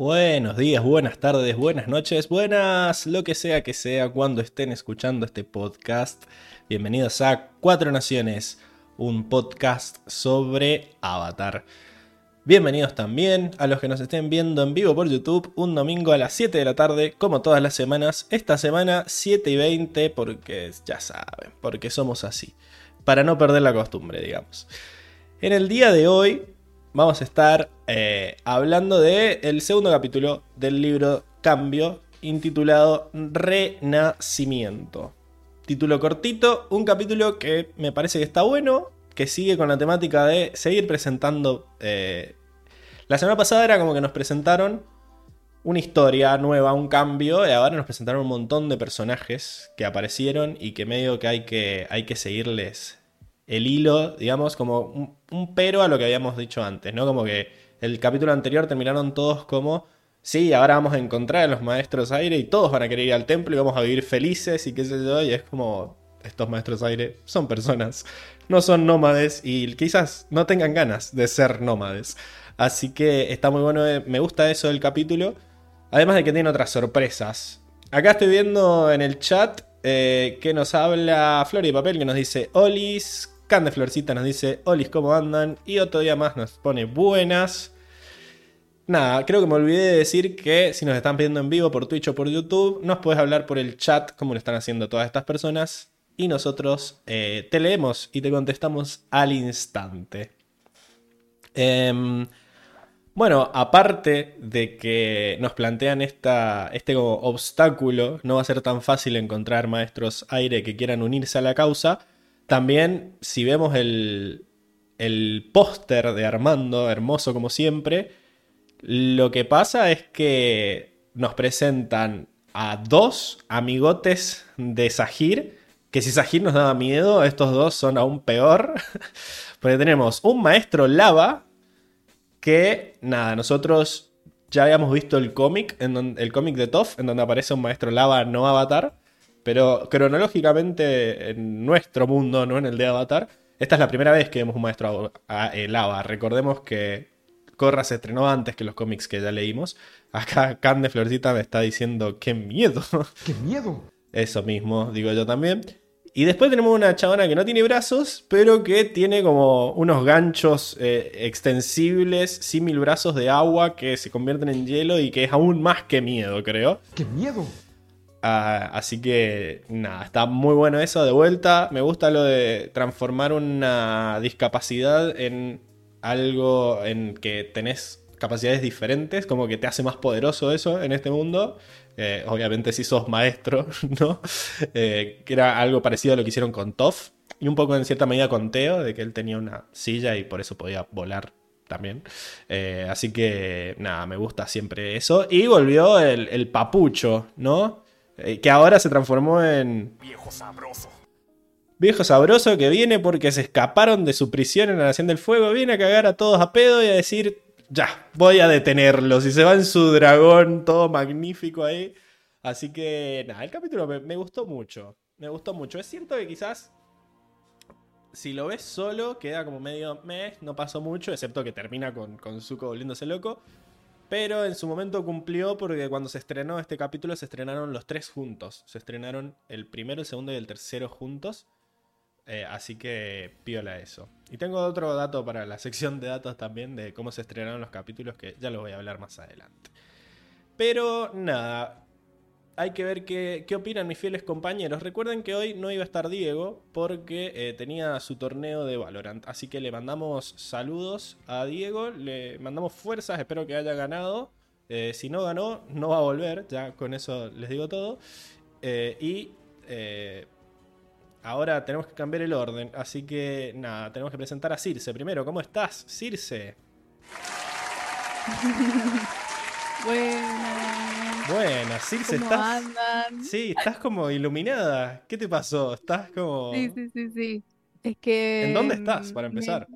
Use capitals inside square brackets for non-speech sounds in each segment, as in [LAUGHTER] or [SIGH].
Buenos días, buenas tardes, buenas noches, buenas, lo que sea que sea cuando estén escuchando este podcast. Bienvenidos a Cuatro Naciones, un podcast sobre Avatar. Bienvenidos también a los que nos estén viendo en vivo por YouTube un domingo a las 7 de la tarde, como todas las semanas. Esta semana 7 y 20 porque ya saben, porque somos así. Para no perder la costumbre, digamos. En el día de hoy vamos a estar eh, hablando del segundo capítulo del libro Cambio, intitulado Renacimiento. Título cortito, un capítulo que me parece que está bueno, que sigue con la temática de seguir presentando... Eh, la semana pasada era como que nos presentaron una historia nueva, un cambio, y ahora nos presentaron un montón de personajes que aparecieron y que medio que hay que, hay que seguirles el hilo, digamos, como un, pero a lo que habíamos dicho antes, ¿no? Como que el capítulo anterior terminaron todos como, sí, ahora vamos a encontrar a los maestros aire y todos van a querer ir al templo y vamos a vivir felices y qué sé yo, y es como, estos maestros aire son personas, no son nómades y quizás no tengan ganas de ser nómades. Así que está muy bueno, eh, me gusta eso del capítulo, además de que tiene otras sorpresas. Acá estoy viendo en el chat eh, que nos habla Flor y Papel, que nos dice Olis, Can de Florcita nos dice, Olis, ¿cómo andan? Y otro día más nos pone buenas. Nada, creo que me olvidé de decir que si nos están pidiendo en vivo por Twitch o por YouTube, nos puedes hablar por el chat, como lo están haciendo todas estas personas, y nosotros eh, te leemos y te contestamos al instante. Em, bueno, aparte de que nos plantean esta, este obstáculo, no va a ser tan fácil encontrar maestros aire que quieran unirse a la causa, también, si vemos el, el póster de Armando, hermoso como siempre, lo que pasa es que nos presentan a dos amigotes de Sahir, que si Sahir nos daba miedo, estos dos son aún peor, [LAUGHS] porque tenemos un maestro lava que, nada, nosotros ya habíamos visto el cómic, el cómic de Toff, en donde aparece un maestro lava no avatar, pero cronológicamente, en nuestro mundo, no en el de Avatar, esta es la primera vez que vemos un maestro a, lava. Recordemos que Korra se estrenó antes que los cómics que ya leímos. Acá Can de Florcita me está diciendo, ¡qué miedo! [LAUGHS] ¡Qué miedo! Eso mismo, digo yo también. Y después tenemos una chabona que no tiene brazos, pero que tiene como unos ganchos eh, extensibles, símil brazos de agua que se convierten en hielo y que es aún más que miedo, creo. ¡Qué miedo! Ah, así que nada, está muy bueno eso de vuelta. Me gusta lo de transformar una discapacidad en algo en que tenés capacidades diferentes, como que te hace más poderoso eso en este mundo. Eh, obviamente si sos maestro, [LAUGHS] ¿no? Eh, que era algo parecido a lo que hicieron con Toff y un poco en cierta medida con Teo, de que él tenía una silla y por eso podía volar también. Eh, así que nada, me gusta siempre eso. Y volvió el, el papucho, ¿no? Eh, que ahora se transformó en... Viejo sabroso. Viejo sabroso que viene porque se escaparon de su prisión en la Nación del Fuego. Viene a cagar a todos a pedo y a decir, ya, voy a detenerlos. Y se va en su dragón, todo magnífico ahí. Así que, nada, el capítulo me, gustó mucho. Me gustó mucho. Es cierto que quizás, si lo ves solo, queda como medio meh, no pasó mucho, excepto que termina con, con Zuko volviéndose loco. Pero en su momento cumplió porque cuando se estrenó este capítulo se estrenaron los tres juntos. Se estrenaron el primero, el segundo y el tercero juntos. Eh, así que piola eso. Y tengo otro dato para la sección de datos también de cómo se estrenaron los capítulos que ya lo voy a hablar más adelante. Pero nada, hay que ver qué, opinan mis fieles compañeros. Recuerden que hoy no iba a estar Diego porque eh, tenía su torneo de Valorant. Así que le mandamos saludos a Diego, le mandamos fuerzas, espero que haya ganado. Eh, si no ganó, no va a volver, ya con eso les digo todo. Eh, y ahora tenemos que cambiar el orden, así que nada, tenemos que presentar a Circe primero. ¿Cómo estás, Circe? [LAUGHS] Buenas. Buenas, Circe, ¿Cómo estás. andan? Sí, estás como iluminada. ¿Qué te pasó? Estás como. Sí, sí, sí, sí. Es que ¿En dónde estás, mm, para me- empezar?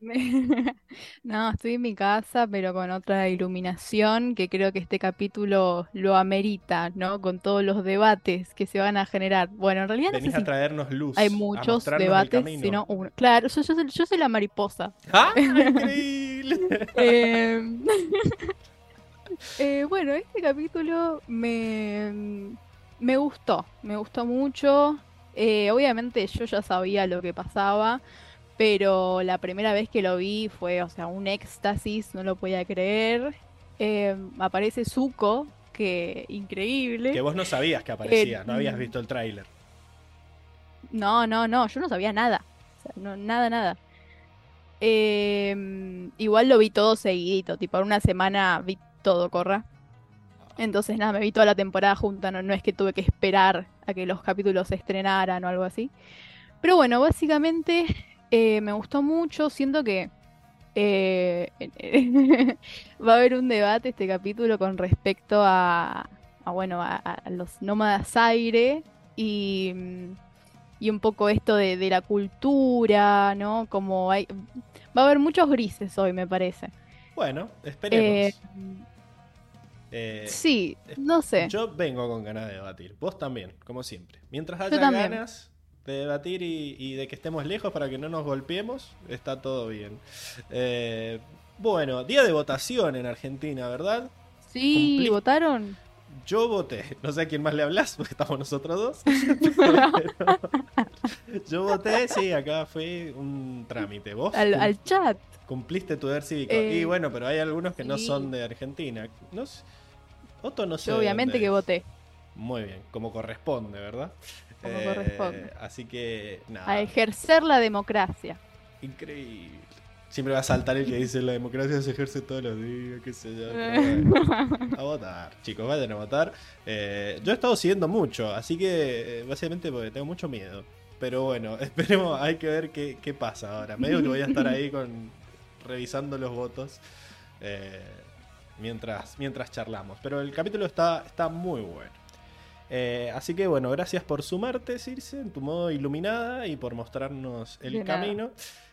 me- [LAUGHS] No, estoy en mi casa, pero con otra iluminación que creo que este capítulo lo amerita, ¿no? Con todos los debates que se van a generar. Bueno, en realidad no sé Venís a si traernos luz. hay muchos debates, sino uno. Claro, yo, yo soy, yo soy la mariposa. ¡Ah! ¡Increíble! [LAUGHS] Em, [LAUGHS] Eh, bueno, este capítulo me, me gustó, me gustó mucho. Eh, obviamente yo ya sabía lo que pasaba, pero la primera vez que lo vi fue, o sea, un éxtasis, no lo podía creer. Eh, aparece Zuko, que increíble. Que vos no sabías que aparecía, no habías visto el tráiler. No, no, no, yo no sabía nada. O sea, no, nada, nada. Igual lo vi todo seguidito, tipo, en una semana vi todo, corra. Entonces, nada, me vi toda la temporada junta, no, no es que tuve que esperar a que los capítulos se estrenaran o algo así. Pero bueno, básicamente eh, me gustó mucho, siento que eh, [LAUGHS] va a haber un debate este capítulo con respecto a, bueno, a, los nómadas aire y, y un poco esto de, de, la cultura, ¿no? Como hay, Va a haber muchos grises hoy, me parece. Bueno, esperemos. Eh, eh, sí, no sé. Yo vengo con ganas de debatir. Vos también, como siempre. Mientras haya ganas de debatir y, de que estemos lejos para que no nos golpeemos, está todo bien. Eh, bueno, día de votación en Argentina, ¿verdad? Sí, votaron. Yo voté. No sé a quién más le hablas, porque estamos nosotros dos. [LAUGHS] yo voté, sí, acá fue un trámite. ¿Vos? Al, chat. Cumpliste tu deber cívico. y eh, bueno, pero hay algunos que no son de Argentina. No Otto no sé. Yo obviamente que voté. Muy bien, como corresponde, ¿verdad? Como corresponde. Eh, así que, nada. A ejercer la democracia. Increíble. Siempre va a saltar el que dice la democracia se ejerce todos los días, qué sé yo. a votar, chicos, vayan a votar. Eh, yo he estado siguiendo mucho, así que eh, básicamente porque tengo mucho miedo. Pero bueno, [LAUGHS] esperemos, hay que ver qué, qué pasa ahora. Medio que voy a estar ahí con revisando los votos eh, mientras, mientras charlamos. Pero el capítulo está, está muy bueno. así que bueno, gracias por sumarte, Circe, en tu modo iluminada y por mostrarnos el camino.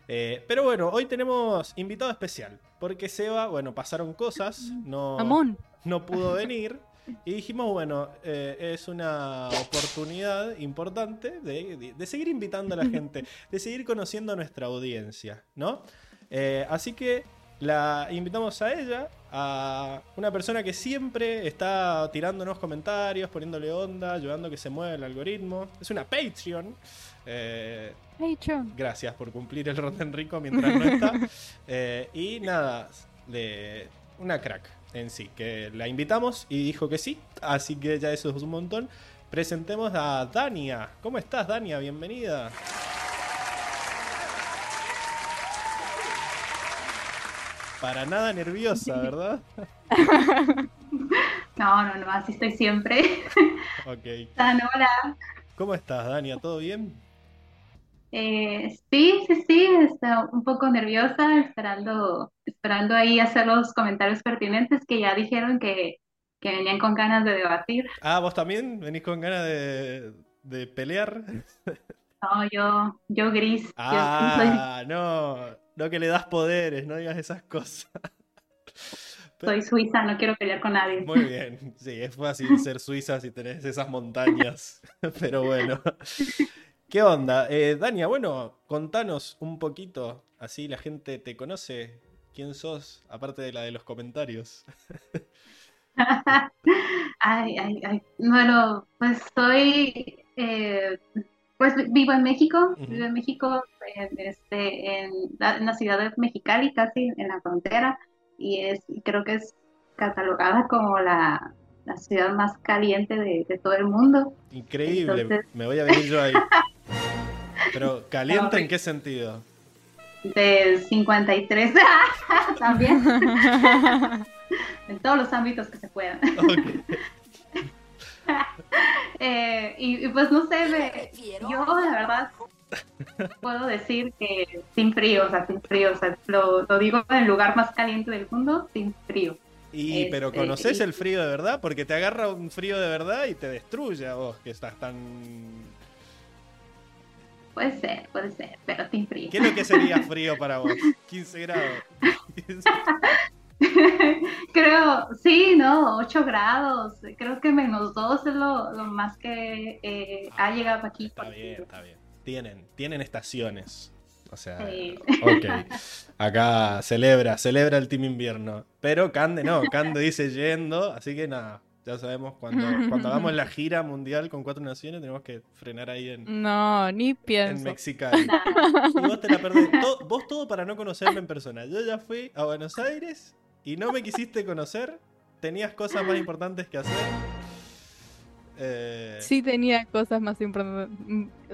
Eh, pero bueno, hoy tenemos invitado especial. Porque Seba, bueno, pasaron cosas. No, no pudo [LAUGHS] venir. Y dijimos, bueno, eh, es una oportunidad importante de, seguir invitando a la [LAUGHS] gente, de seguir conociendo a nuestra audiencia, ¿no? Eh, así que la invitamos a ella, a una persona que siempre está tirándonos comentarios, poniéndole onda, ayudando a que se mueva el algoritmo. Es una Patreon. Eh, gracias por cumplir el rol de Enrico mientras no está. [LAUGHS] Eh, y nada, de una crack en sí, que la invitamos y dijo que sí, así que ya eso es un montón. Presentemos a Dania. ¿Cómo estás, Dania? Bienvenida. Para nada nerviosa, ¿verdad? [LAUGHS] No, no, no, así estoy siempre. [LAUGHS] Ok. hola. ¿Cómo estás, Dania? ¿Todo bien? Eh, sí, sí, sí, está un poco nerviosa, esperando, esperando ahí hacer los comentarios pertinentes que ya dijeron que, venían con ganas de debatir. Ah, ¿vos también venís con ganas de, pelear? [LAUGHS] No, yo, yo gris. Ah, no, no que le das poderes, no digas esas cosas. [LAUGHS] Soy suiza, no quiero pelear con nadie. Muy bien, sí, es fácil [LAUGHS] ser suiza si tenés esas montañas, [LAUGHS] pero bueno. ¿Qué onda? Eh, Dania, bueno, contanos un poquito, así la gente te conoce. ¿Quién sos? Aparte de la de los comentarios. ay, ay, ay. Bueno, pues soy, eh, pues vivo en México, vivo en México, en, este, en la, ciudad de Mexicali, casi en la frontera, y es, creo que es catalogada como la, ciudad más caliente de, todo el mundo. Increíble, me voy a venir yo ahí. [LAUGHS] Pero caliente en qué sentido? De 53 [LAUGHS] también. [LAUGHS] en todos los ámbitos que se puedan. Eh, y, pues no sé, yo la verdad [LAUGHS] puedo decir que sin frío, o sea, sin frío, o sea, lo, digo en el lugar más caliente del mundo, sin frío. Y, pero este, ¿conoces el frío de verdad? Porque te agarra un frío de verdad y te destruye a vos, que estás tan Puede ser, puede ser, pero sin frío. ¿Qué es lo que sería [LAUGHS] frío para vos? 15 grados. [LAUGHS] [LAUGHS] Creo, sí, ¿no? 8 grados. Creo que menos 2 es lo, más que eh, ha llegado aquí. Está bien, está bien. Tienen, tienen estaciones. O sea, Sí. ok. [LAUGHS] Acá celebra, celebra el Team Invierno. Pero Cande no, Cande dice yendo, así que nada. Ya sabemos, cuando, cuando hagamos la gira mundial con cuatro naciones, tenemos que frenar ahí en, No, ni en pienso. Mexicali. Nada. Y vos te la perdés. To- vos todo para no conocerme en persona. Yo ya fui a Buenos Aires y no me quisiste conocer. Tenías cosas más importantes que hacer. Eh, Sí tenía cosas más importantes,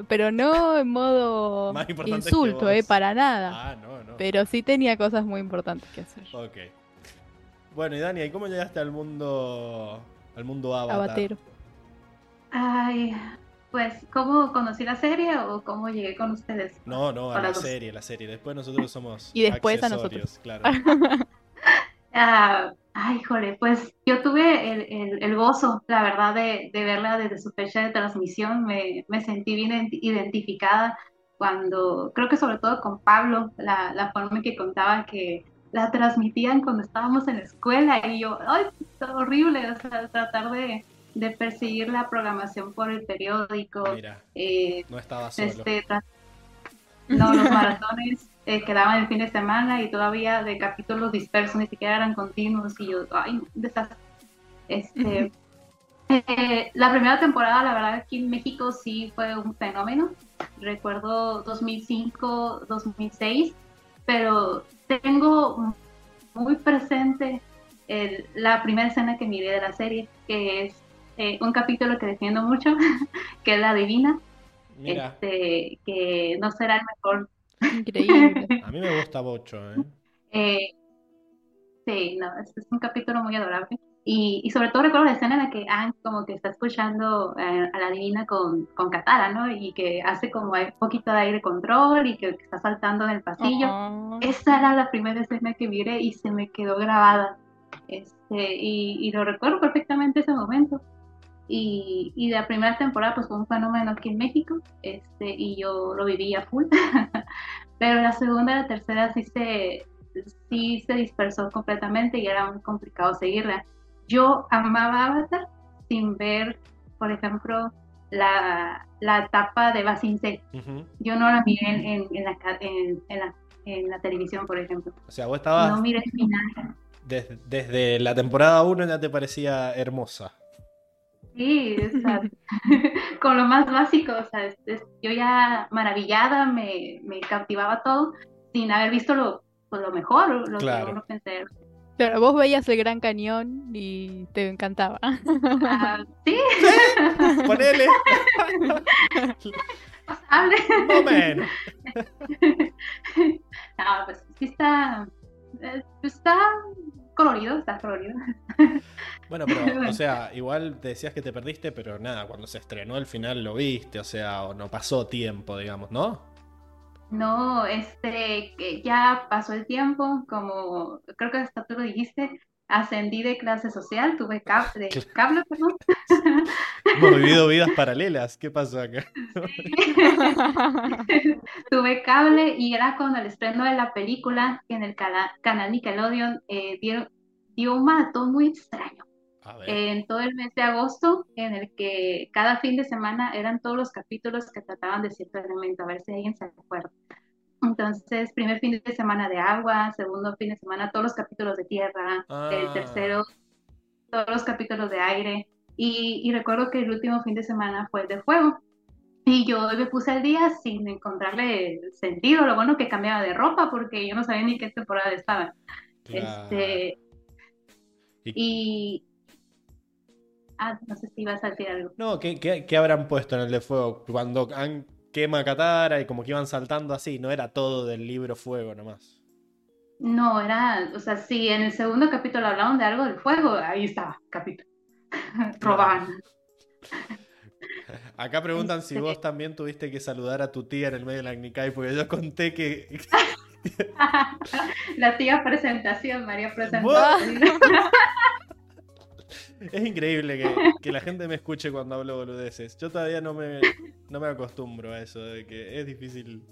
pero no en modo insulto, eh, para nada. Ah, no, no. Pero sí tenía cosas muy importantes que hacer. Ok. Bueno, y Dani, ¿y cómo llegaste al mundo al mundo Avatar? Abatero. Ay, pues, ¿cómo conocí la serie o cómo llegué con ustedes? No, no, a la los- serie, la serie. Después nosotros somos Y después a nosotros. Claro. [LAUGHS] Ah, ay, jole, pues yo tuve el, el- el gozo, la verdad, de, de verla desde su fecha de transmisión. Me, me sentí bien ident- identificada cuando, creo que sobre todo con Pablo, la, la forma en que contaba que la transmitían cuando estábamos en la escuela y yo, ay, está horrible, o sea, tratar de, de perseguir la programación por el periódico, Mira, eh, no estaba solo. este, no, los [LAUGHS] maratones eh, quedaban el fin de semana y todavía de capítulos dispersos, ni siquiera eran continuos y yo, ay, un desastre. Este, eh, la primera temporada, la verdad, aquí en México sí fue un fenómeno. Recuerdo 2005, 2006, pero tengo muy presente el- la primera escena que miré de la serie, que es eh, un capítulo que defiendo mucho, [LAUGHS] que es La Divina Mira, este, que no será el mejor. Increíble. a mí me gusta mucho, ¿eh? Eh, sí, no, es, es un capítulo muy adorable. Y, y sobre todo recuerdo la escena en la que Anne como que está escuchando eh, a la divina con, con Katara, ¿no? Y que hace como un poquito de aire control y que, que está saltando en el pasillo. Oh, Esa era la primera escena que miré y se me quedó grabada. Este, y, y lo recuerdo perfectamente ese momento. Y, y la primera temporada pues fue un fenómeno aquí en México este, y yo lo viví a full. [LAUGHS] Pero la segunda y la tercera sí se, sí se dispersó completamente y era muy complicado seguirla. Yo amaba Avatar sin ver, por ejemplo, la, la etapa de Basin Ujú. Yo no la miré en, en, en la, la, en la televisión, por ejemplo. O sea, vos estabas No miré el final. des- desde la temporada 1 ya te parecía hermosa. Sí, o sea, [LAUGHS] con lo más básico, o sea, es- es- yo ya maravillada, me, me cautivaba todo, sin haber visto lo, pues, lo mejor, lo Claro. que uno pensé. Claro, vos veías el Gran Cañón y te encantaba. Ah, sí, [LAUGHS] Ponele, [LAUGHS] pasable. No, pues sí está, eh, está colorido, está colorido. [LAUGHS] Bueno, pero, o sea, igual te decías que te perdiste, pero nada, cuando se estrenó el final lo viste, o sea, o no pasó tiempo, digamos, ¿no? No, este, que ya pasó el tiempo, como creo que hasta tú lo dijiste, ascendí de clase social, tuve [LAUGHS] cable, de cable, perdón. [LAUGHS] Hemos vivido vidas paralelas, ¿qué pasó acá? [LAUGHS] Tuve cable y era con el estreno de la película que en el canal Nickelodeon eh, dio un maratón muy extraño ver, en todo el mes de agosto, en el que cada fin de semana eran todos los capítulos que trataban de cierto elemento, a ver si alguien se acuerda. Entonces, primer fin de semana de agua, segundo fin de semana todos los capítulos de tierra, el Ah. tercero todos los capítulos de aire. Y, y recuerdo que el último fin de semana fue el de fuego. Y yo me puse al día sin encontrarle sentido. Lo bueno que cambiaba de ropa porque yo no sabía ni qué temporada estaba. claro. Este, Y- y. Ah, no sé si ibas a decir algo. No, ¿qué, qué, qué habrán puesto en el de fuego? Cuando han quema Katara y como que iban saltando así, no era todo del libro fuego nomás. No, era. O sea, si en el segundo capítulo hablaban de algo del fuego, ahí estaba, capítulo. [LAUGHS] Robaban. Acá preguntan si Este- vos también tuviste que saludar a tu tía en el medio de la Agnikai, porque yo conté que [LAUGHS] La tía presentación, María [LAUGHS] presentación. Es increíble que, que la gente me escuche cuando hablo boludeces. Yo todavía no me, no me acostumbro a eso, de que es difícil.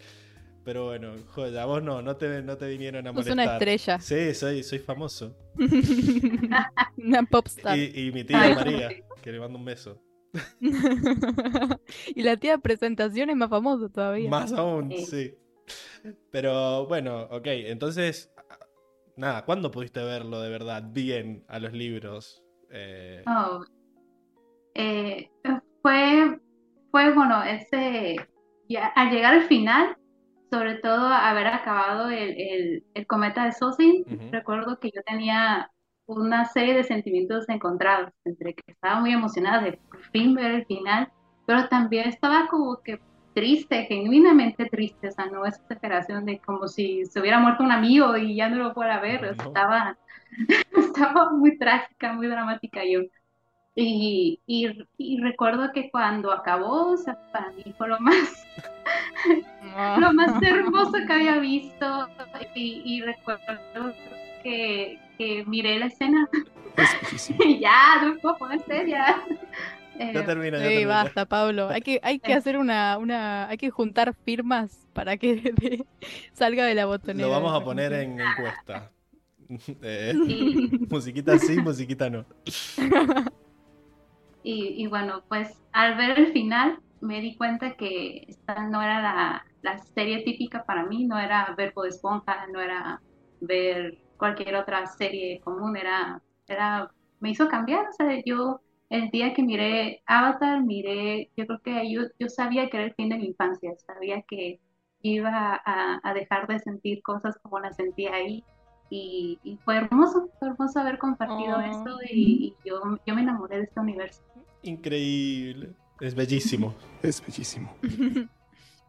Pero bueno, joya, vos no, no te, no te vinieron a Sos molestar. una estrella. Sí, soy, soy famoso. [LAUGHS] Una popstar. Y, y mi tía Ay, María, que le mando un beso. [LAUGHS] Y la tía presentación es más famosa todavía. Más aún, Sí. sí. Pero bueno, ok, entonces, nada, ¿cuándo pudiste verlo de verdad bien a los libros? Eh, Oh, eh, fue, fue bueno, ese, ya, al llegar al final, sobre todo haber acabado el, el, el cometa de Sosin, recuerdo que yo tenía una serie de sentimientos encontrados, entre que estaba muy emocionada de por fin ver el final, pero también estaba como que triste, genuinamente triste, o sea, no es exageración de como si se hubiera muerto un amigo y ya no lo fuera a ver, No. estaba, [LAUGHS] estaba muy trágica, muy dramática yo. Y, y, y recuerdo que cuando acabó, o sea, para mí fue lo más, [LAUGHS] lo más hermoso que había visto. Y, y recuerdo que, que miré la escena Es [LAUGHS] y ya, no me puedo poner seria. Eh, ya termina, ya Sí, termina. basta, Pablo. Hay que, hay que hacer una, una, hay que juntar firmas para que de- salga de la botonera. Lo vamos a poner en encuesta. [LAUGHS] Eh, y, [LAUGHS] musiquita sí, musiquita no. [LAUGHS] y, y bueno, pues al ver el final me di cuenta que esta no era la, la serie típica para mí, no era ver Bob Esponja, no era ver cualquier otra serie común, era, era, me hizo cambiar, o sea, yo el día que miré Avatar, miré, yo creo que yo, yo sabía que era el fin de mi infancia, sabía que iba a, a dejar de sentir cosas como las sentía ahí. Y, y fue hermoso, fue hermoso haber compartido Oh. esto y, y yo, yo me enamoré de este universo. Increíble. Es bellísimo. [LAUGHS] Es bellísimo. [LAUGHS]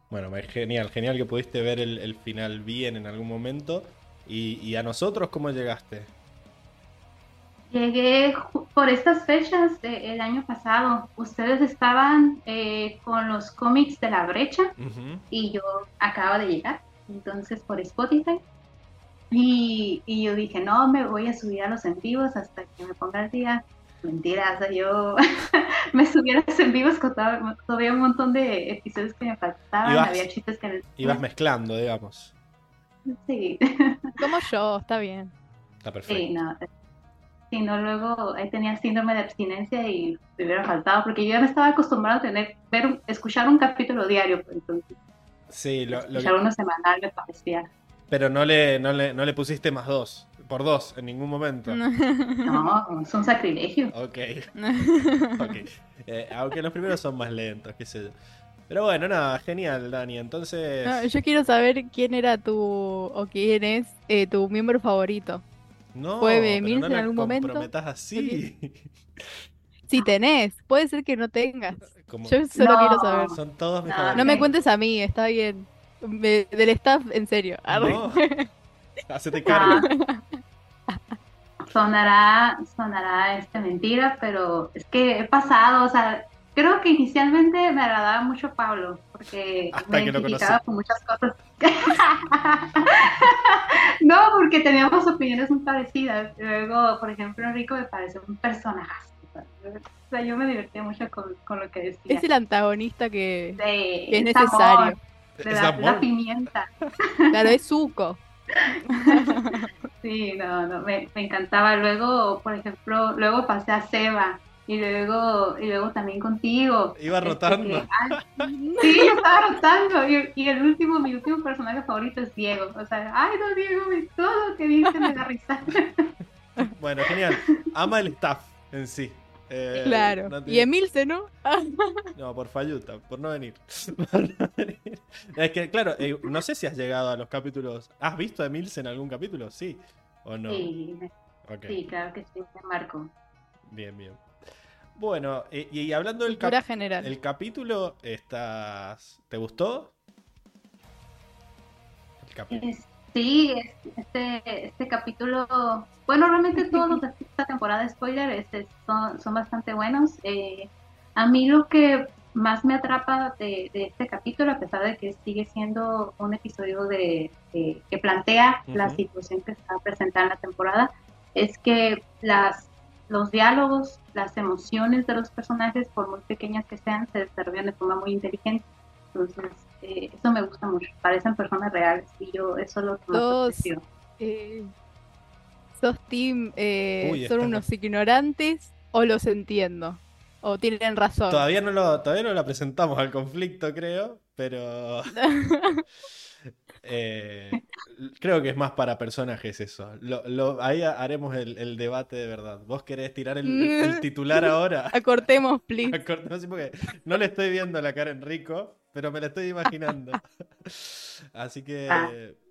Bueno, es genial, genial que pudiste ver el, el final bien en algún momento. Y, y a nosotros, ¿cómo llegaste? Llegué por estas fechas del año pasado. Ustedes estaban eh, con los cómics de la brecha y yo acabo de llegar, entonces por Spotify. Y, y yo dije, no, me voy a subir a los en vivos hasta que me ponga al día. Mentira, o sea, yo [LAUGHS] me subí a los en vivos con toda- todavía un montón de episodios que me faltaban. Ibas- Había chistes que... Ibas mezclando, digamos. Sí, Como yo, está bien. Está sí, perfecto. no. Sí, no, luego ahí tenía síndrome de abstinencia y me hubiera faltado, porque yo ya me estaba acostumbrado a tener, ver, escuchar un capítulo diario, pues, entonces Sí, lo- lo que- escuchar uno semanal me parecía. Pero no le, no, le, no le pusiste más dos. Por dos, en ningún momento. No, es un sacrilegio. Ok, [LAUGHS] ok. Eh, aunque los primeros son más lentos, qué sé yo. Pero bueno, nada, genial, Dani. Entonces. No, yo quiero saber quién era tu, o quién es eh, tu miembro favorito. No, ¿Fue no en algún momento? comprometas así. [LAUGHS] Si tenés, puede ser que no tengas. Como- Yo solo No. quiero saber. Son todos mis No, favoritos. No me cuentes a mí, está bien. Me- del staff, en serio. Arre. No. Hacete cargo. [LAUGHS] Ah, [LAUGHS] sonará, sonará este mentira, pero es que he pasado, o sea, creo que inicialmente me agradaba mucho Pablo, porque Hasta me que identificaba con muchas cosas. [LAUGHS] no, porque teníamos opiniones muy parecidas. Luego, por ejemplo, Enrico me pareció un personaje. O sea, yo me divertía mucho con, con lo que decía. Es el antagonista que, es amor, necesario. Es la, amor. la pimienta. Claro, es Zuko. [LAUGHS] Sí, no, no, me, me encantaba. Luego, por ejemplo, luego pasé a Seba y luego, y luego también contigo. Iba Este, rotando. que- ay, sí, yo estaba rotando. Y, y el último, mi último personaje favorito es Diego. O sea, ay, no, Diego, me- todo lo que dice me da risa. Bueno, genial. Ama el staff en sí. Eh, Claro. no Y Emilce, ¿no? [LAUGHS] No, por falluta, por no venir. [LAUGHS] Por no venir. Es que, claro, eh, no sé si has llegado a los capítulos. ¿Has visto a Mills en algún capítulo? Sí. ¿O no? Sí, sí, claro que sí, me marco. bien, bien. Bueno, eh, y, y hablando del cap- general. el capítulo, estás... ¿te gustó? El capítulo. Sí, es- este, este capítulo, bueno, realmente [LAUGHS] todos los de esta temporada de spoiler este, son, son bastante buenos. Eh, a mí lo que más me atrapa de, de este capítulo, a pesar de que sigue siendo un episodio de, de- que plantea la situación que está presentada en la temporada, es que las, los diálogos, las emociones de los personajes, por muy pequeñas que sean, se desarrollan de forma muy inteligente. Entonces, eh, eso me gusta mucho. Parecen personas reales y yo eso es lo que más ¿Sos team? eh, Uy, ¿Son unos ignorantes o los entiendo? ¿O tienen razón? Todavía no lo, todavía no la presentamos al conflicto, creo, pero [LAUGHS] Eh, creo que es más para personajes eso. Lo- lo- ahí ha- haremos el, el debate de verdad. ¿Vos querés tirar el, el titular ahora? [LAUGHS] Acortemos, please. [LAUGHS] Porque no le estoy viendo la cara a Enrico, pero me la estoy imaginando. Así que, Ah.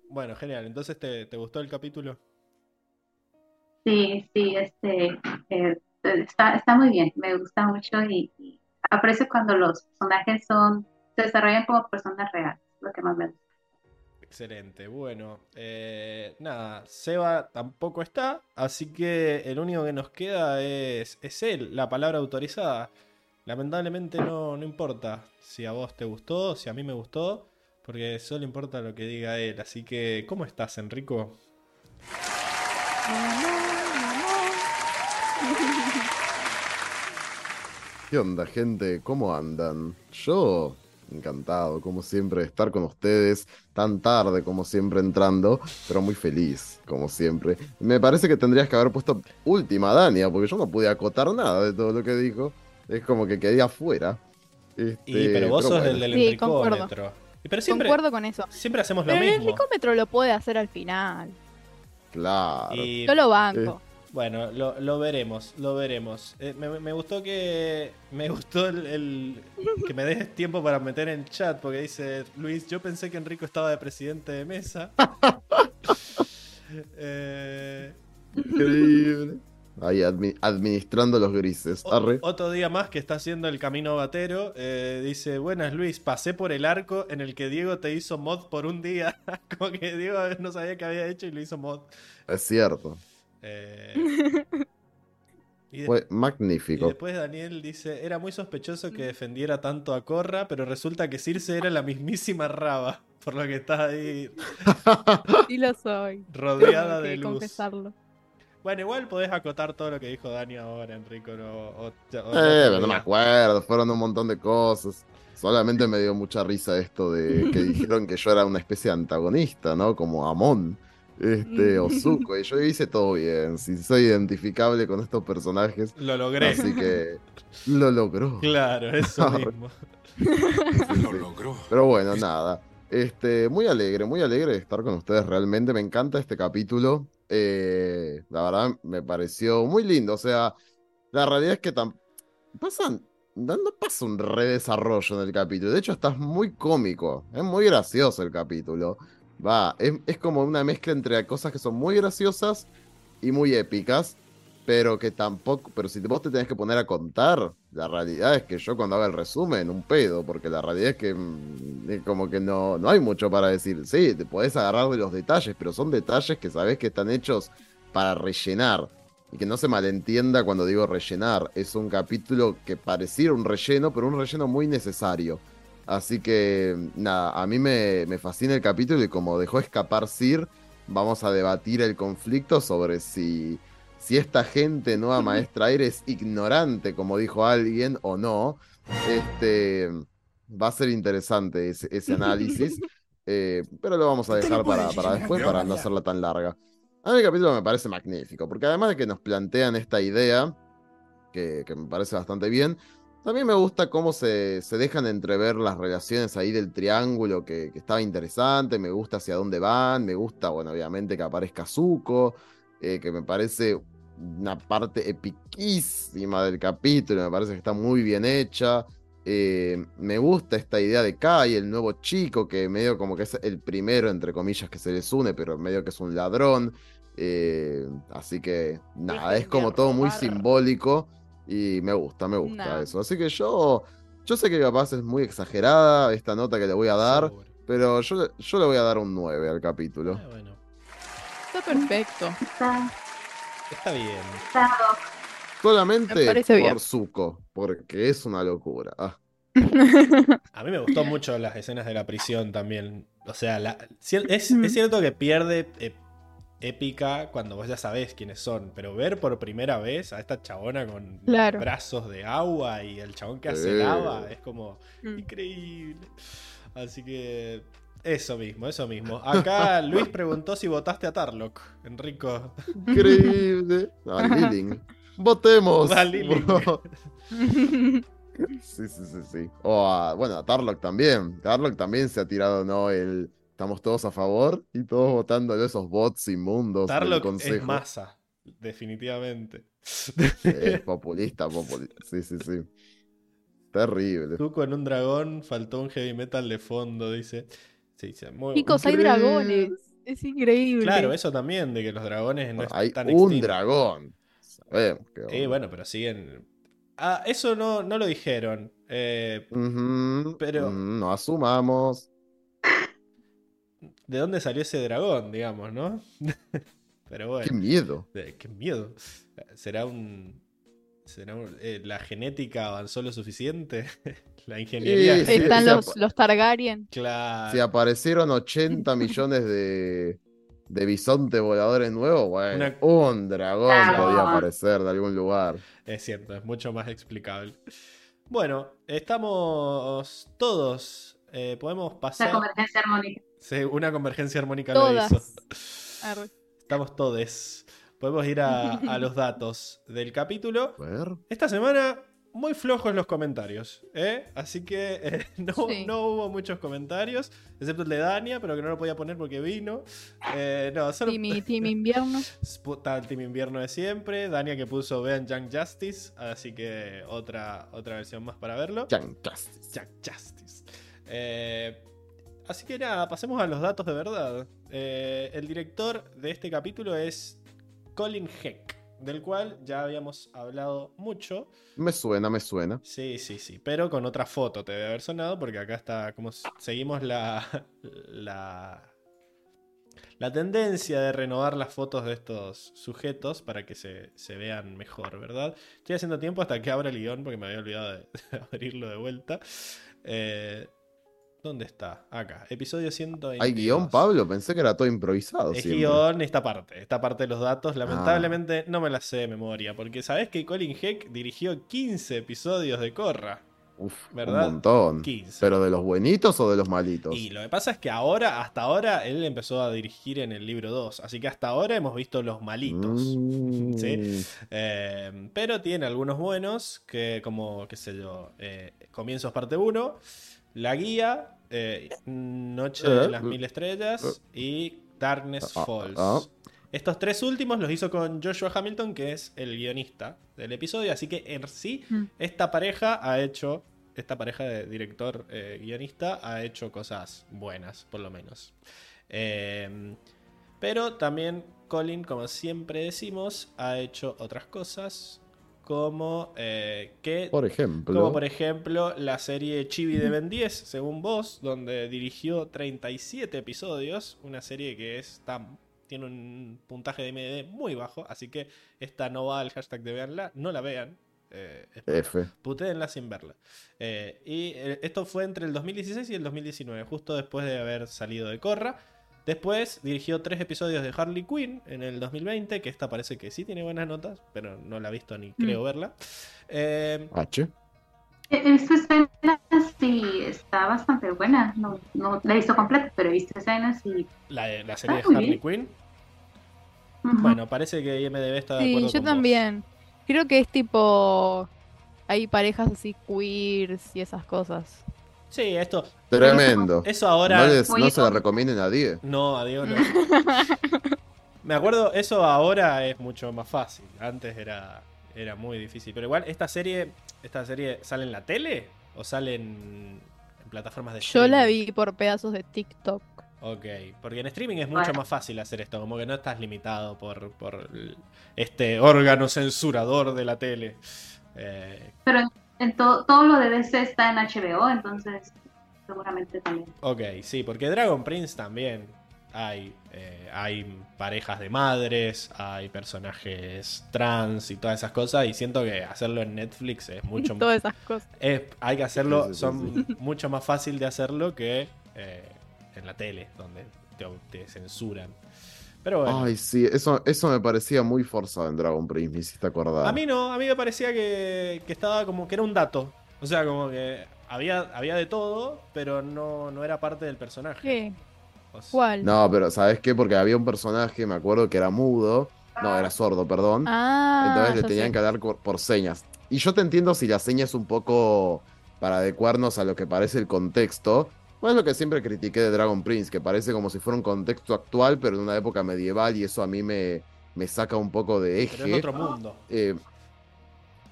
bueno, genial. Entonces, ¿te, te gustó el capítulo? Sí, sí, este, eh, está, está muy bien, me gusta mucho y, y aprecio cuando los personajes son, se desarrollan como personas reales, lo que más me gusta. Excelente. Bueno, eh, nada, Seba tampoco está, así que el único que nos queda es, es él, la palabra autorizada. Lamentablemente no, no importa si a vos te gustó, si a mí me gustó, porque solo importa lo que diga él. Así que, ¿cómo estás, Enrico? ¿Qué onda, gente? ¿Cómo andan? Yo, encantado, como siempre, de estar con ustedes, tan tarde como siempre entrando, pero muy feliz, como siempre. Me parece que tendrías que haber puesto última Dania, porque yo no pude acotar nada de todo lo que dijo. Es como que quedé afuera. Este, Y, pero vos sos bueno. el del Sí, concuerdo. Enricómetro. Y Pero siempre, Concuerdo con eso. siempre hacemos lo Pero el mismo. ricómetro lo puede hacer al final. Claro. Y Yo lo banco. Bueno, lo, lo veremos, lo veremos. Eh, me, me gustó que. Me gustó el, el- que me des tiempo para meter en chat, porque dice Luis, yo pensé que Enrico estaba de presidente de mesa. Eh, [LAUGHS] Increíble. Ahí admi- administrando los grises. Arre. otro día más que está haciendo el camino batero. eh, dice, buenas Luis, pasé por el arco en el que Diego te hizo mod por un día. [LAUGHS] Como que Diego no sabía qué había hecho y lo hizo mod. Es cierto. Eh, [LAUGHS] y de- Fue Y magnífico. después Daniel dice, era muy sospechoso que defendiera tanto a Corra, pero resulta que Circe era la mismísima Raba, [LAUGHS] por lo que está ahí [LAUGHS] Sí lo soy. rodeada de luz. confesarlo. Bueno, igual podés acotar todo lo que dijo Dani ahora, Enrico. No, o- o- o- Eh, pero no me acuerdo, fueron un montón de cosas. Solamente me dio mucha risa esto de que dijeron que yo era una especie de antagonista, ¿no? Como Amon, este, [LAUGHS] o Zuko. Y yo hice todo bien. Si soy identificable con estos personajes. Lo logré. Así que lo logró. Claro, [LAUGHS] eso mismo. Sí, sí, Lo sí. logró. Pero bueno, nada. Este, muy alegre, muy alegre de estar con ustedes realmente. Me encanta este capítulo. Eh, la verdad me pareció muy lindo. O sea, la realidad es que pasan, no, no pasa un redesarrollo en el capítulo. De hecho, estás muy cómico. Es muy gracioso el capítulo. Va, es, como una mezcla entre cosas que son muy graciosas y muy épicas. Pero que tampoco, pero si vos te tenés que poner a contar, la realidad es que yo cuando haga el resumen, un pedo, porque la realidad es que mm, como que no, no hay mucho para decir. Sí, te podés agarrar de los detalles, pero son detalles que sabés que están hechos para rellenar. Y que no se malentienda cuando digo rellenar. Es un capítulo que pareciera un relleno, pero un relleno muy necesario. Así que, nada, a mí me, me fascina el capítulo y como dejó escapar Sir, vamos a debatir el conflicto sobre si si esta gente nueva [LAUGHS] maestra aire es ignorante, como dijo alguien, o no, este, va a ser interesante ese, ese análisis, [LAUGHS] eh, pero lo vamos a dejar para, para después, para no hacerla tan larga. A mí el capítulo me parece magnífico, porque además de que nos plantean esta idea, que, que me parece bastante bien, también me gusta cómo se, se dejan entrever las relaciones ahí del triángulo, que, que estaba interesante, me gusta hacia dónde van, me gusta, bueno, obviamente que aparezca Zuko, eh, que me parece una parte epiquísima del capítulo, me parece que está muy bien hecha. Eh, me gusta esta idea de Kai, el nuevo chico, que medio como que es el primero, entre comillas, que se les une, pero medio que es un ladrón. Eh, así que nada, es como todo muy simbólico y me gusta, me gusta Nah. eso. Así que yo, yo sé que capaz es muy exagerada esta nota que le voy a dar, pero yo, yo le voy a dar un 9 al capítulo. Ah, bueno, Está perfecto. Está, está bien. está Solamente bien. por Zuko, porque es una locura. Ah, A mí me gustó mucho las escenas de la prisión también. O sea, la- cier- es, es cierto que pierde eh, épica cuando vos ya sabés quiénes son, pero ver por primera vez a esta chabona con Claro. brazos de agua y el chabón que hace lava es como Mm. increíble. Así que eso mismo, eso mismo. [LAUGHS] Acá Luis preguntó si votaste a Tarlock, Enrico. increíble. A [LAUGHS] Liling. Votemos. [LAUGHS] Sí, sí, sí, sí. O a, bueno, a Tarlock también. Tarlock también se ha tirado, ¿no? El estamos todos a favor y todos votando a esos bots inmundos del Tarlock consejo. es masa, definitivamente. [LAUGHS] Es populista, populista. Sí, sí, sí. Terrible. Tú con un dragón, faltó un heavy metal de fondo, dice. Sí, sí, muy- Chicos, hay dragones. Es increíble. Claro, eso también, de que los dragones no Hay están un extintos. dragón. Sabemos que Eh, bueno, pero siguen. Ah, eso no, no lo dijeron. Eh, pero- no asumamos. ¿De dónde salió ese dragón, digamos, no? [LAUGHS] pero bueno. Qué miedo. Qué miedo. ¿Será un. ¿Será un- eh, la genética avanzó lo suficiente? [LAUGHS] la ingeniería. Sí, sí, Están los, los Targaryen. Claro. Si aparecieron 80 [LAUGHS] millones de, de bisontes voladores nuevos, bueno, Una- un dragón Dragón. podía aparecer de algún lugar. Es cierto, es mucho más explicable. Bueno, estamos todos. eh, podemos La pasar. convergencia armónica. Sí, una convergencia armónica lo hizo. Arre. Estamos todos. Podemos ir a, a los datos del capítulo. A ver. Esta semana, muy flojos los comentarios. ¿eh? Así que eh, [LAUGHS] no, Sí. no hubo muchos comentarios, excepto el de Dania, pero que no lo podía poner porque vino. Eh, no, solo Team, team Invierno. [LAUGHS] está el Team Invierno de siempre. Dania que puso Vean Young Justice, así que otra, otra versión más para verlo. Young Justice. Young Justice. Eh, así que nada, pasemos a los datos de verdad. Eh, el director de este capítulo es Colin Heck, del cual ya habíamos hablado mucho. Me suena, me suena. Sí, sí, sí, pero con otra foto te debe haber sonado porque acá está, como seguimos la, [LAUGHS] la, la tendencia de renovar las fotos de estos sujetos para que se, se vean mejor, ¿verdad? Estoy haciendo tiempo hasta que abra el guion porque me había olvidado de, de [LAUGHS] abrirlo de vuelta. Eh, ¿Dónde está? Acá, episodio 122. ¿Hay guion, Pablo? Pensé que era todo improvisado Es siempre. guion esta parte, esta parte de los datos. Lamentablemente no me la sé de memoria, porque sabes que Colin Heck dirigió 15 episodios de Corra. Uf, ¿Verdad? un montón. 15. ¿Pero de los buenitos o de los malitos? Y lo que pasa es que ahora, hasta ahora, él empezó a dirigir en el libro 2. Así que hasta ahora hemos visto los malitos. Mm. Sí. Eh, pero tiene algunos buenos, que como, qué sé yo, eh, Comienzos parte 1, La Guía, eh, Noche de Eh, las Mil Estrellas y Darkness Ah, Falls. ah. Estos tres últimos los hizo con Joshua Hamilton, que es el guionista del episodio, así que en sí Mm. esta pareja ha hecho, esta pareja de director eh, guionista ha hecho cosas buenas, por lo menos. Eh, pero también Colin, como siempre decimos, ha hecho otras cosas como eh, que Por ejemplo. como por ejemplo la serie Chibi de Ben 10, según vos, donde dirigió 37 episodios, una serie que es tan- tiene un puntaje de MD muy bajo, así que esta no va al hashtag de veanla, no la vean. eh, F. Sin verla. Eh, y eh, esto fue entre el 2016 y el 2019, justo después de haber salido de Corra. Después dirigió tres episodios de Harley Quinn en el 2020, que esta parece que sí tiene buenas notas, pero no la he visto ni creo verla. Eh, H. E- Esta escena sí está bastante buena. No, no la he visto completa, pero he visto escenas y. la, la serie de Ah, Harley. Quinn. Bueno, parece que IMDB está de Sí, acuerdo yo con vos. también. Creo que es tipo. Hay parejas así queers y esas cosas. Sí, esto. Tremendo. Eso ahora. No, les- no Muy se la bien. recomienden a nadie. No, a Diego no. [LAUGHS] Me acuerdo, eso ahora es mucho más fácil. Antes era, era muy difícil. Pero igual, esta serie, esta serie sale en la tele o sale en, en plataformas de Yo la streaming? vi por pedazos de TikTok. Ok, porque en streaming es mucho Bueno. más fácil hacer esto, como que no estás limitado por, por este órgano censurador de la tele. Eh, Pero en, to- todo lo de DC está en HBO, entonces seguramente también. ok, sí, porque Dragon Prince también hay, eh, hay parejas de madres, hay personajes trans y todas esas cosas, y siento que hacerlo en Netflix es [LAUGHS] mucho Todas esas cosas. es- hay que hacerlo, Sí, sí, sí, son [LAUGHS] mucho más fácil de hacerlo que eh, en la tele, donde te, te censuran. Pero bueno. Ay, sí, eso, eso me parecía muy forzado en Dragon Prince, me hiciste acordar. A mí no, a mí me parecía que, que estaba como que era un dato. O sea, como que había, había de todo, pero no, no era parte del personaje. ¿Qué? O sea, ¿Cuál? No, pero ¿sabes qué? Porque había un personaje, me acuerdo que era mudo. No, era sordo, perdón. Ah, Entonces le tenían sé. que hablar por, por señas. Y yo te entiendo si la seña es un poco para adecuarnos a lo que parece el contexto, Bueno, es lo que siempre critiqué de Dragon Prince, que parece como si fuera un contexto actual, pero en una época medieval, y eso a mí me, me saca un poco de Pero en eje. otro mundo. Eh,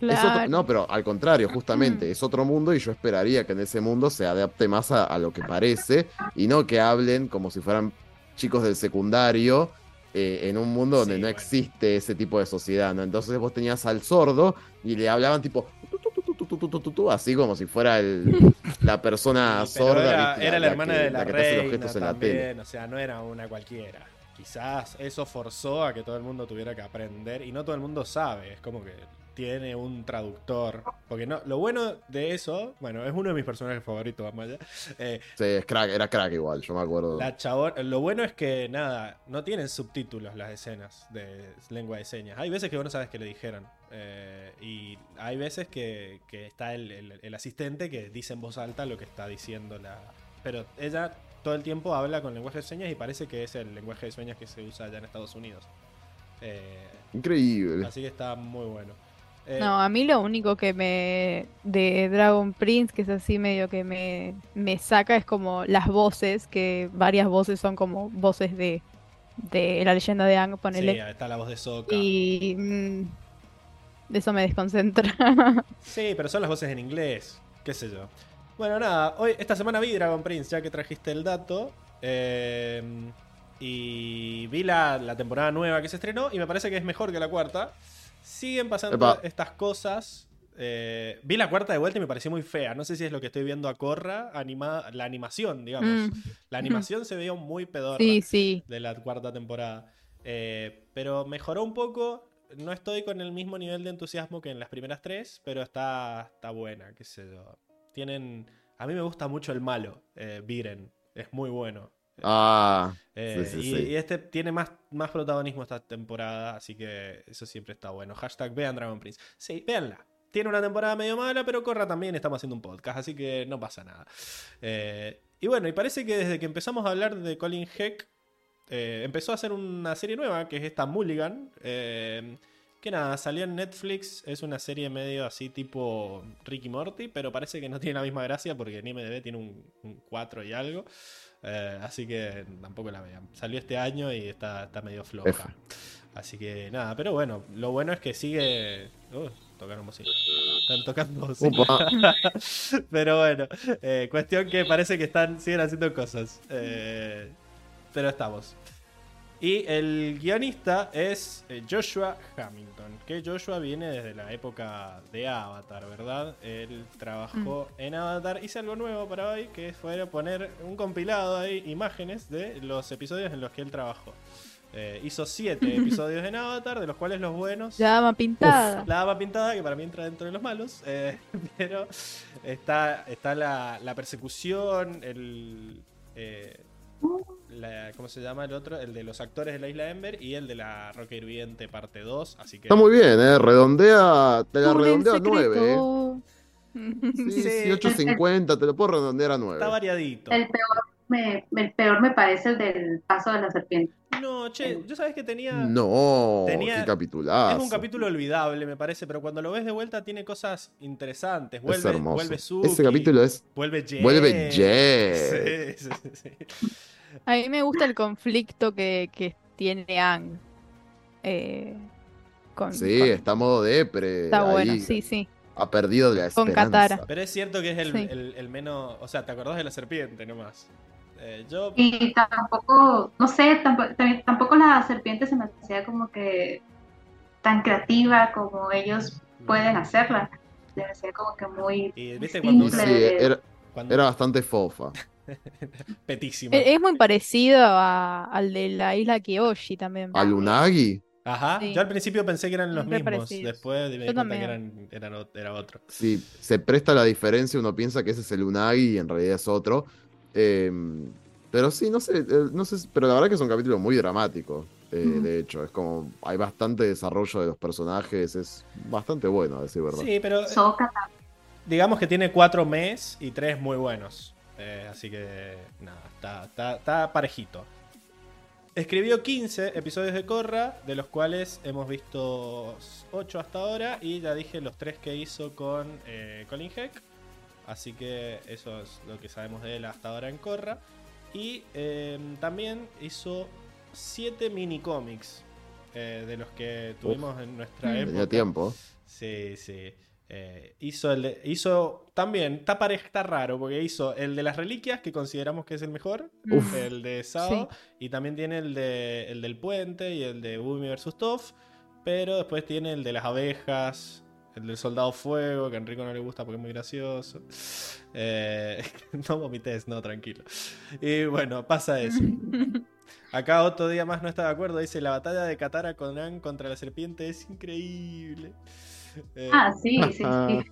es otro- no, pero al contrario, [CLEARS THROAT] justamente, es otro mundo y yo esperaría que en ese mundo se adapte más a, a lo que parece y no que hablen como si fueran chicos del secundario eh, en un mundo donde Sí, no bueno. existe ese tipo de sociedad, ¿no? Entonces vos tenías al sordo y le hablaban tipo tu, tu, tu, así como si fuera el, [LAUGHS] la persona sí, sorda. Era, era, la, hermana de la, la que reina te hace los en la tele. O sea, no era una cualquiera. Quizás eso forzó a que todo el mundo tuviera que aprender y no todo el mundo sabe. Es como que tiene un traductor, porque no, lo bueno de eso, bueno, es uno de mis personajes favoritos, vamos allá. Eh, Sí, es crack, era crack igual, yo me acuerdo. la chabón, lo bueno es que nada, no tienen subtítulos las escenas de lengua de señas. Hay veces que vos no sabes qué le dijeron. eh, y hay veces que, que está el, el- el asistente que dice en voz alta lo que está diciendo la. Pero ella todo el tiempo habla con lenguaje de señas y parece que es el lenguaje de señas que se usa allá en Estados Unidos. Eh, Increíble. así que está muy bueno. Eh, No, a mí lo único que me de Dragon Prince, que es así medio que me, me saca, es como las voces, que varias voces son como voces de, de la leyenda de Aang, sí, ponele. está la voz de Sokka. y mm, eso me desconcentra. [LAUGHS] Sí, pero son las voces en inglés. Qué sé yo. Bueno, nada, hoy, esta semana vi Dragon Prince, ya que trajiste el dato. eh, y vi la, la temporada nueva que se estrenó y me parece que es mejor que la cuarta. Siguen pasando Epa. estas cosas. eh, vi la cuarta de vuelta y me pareció muy fea. No sé si es lo que estoy viendo a Corra, anima, la animación, digamos. Mm, La animación se veía muy pedorra sí, sí. de la cuarta temporada. Eh, pero mejoró un poco. No estoy con el mismo nivel de entusiasmo que en las primeras tres, pero está, está buena, qué sé yo. Tienen. A mí me gusta mucho el malo, eh, Viren. Es muy bueno. Ah, Eh, sí, sí, y, sí. y este tiene más, más protagonismo esta temporada, así que eso siempre está bueno. Hashtag vean Dragon Prince. Sí, véanla. Tiene una temporada medio mala, pero Corra también estamos haciendo un podcast, así que no pasa nada. Eh, y bueno, y parece que desde que empezamos a hablar de Colin Heck, eh, empezó a hacer una serie nueva, que es esta Mulligan. que nada, salió en Netflix. Es una serie medio así tipo Ricky Morty, pero parece que no tiene la misma gracia porque en IMDb tiene un, un 4 y algo. Eh, así que tampoco la vean. Salió este año y está, está medio floja. F. Así que nada, pero bueno, lo bueno es que sigue. Uh, tocaron música. Están tocando música. [LAUGHS] Pero bueno, eh, cuestión que parece que están siguen haciendo cosas. Eh, pero estamos. Y el guionista es eh, Joshua Hamilton, que Joshua viene desde la época de Avatar, ¿verdad? Él trabajó en Avatar, hice algo nuevo para hoy, que fue poner un compilado ahí, imágenes de los episodios en los que él trabajó. Eh, hizo siete [LAUGHS] episodios en Avatar, de los cuales los buenos... Llama pintada. La dama pintada, que para mí entra dentro de los malos. eh, [LAUGHS] pero está, está la, la persecución, el. eh, la- ¿Cómo se llama el otro? El de los actores de la isla Ember y el de la Roca Hirviente, parte 2. Así que. Está muy bien, ¿eh? Redondea, te la redondea a 9, ¿eh? [LAUGHS] Sí. sí, 8.50, te lo puedo redondear a 9. Está variadito. El peor me, el peor me parece el del paso de la serpiente. No, che, yo sabes que tenía. No, Tenía- qué capitulazo. Es un capítulo olvidable, me parece, pero cuando lo ves de vuelta tiene cosas interesantes. Vuelve, es hermoso. vuelve Suki, Ese capítulo es. Vuelve Jet. Vuelve Jet. [LAUGHS] Sí, sí, sí. A mí me gusta el conflicto que, que tiene Ang. eh, con, Sí, con- está a modo depre. está bueno, ahí. sí, sí. Ha perdido la Con esperanza. Katara. Pero es cierto que es el, Sí. el- el menos. O sea, ¿te acordás de la serpiente nomás? Eh, yo. Y tampoco, no sé, tampoco, tampoco la serpiente se me hacía como que tan creativa como ellos pueden hacerla. Se me hacía como que muy Y viste cuando. Sí, era, cuando- era bastante fofa. [LAUGHS] petísima. E- Es muy parecido a- al de la isla Kyoshi también. ¿A Lunagi? Ajá. Sí. Yo al principio pensé que eran los Re mismos. parecidos. Después me di Yo cuenta que también. eran, eran era otro. Sí, se presta la diferencia, uno piensa que ese es el Unagi y en realidad es otro. Eh, pero sí, no sé, eh, no sé, pero la verdad que es un capítulo muy dramático. eh. De hecho, es como hay bastante desarrollo de los personajes, es bastante bueno, a decir verdad. Sí, pero eh, digamos que tiene cuatro mes y tres muy buenos. Eh, así que nada, está, está, está parejito. Escribió 15 episodios de Corra, de los cuales hemos visto 8 hasta ahora. Y ya dije los 3 que hizo con eh, Colin Heck. Así que eso es lo que sabemos de él hasta ahora en Korra. Y eh, también hizo siete mini cómics eh, de los que tuvimos en nuestra época. Tenía tiempo. Sí, sí. Eh, hizo el de- hizo también, está, pare- está raro, porque hizo el de las reliquias, que consideramos que es el mejor, Uf. el de Sao, y también tiene el, de, el del puente y el de Bumi vs. Toph, pero después tiene el de las abejas, el del soldado fuego, que a Enrico no le gusta porque es muy gracioso. Eh, [LAUGHS] no vomites, no, tranquilo. Y bueno, pasa eso. [LAUGHS] Acá otro día más no está de acuerdo, dice la batalla de Katara con Aang contra la serpiente es increíble. Eh, Ah, sí, sí, sí.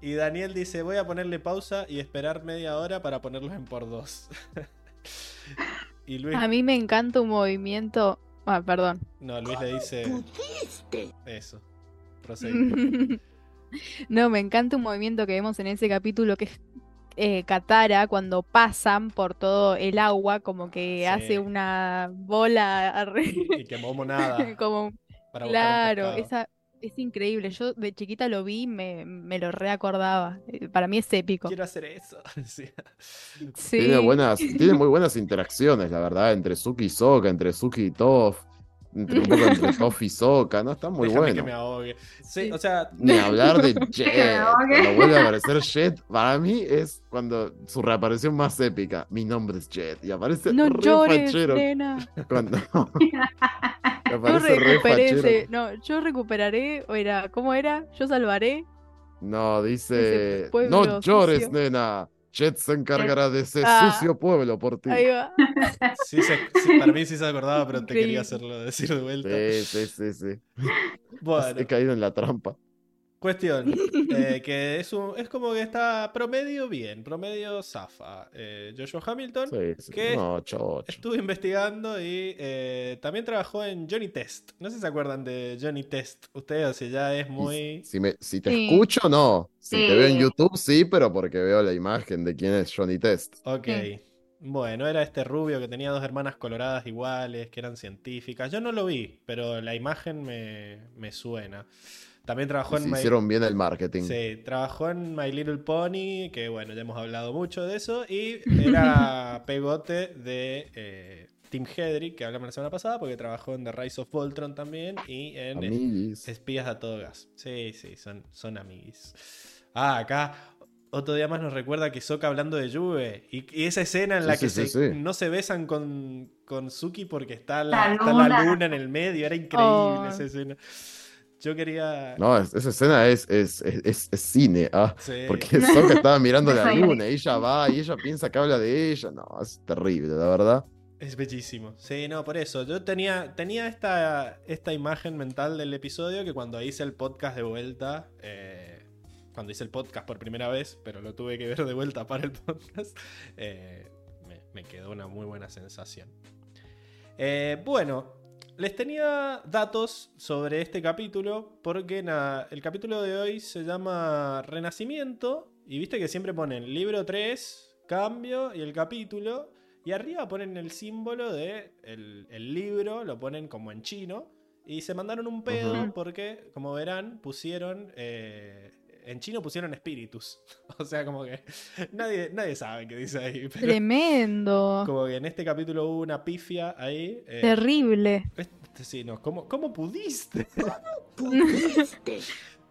y Daniel dice, voy a ponerle pausa y esperar media hora para ponerlos en por dos. [LAUGHS] y Luis, A mí me encanta un movimiento. Ah, perdón. no, Luis le dice eso. [LAUGHS] No, me encanta un movimiento que vemos en ese capítulo que es eh, Katara cuando pasan por todo el agua, como que Sí. hace una bola y que Momo nada. [LAUGHS] como claro, esa es increíble. Yo de chiquita lo vi, y me, me lo reacordaba. Eh, Para mí es épico. Quiero hacer eso. [LAUGHS] Sí. Sí. Tiene buenas, tiene muy buenas interacciones, la verdad, entre Suki y Sokka, entre Suki y Toph, entre un poco entre Toph y Sokka, ¿no? Está muy Déjame bueno. que me ahogue. Sí, o sea, Ni hablar de [LAUGHS] Jet. Cuando vuelve a aparecer Jet, para mí es cuando su reaparición más épica. Mi nombre es Jet. Y aparece No re llores, fachero. nena. Cuando [LAUGHS] Yo recuperé. No, yo recuperaré. O era, ¿cómo era? Yo salvaré. No, dice. Pueblo No llores, sucio". nena. Jet se encargará de ese Ah. sucio pueblo por ti. Ahí va. sí se- sí, para mí sí se acordaba, [LAUGHS] pero te quería hacerlo decir de vuelta. Sí, sí, sí, sí. [LAUGHS] Bueno, He caído en la trampa. Cuestión, eh, [LAUGHS] que es, un, es como que está promedio bien, promedio zafa. Eh, Joshua Hamilton Sí, sí. ¿Qué? No, chocho. estuve investigando y eh, también trabajó en Johnny Test. No sé si se acuerdan de Johnny Test. Ustedes, o sea, ya es muy... Si, me, si te Sí. escucho, no. Si te veo en. YouTube, sí, pero porque veo la imagen de quién es Johnny Test. Ok. Sí. Bueno, era este rubio que tenía dos hermanas coloradas iguales, que eran científicas. Yo no lo vi, pero la imagen me, me suena. También trabajó Se en My- hicieron bien el marketing. Sí, trabajó en My Little Pony, que bueno, ya hemos hablado mucho de eso, y era [LAUGHS] pegote de eh, Tim Hedrick, que hablamos la semana pasada, porque trabajó en The Rise of Voltron también y en eh, Amiguis. Espías a todo gas. Sí, sí, son, son amiguis. Ah, acá otro día más nos recuerda que Sokka hablando de Juve, y, y esa escena en Sí, la sí, que sí, se- sí. no se besan con, con Suki porque está la, La está la luna. luna en el medio, era increíble Oh. esa escena. Yo quería... No, es- esa escena es, es, es, cine, ah. Sí. Porque Sokka estaba mirando la [LAUGHS] luna y ella va y ella piensa que habla de ella. No, es terrible, la verdad. Es bellísimo. Sí, no, por eso. Yo tenía, tenía esta, esta imagen mental del episodio que cuando hice el podcast de vuelta, eh, cuando hice el podcast por primera vez, pero lo tuve que ver de vuelta para el podcast, eh, me, me quedó una muy buena sensación. Eh, bueno, les tenía datos sobre este capítulo porque nada, el capítulo de hoy se llama Renacimiento y viste que siempre ponen libro 3, cambio y el capítulo. Y arriba ponen el símbolo de el, el libro, lo ponen como en chino. Y se mandaron un pedo porque, como verán, pusieron. eh, en chino pusieron espíritus. [LAUGHS] o sea, como que nadie, nadie sabe qué dice ahí. [LAUGHS] Pero Tremendo. como que en este capítulo hubo una pifia ahí. eh, Terrible. este, sí, no, ¿cómo, [LAUGHS] cómo pudiste?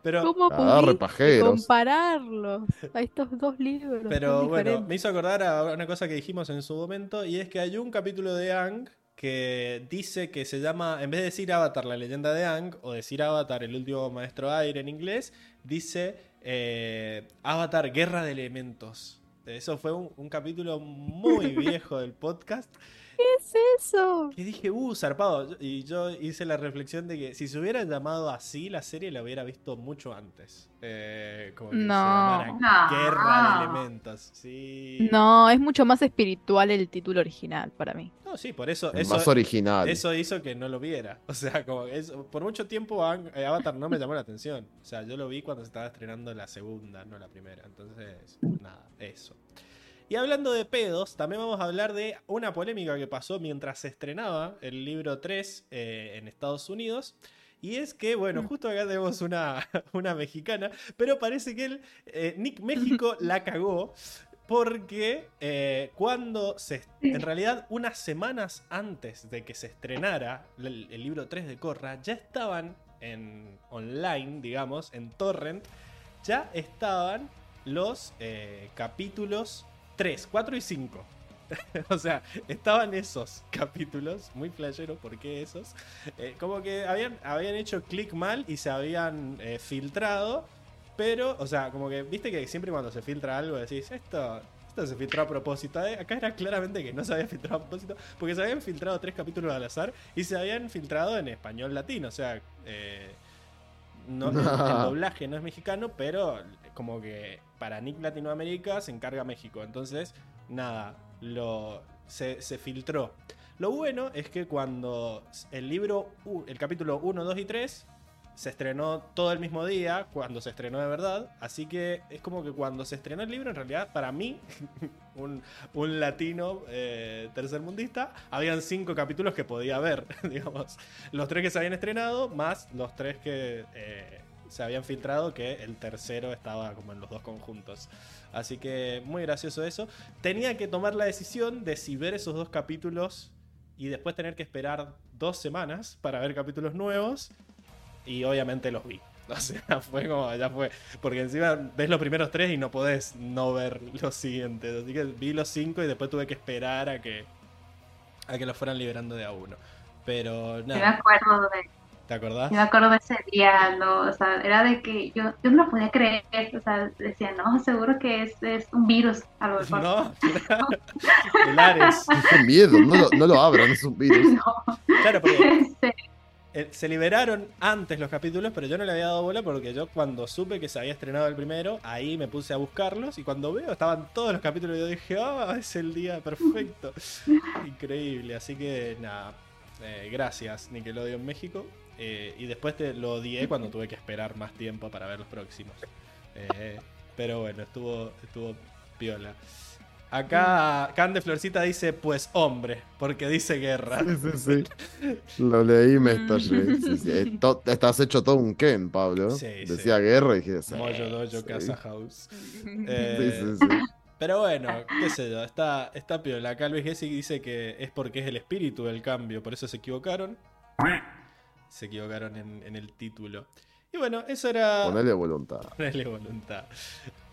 Pero, ¿Cómo Ah, pudiste compararlos a estos dos libros? Pero bueno, me hizo acordar a una cosa que dijimos en su momento, y es que hay un capítulo de Ang que dice que se llama, en vez de decir Avatar, la leyenda de Ang, o decir Avatar, el último maestro aire en inglés, dice eh, Avatar, guerra de elementos. Eso fue un, un capítulo muy [LAUGHS] viejo del podcast. ¿Qué es eso? Y dije, uh, zarpado. Y yo hice la reflexión de que si se hubiera llamado así, la serie la hubiera visto mucho antes. Eh, como que se No. llamara No. Guerra de Elementos. Sí. No, es mucho más espiritual el título original para mí. No, sí, por eso. Es Eso, más original. eso hizo que no lo viera. [LAUGHS] O sea, como que eso- por mucho tiempo eh, Avatar no me llamó la atención. O sea, yo lo vi cuando se estaba estrenando la segunda, no la primera. Entonces, nada, eso. Y hablando de pedos, también vamos a hablar de una polémica que pasó mientras se estrenaba el libro 3 eh, en Estados Unidos. Y es que, bueno, justo acá tenemos una, [LAUGHS] una mexicana, pero parece que el eh, Nick México [LAUGHS] la cagó porque eh, cuando se... En realidad, unas semanas antes de que se estrenara el, el libro 3 de Corra, ya estaban en online, digamos, en torrent, ya estaban los eh, capítulos 3, 4 y 5. [LAUGHS] o sea, estaban esos capítulos, muy flasheros, ¿por qué esos? Eh, como que habían, habían hecho clic mal y se habían eh, filtrado, pero, o sea, como que, viste que siempre cuando se filtra algo decís, esto, esto se filtró a propósito. Acá era claramente que no se había filtrado a propósito, porque se habían filtrado tres capítulos al azar y se habían filtrado en español latino, o sea, no, el, [LAUGHS] doblaje no es mexicano, pero como que para Nick Latinoamérica se encarga México. Entonces, nada, lo, se, se filtró. Lo bueno es que cuando el libro, el capítulo 1, 2 y 3 se estrenó todo el mismo día, cuando se estrenó de verdad. Así que es como que cuando se estrenó el libro, en realidad, para mí, [LAUGHS] un, un, latino eh, tercermundista, habían cinco capítulos que podía ver, [LAUGHS] digamos. Los tres que se habían estrenado, más los tres que eh, se habían filtrado, que el tercero estaba como en los dos conjuntos. Así que muy gracioso eso. Tenía que tomar la decisión de si ver esos dos capítulos y después tener que esperar dos semanas para ver capítulos nuevos y obviamente los vi. [LAUGHS] O sea, fue como, ya fue. Porque encima ves los primeros tres y no podés no ver los siguientes. Así que vi los cinco y después tuve que esperar a que a que los fueran liberando de a uno. Pero nada. Me acuerdo de. ¿Te acordás? Me acuerdo de ese día, ¿no? O sea, era de que yo, yo no lo podía creer. O sea, decía, no, seguro que es, es un virus a lo mejor. No, [LAUGHS] claro. El Ares. [LAUGHS] Qué miedo, no lo, no lo abran, es un virus. [LAUGHS] No. Claro, porque Sí. Eh, se liberaron antes los capítulos, pero yo no le había dado bola porque yo cuando supe que se había estrenado el primero, ahí me puse a buscarlos y cuando veo estaban todos los capítulos y yo dije, ah, es el día perfecto. Increíble, así que nada, eh, gracias Nickelodeon México. Eh, y después te lo odié cuando tuve que esperar más tiempo para ver los próximos. Eh, pero bueno, estuvo, estuvo piola. Acá Can de Florcita dice, pues hombre, porque dice guerra. Sí, sí, sí. Lo leí me estallé. Sí, sí. Eh, to- Estás hecho todo un Ken, Pablo. Sí, Decía guerra y dije, Moyo Dojo. Casa House. Sí, Eh, sí, sí. Pero bueno, qué sé yo, está, está piola. Acá Luis Gessi dice que es porque es el espíritu del cambio, por eso se equivocaron. Se equivocaron en, en el título. Y bueno, eso era. Ponele voluntad. [LAUGHS] Ponele voluntad.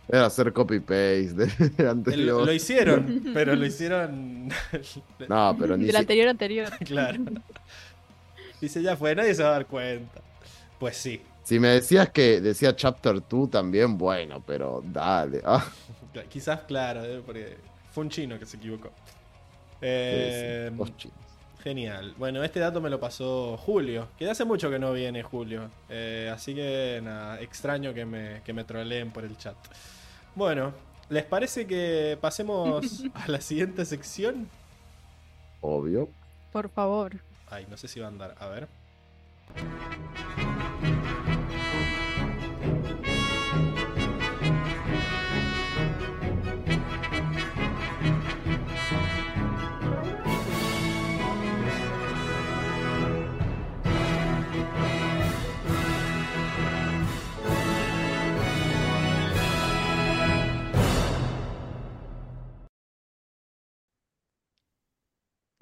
Era hacer copy-paste de El- anterior. lo hicieron, [LAUGHS] pero lo hicieron. [LAUGHS] No, pero ni Del si- anterior anterior. claro. Dice, ya fue, nadie se va a dar cuenta. Pues sí, Si me decías que decía Chapter 2 también, bueno, pero dale. Ah, quizás, claro, eh, porque fue un chino que se equivocó. sí, sí, los chinos. Genial. Bueno, este dato me lo pasó Julio, que hace mucho que no viene Julio. Eh, así que nada, extraño que me, que me troleen por el chat. Bueno, ¿les parece que pasemos [LAUGHS] a la siguiente sección? Obvio. Por favor. Ay, no sé si va a andar. A ver.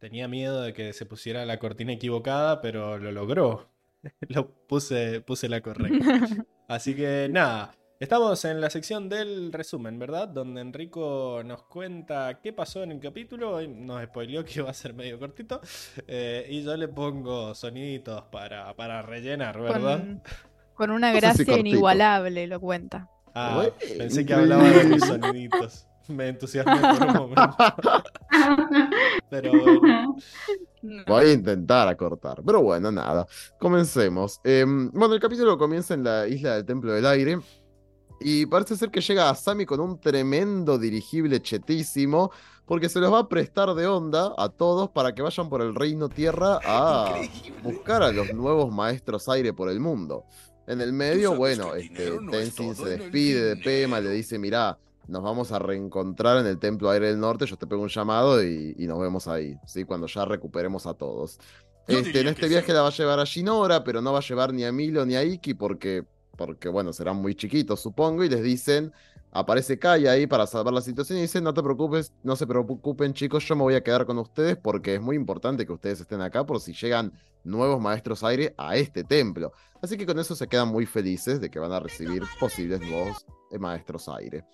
Tenía miedo de que se pusiera la cortina equivocada, pero lo logró. [LAUGHS] lo puse, puse la correcta. [LAUGHS] Así que nada, estamos en la sección del resumen, ¿verdad? Donde Enrico nos cuenta qué pasó en el capítulo. y Nos spoileó que iba a ser medio cortito. eh, y yo le pongo soniditos para, para rellenar, ¿verdad? Con, con una No sé si gracia inigualable lo cuenta. Ah, pensé que hablaba de mis soniditos. [LAUGHS] Me entusiasmé por un momento. [LAUGHS] Pero bueno. Voy a intentar acortar, pero bueno, nada. Comencemos. Em, bueno, el capítulo comienza en la isla del Templo del Aire. Y parece ser que llega a Sami con un tremendo dirigible chetísimo. Porque se los va a prestar de onda a todos para que vayan por el Reino Tierra a buscar a los nuevos maestros aire por el mundo. En el medio, bueno, este, no Tenzin se despide de. Pema, le dice, mirá, nos vamos a reencontrar en el Templo Aire del Norte, yo te pego un llamado y, y nos vemos ahí, ¿sí? Cuando ya recuperemos a todos. Este, en este viaje sí. la va a llevar a Shinora, pero no va a llevar ni a Milo ni a Iki porque, porque bueno, serán muy chiquitos, supongo, y les dicen, aparece Kai ahí para salvar la situación y dicen, no te preocupes, no se preocupen chicos, yo me voy a quedar con ustedes porque es muy importante que ustedes estén acá por si llegan nuevos maestros aire a este templo. Así que con eso se quedan muy felices de que van a recibir posibles nuevos eh, maestros aire.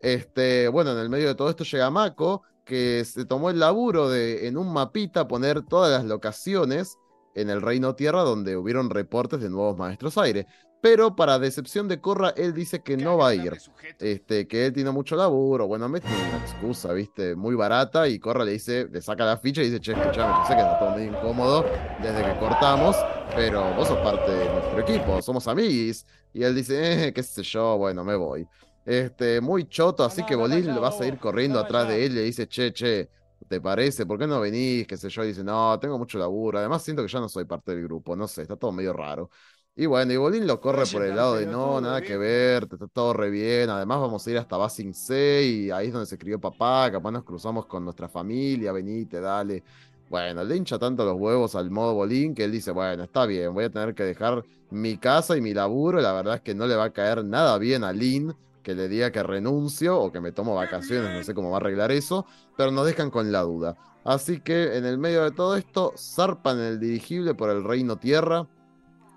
Este, bueno, en el medio de todo esto llega Mako, que se tomó el laburo de en un mapita poner todas las locaciones en el Reino Tierra donde hubieron reportes de nuevos maestros aire. Pero para decepción de Korra, él dice que no va a ir. Este, que él tiene mucho laburo. Bueno, mete una excusa, viste, muy barata. Y Korra le dice, le saca la ficha y dice, che, escuchame, yo sé que está todo medio incómodo desde que cortamos, pero vos sos parte de nuestro equipo, somos amiguis. Y él dice, eh, qué sé yo, bueno, me voy. Este, muy choto, así que Bolín le va a seguir corriendo atrás de él y le dice, che, che, ¿te parece? ¿Por qué no venís? Qué sé yo, y dice, no, tengo mucho laburo. Además, siento que ya no soy parte del grupo, no sé, está todo medio raro. Y bueno, y Bolín lo corre por el lado de no, nada que ver, está todo re bien. Además, vamos a ir hasta Basing C y ahí es donde se escribió papá. Capaz nos cruzamos con nuestra familia, venite, dale. Bueno, le hincha tanto los huevos al modo Bolín que él dice, bueno, está bien, voy a tener que dejar mi casa y mi laburo. La verdad es que no le va a caer nada bien a Lin que le diga que renuncio o que me tomo vacaciones, no sé cómo va a arreglar eso, pero nos dejan con la duda. Así que en el medio de todo esto, zarpan el dirigible por el Reino Tierra,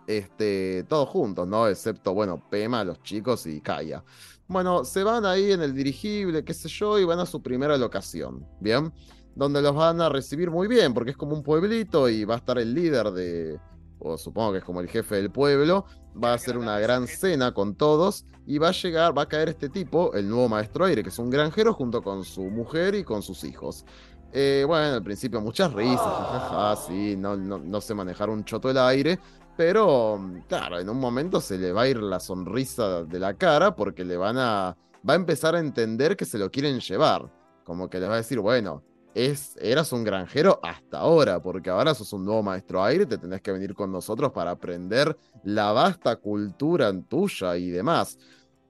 este, todos juntos, ¿no? Excepto, bueno, Pema, los chicos y Kaya. Bueno, se van ahí en el dirigible, qué sé yo, y van a su primera locación, ¿bien? Donde los van a recibir muy bien, porque es como un pueblito y va a estar el líder de, o supongo que es como el jefe del pueblo, va a hacer una gran cena con todos y va a llegar, va a caer este tipo, el nuevo maestro aire, que es un granjero junto con su mujer y con sus hijos. Eh, bueno, al principio muchas risas, jajaja, sí, no, no, no sé manejar un choto el aire, pero claro, en un momento se le va a ir la sonrisa de la cara porque le van a, va a empezar a entender que se lo quieren llevar, como que les va a decir, bueno, es, eras un granjero hasta ahora, porque ahora sos un nuevo maestro aire, te tenés que venir con nosotros para aprender la vasta cultura tuya y demás.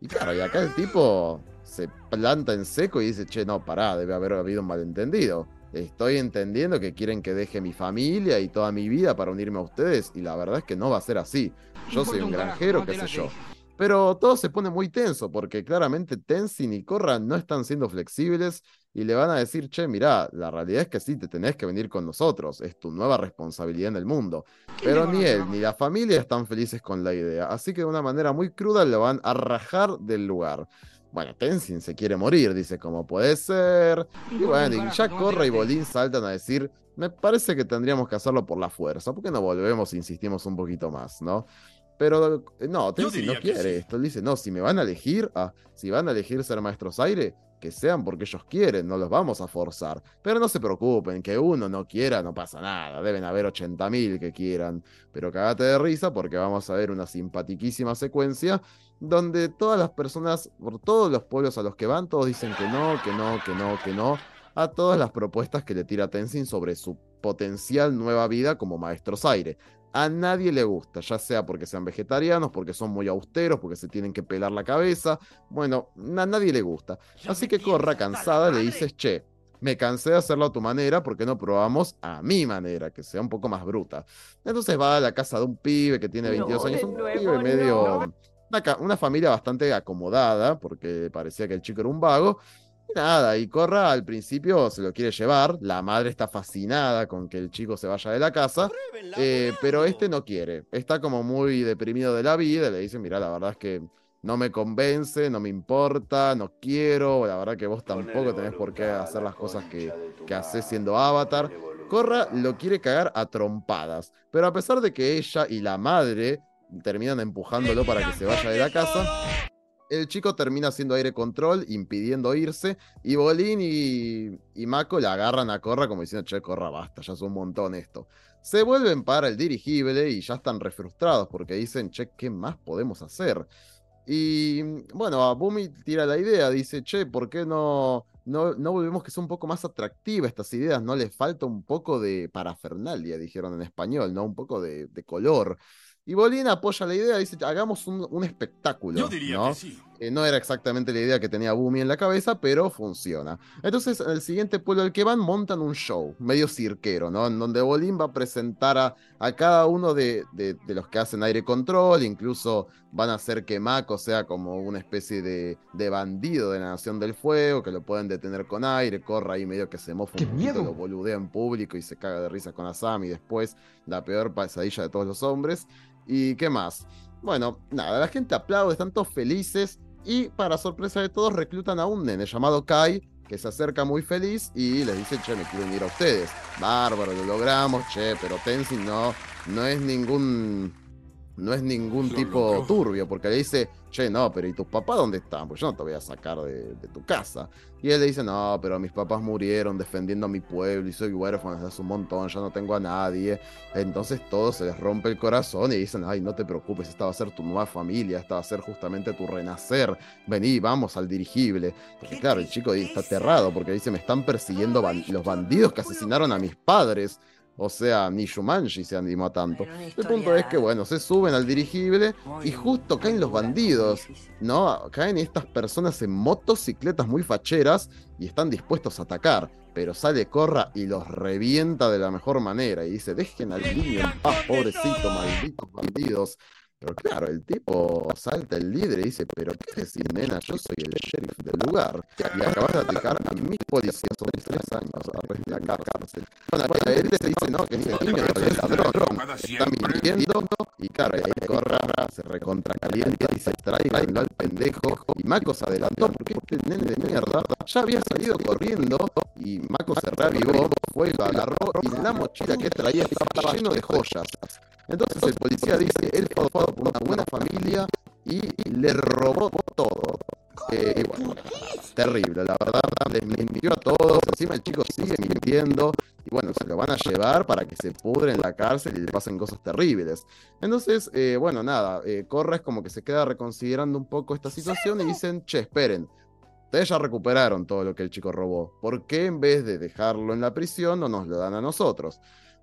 Y claro, y acá el tipo se planta en seco y dice, che, no, pará, debe haber habido un malentendido. Estoy entendiendo que quieren que deje mi familia y toda mi vida para unirme a ustedes, y la verdad es que no va a ser así. Yo soy un granjero, qué sé yo. Pero todo se pone muy tenso porque claramente Tenzin y Korra no están siendo flexibles y le van a decir, che, mirá, la realidad es que sí, te tenés que venir con nosotros, es tu nueva responsabilidad en el mundo. Pero ni él ni la familia están felices con la idea, así que de una manera muy cruda le van a rajar del lugar. Bueno, Tenzin se quiere morir, dice, como puede ser. Y bueno, y ya Korra y Bolín saltan a decir, me parece que tendríamos que hacerlo por la fuerza, ¿por qué no volvemos e insistimos un poquito más, no? Pero no, Tenzin no quiere sí. esto. Él dice, no, si me van a elegir, ah, si van a elegir ser maestros aire, que sean porque ellos quieren, no los vamos a forzar. Pero no se preocupen, que uno no quiera, no pasa nada. Deben haber 80.000 que quieran. Pero cagate de risa porque vamos a ver una simpatiquísima secuencia donde todas las personas, por todos los pueblos a los que van, todos dicen que no, que no, que no, que no, a todas las propuestas que le tira Tenzin sobre su potencial nueva vida como maestros aire. A nadie le gusta, ya sea porque sean vegetarianos, porque son muy austeros, porque se tienen que pelar la cabeza. Bueno, a nadie le gusta. Así que Corra, cansada, le dices, che, me cansé de hacerlo a tu manera, ¿por qué no probamos a mi manera, que sea un poco más bruta? Entonces va a la casa de un pibe que tiene 22 años, un pibe medio... Una, una familia bastante acomodada, porque parecía que el chico era un vago. Nada, y Corra al principio se lo quiere llevar, la madre está fascinada con que el chico se vaya de la casa, eh, pero este no quiere, está como muy deprimido de la vida, le dice, mira, la verdad es que no me convence, no me importa, no quiero, la verdad que vos tampoco tenés por qué hacer las cosas que, que haces siendo avatar. Corra lo quiere cagar a trompadas, pero a pesar de que ella y la madre terminan empujándolo para que se vaya de la casa, el chico termina haciendo aire control, impidiendo irse, y Bolín y, Mako le agarran a Corra como diciendo, che, Corra, basta, ya es un montón esto. Se vuelven para el dirigible y ya están refrustrados porque dicen, che, ¿qué más podemos hacer? Y bueno, a Bumi tira la idea, dice, che, ¿por qué no, no, no volvemos que sea un poco más atractiva estas ideas? ¿No les falta un poco de parafernalia, dijeron en español, ¿no? Un poco de color. Y Bolín apoya la idea, dice, hagamos un, un espectáculo, Yo diría ¿no? que sí. Eh, no era exactamente la idea que tenía Bumi en la cabeza, pero funciona. Entonces, en el siguiente pueblo al que van, montan un show, medio cirquero, ¿no? En donde Bolín va a presentar a, a cada uno de, de- de los que hacen aire control, incluso van a hacer que Mako sea como una especie de, de bandido de la Nación del Fuego, que lo pueden detener con aire, corra ahí medio que se mofa un ¡Qué poquito, lo boludea en público y se caga de risa con Asami después, la peor pesadilla de todos los hombres. ¿Y qué más? Bueno, nada, la gente aplaude, están todos felices y para sorpresa de todos reclutan a un nene llamado Kai que se acerca muy feliz y les dice, che, me quiero unir a ustedes. Bárbaro, lo logramos, che, pero Tenzin no, no es ningún, no es ningún Lo tipo logró. turbio, porque le dice, che, no, pero ¿y tus papás dónde están? Pues yo no te voy a sacar de, de tu casa. Y él le dice, no, pero mis papás murieron defendiendo a mi pueblo y soy huérfano desde hace un montón, ya no tengo a nadie. Entonces todo se les rompe el corazón y dicen, ay, no te preocupes, esta va a ser tu nueva familia, esta va a ser justamente tu renacer. Vení, vamos al dirigible. Porque claro, el chico ahí está aterrado porque dice, me están persiguiendo ban- los bandidos que asesinaron a mis padres. O sea, ni Shumanji se animó tanto. El punto es que, bueno, se suben al dirigible y justo caen los bandidos, ¿no? Caen estas personas en motocicletas muy facheras y están dispuestos a atacar. Pero sale Corra y los revienta de la mejor manera y dice, dejen al niño en paz, pobrecito, malditos bandidos. Pero claro, el tipo salta el líder y dice, pero ¿qué decís, nena? Yo soy el sheriff del lugar y acabas de atacar a mis policías sobre tres años a la cárcel. Bueno, para él se dice, no, que ese niño no es ladrón, está mintiendo y claro, ahí Corra se recontra calienta y se traiganlo al pendejo y Mako se adelantó porque este nene de mierda ya había salido corriendo y Mako se reavivó, fue lo agarró y la mochila que traía estaba lleno de joyas. Entonces el policía dice, él adoptado por una buena familia y le robó todo. Eh, y bueno, terrible, la verdad, les mintió a todos, encima el chico sigue mintiendo y bueno, se lo van a llevar para que se pudre en la cárcel y le pasen cosas terribles. Entonces, eh, bueno, nada, eh, Corra es como que se queda reconsiderando un poco esta situación y dicen, che, esperen, ustedes ya recuperaron todo lo que el chico robó, ¿por qué en vez de dejarlo en la prisión no nos lo dan a nosotros?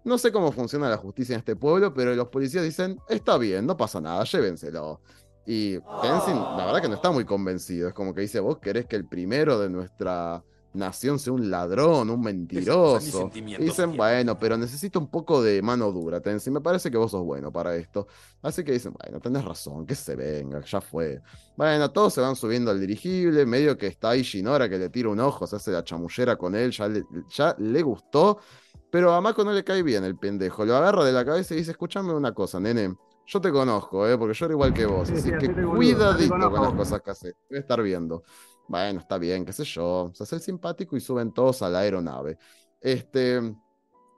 No sé cómo funciona la justicia en este pueblo, pero los policías dicen, está bien, no pasa nada, llévenselo. Y Tenzin, la verdad que no está muy convencido. Es como que dice, vos querés que el primero de nuestra nación sea un ladrón, un mentiroso. Y dicen, bueno, pero necesito un poco de mano dura, Tenzin. Me parece que vos sos bueno para esto. Así que dicen, bueno, tenés razón, que se venga, ya fue. Bueno, todos se van subiendo al dirigible, medio que está ahí Shinora que le tira un ojo, se hace la chamullera con él, ya le, ya le gustó. Pero a Mako no le cae bien el pendejo. Lo agarra de la cabeza y dice, escúchame una cosa, nene. Yo te conozco, ¿eh? porque yo era igual que vos. Sí, Así sí, que cuidadito con las cosas que haces. Voy a estar viendo. Bueno, está bien, qué sé yo. Se hace el simpático y suben todos a la aeronave. Este.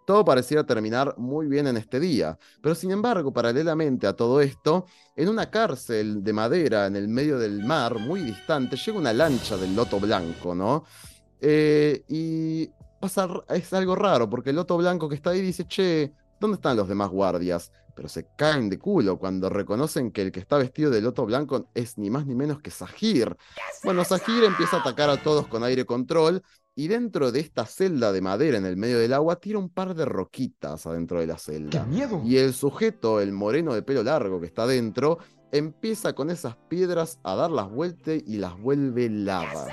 Todo pareciera terminar muy bien en este día, pero sin embargo, paralelamente a todo esto, en una cárcel de madera en el medio del mar, muy distante, llega una lancha del Loto Blanco, ¿no? Eh, y pasa, es algo raro, porque el Loto Blanco que está ahí dice, che, ¿dónde están los demás guardias? Pero se caen de culo cuando reconocen que el que está vestido de Loto Blanco es ni más ni menos que Sahir. Bueno, Sahir empieza a atacar a todos con aire control y dentro de esta celda de madera en el medio del agua tira un par de roquitas adentro de la ¡Qué celda. miedo! Y el sujeto, el moreno de pelo largo que está dentro, empieza con esas piedras a dar las vueltas y las vuelve lava.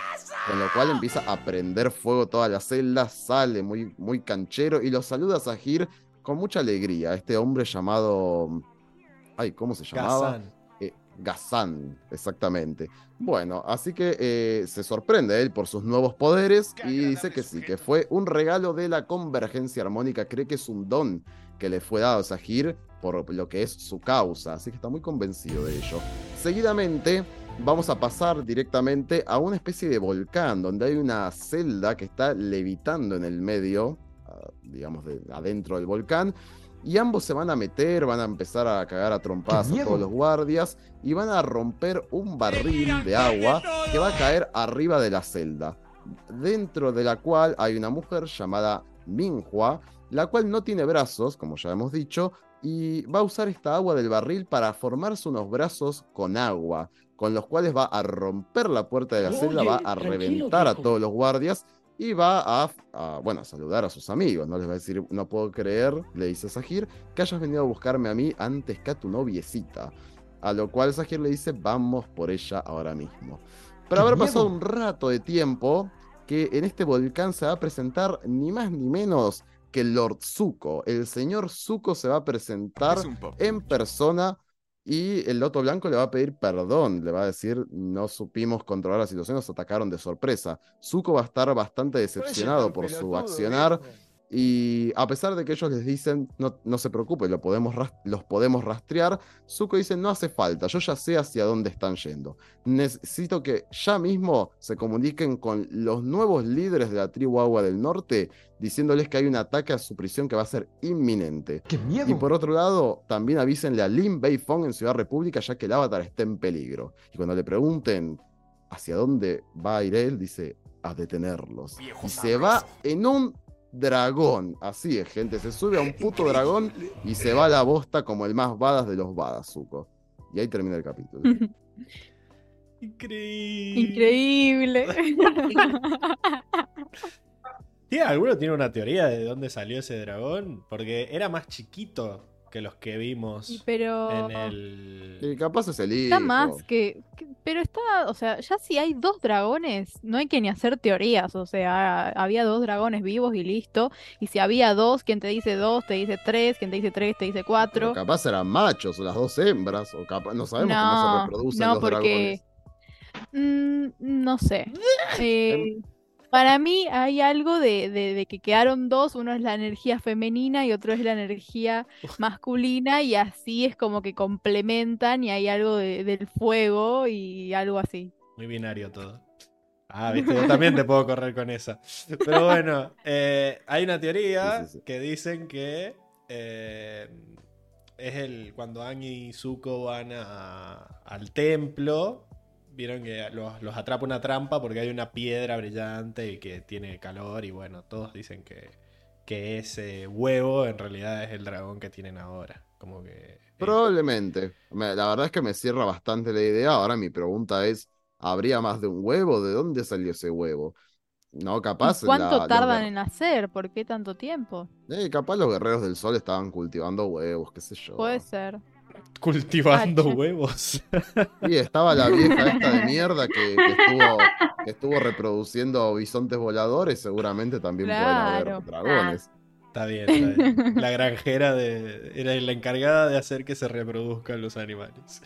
Con lo cual empieza a prender fuego toda la celda, sale muy, muy canchero y lo saluda a Sahir con mucha alegría. Este hombre llamado. Ay, ¿cómo se llamaba? Kazan. Eh, Gazán, exactamente. Bueno, así que eh, se sorprende él por sus nuevos poderes y dice que sí, que fue un regalo de la convergencia armónica. Cree que es un don que le fue dado a Sahir por lo que es su causa, así que está muy convencido de ello. Seguidamente vamos a pasar directamente a una especie de volcán donde hay una celda que está levitando en el medio, ah, digamos, de, adentro del volcán. Y ambos se van a meter, van a empezar a cagar a trompadas a todos los guardias y van a romper un barril de agua que va a caer arriba de la celda, dentro de la cual hay una mujer llamada Minhua, la cual no tiene brazos, como ya hemos dicho, y va a usar esta agua del barril para formarse unos brazos con agua, con los cuales va a romper la puerta de la celda, va a reventar a todos los guardias y va a, a, bueno, a saludar a sus amigos. No les va a decir, no puedo creer, le dice Sahir, que hayas venido a buscarme a mí antes que a tu noviecita. A lo cual Sahir le dice, vamos por ella ahora mismo. Pero habrá miedo! pasado un rato de tiempo que en este volcán se va a presentar ni más ni menos que el Lord Zuko. El señor Zuko se va a presentar en persona y el Loto Blanco le va a pedir perdón, le va a decir, no supimos controlar la situación, nos atacaron de sorpresa. Zuko va a estar bastante decepcionado por su accionar y a pesar de que ellos les dicen, no, no se preocupe, lo podemos los podemos rastrear, Zuko dice, no hace falta, yo ya sé hacia dónde están yendo. Necesito que ya mismo se comuniquen con los nuevos líderes de la tribu Agua del Norte, diciéndoles que hay un ataque a su prisión que va a ser inminente. ¡Qué miedo! Y por otro lado, también avísenle a Lin Beifong en Ciudad República, ya que el avatar está en peligro. Y cuando le pregunten hacia dónde va a ir él, dice a detenerlos. Y se va en un dragón. Así es, gente. Se sube a un puto dragón y se va a la bosta como el más badass de los badass, Zuko. Y ahí termina el capítulo. [LAUGHS] Increíble. Increíble. [LAUGHS] ¿Tiene, ¿Alguno tiene una teoría de dónde salió ese dragón? Porque era más chiquito que los que vimos Y pero en el. Y capaz es el está hijo. más que, que- pero está, o sea, ya si hay dos dragones, no hay que ni hacer teorías, o sea, había dos dragones vivos y listo, y si había dos, quien te dice dos, te dice tres, quien te dice tres, te dice Pero cuatro. capaz eran machos o las dos hembras. O capaz, no sabemos cómo se reproducen no, los porque dragones. mm, no sé. [LAUGHS] Eh, para mí hay algo de, de- de que quedaron dos, uno es la energía femenina y otro es la energía masculina y así es como que complementan y hay algo de- del fuego y algo así. Muy binario todo. Ah, viste, yo [LAUGHS] también te puedo correr con esa. Pero bueno, eh, hay una teoría Sí, sí, sí. que dicen que eh, es el cuando Aang y Zuko van a- al templo. Vieron que los, los atrapa una trampa porque hay una piedra brillante y que tiene calor. Y bueno, todos dicen que, que ese huevo en realidad es el dragón que tienen ahora. Como que. eh, Probablemente. Me- la verdad es que me cierra bastante la idea. Ahora mi pregunta es, ¿habría más de un huevo? ¿De dónde salió ese huevo? No, ¿Y capaz cuánto tardan en hacer? ¿Por qué tanto tiempo? eh, capaz los guerreros del sol estaban cultivando huevos, qué sé yo. Puede ser. Cultivando Ah, huevos. Y estaba la vieja esta de mierda que, que estuvo, que estuvo reproduciendo bisontes voladores, seguramente también pueden haber Claro. dragones. Está bien, está bien. La granjera de, era la encargada de hacer que se reproduzcan los animales.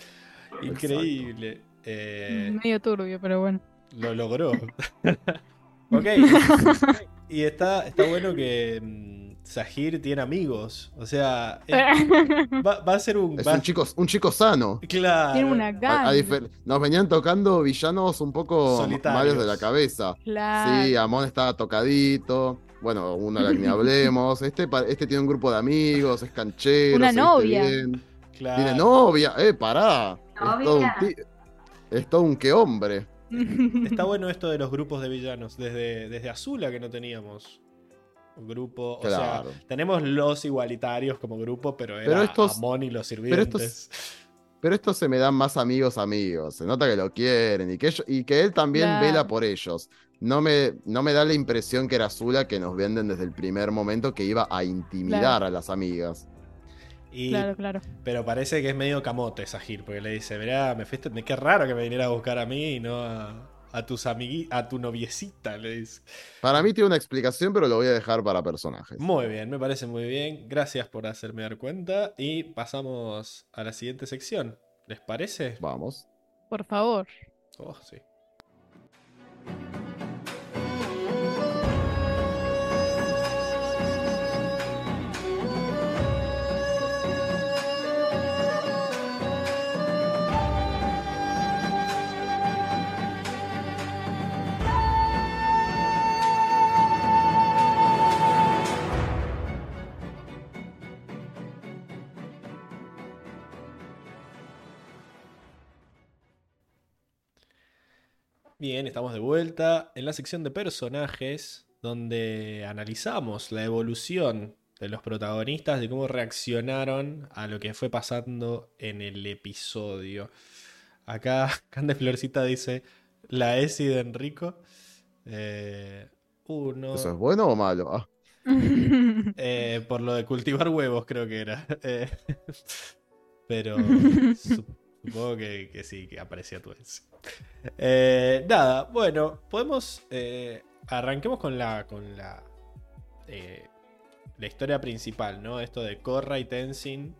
Increíble. Eh, Medio turbio, pero bueno. lo logró. [LAUGHS] ok. Y está, está bueno que mm, Sahir tiene amigos. O sea, es- [LAUGHS] va, va a ser un. Es va- un chico, un chico sano. Claro. Tiene una A- a Nos venían tocando villanos un poco Solitarios. malos de la cabeza. Claro. Sí, Amon estaba tocadito. Bueno, uno la que ni [LAUGHS] hablemos. Este, este tiene un grupo de amigos, es canchero. Una novia. bien. Claro. Tiene novia. Eh, pará. Es todo un, Novia. es todo un que hombre. [LAUGHS] Está bueno esto de los grupos de villanos. Desde, desde Azula que no teníamos. Grupo. O Claro. sea, tenemos los igualitarios como grupo, pero era Pero estos- Amon y los pero sirvientes. estos- Pero estos se me dan más amigos amigos. Se nota que lo quieren y que, ellos- y que él también vela por ellos. No me, no me da la impresión que era Azula que nos venden desde el primer momento que iba a intimidar Claro. a las amigas. Y- Claro, claro. Pero parece que es medio camote Sahir, porque le dice, mirá, me fuiste, qué raro que me viniera a buscar a mí y no a, a tus amigui a tu noviecita, le dice. Para mí tiene una explicación, pero lo voy a dejar para personajes. Muy bien, me parece muy bien. Gracias por hacerme dar cuenta. Y pasamos a la siguiente sección. ¿Les parece? Vamos. Por favor. Oh, sí. Bien, estamos de vuelta en la sección de personajes, donde analizamos la evolución de los protagonistas, de cómo reaccionaron a lo que fue pasando en el episodio. Acá [LAUGHS] Cande Florcita dice, la ESI de Enrico. Eh, uno. ¿Eso es bueno o malo? Ah, [LAUGHS] Eh, por lo de cultivar huevos, creo que era. [LAUGHS] Eh, pero Supongo que, que sí, que aparecía tu ex. Eh, nada, bueno, podemos. eh, arranquemos con la. con la. eh, la historia principal, ¿no? Esto de Korra y Tenzin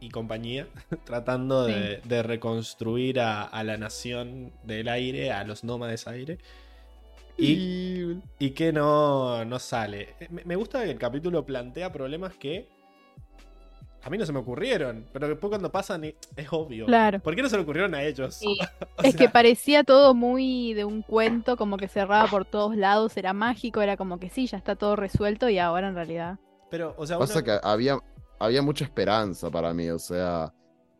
y compañía, [LAUGHS] tratando de, de reconstruir a, a la nación del aire, a los nómades aire. Y, Y y que no, no sale. Me, me gusta que el capítulo plantea problemas que a mí no se me ocurrieron, pero después cuando pasan es obvio. Claro. ¿Por qué no se le ocurrieron a ellos? Sí. [LAUGHS] O Es que parecía todo muy de un cuento, como que cerraba por todos lados, era mágico, era como que sí, ya está todo resuelto y ahora en realidad. pero, o sea, pasa uno- que había, había mucha esperanza para mí, o sea,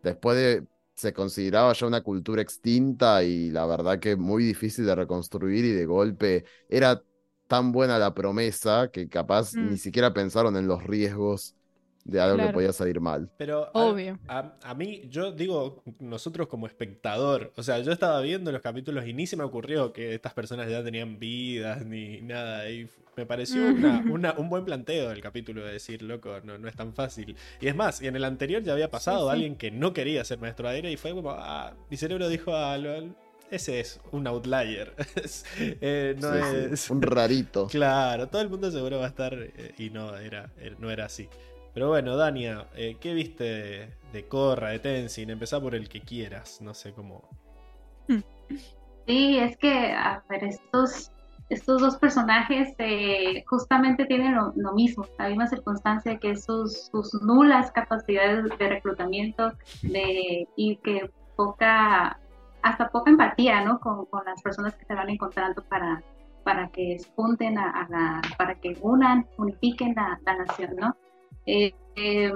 después de, se consideraba ya una cultura extinta y la verdad que muy difícil de reconstruir y de golpe era tan buena la promesa que capaz Mm. ni siquiera pensaron en los riesgos de algo que podía salir mal. Pero a- Obvio. A, a mí, yo digo, nosotros como espectador, o sea, yo estaba viendo los capítulos y ni se me ocurrió que estas personas ya tenían vidas ni nada. Y me pareció una- [LAUGHS] una- un buen planteo el capítulo de decir, loco, no, no es tan fácil. Y es más, y en el anterior ya había pasado sí. alguien que no quería ser maestro aire y fue como, ah, mi cerebro dijo, ah, lo- ese es un outlier. [LAUGHS] Es- eh, no Sí, sí, es... Un rarito. [LAUGHS] Claro, todo el mundo seguro va a estar eh, y no era, eh, no era así. Pero bueno, Dania, eh, ¿qué viste de, Korra, de Tenzin? Empezá por el que quieras, no sé cómo. Sí, es que, a ver, estos, estos dos personajes eh, justamente tienen lo, mismo, la misma circunstancia que sus, sus nulas capacidades de reclutamiento de, y que poca, hasta poca empatía, ¿no? Con, con las personas que se van encontrando para, para que junten a, la, para que unan, unifiquen la nación, ¿no? Eh, eh,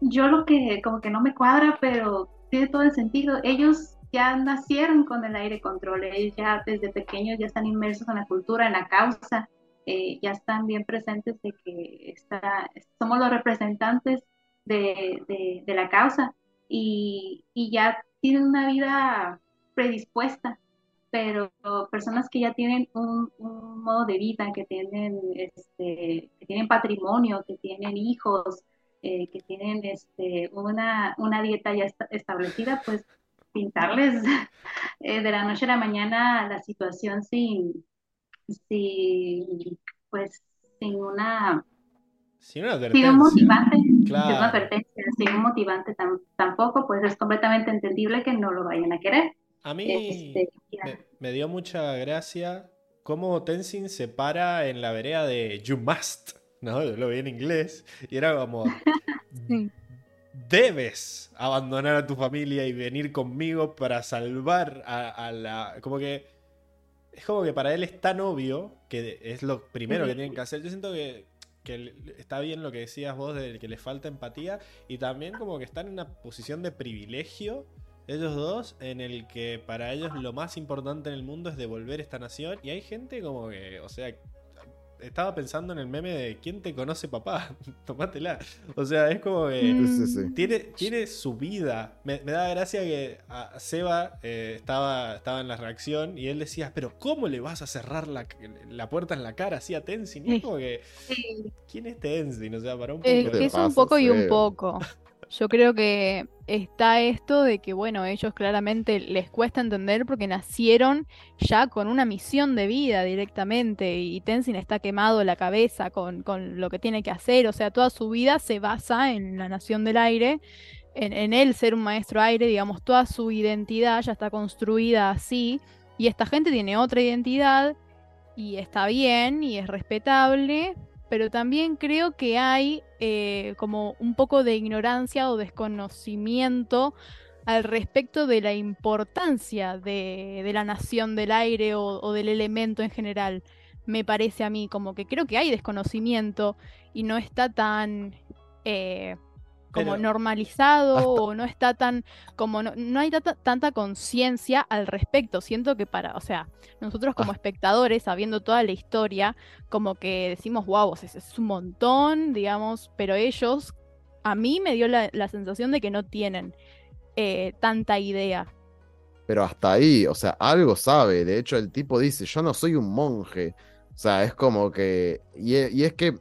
yo lo que como que no me cuadra, pero tiene todo el sentido. Ellos ya nacieron con el aire control, ellos ya desde pequeños ya están inmersos en la cultura, en la causa, eh, ya están bien presentes de que somos los representantes de, de, de la causa y, y, ya tienen una vida predispuesta, pero personas que ya tienen un, un modo de vida, que tienen, este, que tienen patrimonio, que tienen hijos, eh, que tienen este, una, una dieta ya est establecida, pues pintarles [LAUGHS] eh, de la noche a la mañana la situación sin, sin pues, sin una... Sin una Sin un motivante, claro. sin una advertencia, sin un motivante tam tampoco, pues es completamente entendible que no lo vayan a querer. A mí Este, me, me dio mucha gracia cómo Tenzin se para en la vereda de You Must, ¿no? Yo [LAUGHS] lo vi en inglés y era como... [LAUGHS] Sí. Debes abandonar a tu familia y venir conmigo para salvar a, a la... Como que... Es como que para él es tan obvio que es lo primero que tienen que hacer. Yo siento que, que está bien lo que decías vos de que les falta empatía y también como que están en una posición de privilegio ellos dos, en el que para ellos lo más importante en el mundo es devolver esta nación. Y hay gente como que, o sea, estaba pensando en el meme de ¿quién te conoce papá? [LAUGHS] Tomátela. O sea, es como que. Sí, sí, sí. tiene, tiene su vida. Me, me da gracia que a Seba eh, estaba, estaba en la reacción y él decía, pero ¿cómo le vas a cerrar la, la puerta en la cara así a Tenzin? Y es Sí. como que, Sí, ¿quién es Tenzin? O sea, para un poco... Es ¿Qué que es un poco y un poco. Yo creo que está esto de que, bueno, ellos claramente les cuesta entender porque nacieron ya con una misión de vida directamente y Tenzin está quemado la cabeza con, con lo que tiene que hacer, o sea, toda su vida se basa en la Nación del Aire, en, en él ser un maestro aire, digamos, toda su identidad ya está construida así y esta gente tiene otra identidad y está bien y es respetable, pero también creo que hay eh, como un poco de ignorancia o desconocimiento al respecto de la importancia de, la nación del aire o, o, del elemento en general. Me parece a mí como que creo que hay desconocimiento y no está tan eh, como Pero- normalizado Hasta- o no está tan como no, no hay tanta, tanta conciencia al respecto. Siento que para, o sea, nosotros como Ah. espectadores, sabiendo toda la historia, como que decimos, wow, es, es un montón, digamos, pero ellos, a mí me dio la, la sensación de que no tienen eh, tanta idea. Pero hasta ahí, o sea, algo sabe. De hecho, el tipo dice, yo no soy un monje. O sea, es como que... Y, e- y es que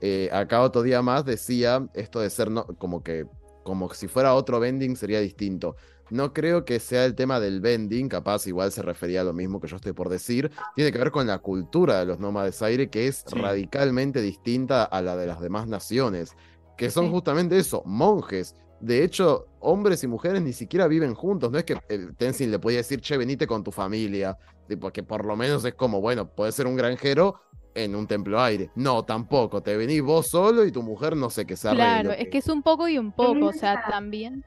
eh, acá otro día más decía esto de ser no- como que como si fuera otro bending sería distinto. No creo que sea el tema del bending, capaz igual se refería a lo mismo que yo estoy por decir. Tiene que ver con la cultura de los nómades aire, que es Sí. radicalmente distinta a la de las demás naciones, que son Sí. justamente eso, monjes. De hecho, hombres y mujeres ni siquiera viven juntos. No es que Tenzin le podía decir, che, venite con tu familia. Tipo, que por lo menos es como, bueno, puede ser un granjero en un templo aire. No, tampoco. Te venís vos solo y tu mujer no sé qué se arregle. Claro, es que es un poco y un poco, o sea, también.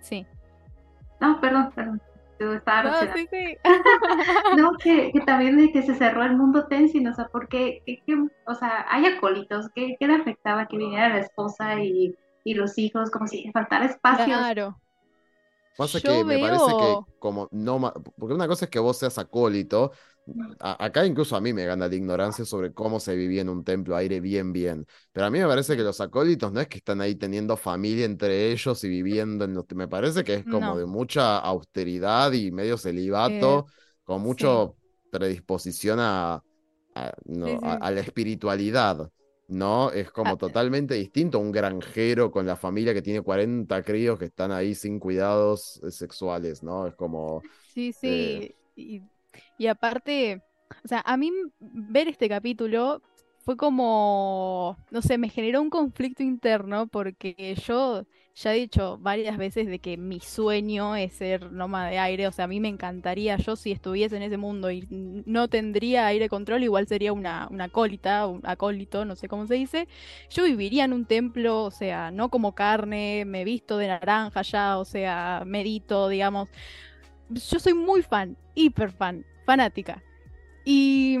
Sí. No, perdón, perdón. No, sí, sí. [LAUGHS] No, que, que también de que se cerró el mundo Tenzin, o sea, porque, que- que- o sea, hay acólitos, ¿qué, qué le afectaba que viniera la esposa y, y los hijos, como si faltara espacio? Claro. Pasa Yo que me parece que como no porque una cosa es que vos seas acólito, a- acá incluso a mí me gana la ignorancia sobre cómo se vivía en un templo aire bien bien, pero a mí me parece que los acólitos no es que están ahí teniendo familia entre ellos y viviendo en los, me parece que es como No. de mucha austeridad y medio celibato, con mucho predisposición a, a, no, Sí, a- sí. a la espiritualidad. ¿no? Es como Ah, totalmente distinto un granjero con la familia que tiene 40 críos que están ahí sin cuidados eh, sexuales, ¿no? Es como, Sí, sí. Eh. Y, y aparte, o sea, a mí ver este capítulo fue como, no sé, me generó un conflicto interno porque yo ya he dicho varias veces de que mi sueño es ser nómada de aire, o sea, a mí me encantaría, yo si estuviese en ese mundo y no tendría aire control, igual sería una, una acólita, un acólito, no sé cómo se dice, yo viviría en un templo, o sea, no como carne, me visto de naranja ya, o sea, medito, digamos. Yo soy muy fan, hiper fan, fanática. Y,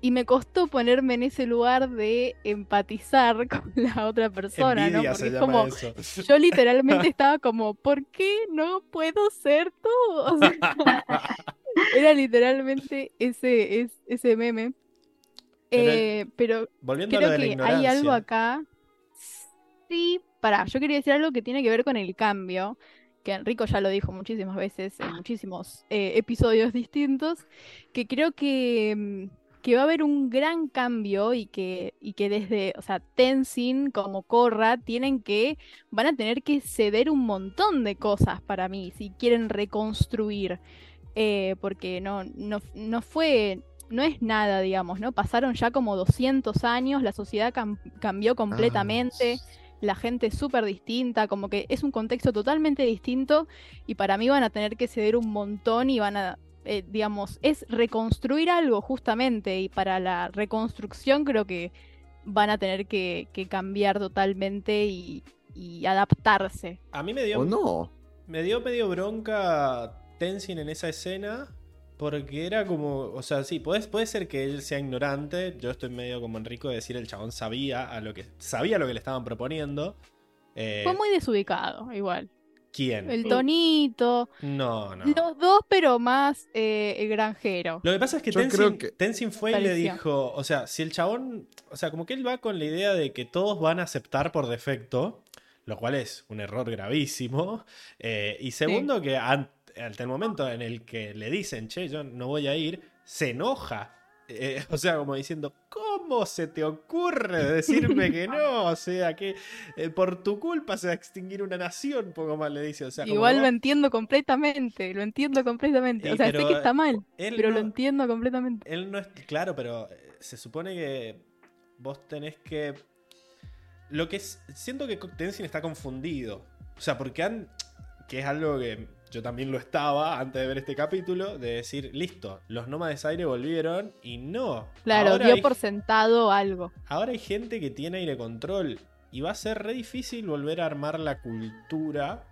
y me costó ponerme en ese lugar de empatizar [LAUGHS] con la otra persona, ¿no? Porque es como, eso. yo literalmente estaba como, ¿por qué no puedo ser tú? [LAUGHS] O sea, [LAUGHS] era literalmente ese, es, ese meme. Pero- Eh, pero Volviendo creo que hay algo acá. Sí, pará, yo quería decir algo que tiene que ver con el cambio, que Enrico ya lo dijo muchísimas veces en muchísimos eh, episodios [LAUGHS] distintos, que creo que, mm, que va a haber un gran cambio y que, y que desde, o sea, Tenzin como Korra tienen que, van a tener que ceder un montón de cosas para mí, si quieren reconstruir, eh, porque no, no, no fue no es nada, digamos, ¿no? Pasaron ya como 200 años, la sociedad cam- cambió completamente, la gente es súper distinta, como que es un contexto totalmente distinto y para mí van a tener que ceder un montón y van a, eh, digamos, es reconstruir algo justamente y para la reconstrucción creo que van a tener que, que cambiar totalmente y, y adaptarse. A mí me dio, ¿O no? me dio medio bronca Tenzin en esa escena. Porque era como, o sea, sí, puede, puede ser que él sea ignorante. Yo estoy medio como Enrico de decir el chabón sabía a lo que sabía lo que le estaban proponiendo. Eh, Fue muy desubicado, igual. ¿Quién? El Sí. tonito, No, no. los dos, pero más eh, el granjero. Lo que pasa es que Tenzin, que- Tenzin fue y le dijo, o sea, si el chabón, o sea, como que él va con la idea de que todos van a aceptar por defecto, lo cual es un error gravísimo, eh, y segundo que ante el momento en el que le dicen, che, yo no voy a ir, se enoja. Eh, [LAUGHS] o sea, como diciendo, ¿cómo se te ocurre decirme que no? [LAUGHS] O sea, que eh, por tu culpa se va a extinguir una nación, poco más le dice. O sea, Igual lo entiendo completamente, lo entiendo completamente. O sea, sé que está mal, él pero no- lo entiendo completamente. Él no es. Claro, pero eh, se supone que vos tenés que. Lo que es. Siento que Tenzin está confundido. O sea, porque han. Que es algo que yo también lo estaba antes de ver este capítulo. De decir, listo, los nómades aire volvieron y no. Claro, dio hay, por sentado algo. ahora hay gente que tiene aire control. Y va a ser re difícil volver a armar la cultura.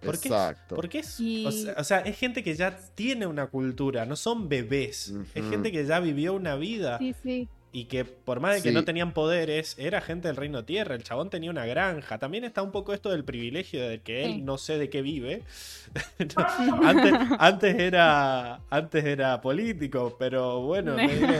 Porque, Exacto. porque es, Y- o, sea, o sea, es gente que ya tiene una cultura, no son bebés. Es gente que ya vivió una vida Sí, sí. Y que por más de que Sí. no tenían poderes, era gente del reino tierra. El chabón tenía una granja. También está un poco esto del privilegio de que él Sí. no sé de qué vive. [LAUGHS] antes, antes era antes era político, pero bueno, [LAUGHS] medio,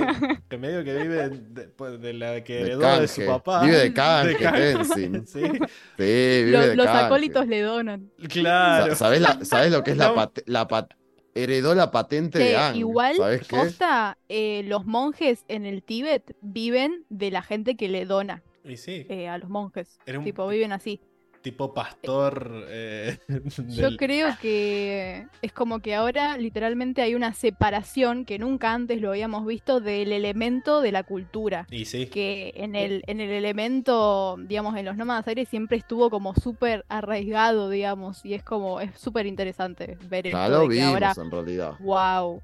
que medio que vive de, pues, de la que De heredó de su papá. Vive de canje, [LAUGHS] De canje. Tenzin. Sí, Sí, vive Los, de los canje. acólitos le donan. claro. Sa- ¿Sabés, la- sabés lo que es la, pat- la pat- Heredó la patente Que de Ang. igual, posta, eh, los monjes en el Tíbet viven de la gente que le dona Y sí, eh, a los monjes. Era un- Tipo, viven así. Tipo pastor. eh, [LAUGHS] Yo creo que es como que ahora literalmente hay una separación que nunca antes lo habíamos visto del elemento de la cultura. Y sí, Que en el, en el elemento, digamos, en los nómadas aires siempre estuvo como súper arraigado, digamos, y es como, es súper interesante ver Ya esto lo de que vimos ahora, en realidad. wow.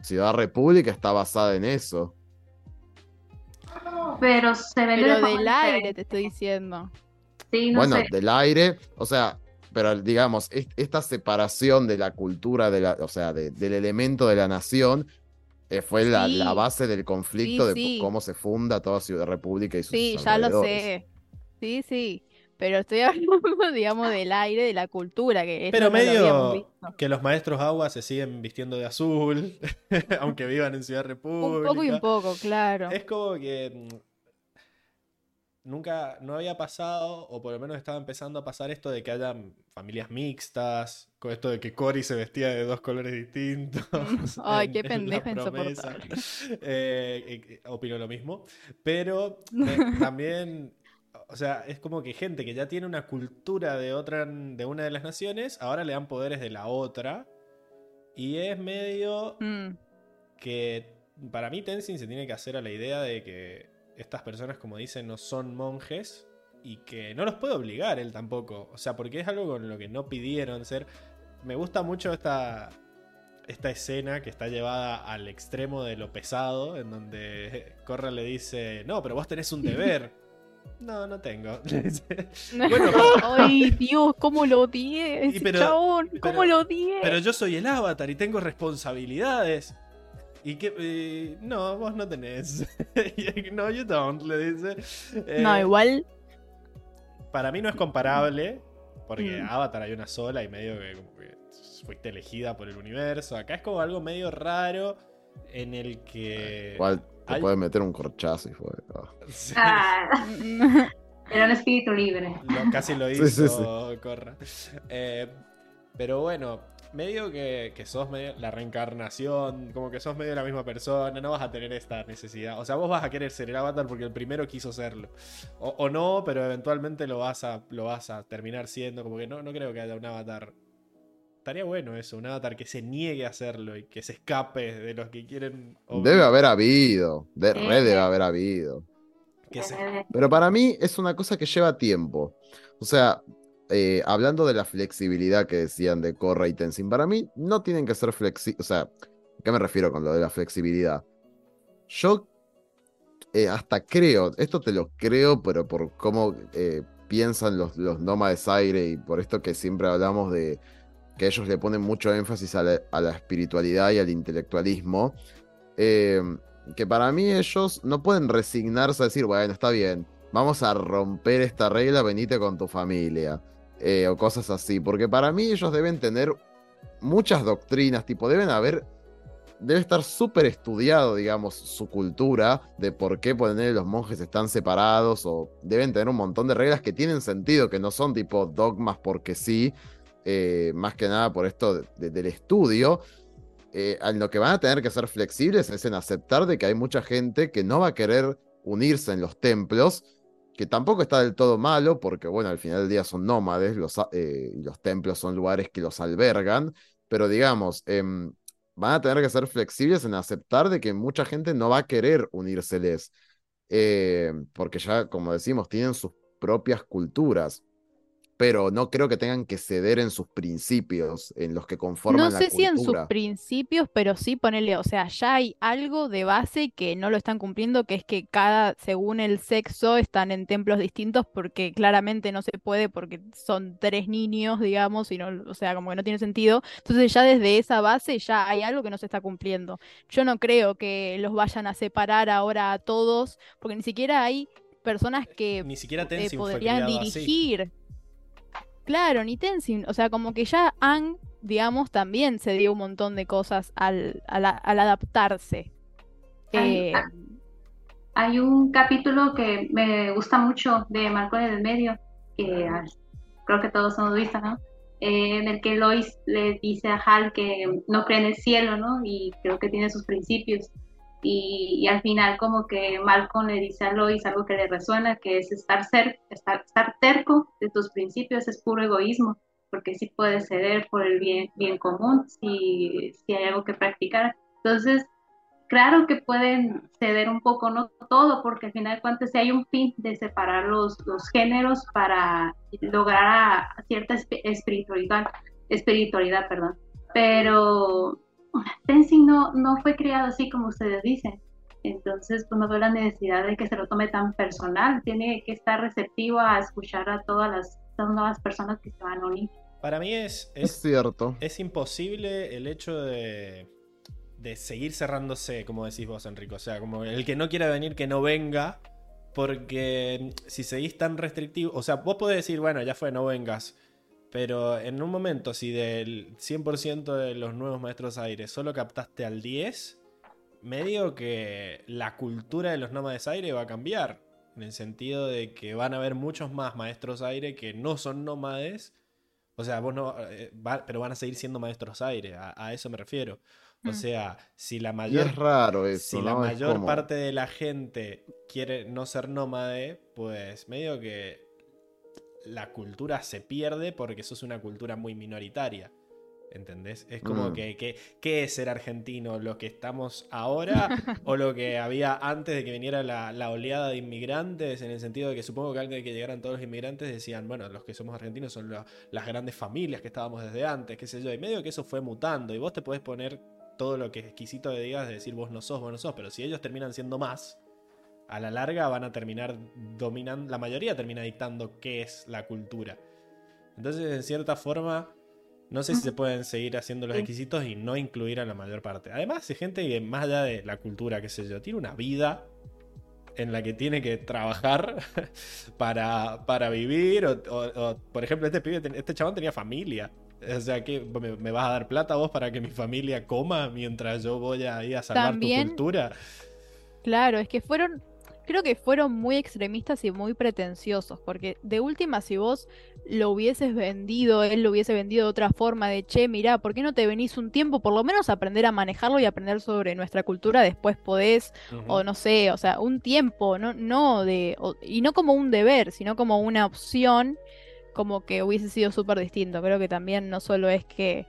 Ciudad República está basada en eso. Pero se vende Pero del aire te estoy diciendo. Sí, no bueno, sé. del aire, o sea, pero digamos, es- esta separación de la cultura, de la, o sea, de- del elemento de la nación, eh, fue la, Sí. la base del conflicto Sí, de sí. cómo se funda toda Ciudad República y sus Sí, ya lo sé. Sí, sí. Pero estoy [LAUGHS] hablando, digamos, del aire, de la cultura, que Pero no lo habíamos medio que los maestros agua se siguen vistiendo de azul, [LAUGHS] aunque vivan en Ciudad República. Un poco y un poco, claro. Es como que mm, nunca, no había pasado, o por lo menos estaba empezando a pasar esto de que hayan familias mixtas, con esto de que Cory se vestía de dos colores distintos. [LAUGHS] Ay, en- [LAUGHS] qué pendeja insoportable. [LAUGHS] Eh, eh, eh, opino lo mismo, pero eh, también, o sea, es como que gente que ya tiene una cultura de otra, de una de las naciones, ahora le dan poderes de la otra, y es medio Mm, que para mí Tenzin se tiene que hacer a la idea de que estas personas, como dicen, no son monjes y que no los puede obligar él tampoco. O sea, porque es algo con lo que no pidieron ser. Me gusta mucho esta, esta escena que está llevada al extremo de lo pesado, en donde Corra le dice, no, pero vos tenés un deber. [LAUGHS] No, no tengo. [LAUGHS] [LAUGHS] Bueno, Ay, Dios, cómo lo odié, pero- chabón, cómo pero- lo odié. pero yo soy el avatar y tengo responsabilidades. Y que eh, no, vos no tenés. [LAUGHS] No, you don't, le dice. [LAUGHS] No, Eh, igual, Para mí no es comparable, porque Mm. Avatar hay una sola y medio que, como que fuiste elegida por el universo. Acá es como algo medio raro en el que. Igual te hay- puede meter un corchazo y fue. ah. [LAUGHS] Sí, Ah, era un espíritu libre. lo- casi lo hizo Sí, sí, sí. Corra. Eh, pero bueno, medio que, que sos medio la reencarnación, como que sos medio la misma persona, no vas a tener esta necesidad. O sea, vos vas a querer ser el avatar porque el primero quiso serlo. O, o no, pero eventualmente lo vas a, lo vas a terminar siendo. Como que no, no creo que haya un avatar. Estaría bueno eso, un avatar que se niegue a hacerlo y que se escape de los que quieren. Debe haber habido. De, re debe haber habido. que se- Pero para mí es una cosa que lleva tiempo. O sea, eh, hablando de la flexibilidad que decían de Korra y Tenzin, para mí no tienen que ser flexibles. O sea, ¿a qué me refiero con lo de la flexibilidad? Yo eh, hasta creo, esto te lo creo, pero por cómo eh, piensan los, los nómades aire y por esto que siempre hablamos de que ellos le ponen mucho énfasis a la, a la espiritualidad y al intelectualismo. que para mí ellos no pueden resignarse a decir, bueno, está bien, vamos a romper esta regla, venite con tu familia, eh, o cosas así, porque para mí ellos deben tener muchas doctrinas, tipo, deben haber, debe estar súper estudiado, digamos, su cultura, de por qué poner los monjes están separados, o deben tener un montón de reglas que tienen sentido, que no son tipo dogmas porque sí, eh, más que nada por esto de- de- del estudio, eh, en lo que van a tener que ser flexibles es en aceptar de que hay mucha gente que no va a querer unirse en los templos, que tampoco está del todo malo, porque bueno, al final del día son nómades, los, eh, los templos son lugares que los albergan, pero digamos, em, van a tener que ser flexibles en aceptar de que mucha gente no va a querer unírseles, eh, porque ya, como decimos, tienen sus propias culturas. Pero no creo que tengan que ceder en sus principios, en los que conforman no la sé si en sus cultura. principios, pero sí ponerle, o sea, ya hay algo de base que no lo están cumpliendo, que es que cada, según el sexo, están en templos distintos, porque claramente no se puede, porque son tres niños, digamos, y no, o sea, como que no tiene sentido. Entonces ya desde esa base ya hay algo que no se está cumpliendo. Yo no creo que los vayan a separar ahora a todos, porque ni siquiera hay personas que Ni siquiera eh, podrían así. Claro, ni Tenzin, o sea, como que ya Ang, digamos, también se dio un montón de cosas al, al, al adaptarse. Ay, Eh, Hay un capítulo que me gusta mucho de Marco en el medio, que ah, creo que todos hemos visto, ¿no? Eh, en el que Lois le dice a Hal que no cree en el cielo, ¿no? Y creo que tiene sus principios. Y, y al final como que Malcolm le dice a Lois algo que le resuena, que es estar, cer estar, estar terco de tus principios es puro egoísmo, porque sí puedes ceder por el bien, bien común si, si hay algo que practicar. Entonces, claro que pueden ceder un poco, no todo, porque al final de cuentas hay un fin de separar los, los géneros para lograr a, cierta esp- espiritualidad, espiritualidad, perdón. Pero Tenzin no, no fue criado así como ustedes dicen. Entonces, pues no veo la necesidad de que se lo tome tan personal. Tiene que estar receptivo a escuchar a todas las, las nuevas personas que se van a unir. Para mí es, Es es, cierto. es imposible el hecho de, de seguir cerrándose, como decís vos, Enrico. O sea, como el que no quiera venir, que no venga. Porque si seguís tan restrictivo, o sea, vos podés decir, bueno, ya fue, no vengas. Pero en un momento, si del 100% de los nuevos maestros aire solo captaste al 10, medio que la cultura de los nómades aire va a cambiar. En el sentido de que van a haber muchos más maestros aire que no son nómades. O sea, vos no. eh, va- pero van a seguir siendo maestros aire. A, a eso me refiero. O Mm. sea, si la Y mayor es raro eso, si la mayor como- parte de la gente quiere no ser nómade, pues medio que la cultura se pierde porque sos una cultura muy minoritaria. ¿Entendés? Es como Mm. que, que- ¿qué es ser argentino? ¿Lo que estamos ahora [LAUGHS] o lo que había antes de que viniera la, la oleada de inmigrantes? En el sentido de que supongo que antes de que llegaran todos los inmigrantes decían, bueno, los que somos argentinos son la- las grandes familias que estábamos desde antes, qué sé yo. Y medio que eso fue mutando y vos te podés poner todo lo que es exquisito de digas de decir vos no sos, vos no sos, pero si ellos terminan siendo más, a la larga van a terminar dominando, la mayoría termina dictando qué es la cultura. Entonces, en cierta forma, no sé si se pueden seguir haciendo los exquisitos y no incluir a la mayor parte. Además, hay gente que más allá de la cultura, qué sé yo, tiene una vida en la que tiene que trabajar [LAUGHS] para, para vivir. O, o- o, por ejemplo, este pibe, este chabón tenía familia. O sea, que me, me vas a dar plata vos para que mi familia coma mientras yo voy ahí a salvar También- tu cultura. Claro, es que fueron, creo que fueron muy extremistas y muy pretenciosos, porque de última, si vos lo hubieses vendido, él lo hubiese vendido de otra forma, de che, mirá, ¿por qué no te venís un tiempo? Por lo menos a aprender a manejarlo y aprender sobre nuestra cultura, después podés, o no sé, o sea, un tiempo, no, no de, o- y no como un deber, sino como una opción, como que hubiese sido súper distinto. Creo que también no solo es que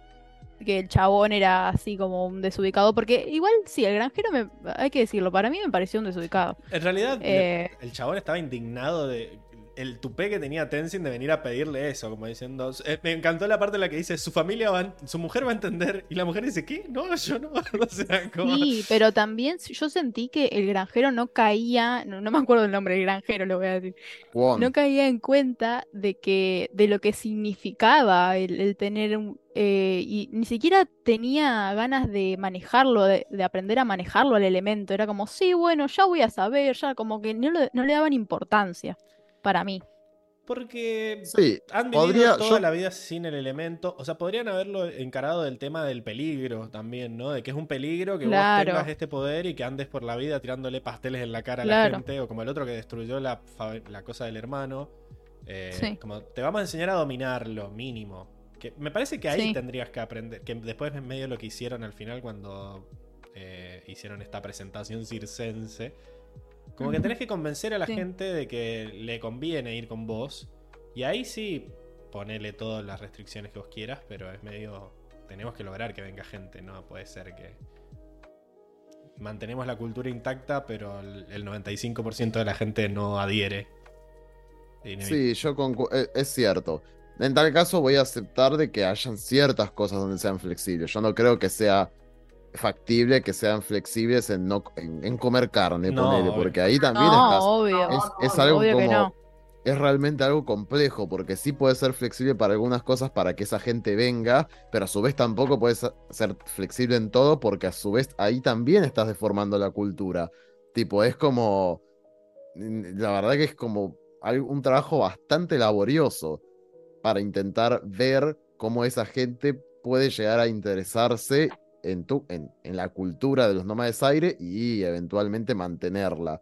que el chabón era así como un desubicado, porque igual sí, el granjero, me, hay que decirlo, para mí me pareció un desubicado. En realidad, Eh, el chabón estaba indignado de el tupé que tenía Tenzin de venir a pedirle eso, como diciendo, eh, me encantó la parte en la que dice, su familia va, a- su mujer va a entender, y la mujer dice, ¿qué? No, yo no, [LAUGHS] o sea, como... Sí, pero también yo sentí que el granjero no caía, no, no me acuerdo el nombre del granjero, lo voy a decir, Juan, no caía en cuenta de que, de lo que significaba el, el tener un, eh, y ni siquiera tenía ganas de manejarlo, de, de aprender a manejarlo al elemento. Era como, sí, bueno, ya voy a saber, ya como que no, le- no le daban importancia para mí. Porque sí, han vivido podría, toda yo- la vida sin el elemento, o sea, podrían haberlo encarado del tema del peligro también, ¿no? De que es un peligro que Claro. vos tengas este poder y que andes por la vida tirándole pasteles en la cara a la gente, o como el otro que destruyó la, cosa del hermano. Eh, Sí. Como te vamos a enseñar a dominarlo, mínimo. Que me parece que ahí Sí. tendrías que aprender. Que después es medio lo que hicieron al final cuando eh, hicieron esta presentación circense. Como que tenés que convencer a la Sí. gente de que le conviene ir con vos. Y ahí sí, ponele todas las restricciones que vos quieras, pero es medio. Tenemos que lograr que venga gente, no puede ser que. Mantenemos la cultura intacta, pero el el 95% de la gente no adhiere. Sí, yo concu- eh, es cierto. En tal caso voy a aceptar de que hayan ciertas cosas donde sean flexibles. Yo no creo que sea factible que sean flexibles en no en, en comer carne, No, ponele, porque ahí también No, estás. obvio. Es, es algo Obvio que como. no. Es realmente algo complejo, porque sí puede ser flexible para algunas cosas para que esa gente venga, pero a su vez tampoco puede ser flexible en todo, porque a su vez ahí también estás deformando la cultura. Tipo, es como. La verdad que es como un trabajo bastante laborioso para intentar ver cómo esa gente puede llegar a interesarse en, tu, en, en la cultura de los nómades aire y eventualmente mantenerla.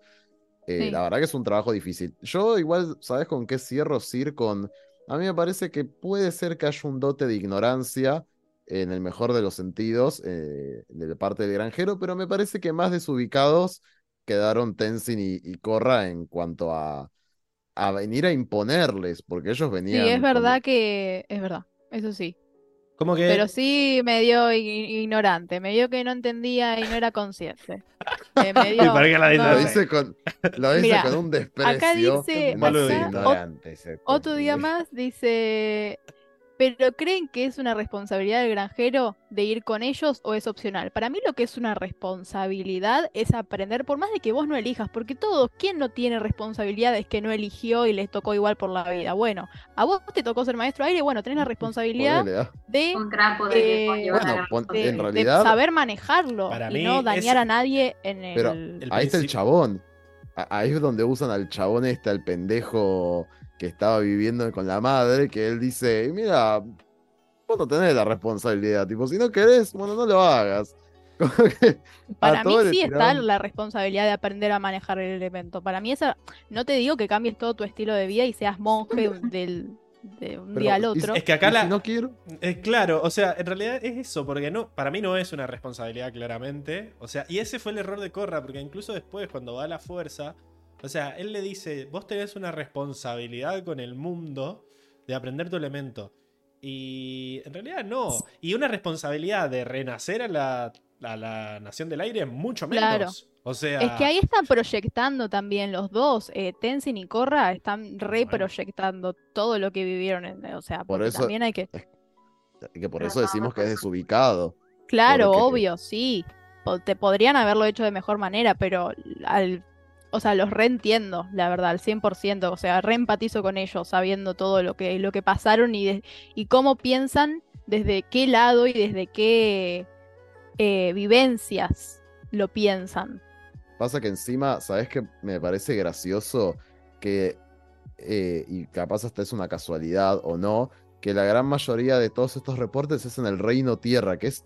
Eh, Sí. La verdad que es un trabajo difícil. Yo igual, ¿sabes con qué cierro, Sir? Con... A mí me parece que puede ser que haya un dote de ignorancia en el mejor de los sentidos eh, de parte del granjero, pero me parece que más desubicados quedaron Tenzin y, y Korra en cuanto a, a venir a imponerles, porque ellos Sí, venían es con- verdad que es verdad, eso sí. Como que Pero sí me dio ignorante, me dio que no entendía y no era consciente. Eh, me [LAUGHS] dio- por qué la dices no. Lo dice con, lo dice Mira, con un desprecio. acá dice, acá, Otro día más dice, ¿pero creen que es una responsabilidad del granjero de ir con ellos o es opcional? Para mí lo que es una responsabilidad es aprender, por más de que vos no elijas, porque todos, ¿quién no tiene responsabilidades que no eligió y les tocó igual por la vida? Bueno, a vos te tocó ser maestro aire, bueno, tenés la responsabilidad Ponele, ah. de, Eh, Bueno, de- en de saber manejarlo Para y no dañar es- a nadie en el... Pero El ahí está el chabón. Ahí es donde usan al chabón este, al pendejo que estaba viviendo con la madre, que él dice, mira, vos no tenés la responsabilidad, tipo, si no querés, bueno, no lo hagas. [LAUGHS] Para mí sí está la responsabilidad de aprender a manejar el elemento. Para mí esa, no te digo que cambies todo tu estilo de vida y seas monje [LAUGHS] del, de un Pero, día al otro. es que acá la, si no quiero, Eh, claro, o sea, en realidad es eso, porque no, para mí no es una responsabilidad claramente. O sea, y ese fue el error de Corra, porque incluso después, cuando va a la fuerza, o sea, él le dice, vos tenés una responsabilidad con el mundo de aprender tu elemento. Y en realidad no. Y una responsabilidad de renacer a la, a la Nación del Aire, mucho menos. Claro. O sea, Es que ahí están proyectando también los dos, eh, Tenzin y Korra, están reproyectando todo lo que vivieron. En, o sea, Por eso- también hay que... que por eso No, decimos que es desubicado. Claro, Porque- obvio, sí. Te podrían haberlo hecho de mejor manera, pero al, o sea, los reentiendo, la verdad, al 100%. O sea, reempatizo con ellos, sabiendo todo lo que, lo que pasaron y, y cómo piensan, desde qué lado y desde qué eh, vivencias lo piensan. Pasa que encima, ¿sabes qué? Me parece gracioso que, eh, y capaz hasta es una casualidad o no, que la gran mayoría de todos estos reportes es en el Reino Tierra, que es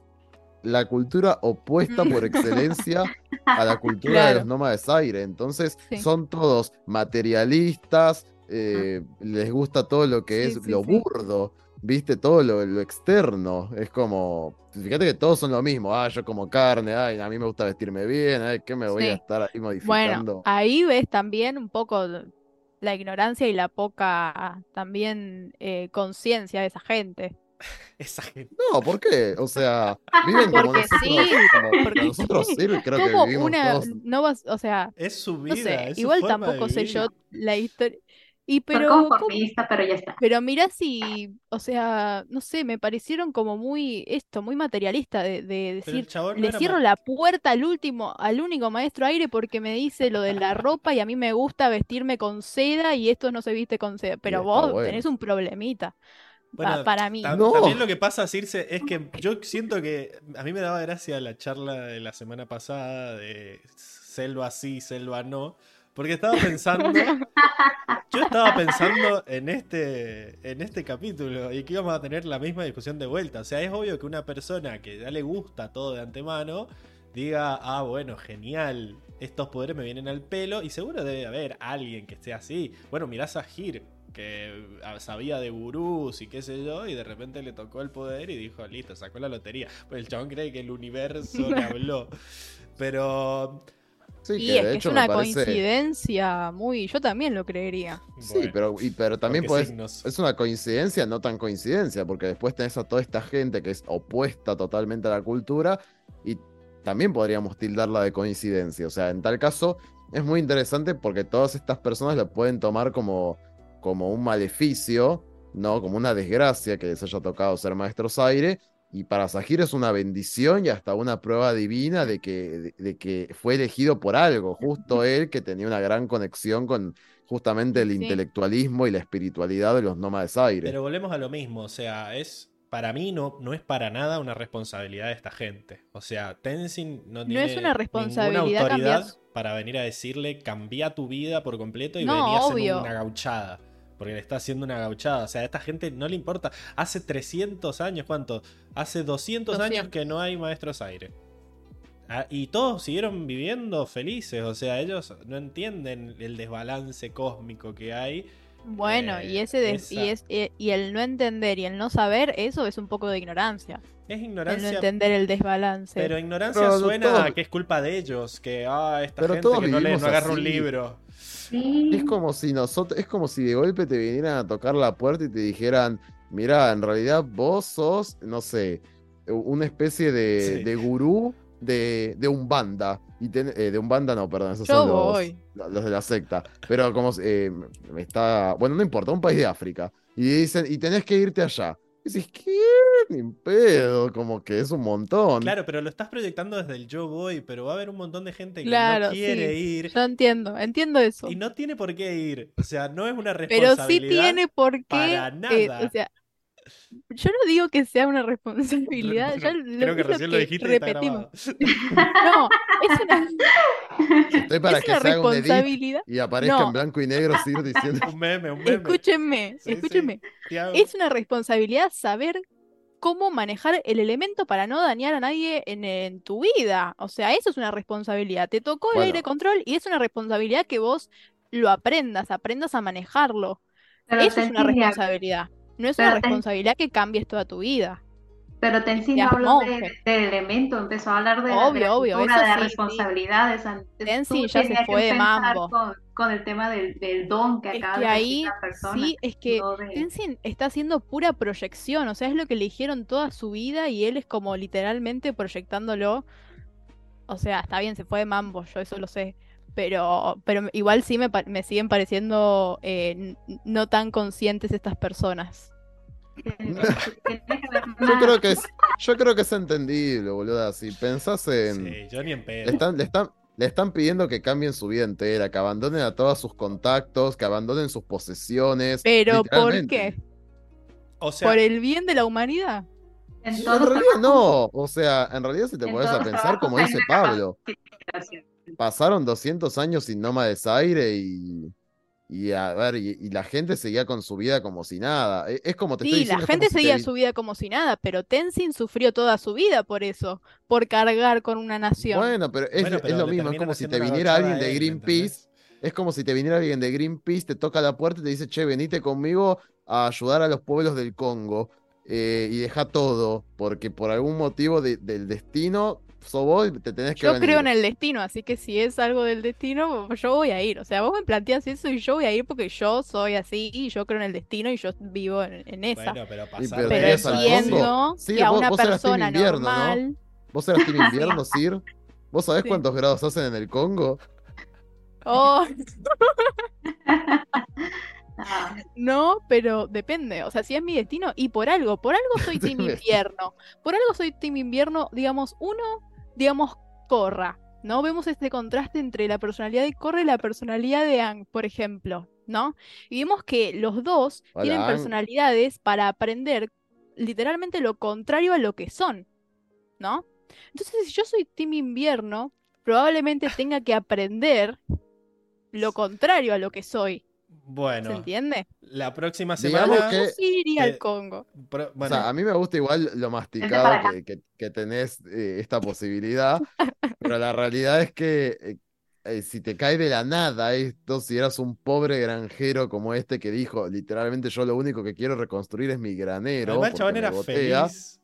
la cultura opuesta por excelencia [LAUGHS] a la cultura de los nómades aire. Entonces, Sí. son todos materialistas, eh, les gusta todo lo que Sí, es sí, lo burdo, ¿viste? Todo lo, lo externo. Es como, fíjate que todos son lo mismo. Ah, yo como carne, ay, a mí me gusta vestirme bien, ay, ¿qué me voy a estar ahí Bueno, modificando? ahí ves también un poco la ignorancia y la poca también eh, conciencia de esa gente. [LAUGHS] esa gente. No, ¿por qué? O sea, [LAUGHS] viven como Porque nosotros, sí, como [LAUGHS] porque nosotros sí. sí, creo que Como vivimos una, todos. no vas, o sea, Es su no vida. sé, es su igual tampoco sé yo la historia. Y pero, ¿cómo- conformista, pero ya está. pero mirá si, o sea, no sé, me parecieron como muy, esto, muy materialista de, decir, no le cierro la puerta al último, al único maestro aire porque me dice lo de la ropa y a mí me gusta vestirme con seda y esto no se viste con seda. Pero vos bueno. tenés un problemita. Pa- Bueno, para mí. Ta- No. También lo que pasa, Circe, es que yo siento que a mí me daba gracia la charla de la semana pasada de selva sí, selva no, porque estaba pensando, [LAUGHS] yo estaba pensando en este, en este capítulo y que íbamos a tener la misma discusión de vuelta. O sea, es obvio que una persona que ya le gusta todo de antemano diga, ah, bueno, genial, estos poderes me vienen al pelo y seguro debe haber alguien que esté así. Bueno, mirás a Hir, que sabía de gurús y qué sé yo, y de repente le tocó el poder y dijo, listo, sacó la lotería. Pues el chabón cree que el universo le [LAUGHS] habló. Pero... Sí, Y que es de que es una parece. coincidencia muy, yo también lo creería. Sí, bueno, pero, y- pero también signos. Es una coincidencia, no tan coincidencia, porque después tenés a toda esta gente que es opuesta totalmente a la cultura y también podríamos tildarla de coincidencia. O sea, en tal caso es muy interesante porque todas estas personas lo pueden tomar como, como un maleficio, ¿no? Como una desgracia que les haya tocado ser maestros aire. Y para Sahir es una bendición y hasta una prueba divina de que, de, de que fue elegido por algo. Justo [LAUGHS] él que tenía una gran conexión con justamente el Sí. intelectualismo y la espiritualidad de los nómades aire. Pero volvemos a lo mismo, o sea, es para mí no, no es para nada una responsabilidad de esta gente. O sea, Tenzin no No tiene es una responsabilidad ninguna autoridad cambiar- para venir a decirle cambia tu vida por completo y No, venía a hacer obvio. una gauchada. Porque le está haciendo una gauchada. O sea, a esta gente no le importa. Hace 300 años, ¿cuánto? Hace 200, años 200. que no hay maestros aire. Ah, y todos siguieron viviendo felices. O sea, ellos no entienden el desbalance cósmico que hay Bueno, y Eh, ese des- y, esa- es, eh, y el no entender y el no saber, eso es un poco de ignorancia. Es El no ignorancia, entender el desbalance. pero ignorancia Pero suena todo- a que es culpa de ellos, que ah, esta Pero gente que no lee, no agarra un libro. Sí. Es como si nosotros, es como si de golpe te vinieran a tocar la puerta y te dijeran, mira, en realidad vos sos, no sé, una especie de, Sí. de gurú de, de Umbanda. Y ten- eh, de Umbanda no, perdón, esos Yo son los, voy. los de la secta. Pero como eh, está, bueno, no importa, un país de África. Y dicen, y tenés que irte allá. Y dices, ¿qué? Ni pedo, como que es un montón. Claro, pero lo estás proyectando desde el yo voy, pero va a haber un montón de gente que Claro, no quiere sí. ir Yo entiendo, entiendo eso. y no tiene por qué ir. O sea, no es una Pero responsabilidad. sí tiene por qué. para eh, nada. o sea, yo no digo que sea una responsabilidad. ya Bueno, lo- Creo que recién lo dijiste y está repetimos. [LAUGHS] No, es una, Estoy para es que una se haga un edit responsabilidad. y aparezca No. en blanco y negro Sir diciendo, Un meme, un meme. Escúchenme, Sí, escúchenme. Es una responsabilidad saber cómo manejar el elemento para no dañar a nadie en, en tu vida. O sea, eso es una responsabilidad. Te tocó el Bueno. aire control y es una responsabilidad que vos lo aprendas, aprendas a manejarlo. Pero Eso es una responsabilidad. No es Pero una responsabilidad que cambies toda tu vida. pero Tenzin no habló de- elemento, empezó a hablar de, la- de Obvio, la obvio, cultura, eso de las sí, Tenzin ya se fue de mambo. Con, con el tema del, del don que Es acaba que de ahí la persona. sí, es que no Tenzin está haciendo pura proyección, o sea, es lo que le dijeron toda su vida y él es como literalmente proyectándolo. O sea, está bien, se fue de mambo, yo eso lo sé. Pero, pero igual sí me, me siguen pareciendo eh, no tan conscientes estas personas. Yo creo que es, yo creo que es entendible, boluda. Si pensás en. Sí, yo ni en Le pedo. están, le están, le están pidiendo que cambien su vida entera, que abandonen a todos sus contactos, que abandonen sus posesiones. Pero ¿por qué? O sea, ¿Por el bien de la humanidad? en realidad no. O sea, en realidad si te pones a pensar, como dice Pablo, pasaron 200 años sin nómades aire y. Y a ver, y, y la gente seguía con su vida como si nada. E- Es, como te estoy Sí, diciendo, la gente si te seguía su vida como si nada, pero Tenzin sufrió toda su vida por eso, por cargar con una nación. Bueno, pero es, bueno, es lo mismo, es como si te viniera alguien de él, ¿me Greenpeace, es como si te viniera alguien de Greenpeace, te toca la puerta y te dice, che, venite conmigo a ayudar a los pueblos del Congo eh, y deja todo, porque por algún motivo de- del destino, sos vos y te tenés que Yo creo en el destino, así que si es algo del destino, yo voy a ir. O sea, vos me planteas eso y yo voy a ir porque yo soy así y yo creo en el destino y yo vivo en, en esa. bueno, pero Y pasar pero entiendo Sí, que a vos- una vos persona invierno, ¿no? normal. ¿Vos eras team [LAUGHS] invierno, Sir? ¿Vos sabés Sí. cuántos grados hacen en el Congo? Oh, [LAUGHS] no, pero depende. O sea, si es mi destino y por algo, por algo soy [LAUGHS] team invierno. Por algo soy team invierno, digamos, uno, digamos, Corra. ¿No? Vemos este contraste entre la personalidad de Corra y la personalidad de Ang, por ejemplo, ¿no? Y vemos que los dos Hola, tienen Ang. personalidades para aprender literalmente lo contrario a lo que son, ¿no? Entonces, si yo soy team invierno, probablemente tenga que aprender lo contrario a lo que soy. ¿Se Bueno, entiende? la próxima semana. que- Yo sí iría al Congo. pro- O bueno, sea, a mí me gusta igual lo masticado que, que- que tenés eh, esta posibilidad, pero la realidad es que eh, eh, si te cae de la nada esto, si eras un pobre granjero como este que dijo, literalmente yo lo único que quiero reconstruir es mi granero, además chabón era gotea", feliz.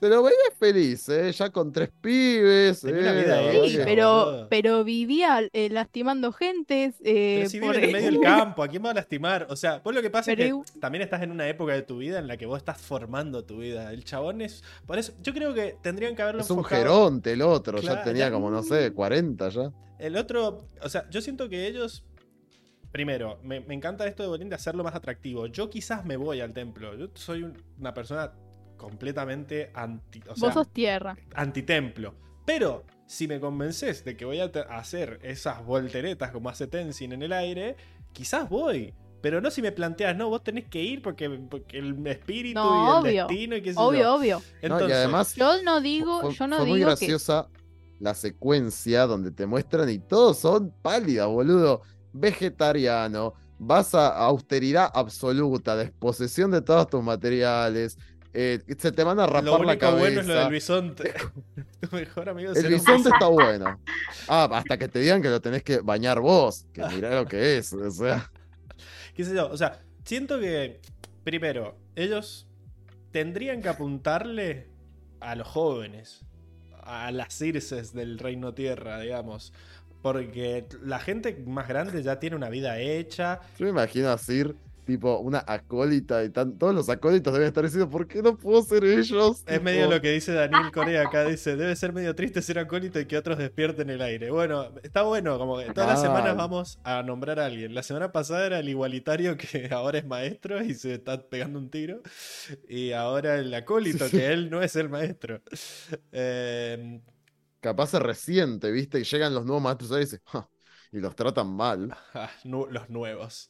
Te lo veías feliz, ¿eh? Ya con tres pibes, Tenía una vida Sí, pero, pero vivía eh, lastimando gentes. eh, Pero si por- vive en el medio del [LAUGHS] campo, ¿a quién va a lastimar? O sea, vos lo que pasa Pero es que también estás en una época de tu vida en la que vos estás formando tu vida. El chabón es. Por eso, yo creo que tendrían que haberlo Es un geronte el otro, ya tenía ya- como, no sé, 40 ya. El otro, o sea, yo siento que ellos. Primero, me, me encanta esto de Bolín de hacerlo más atractivo. Yo quizás me voy al templo. Yo soy un- una persona completamente anti. O sea, Vos sos tierra. antitemplo. Pero si me convences de que voy a hacer esas volteretas como hace Tenzin en el aire, quizás voy. Pero no si me planteas, no, vos tenés que ir porque, porque el espíritu No, y el obvio. destino y qué sé Obvio, yo. obvio. ¿no? Entonces, Y además, Yo no digo, fue, yo no fue muy que. graciosa la secuencia donde te muestran y todos son pálidas, boludo. Vegetariano, vas a austeridad absoluta, desposesión de todos tus materiales, eh, se te van a lo rapar la único bueno es lo cabeza. del bisonte. [LAUGHS] tu mejor amigo El ser un bisonte está [LAUGHS] bueno. Ah, hasta que te digan que lo tenés que bañar vos, que mirá lo que es, o sea. qué sé yo, o sea, siento que, primero, ellos tendrían que apuntarle a los jóvenes, a las Circes del Reino Tierra, digamos. Porque la gente más grande ya tiene una vida hecha. Yo me imagino a Sir, tipo, una acólita y tan... todos los acólitos deben estar diciendo, ¿por qué no puedo ser ellos? Es Tipo, medio lo que dice Daniel Corea acá, dice, debe ser medio triste ser acólito y que otros despierten el aire. Bueno, está bueno, como que todas las semanas vamos a nombrar a alguien. La semana pasada era el igualitario que [LAUGHS] ahora es maestro y se está pegando un tiro. Y ahora el acólito, Sí, sí. que él no es el maestro. Eh, Capaz se resiente, ¿viste? Y llegan los nuevos maestros y dicen, "Ja", y los tratan mal. los nuevos.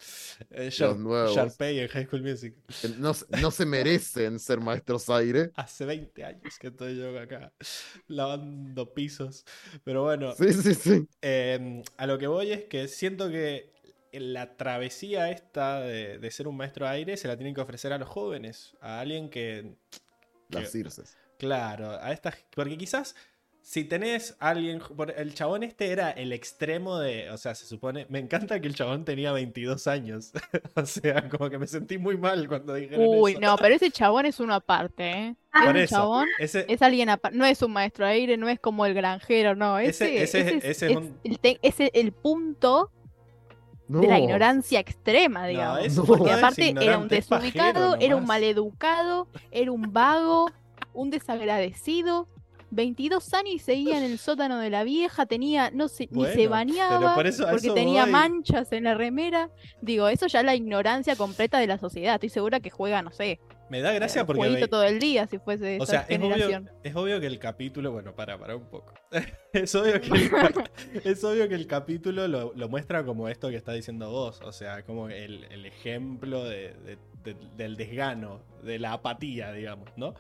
Eh, Los nuevos. Sharpay en High School Music. No, se- no se merecen ser maestros aire. [LAUGHS] Hace 20 años que estoy yo acá lavando pisos. Pero bueno, Sí, sí, sí. Eh, a lo que voy es que siento que la travesía esta de, de ser un maestro aire se la tienen que ofrecer a los jóvenes, a alguien que, Las que- Circes. claro, a estas, porque quizás si tenés a alguien, por- el chabón este era el extremo de, o sea, se supone, me encanta que el chabón tenía 22 años, [LAUGHS] o sea, como que me sentí muy mal cuando dijeron Uy, eso. no, pero ese chabón es uno aparte, ¿eh? Por Ese eso, chabón ese, es alguien aparte, no es un maestro aire, no es como el granjero, no, Ese- ese, ese- ese es, ese es es un- el, te- es el- el punto No. de la ignorancia extrema, digamos. No. Porque aparte era un desubicado, pajero era un maleducado, era un vago, un desagradecido. 22 años y seguía en el sótano de la vieja, tenía, no sé, ni se Bueno, bañaba por eso- a porque tenía voy. manchas en la remera. Digo, eso ya es la ignorancia completa de la sociedad. Estoy segura que juega, no sé, Me da gracia un porque ve- todo el día si fuese O esa sea, es obvio, es obvio que el capítulo, bueno, para, para un poco. [LAUGHS] es, obvio que el, cap- [LAUGHS] es obvio que el capítulo lo, lo muestra como esto que está diciendo vos, o sea, como el, el ejemplo de- de- de- del desgano, de la apatía, digamos, ¿no?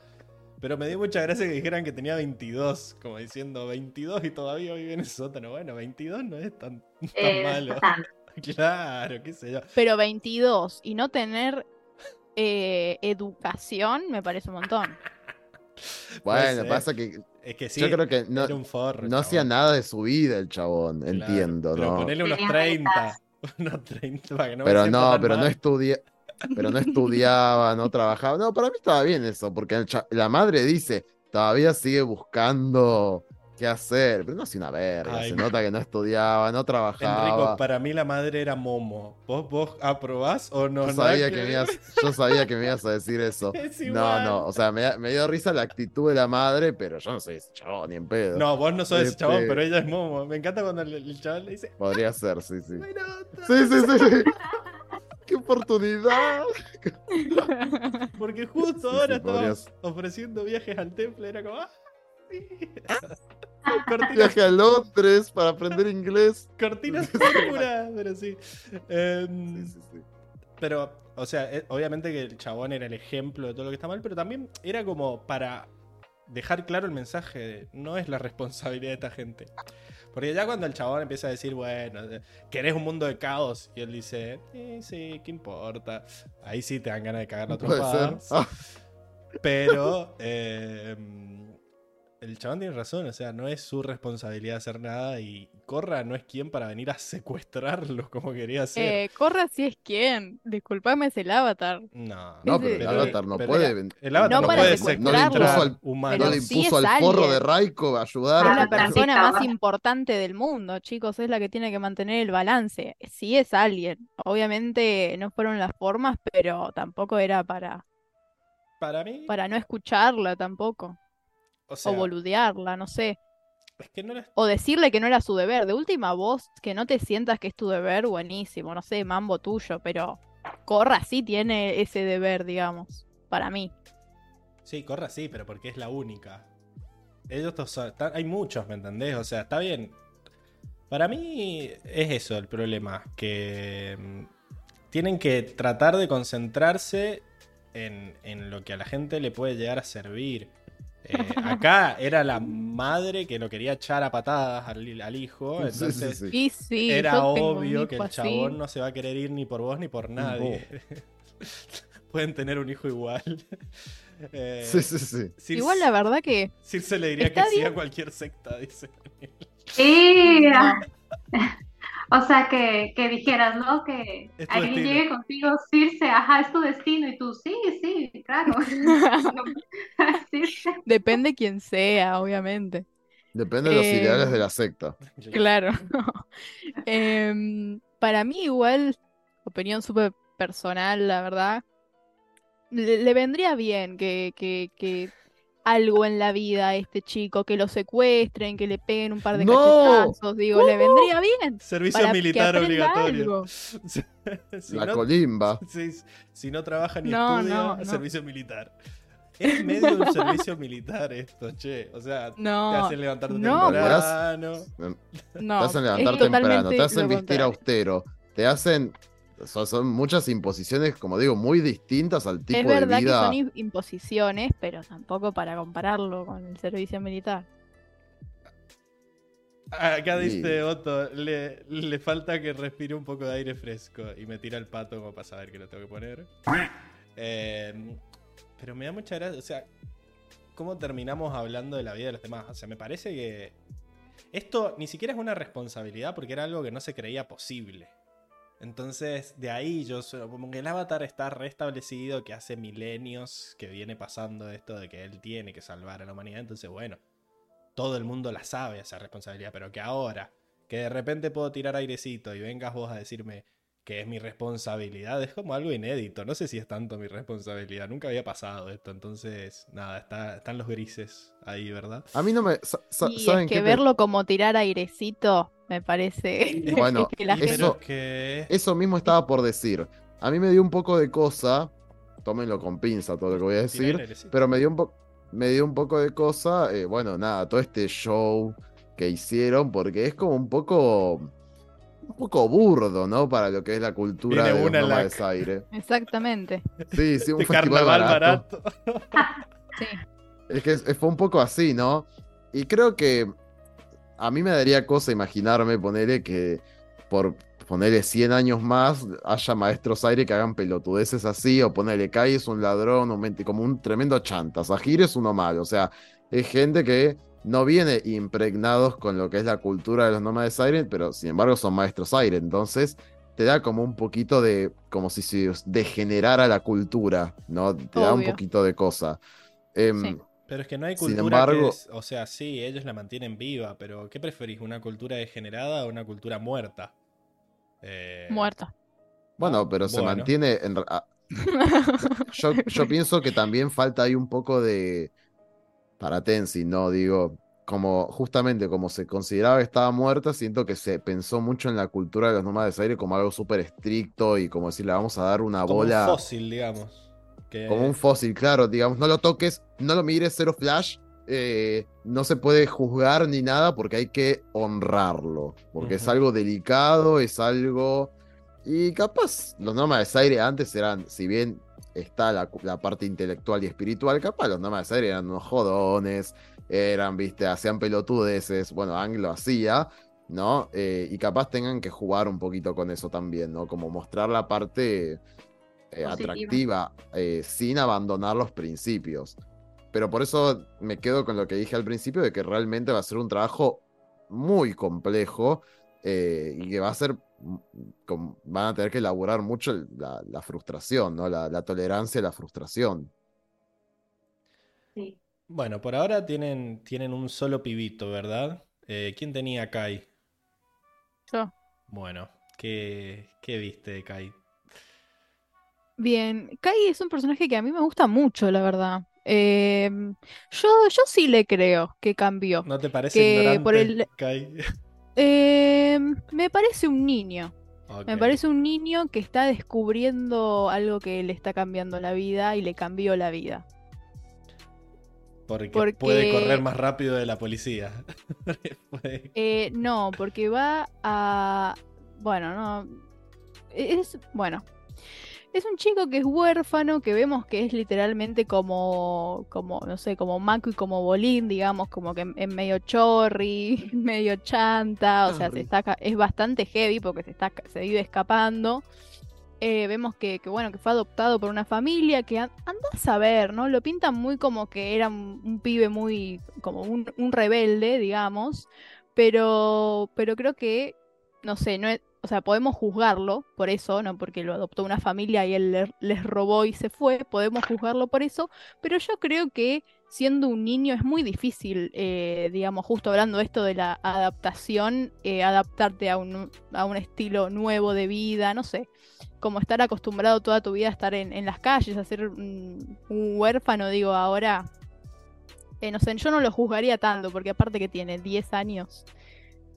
Pero me dio mucha gracia que dijeran que tenía 22, como diciendo 22 y todavía vive en el sótano. Bueno, 22 no es tan, tan Eh, malo. [LAUGHS] Claro, qué sé yo. Pero 22 y no tener eh, educación me parece un montón. [LAUGHS] Bueno, pasa que Es que sí, yo creo que no, era un forro. no hacía nada de su vida el chabón, Claro, entiendo, pero ¿no? ponele unos Tenía 30. metas. [LAUGHS] Unos 30 para que no me Pero no, pero no mal. Pero no estudiaba, no trabajaba. No, para mí estaba bien eso, porque la madre dice, todavía sigue buscando qué hacer, pero no hace una verga, Ay. se nota que no estudiaba, no trabajaba. Enrico, para mí la madre era Momo. ¿Vos, vos aprobás o no? Yo sabía que me ibas, yo sabía que me ibas a decir eso. [LAUGHS] Es No, no, o sea, me, dio risa la actitud de la madre, pero yo no soy ese chabón ni en pedo. No, vos no sos ese Este- chabón, pero ella es Momo. Me encanta cuando el, el chaval le dice. Podría ser, sí, sí. "Ay, no, Sí, sí, sí, sí. [LAUGHS] ¡Qué oportunidad! [LAUGHS] Porque justo ahora sí, estabas ofreciendo viajes al templo. Era como. ¡Ah! sí". [LAUGHS] Cortinas, Viaje a [LAUGHS] Londres para aprender inglés. cortinas púrpuras, pero sí. Sí, sí, sí. Pero, o sea, eh, obviamente que el chabón era el ejemplo de todo lo que está mal, pero también era como para dejar claro el mensaje de no es la responsabilidad de esta gente. Porque ya cuando el chabón empieza a decir, bueno, eh, querés un mundo de caos, y él dice, eh, sí, ¿qué importa? Ahí sí te dan ganas de cagar la trompada. Ah, Pero eh, el chabón tiene razón, o sea, no es su responsabilidad hacer nada y Corra no es quien para venir a secuestrarlos como quería hacer. Eh, Corra si es quien. Disculpame, es el avatar. No, No, pero el Pero- avatar no pero puede. el- El avatar No no, para puede secuestrarlo. secuestrar No le impuso al- humanos. no le sí impuso al de Raiko a ayudar. Es la persona sí, más importante del mundo, chicos. Es la que tiene que mantener el balance. Sí es alguien. Obviamente no fueron las formas, pero tampoco era para, Para mí, para no escucharla tampoco. O sea, o boludearla, no sé. es que no era- O decirle que no era su deber. De última voz, que no te sientas que es tu deber, buenísimo. No sé, mambo tuyo, pero Corra sí tiene ese deber, digamos. Para mí. Sí, Corra sí, pero porque es la única. Ellos dos son- están- hay muchos, ¿me entendés? O sea, está bien. Para mí es eso el problema, que mm, tienen que tratar de concentrarse en, en lo que a la gente le puede llegar a servir. Eh, acá era la madre que lo quería echar a patadas al, al hijo, sí, entonces sí. Y sí, era obvio que el así. chabón no se va a querer ir ni por vos ni por nadie. [LAUGHS] Pueden tener un hijo igual. [LAUGHS] Eh, Sí, sí, sí. Circe- Igual la verdad que Circe le diría que Está sí a bien. cualquier secta, dice. [LAUGHS] O sea, que, que dijeras, ¿no? Que alguien destino. llegue contigo, Circe, ajá, es tu destino, y tú, sí, sí, claro. [LAUGHS] [LAUGHS] Circe. Depende quién sea, obviamente. Depende de los ideales Em, de la secta. Claro. [LAUGHS] Em, para mí igual, opinión súper personal, la verdad, le, le vendría bien que, que, que algo en la vida a este chico, que lo secuestren, que le peguen un par de ¡No! cachetazos, digo, le vendría bien Servicio militar obligatorio. algo. [LAUGHS] si, La no, colimba. si no trabaja ni No, estudia, no, [LAUGHS] no. servicio militar. Es medio un servicio militar esto, che. O sea, te hacen levantarte no, temprano. Te no, hacen es levantar temprano, te hacen vestir contrario. austero, te hacen. Son, son muchas imposiciones, como digo, muy distintas al tipo Es de verdad que vida. son im- imposiciones, pero tampoco para compararlo con el servicio militar. Acá Sí. dice Otto, le, le falta que respire un poco de aire fresco y me tira el pato como para saber que lo tengo que poner. Eh, pero me da mucha gracia, o sea, ¿cómo terminamos hablando de la vida de los demás? O sea, me parece que esto ni siquiera es una responsabilidad porque era algo que no se creía posible. Entonces, de ahí yo, como que el avatar está restablecido, que hace milenios que viene pasando esto de que él tiene que salvar a la humanidad. Entonces, bueno, todo el mundo la sabe esa responsabilidad, pero que ahora, que de repente puedo tirar airecito y vengas vos a decirme que es mi responsabilidad, es como algo inédito. No sé si es tanto mi responsabilidad, nunca había pasado esto. Entonces, nada, está, están los grises ahí, ¿verdad? A mí no me. sa- sa- Y ¿Saben es que me- verlo como tirar airecito me parece [LAUGHS] [LAUGHS] Bueno, que la eso- gente que... Eso mismo estaba por decir. A mí me dio un poco de cosa. Tómenlo con pinza todo lo que voy a decir. Pero me dio un, po- me dio un poco de cosa. eh, bueno, nada, todo este show que hicieron. Porque es como un poco. Un poco burdo, ¿no? Para lo que es la cultura de una la- nómades aire. Exactamente. Sí, sí, un de festival carnaval barato. barato. [LAUGHS] Sí. Es que fue un poco así, ¿no? Y creo que a mí me daría cosa imaginarme, ponerle que por ponerle 100 años más haya maestros aire que hagan pelotudeces así, o ponerle Kai es un ladrón, un menti- como un tremendo chanta, Sahir es uno malo, o sea, es gente que no viene impregnados con lo que es la cultura de los nómades aire, pero sin embargo son maestros aire, entonces te da como un poquito de, como si se degenerara la cultura, ¿no? Te da un poquito de cosa. Em, Sí. Pero es que no hay Sin cultura que embargo- es, o sea, sí, ellos la mantienen viva, pero ¿qué preferís? ¿Una cultura degenerada o una cultura muerta? Eh, Muerto. Bueno, pero se mantiene en... ah, [LAUGHS] Yo, yo pienso que también falta ahí un poco de... Para Tenzin, ¿no? Digo, como justamente como se consideraba que estaba muerta, siento que se pensó mucho en la cultura de los nómades aire como algo súper estricto y como decir, le vamos a dar una como bola un fósil, digamos. Que- como un fósil, claro, digamos, no lo toques, no lo mires, cero flash, eh, no se puede juzgar ni nada porque hay que honrarlo, porque es algo delicado, es algo... Y capaz, los nómades aire antes eran, si bien está la, la parte intelectual y espiritual, capaz los aire eran unos jodones, eran, viste, hacían pelotudeces, bueno, Ang lo hacía, ¿no? Eh, y capaz tengan que jugar un poquito con eso también, ¿no? Como mostrar la parte eh, atractiva eh, sin abandonar los principios. Pero por eso me quedo con lo que dije al principio de que realmente va a ser un trabajo muy complejo y que va a ser, con- van a tener que elaborar mucho la, la frustración, ¿no? La, la tolerancia a la frustración. Sí. Bueno, por ahora tienen, tienen un solo pibito, ¿verdad? Eh, ¿Quién tenía a Kai? Yo. Bueno, ¿qué, qué viste de Kai? Bien, Kai es un personaje que a mí me gusta mucho, la verdad. Em, yo, yo sí le creo que cambió. ¿No te parece Que ignorante, por el- Kai? [LAUGHS] Em, me parece un niño. Me parece un niño que está descubriendo algo que le está cambiando la vida y le cambió la vida. Porque, porque- puede correr más rápido de la policía. [LAUGHS] Puede- Eh, no, porque va a... Bueno, no... Es... Bueno. Es un chico que es huérfano, que vemos que es literalmente como, como, no sé, como Mako y como Bolín, digamos, como que es medio chorri, [LAUGHS] medio chanta, o sea, se está, es bastante heavy porque se, está, se vive escapando. Eh, vemos que, que, bueno, que fue adoptado por una familia que an- anda a saber, ¿no? Lo pintan muy como que era un, un pibe muy, como un, un rebelde, digamos, pero, pero creo que no sé, no es- o sea, podemos juzgarlo por eso, no porque lo adoptó una familia y él le- les robó y se fue, podemos juzgarlo por eso, pero yo creo que siendo un niño es muy difícil, eh, digamos, justo hablando de esto de la adaptación, eh, adaptarte a un, a un estilo nuevo de vida, no sé, como estar acostumbrado toda tu vida a estar en, en las calles, a ser un, un huérfano, digo, ahora, eh, no sé, yo no lo juzgaría tanto, porque aparte que tiene 10 años.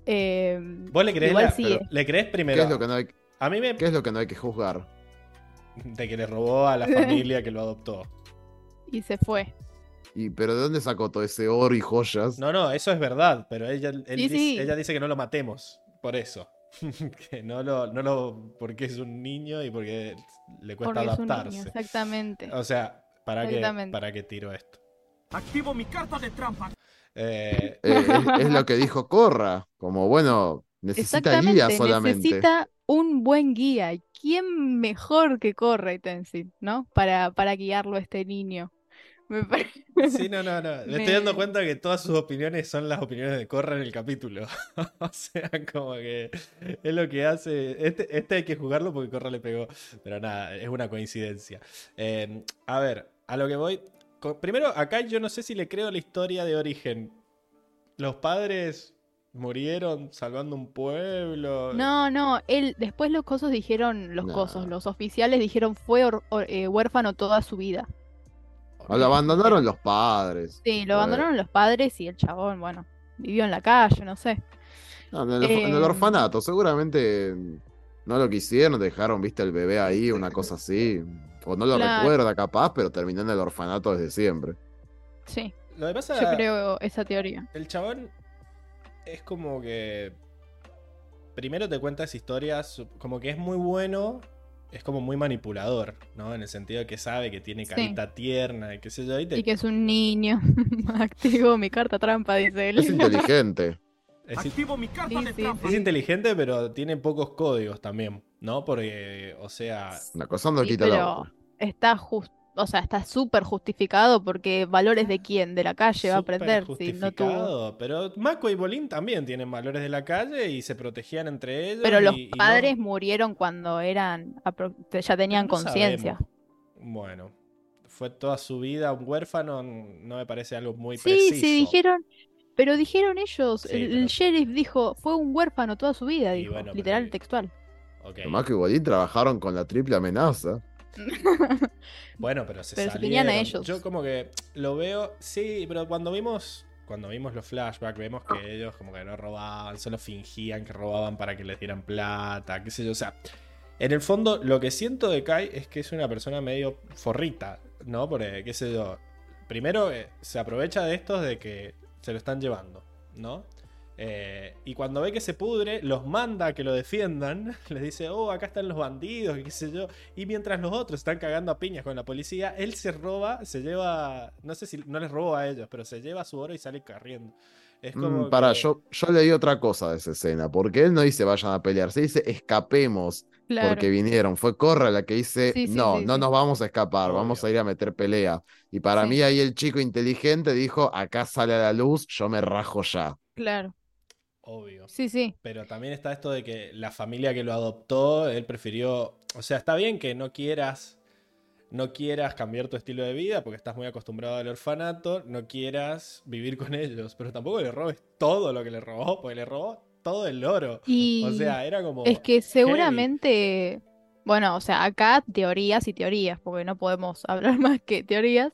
Eh, ¿Vos le creés, Igual la- sí, pero eh. ¿le creés ¿Qué primero? es lo que no hay, A mí me... qué es lo que no hay que juzgar? [LAUGHS] De que le robó a la familia que lo adoptó. [LAUGHS] y se fue. Y, pero ¿de dónde sacó todo ese oro y joyas? No, no, eso es verdad, pero ella, él Sí, dice, sí. ella dice que no lo matemos, por eso. [LAUGHS] que no lo, no lo, porque es un niño y porque le cuesta Porque es un niño, adaptarse. exactamente. O sea, ¿para qué. ¿para qué tiro esto? Activo mi carta de trampa. Eh, Eh, es, es lo que [LAUGHS] dijo Corra, como bueno, necesita guía solamente. necesita un buen guía. ¿Y ¿Quién mejor que Corra y Tenzin, ¿no? Para, para guiarlo a este niño. Me [LAUGHS] parece. sí, no, no, no. Me, Me- estoy dando cuenta que todas sus opiniones son las opiniones de Corra en el capítulo. [LAUGHS] o sea, como que es lo que hace. Este, este hay que jugarlo porque Corra le pegó. Pero nada, es una coincidencia. Eh, a ver, a lo que voy. Primero, acá yo no sé si le creo la historia de origen. Los padres murieron salvando un pueblo. No, no, él, después los cosos dijeron, los No. cosos, los oficiales dijeron fue or- or- eh, huérfano toda su vida. O lo abandonaron los padres. Sí, lo ver. abandonaron los padres y el chabón, bueno, vivió en la calle, no sé. No, en, el, en el Eh, orfanato, seguramente no lo quisieron, dejaron, viste, el bebé ahí, una cosa así. O no lo Claro. recuerda capaz, pero terminó en el orfanato desde siempre. Sí, Lo que pasa yo creo esa teoría. El chabón es como que. Primero te cuenta esa historia, su- como que es muy bueno, es como muy manipulador, ¿no? En el sentido de que sabe que tiene Sí. carita tierna y qué sé yo. Y te- Y que es un niño. [LAUGHS] Activo mi carta trampa, dice él. Es inteligente. [LAUGHS] es, Activo mi carta Sí, de sí, trampa. es inteligente, pero tiene pocos códigos también, ¿no? Porque, o sea. Una cosa no Sí, quita la pero otra. está just, o sea, está súper justificado porque valores de quién, de la calle va a aprender si no justificado, Pero Mako y Bolín también tienen valores de la calle y se protegían entre ellos. Pero los y- y no- padres murieron cuando eran ya tenían No conciencia. Bueno, fue toda su vida un huérfano, no me parece algo muy Sí, preciso. sí dijeron, pero dijeron ellos, Sí, el, pero- el sheriff dijo, fue un huérfano toda su vida, Y dijo, bueno, pero- literal textual. Ok. Además que Bolín trabajaron con la triple amenaza. [LAUGHS] Bueno, pero se Pero salieron. a ellos. Yo como que lo veo, sí, pero cuando vimos cuando vimos los flashbacks vemos que ellos como que no robaban, solo fingían que robaban para que les dieran plata, qué sé yo, o sea, en el fondo lo que siento de Kai es que es una persona medio forrita, ¿no? Porque qué sé yo, primero eh, se aprovecha de estos de que se lo están llevando, ¿no? Eh, y cuando ve que se pudre, los manda a que lo defiendan. [LAUGHS] Les dice, oh, acá están los bandidos, qué sé yo. Y mientras los otros están cagando a piñas con la policía, él se roba, se lleva, no sé si no les robó a ellos, pero se lleva su oro y sale corriendo. Es como Mm, Para, que- yo, yo leí otra cosa de esa escena, porque él no dice vayan a pelear, se dice escapemos Claro. porque vinieron. Fue Corra la que dice, Sí, sí, no, sí, no sí. nos vamos a escapar, Obvio. vamos a ir a meter pelea. Y para Sí. mí ahí el chico inteligente dijo, acá sale a la luz, yo me rajo ya. Claro. Obvio. Sí, sí. Pero también está esto de que la familia que lo adoptó, él prefirió. O sea, está bien que no quieras. No quieras cambiar tu estilo de vida porque estás muy acostumbrado al orfanato. No quieras vivir con ellos. Pero tampoco le robes todo lo que le robó. Porque le robó todo el oro. [LAUGHS] Y O sea, era como. es que heavy. seguramente, bueno, o sea, acá teorías y teorías, porque no podemos [LAUGHS] hablar más que teorías,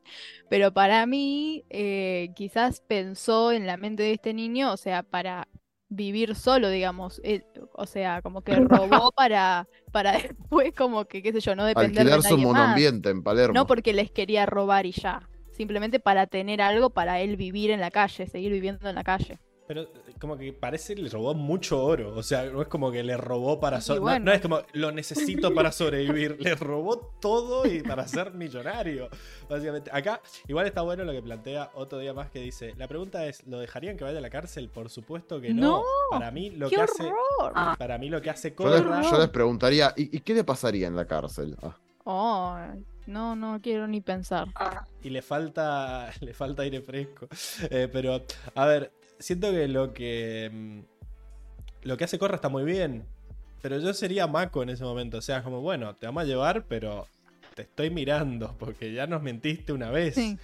pero para mí eh, quizás pensó en la mente de este niño, o sea, para vivir solo, digamos, eh, o sea, como que robó [LAUGHS] para, para después como que, qué sé yo, no depender de Alquilar su nadie más. monoambiente en Palermo. No porque les quería robar y ya, simplemente para tener algo para él vivir en la calle, seguir viviendo en la calle. Pero eh, como que parece que le robó mucho oro. O sea, no es como que le robó para Y so- no- es como lo necesito para sobrevivir. le robó todo y para ser millonario. Básicamente. Acá, igual está bueno lo que plantea otro día más que dice. La pregunta es: ¿lo dejarían que vaya a la cárcel? Por supuesto que no. No, para mí lo ¡Qué que hace. horror! Para mí lo que hace Yo les, Corra. yo les preguntaría, ¿y, y qué le pasaría en la cárcel? Ah, Ay, no, no quiero ni pensar. y le falta [LAUGHS] le falta aire fresco. Eh, pero, a ver, siento que lo que mm, lo que hace Corra está muy bien. Pero yo sería Mako en ese momento. O sea, como, bueno, te vamos a llevar, pero te estoy mirando, porque ya nos mentiste una vez. Sí.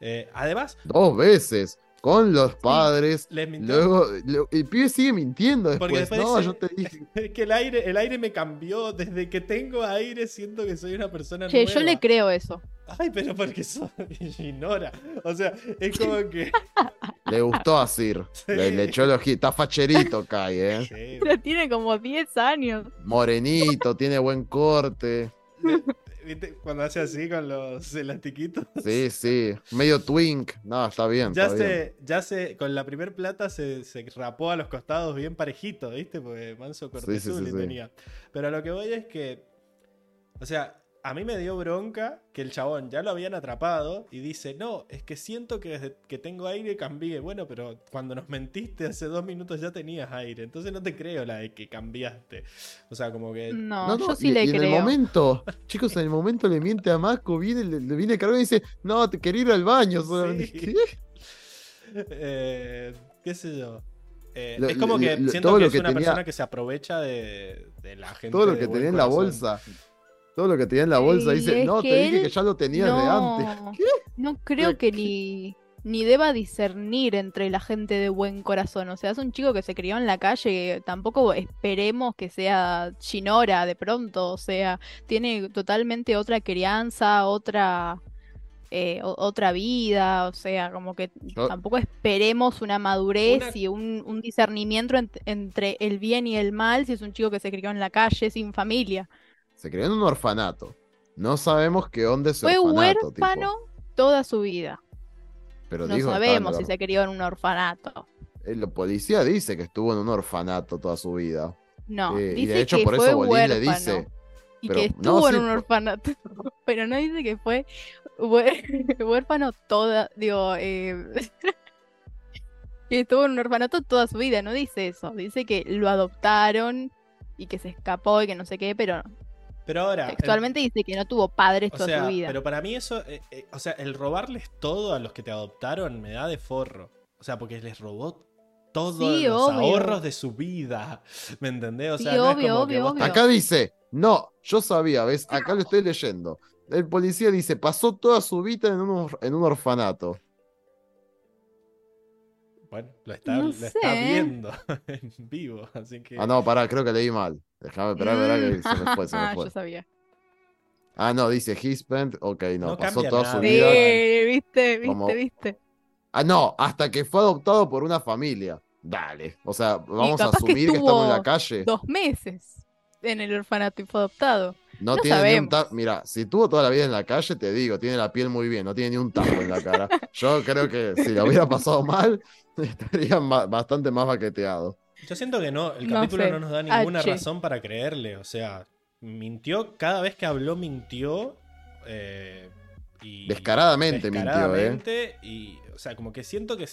Eh, además, Dos veces. Con los padres. les mintió. Luego, lo- el pibe sigue mintiendo después. Porque después no, dice- yo te dije. [LAUGHS] Es que el aire, el aire me cambió. Desde que tengo aire siento que soy una persona Che, nueva. yo le creo eso. Ay, pero porque soy [LAUGHS] Ignora. O sea, es como que. [LAUGHS] Le gustó a Sir. Le, le echó el ojito. Está facherito, Kai, ¿eh? Sí, Pero tiene como 10 años. Morenito, tiene buen corte. ¿Viste? Cuando hace así con los elastiquitos. Sí, sí. Medio twink. No, está bien. Ya está bien. se, ya se, con la primer plata se, se rapó a los costados bien parejito, ¿viste? Porque Manso Sí, sí, sí, sí. tenía. Pero a lo que voy es que, o sea, a mí me dio bronca que el chabón ya lo habían atrapado y dice, no, es que siento que desde que tengo aire cambié. Bueno, pero cuando nos mentiste hace dos minutos ya tenías aire, entonces no te creo la de que cambiaste. O sea, como que... No, No, no, yo sí y, le y en el creo. momento, chicos, en el momento le miente a Mako, viene, le, le viene cargado y dice, no, te quería ir al baño solamente. Sí. ¿Qué? Eh, ¿Qué sé yo? Eh, Lo- es como que lo- siento todo que lo es que una tenía- persona que se aprovecha de, de la gente. Todo lo que tenía en la bolsa. Todo lo que tenía en la bolsa. Y Dice, no, te dije que ya lo tenías de antes. No, no creo que ni, ni deba discernir entre la gente de buen corazón. O sea, es un chico que se crió en la calle. Tampoco esperemos que sea Shinora de pronto. O sea, tiene totalmente otra crianza, otra. eh, otra vida, o sea, como que Yo- tampoco esperemos una madurez Una- y un, un discernimiento ent- entre el bien y el mal si es un chico que se crió en la calle sin familia. Se crió en un orfanato. No sabemos qué onda ese Fue orfanato. tipo. huérfano toda su vida. Pero No dijo sabemos en si se crió en un orfanato. or- La policía dice que estuvo en un orfanato toda su vida. No, Eh, y dice de hecho, que por fue eso Bolín le dice. y pero- que no, estuvo en sí, un orfanato, [LAUGHS] pero no dice que fue hué- [LAUGHS] huérfano toda, digo, eh, [LAUGHS] que estuvo en un orfanato toda su vida, no dice eso, dice que lo adoptaron y que se escapó y que no sé qué, pero Pero ahora. el- textualmente dice que no tuvo padres o toda sea, su vida. pero para mí eso. eh, eh, o sea, el robarles todo a los que te adoptaron me da de forro. O sea, porque les robó todos Sí, los obvio. ahorros de su vida. [LAUGHS] ¿Me entendés? O Sí, sea, es obvio, que obvio, vos obvio. Acá dice, no, yo sabía, ¿ves? Acá lo estoy leyendo. El policía dice, pasó toda su vida en un, en un orfanato. Bueno, lo está, No lo está sé. viendo [LAUGHS] en vivo. Así que. Ah, no, pará, creo que leí mal. Déjame esperar, esperá que se me fue, se me [LAUGHS] Ah, fue. yo sabía. Ah, no, dice he spent, ok, no, No pasó toda nada. su vida. Sí, viste, viste, como- viste. Ah, no, hasta que fue adoptado por una familia. Dale. O sea, vamos a capaz que asumir que, estamos en la estuvo calle. Dos meses en el orfanato y fue adoptado. No no tiene ni un tajo. Mira, si tuvo toda la vida en la calle, te digo, tiene la piel muy bien, no tiene ni un tajo en la cara. [LAUGHS] Yo creo que si lo hubiera pasado mal, [LAUGHS] estaría bastante más baqueteado. Yo siento que no, el No capítulo sé. no nos da ninguna H. razón para creerle. O sea, mintió, cada vez que habló mintió. eh, y, Descaradamente mintió, ¿eh? descaradamente, Y, o sea, como que siento que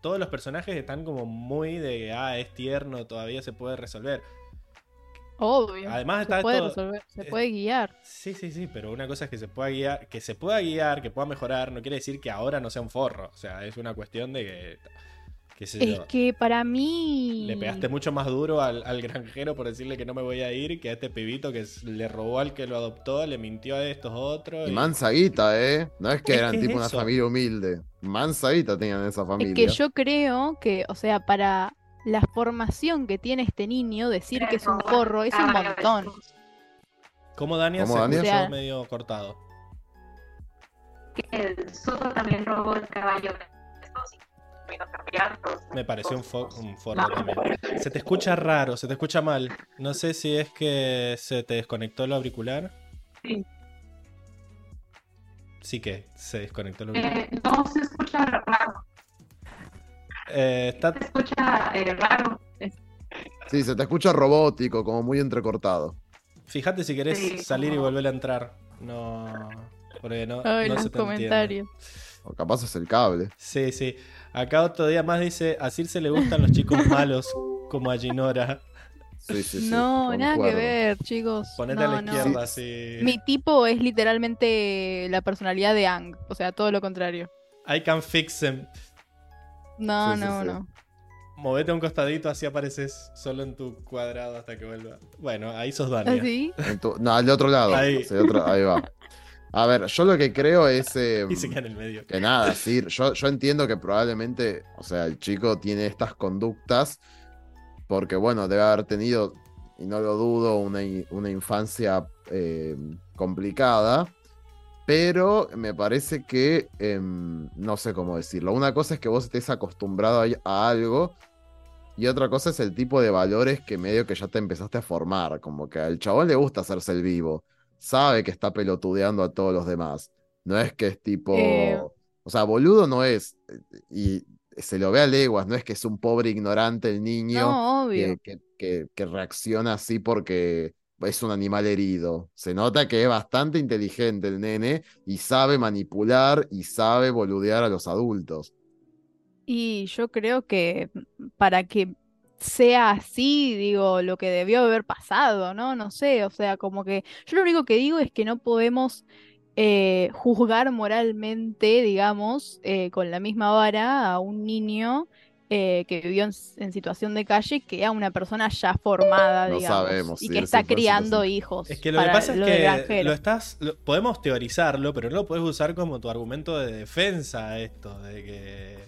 todos los personajes están como muy de, ah, es tierno, todavía se puede resolver. Obvio. Además se está puede todo- resolver, se eh, puede guiar. Sí, sí, sí, pero una cosa es que se pueda guiar, que se pueda guiar, que pueda mejorar, no quiere decir que ahora no sea un forro. O sea, es una cuestión de que, sé Es yo, que para mí. le pegaste mucho más duro al, al granjero por decirle que no me voy a ir que a este pibito que le robó al que lo adoptó, le mintió a estos otros. Y y- mansa guita, ¿eh? No es que eran es tipo una familia humilde. Mansa guita tenían esa familia. Es que yo creo que, o sea, para la formación que tiene este niño, decir que es un forro es un montón. ¿Cómo Dania ¿Cómo, se Dania? escuchó O sea- medio cortado? El Soto también robó el caballo. Me pareció un, fo- un forro también. Se te escucha raro, se te escucha mal. No sé si es que se te desconectó el auricular. Sí. Sí que se desconectó el auricular. Eh, no se escucha raro. Eh, está Se escucha eh, raro. Sí, se te escucha robótico, como muy entrecortado. Fíjate si querés Sí, salir y volver a entrar. No. Porque no, Ay, no los se te entiende. O capaz es el cable. Sí, sí. Acá otro día más dice: A Circe le gustan los chicos malos, como a Ginora. Sí, sí, sí. no, nada que ver, chicos. Ponete No, a la no. izquierda, así. Mi tipo es literalmente la personalidad de Ang, o sea, todo lo contrario. I can fix them. No, Sí, sí, no, sí. no. Movete a un costadito, así apareces solo en tu cuadrado hasta que vuelva. Bueno, ahí sos Dania. Así. En tu- No, al de otro lado. Ahí. Otro- ahí va. A ver, yo lo que creo es. eh, Y se queda en el medio. Que nada, sí, yo, yo entiendo que probablemente, o sea, el chico tiene estas conductas porque, bueno, debe haber tenido, y no lo dudo, una, una infancia eh, complicada, pero me parece que, em, no sé cómo decirlo, una cosa es que vos estés acostumbrado a, a algo y otra cosa es el tipo de valores que medio que ya te empezaste a formar, como que al chabón le gusta hacerse el vivo, sabe que está pelotudeando a todos los demás. No es que es tipo. Eh. O sea, boludo no es. Y se lo ve a leguas, no es que es un pobre ignorante el niño No, obvio. que, que- que- que reacciona así porque es un animal herido. Se nota que es bastante inteligente el nene y sabe manipular y sabe boludear a los adultos. Y yo creo que para que sea así, digo, lo que debió haber pasado, ¿no? No sé, o sea, como que yo lo único que digo es que no podemos eh, juzgar moralmente, digamos, eh, con la misma vara a un niño eh, que vivió en, situación de calle que a una persona ya formada, No digamos, sabemos y que está sí criando hijos Es que lo que pasa es lo que lo estás, lo- podemos teorizarlo, pero no lo puedes usar como tu argumento de defensa esto, de que,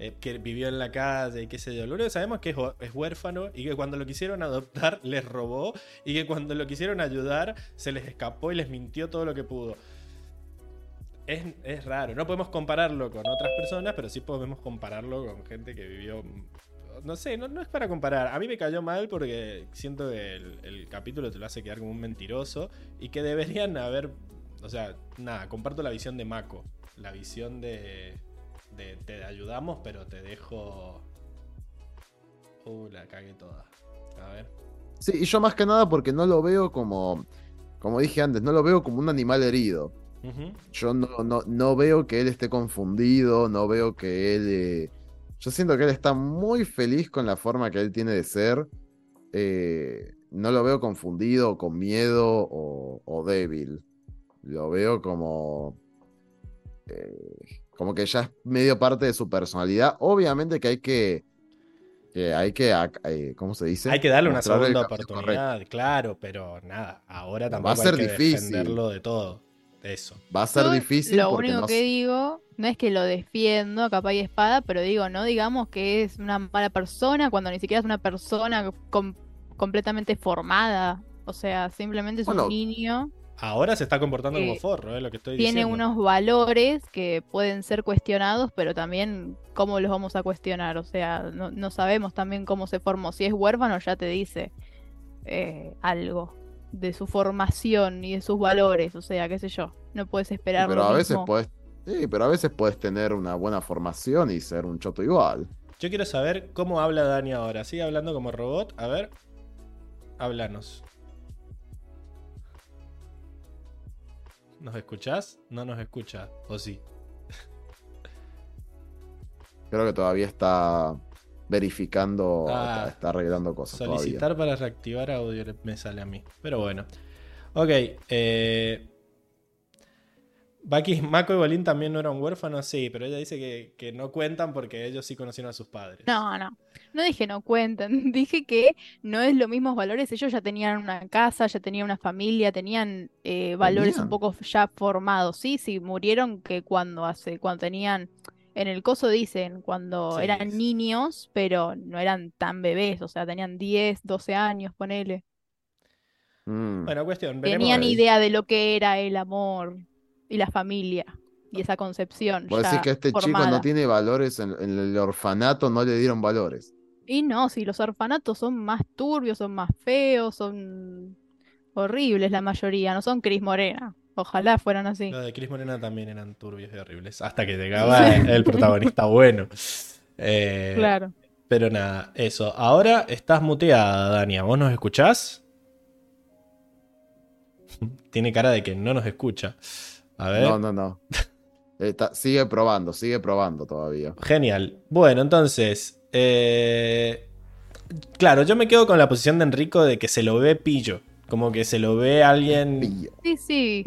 eh, que vivió en la calle y qué sé yo. Lo único que sabemos es que es, es huérfano y que cuando lo quisieron adoptar [LAUGHS] les robó y que cuando lo quisieron ayudar se les escapó y les mintió todo lo que pudo. Es, es raro, no podemos compararlo con otras personas, pero sí podemos compararlo con gente que vivió... No sé, no, no es para comparar. A mí me cayó mal porque siento que el, el capítulo te lo hace quedar como un mentiroso y que deberían haber... O sea, nada, comparto la visión de Mako. La visión de... de te ayudamos, pero te dejo... Uh, la cagué toda. A ver. Sí, y yo más que nada porque no lo veo como, como dije antes, no lo veo como un animal herido. Yo no, no, no veo que él esté confundido, no veo que él... eh, Yo siento que él está muy feliz con la forma que él tiene de ser. eh, no lo veo confundido, con miedo o, o débil. Lo veo como... eh, como que ya es medio parte de su personalidad. Obviamente que hay que... que hay que... eh, ¿Cómo se dice? Hay que darle una segunda oportunidad, claro, pero nada, ahora Va tampoco a ser hay que difícil. defenderlo de todo. Eso. Va a ser Yo difícil Lo porque único no que digo, no es que lo defiendo a capa y espada, pero digo, no digamos que es una mala persona cuando ni siquiera es una persona com- completamente formada. O sea, simplemente es Bueno, un niño, Ahora se está comportando como Eh, forro, es lo que estoy tiene diciendo. unos valores que pueden ser cuestionados, pero también cómo los vamos a cuestionar. O sea, no, no sabemos también cómo se formó. Si es huérfano, ya te dice eh, algo de su formación y de sus valores. O sea, qué sé yo, no puedes esperar Pero lo a veces mismo. puedes, sí, pero a veces puedes tener una buena formación y ser un choto igual. Yo quiero saber cómo habla Dani ahora. ¿Sigue hablando como robot? A ver. Háblanos. ¿Nos escuchás? No nos escucha. ¿O sí? Creo que todavía está verificando, Ah. está, está arreglando cosas Solicitar para reactivar audio me sale a mí. Pero bueno. Ok. Eh... Baki, Mako y Bolín también no eran huérfanos, sí, pero ella dice que, que no cuentan porque ellos sí conocieron a sus padres. No, no. No dije no cuentan. [LAUGHS] Dije que no es los mismos valores. Ellos ya tenían una casa, ya tenían una familia, tenían eh, valores un poco ya formados. Sí, sí, murieron que cuando hace, cuando tenían, en el coso dicen, cuando Sí, eran sí. niños, pero no eran tan bebés, o sea, tenían 10, 12 años, ponele. Mm. Bueno, cuestión. Tenían idea de lo que era el amor y la familia y esa concepción Vos decís que este chico no tiene valores, en, en el orfanato no le dieron valores. Y no, si los orfanatos son más turbios, son más feos, son horribles la mayoría, no son Cris Morena. Ojalá fueran así. Los de Chris Morena también eran turbios y horribles. Hasta que llegaba el, el protagonista [LAUGHS] bueno. Eh, Claro. Pero nada, eso. Ahora estás muteada, Dania. ¿Vos nos escuchás? [LAUGHS] Tiene cara de que no nos escucha. A ver. No, no, no. Está- sigue probando, sigue probando todavía. Genial. Bueno, entonces. eh, Claro, yo me quedo con la posición de Enrico de que se lo ve pillo. Como que se lo ve alguien. Sí, sí.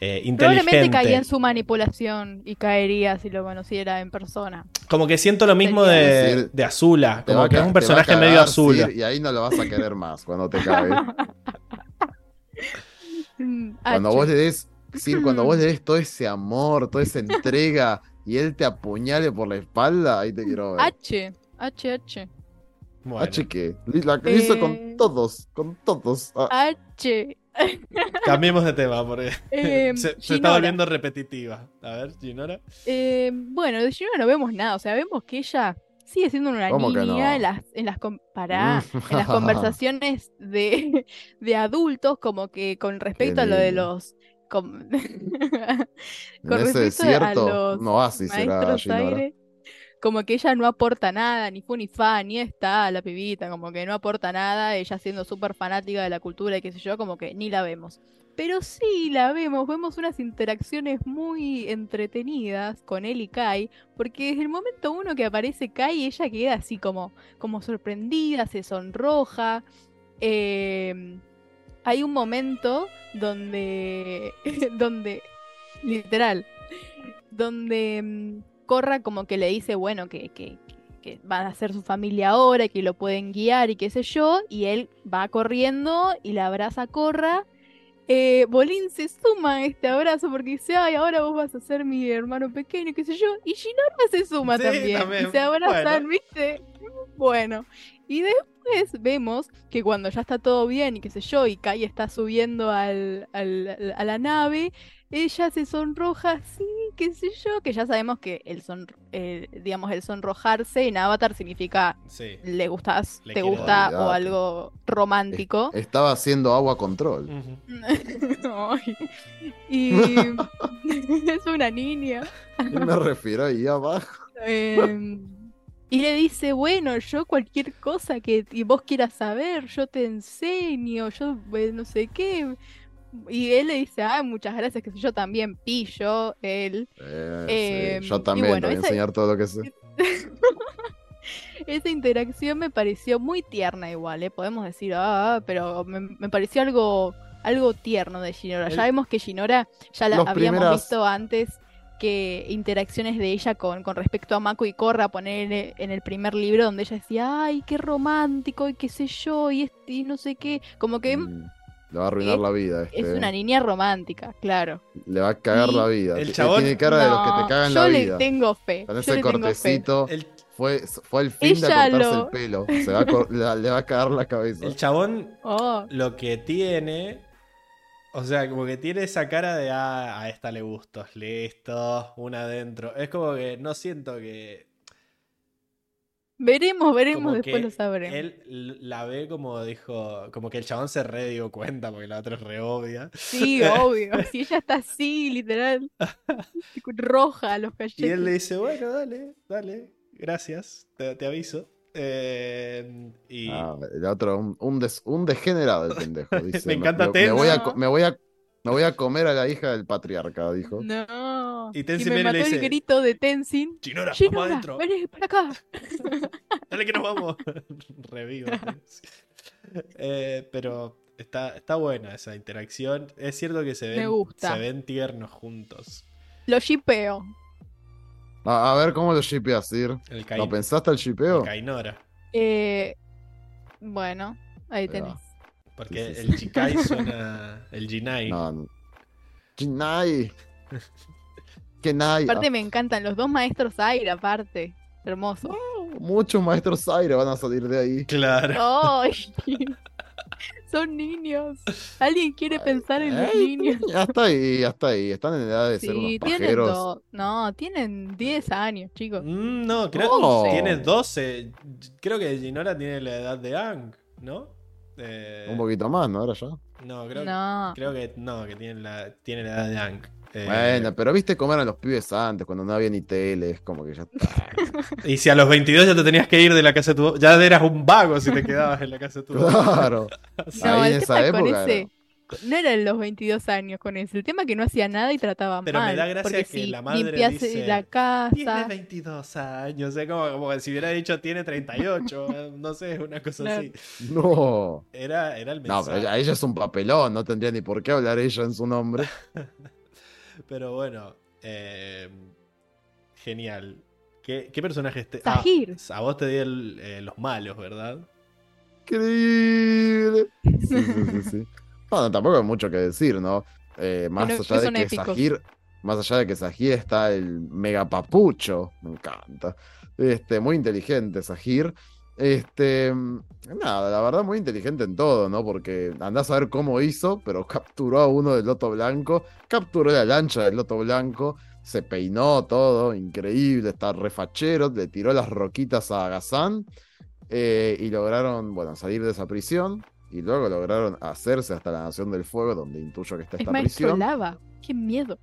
Eh, Probablemente caería en su manipulación y caería si lo conociera en persona. Como que siento lo mismo de, decir, de Azula, como que es un personaje medio Azula. Sir, y ahí no lo vas a querer más cuando te cae. [LAUGHS] Cuando H. vos le des, Sir, cuando vos le des [LAUGHS] todo ese amor, toda esa entrega y él te apuñale por la espalda, ahí te quiero ver. H. H, H. Bueno, H que la que hizo Eh. con todos, con todos. Ah, H. [LAUGHS] cambiemos de tema porque Eh, [LAUGHS] se, se está Ginora. volviendo repetitiva. A ver, Ginora. Eh, bueno, de Gino no vemos nada. O sea, vemos que ella sigue siendo una ¿Cómo que niña no? en las, en las, en las [LAUGHS] conversaciones de, de adultos, como que con respecto a lo de los. com- en con ese respecto a desierto, los no así será maestros Ginora. aire, como que ella no aporta nada, ni fu ni fa, ni está la pibita, como que no aporta nada, ella siendo súper fanática de la cultura y qué sé yo, como que ni la vemos. Pero sí la vemos, vemos unas interacciones muy entretenidas con él y Kai, porque desde el momento uno que aparece Kai, ella queda así como, como sorprendida, se sonroja. eh, hay un momento donde, [LAUGHS] donde, literal, donde mm, Corra como que le dice, bueno, que, que, que van a ser su familia ahora, y que lo pueden guiar y qué sé yo, y él va corriendo y la abraza a Corra. Eh, Bolín se suma a este abrazo porque dice, ay, ahora vos vas a ser mi hermano pequeño, qué sé yo, y Ginora se suma Sí, también, también. y se abrazan, Bueno. ¿viste? Bueno, y después vemos que cuando ya está todo bien y qué sé yo, y Kai está subiendo al, al- a la nave, ella se sonroja así, qué sé yo, que ya sabemos que el son, eh, digamos, el sonrojarse en Avatar significa Sí. le gustas, Le te gusta o algo romántico. Estaba haciendo agua control. [LAUGHS] Y [LAUGHS] es una niña. Me refiero ahí abajo. Em, y le dice, bueno, yo cualquier cosa que vos quieras saber, yo te enseño, yo eh, no sé qué. Y él le dice, ay, muchas gracias, que yo también pillo, él. Eh, Eh, sí, y Yo también bueno, te voy a enseñar todo lo que sé. [LAUGHS] Esa interacción me pareció muy tierna igual, ¿eh? Podemos decir, ah, pero me, me pareció algo, algo tierno de Shinora. Ya El- vemos que Shinora ya la Los habíamos primeras- visto antes que interacciones de ella con, con respecto a Mako y Korra, poner en, en el primer libro donde ella decía, ay, qué romántico y qué sé yo, y, este, y no sé qué. Como que Mm, Le va a arruinar es- la vida. es Este. una niña romántica, claro. Le va a cagar Y- la vida. El chabón- Tiene cara de los que te cagan yo la le vida. tengo fe. Con yo ese le tengo fe. cortecito. El, Fue, fue el fin de cortarse lo- el pelo. Se va a le, va a cagar la cabeza. el chabón Oh, lo que tiene. O sea, como que tiene esa cara de ah, a esta le gusto, listo, una adentro. Es como que no siento que. Veremos, veremos, Como después lo sabremos. él la ve como dijo. Como que el chabón se re dio cuenta porque la otra es re obvia. Sí, [LAUGHS] obvio. Si ella está así, literal. Roja los Y cachetes. él le dice, bueno, dale, dale, gracias, te, te aviso. Eh, y Ah, el otro, un, un, des- un degenerado el pendejo. [LAUGHS] Dice, Me encanta me, Ten. voy a, me, voy a, me voy a comer a la hija del patriarca, dijo. No. Y Tenzin me viene y le mató dice, el grito de Tenzin. Chinora, vamos Shinora, adentro. vení para acá. [LAUGHS] Dale que nos vamos. [LAUGHS] Revivo. Eh, pero está, está buena esa interacción. Es cierto que se Me ven, gusta. se ven tiernos juntos. Lo shipeo. A, a ver cómo lo shipeas, Sir. ¿Lo pensaste el shipeo? el Kainora. Eh, bueno, ahí Ahí tenés. Porque Sí, sí, el Chikai suena. [LAUGHS] El Jinai. No, no. Jinai. Kenai. Aparte me encantan los dos maestros aire, aparte. Hermoso. Ah, muchos maestros aire van a salir de ahí. Claro. ¡Ay! [LAUGHS] Son niños. ¿Alguien quiere pensar en los niños? Hasta ahí, hasta ahí. Están en edad de ser unos Sí, tienen pajeros. No, tienen 10 años, chicos. Mm, no, creo Oh. que tiene 12. Creo que Jinora tiene la edad de Ang, ¿no? Eh, Un poquito más, ¿no? Ahora ya. No, creo, No. creo que no, que tiene la, tiene la edad de Ang. Eh, Bueno, pero viste cómo eran los pibes antes, cuando no había ni tele, es como que ya está. [LAUGHS] Y si a los 22 ya te tenías que ir de la casa de tu ya eras un vago si te quedabas en la casa de tu Claro. [LAUGHS] No, Ahí el en esa tema con época ese. No eran los 22 años con ese. El tema es que no hacía nada y trataba Pero me mal. da gracia que si la madre limpiase dice, la Tiene casa. 22 años, sea, como, como que si hubiera dicho tiene 38, [LAUGHS] eh, no sé, una cosa así. No. Era, era el No, mensaje. pero ella, ella es un papelón, no tendría ni por qué hablar ella en su nombre. Pero bueno, eh, genial. ¿Qué, qué personaje este? Sahir. a vos te di el, eh, los malos, ¿verdad? Increíble. Sí, sí, sí, sí. Bueno, tampoco hay mucho que decir, ¿no? Eh, más Bueno, allá de que épicos. Sahir, más allá de que Sahir está el mega papucho, me encanta. Este, muy inteligente Sahir. Este, nada, la verdad muy inteligente en todo, ¿no? Porque andás a ver cómo hizo, pero [LAUGHS] capturó a uno del Loto Blanco, capturó la lancha del Loto Blanco, se peinó todo, increíble, está refachero, le tiró las roquitas a Gazán eh, y lograron, bueno, salir de esa prisión y luego lograron hacerse hasta la Nación del Fuego, donde intuyo que está Es esta maestro prisión. lava. Qué miedo.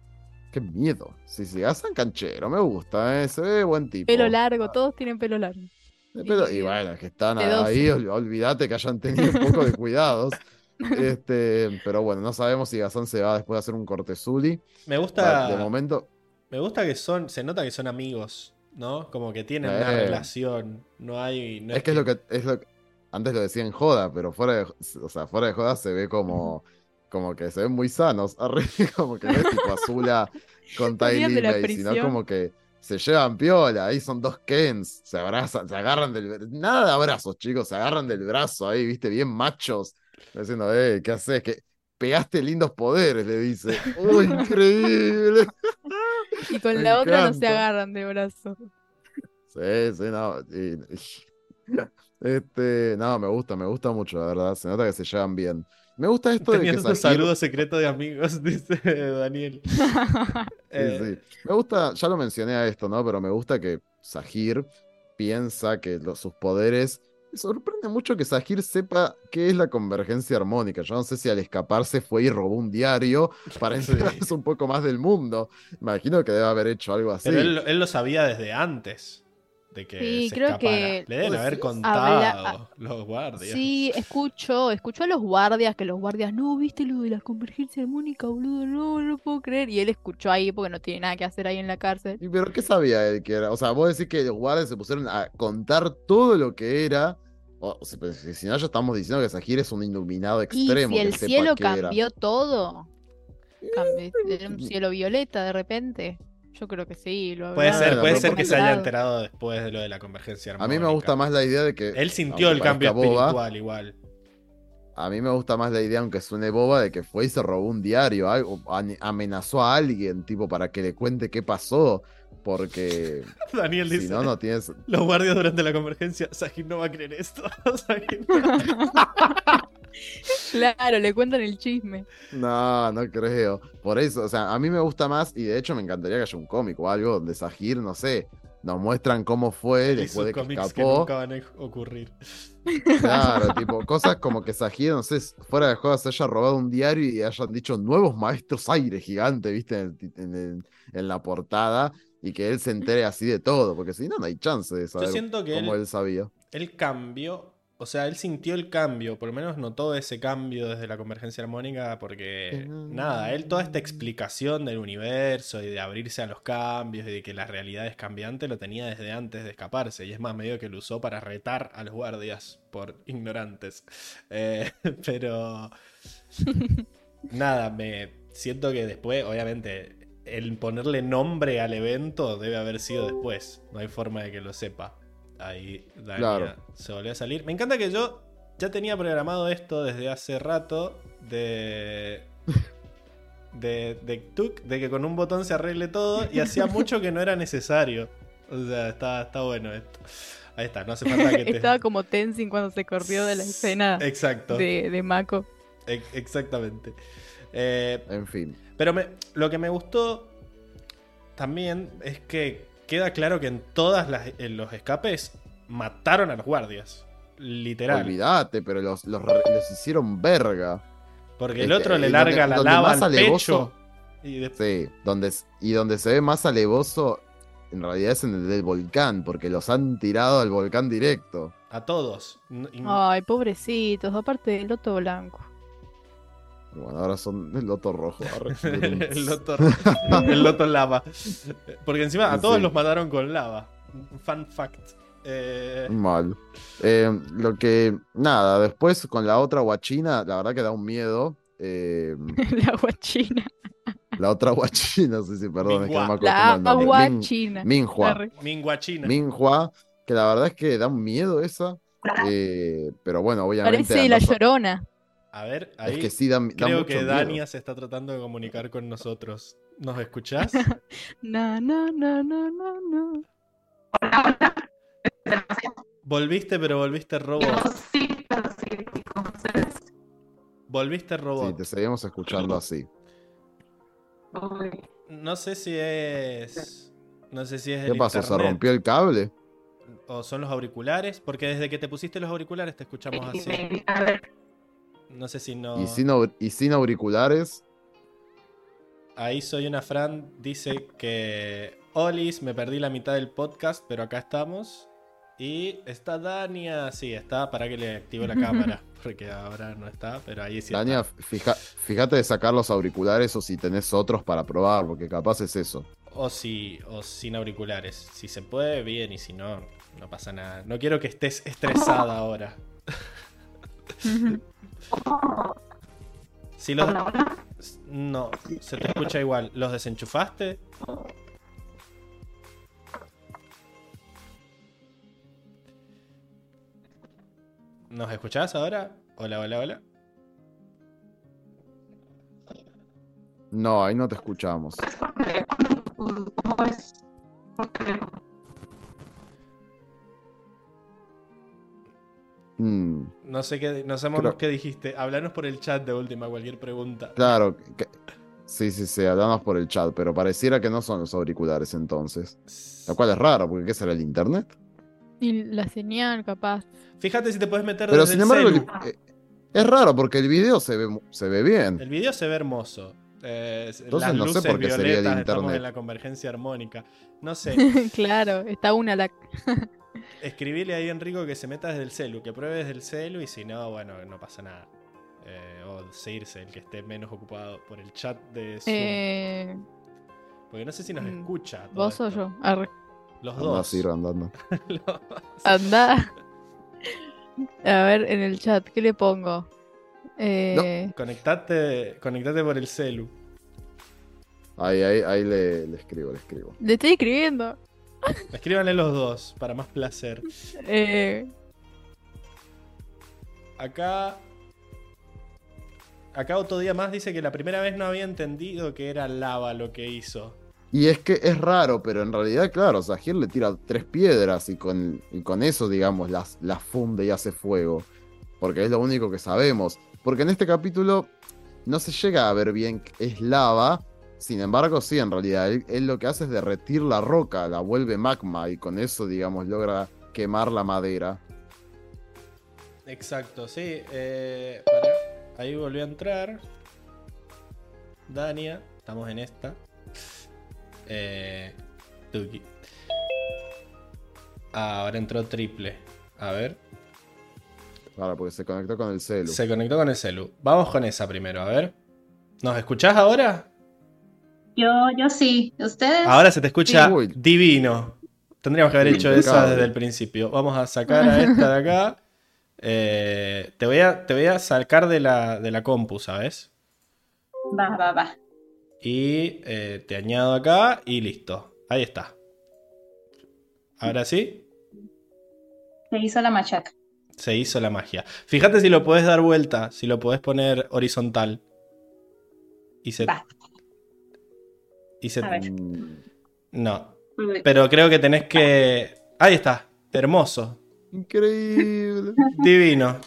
Qué miedo. Sí, sí, Gazán canchero, me gusta, ¿eh? se ve buen tipo. Pelo largo, todos tienen pelo largo. Y bueno, es que están de 12. ahí, ol- olvídate que hayan tenido un poco de [LAUGHS] cuidados. [LAUGHS] Este, pero bueno, no sabemos si Gazán se va después de hacer un cortezuli. Me gusta. De momento, Me gusta que son. Se nota que son amigos, ¿no? Como que tienen una Eh. relación. No hay. No es que es lo que es lo que- antes lo decía en joda, pero fuera de, o sea, fuera de joda se ve como como que se ven muy sanos, [LAUGHS] como que no es tipo Azula con Ty Venían de la Lee, sino como que se llevan piola, ahí son dos Kens, se abrazan, se agarran del nada de abrazos, chicos, se agarran del brazo ahí, viste, bien machos, diciendo, eh, ¿qué haces? Que pegaste lindos poderes, le dice. ¡Uy, [LAUGHS] increíble! [LAUGHS] Y con Me la otra no se agarran de brazo. Sí, sí, no. y- [LAUGHS] este, no, me gusta, me gusta mucho, la verdad. Se nota que se llevan bien. Me gusta esto de que Sahir- saludo secreto de amigos, [LAUGHS] dice Daniel. [LAUGHS] Sí, Eh, sí. Me gusta, ya lo mencioné a esto, ¿no? Pero me gusta que Sahir piensa que los- sus poderes. Me sorprende mucho que Sahir sepa qué es la convergencia armónica. Yo no sé si al escaparse fue y robó un diario para Sí. enterarse un poco más del mundo. Imagino que debe haber hecho algo así. Pero él, él lo sabía desde antes de que Sí, se creo escapara. que- Le deben Pues, haber contado habla- los guardias. Sí, escucho, escucho a los guardias, que los guardias, no, viste lo de la convergencia armónica, boludo, no, no lo puedo creer. Y él escuchó ahí porque no tiene nada que hacer ahí en la cárcel. ¿Y pero qué sabía él que era? O sea, vos decís que los guardias se pusieron a contar todo lo que era. O, o sea, pues, si no, ya estamos diciendo que Sahir es un iluminado Y extremo. si que el cielo era. cambió todo, cambió- era un cielo violeta de repente. Yo creo que sí, lo Puede ser, puede ser que se haya enterado después de lo de la convergencia A armónica. mí me gusta más la idea de que. Él sintió el cambio boba, espiritual igual. A mí me gusta más la idea, aunque suene boba, de que fue y se robó un diario, algo, amenazó a alguien, tipo, para que le cuente qué pasó. Porque [LAUGHS] Daniel si dice, no, no tienes. los guardias durante la convergencia, Sajin no va a creer esto. [LAUGHS] [LAUGHS] Claro, le cuentan el chisme. No, no creo. Por eso, o sea, a mí me gusta más, y de hecho me encantaría que haya un cómic o algo donde Sahir, no sé, nos muestran cómo fue y después de que escapó. nunca van a ocurrir. Claro, [LAUGHS] tipo, cosas como que Sahir, no sé, fuera de juego se haya robado un diario y hayan dicho nuevos maestros aire gigante, viste, en, la portada, y que él se entere así de todo, porque si no, no hay chance de Yo saber siento que cómo él, él sabía. él cambió, o sea, él sintió el cambio, por lo menos notó ese cambio desde la convergencia armónica, porque nada, él toda esta explicación del universo y de abrirse a los cambios y de que la realidad es cambiante lo tenía desde antes de escaparse, y es más, medio que lo usó para retar a los guardias por ignorantes. [LAUGHS] Eh, pero [LAUGHS] nada, me siento que después, obviamente, el ponerle nombre al evento debe haber sido después, no hay forma de que lo sepa. Ahí Dania Claro. se volvió a salir. Me encanta que yo ya tenía programado esto desde hace rato de. [LAUGHS] De, de Tuk, de que con un botón se arregle todo y hacía mucho que no era necesario. O sea, está, está bueno esto. Ahí está, no hace falta que te. Estaba como Tenzin cuando se corrió de la escena Exacto, de, de Mako. ex- exactamente. Eh, En fin. pero me- lo que me gustó también es que queda claro que en todas las en los escapes mataron a los guardias. Literal. Olvídate, pero los, los, hicieron verga. Porque el Este, otro le y larga donde- la donde lava más al alevoso- pecho. Y después Sí, donde, y donde se ve más alevoso, en realidad es en el del volcán, porque los han tirado al volcán directo. a todos. Ay, pobrecitos, aparte del loto blanco. Bueno, ahora son el loto rojo. [LAUGHS] el, loto, [LAUGHS] el loto lava. Porque encima a todos Sí. los mataron con lava. Fun fact. Eh, Mal. Eh, lo que, nada, después con la otra guachina, la verdad que da un miedo. eh, [LAUGHS] la guachina. La otra guachina, sí, sí, perdón, es que no me Minhua. acostumbro La al nombre. agua Min- china. Minhua. Minhua, que la verdad es que da un miedo esa. eh, pero bueno, obviamente. Parece la llorona. A ver, Es ahí que sí da, da creo mucho que miedo. Dania se está tratando de comunicar con nosotros. ¿Nos escuchás? [LAUGHS] No, no, no, no, no, no. volviste, pero volviste Yo robot. sí, pero sí, ustedes. Volviste Sí, robot. te seguimos escuchando así. Uy, No sé si es. No sé si es ¿Qué el pasó? ¿Se rompió el cable? o son los auriculares, porque desde que te pusiste los auriculares te escuchamos así. A ver, No sé si no. Y, sin, y sin auriculares. Ahí soy una Fran dice que Olis, me perdí la mitad del podcast, pero acá estamos. Y está Dania, sí, está para que le active la [LAUGHS] cámara, porque ahora no está, pero ahí sí Dania, está. fija- fíjate de sacar los auriculares o si tenés otros para probar, porque capaz es eso. O si, o sin auriculares. Si se puede, bien, y si no, no pasa nada. No quiero que estés estresada ahora. [LAUGHS] Si los... hola, hola. No, se te escucha igual. ¿Los desenchufaste? ¿Nos escuchás ahora? Hola, hola, hola. No, ahí no te escuchamos. ¿Cómo es? Mm, No sé qué, no sabemos Creo- qué dijiste. Hablanos por el chat de última, cualquier pregunta. claro. que- sí, sí, sí, hablamos por el chat, pero pareciera que no son los auriculares entonces. Lo cual es raro, porque ¿qué será el internet? Y la señal, capaz. Fíjate si te puedes meter Pero desde sin embargo, el- eh, es raro porque el video se ve, se ve bien. El video se ve hermoso. Eh, Entonces las no sé luces por qué sería el estamos internet. en la convergencia armónica. No sé, [LAUGHS] claro, está una la. [LAUGHS] escribile ahí a Enrico que se meta desde el celu, que pruebe desde el celu y si no, bueno, no pasa nada. Eh, o seguirse, el que esté menos ocupado por el chat de Zoom. Eh, Porque no sé si nos mm, escucha. todo ¿Vos o yo? Arre. Los dos. Ciro, andando. [LAUGHS] Los- Anda. A ver, en el chat, ¿qué le pongo? Eh, Conectate, conectate por el celu. Ahí, ahí, ahí le, le escribo, le escribo. Le estoy escribiendo. Escríbanle los dos, para más placer. Eh, Acá. Acá otro día más dice que la primera vez no había entendido que era lava lo que hizo. Y es que es raro, pero en realidad, claro, Sahir le tira tres piedras y con, y con eso, digamos, las, las funde y hace fuego. Porque es lo único que sabemos. Porque en este capítulo no se llega a ver bien que es lava. Sin embargo, sí, en realidad, él, él lo que hace es derretir la roca, la vuelve magma y con eso, digamos, logra quemar la madera. Exacto, sí. eh. Ahí volvió a entrar. Dania, estamos en esta. Eh, Tuki. Ah, ahora entró triple. A ver. Claro, porque se conectó con el celu. Se conectó con el celu. Vamos con esa primero, a ver. ¿Nos escuchás ahora? Yo, yo sí. ¿Ustedes? Ahora se te escucha Sí. Divino. Tendríamos que haber hecho esa Impecable. desde el principio. Vamos a sacar a esta de acá. [LAUGHS] Eh, te, voy a, te voy a sacar de la, de la compu, ¿sabes? Va, va, va. Y eh, te añado acá y listo. Ahí está. Ahora sí, Se hizo la machaca. se hizo la magia. Fíjate si lo puedes dar vuelta, si lo puedes poner horizontal. Y se. Va. A ver. Mm, no. Uy, Pero creo que tenés que. Ahí está. Hermoso. increíble. [LAUGHS] Divino.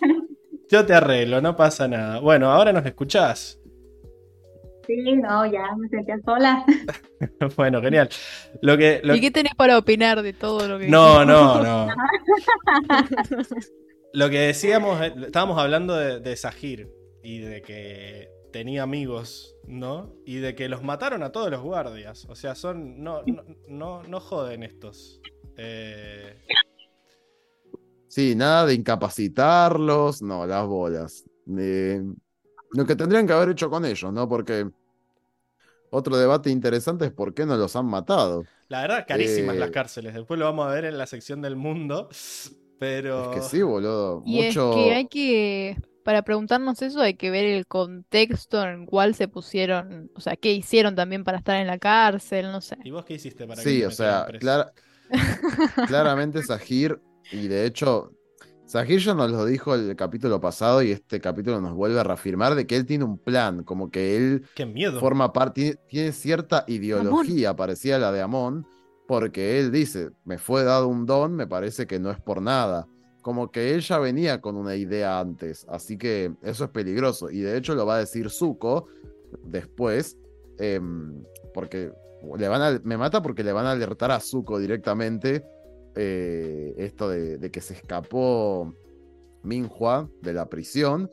Yo te arreglo, no pasa nada. Bueno, ahora nos escuchás. Sí, no, ya me sentía sola. [LAUGHS] Bueno, genial. Lo que. lo- ¿Y qué tenés para opinar de todo lo que No, no, no. [LAUGHS] Lo que decíamos, estábamos hablando de, de Sahir y de que tenía amigos, ¿no? Y de que los mataron a todos los guardias. O sea, son. No, no, no, no joden estos. Eh, Sí, nada de incapacitarlos, no, las bolas. Eh, lo que tendrían que haber hecho con ellos, ¿no? Porque otro debate interesante es por qué no los han matado. la verdad, carísimas Eh. las cárceles. Después lo vamos a ver en la sección del mundo. Pero. Es que sí, boludo. Y Mucho. es que hay que. Para preguntarnos eso hay que ver el contexto en el cual se pusieron, o sea, qué hicieron también para estar en la cárcel, no sé. ¿Y vos qué hiciste para que Sí, o sea, clara- claramente Sahir, y de hecho, Sahir ya nos lo dijo el capítulo pasado y este capítulo nos vuelve a reafirmar de que él tiene un plan, como que él ¡Qué miedo! forma parte, tiene, tiene cierta ideología parecida a la de Amon, porque él dice, me fue dado un don, me parece que no es por nada. Como que él ya venía con una idea antes, así que eso es peligroso. Y de hecho lo va a decir Zuko después, em, porque le van a- me mata porque le van a alertar a Zuko directamente eh, esto de, de que se escapó Minhua de la prisión.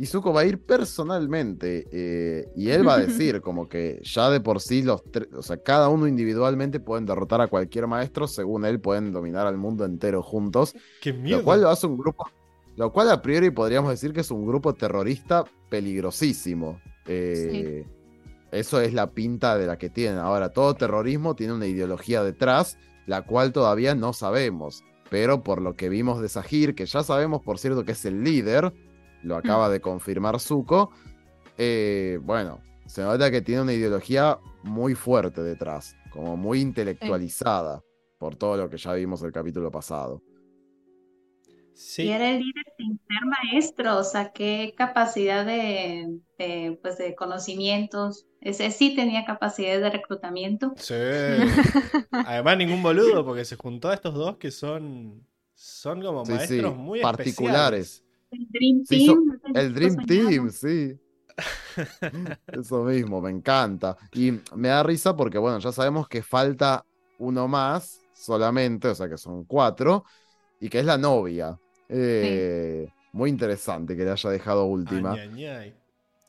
Y Zuko va a ir personalmente eh, y él va a decir [LAUGHS] como que ya de por sí los tres, o sea, cada uno individualmente pueden derrotar a cualquier maestro, según él pueden dominar al mundo entero juntos, ¡Qué miedo! lo cual lo hace un grupo, lo cual a priori podríamos decir que es un grupo terrorista peligrosísimo. Eh, Eso es la pinta de la que tienen. Ahora, todo terrorismo tiene una ideología detrás, la cual todavía no sabemos. Pero por lo que vimos de Sahir, que ya sabemos, por cierto, que es el líder, lo acaba de [LAUGHS] confirmar Zuko, eh, bueno, se nota que tiene una ideología muy fuerte detrás, como muy intelectualizada, por todo lo que ya vimos el capítulo pasado. Sí, Y era el líder sin ser maestro, o sea, qué capacidad de, de, pues, de conocimientos. Ese sí tenía capacidades de reclutamiento. sí. [LAUGHS] Además, ningún boludo, porque se juntó a estos dos que son, son como Sí, sí, maestros muy particulares. El Dream hizo Team. es El Dream soñado. Team, sí. Eso mismo, me encanta. Y me da risa porque, bueno, ya sabemos que falta uno más solamente, o sea que son cuatro, y que es la novia. Eh, Muy interesante que le haya dejado última. Ay, ay, ay.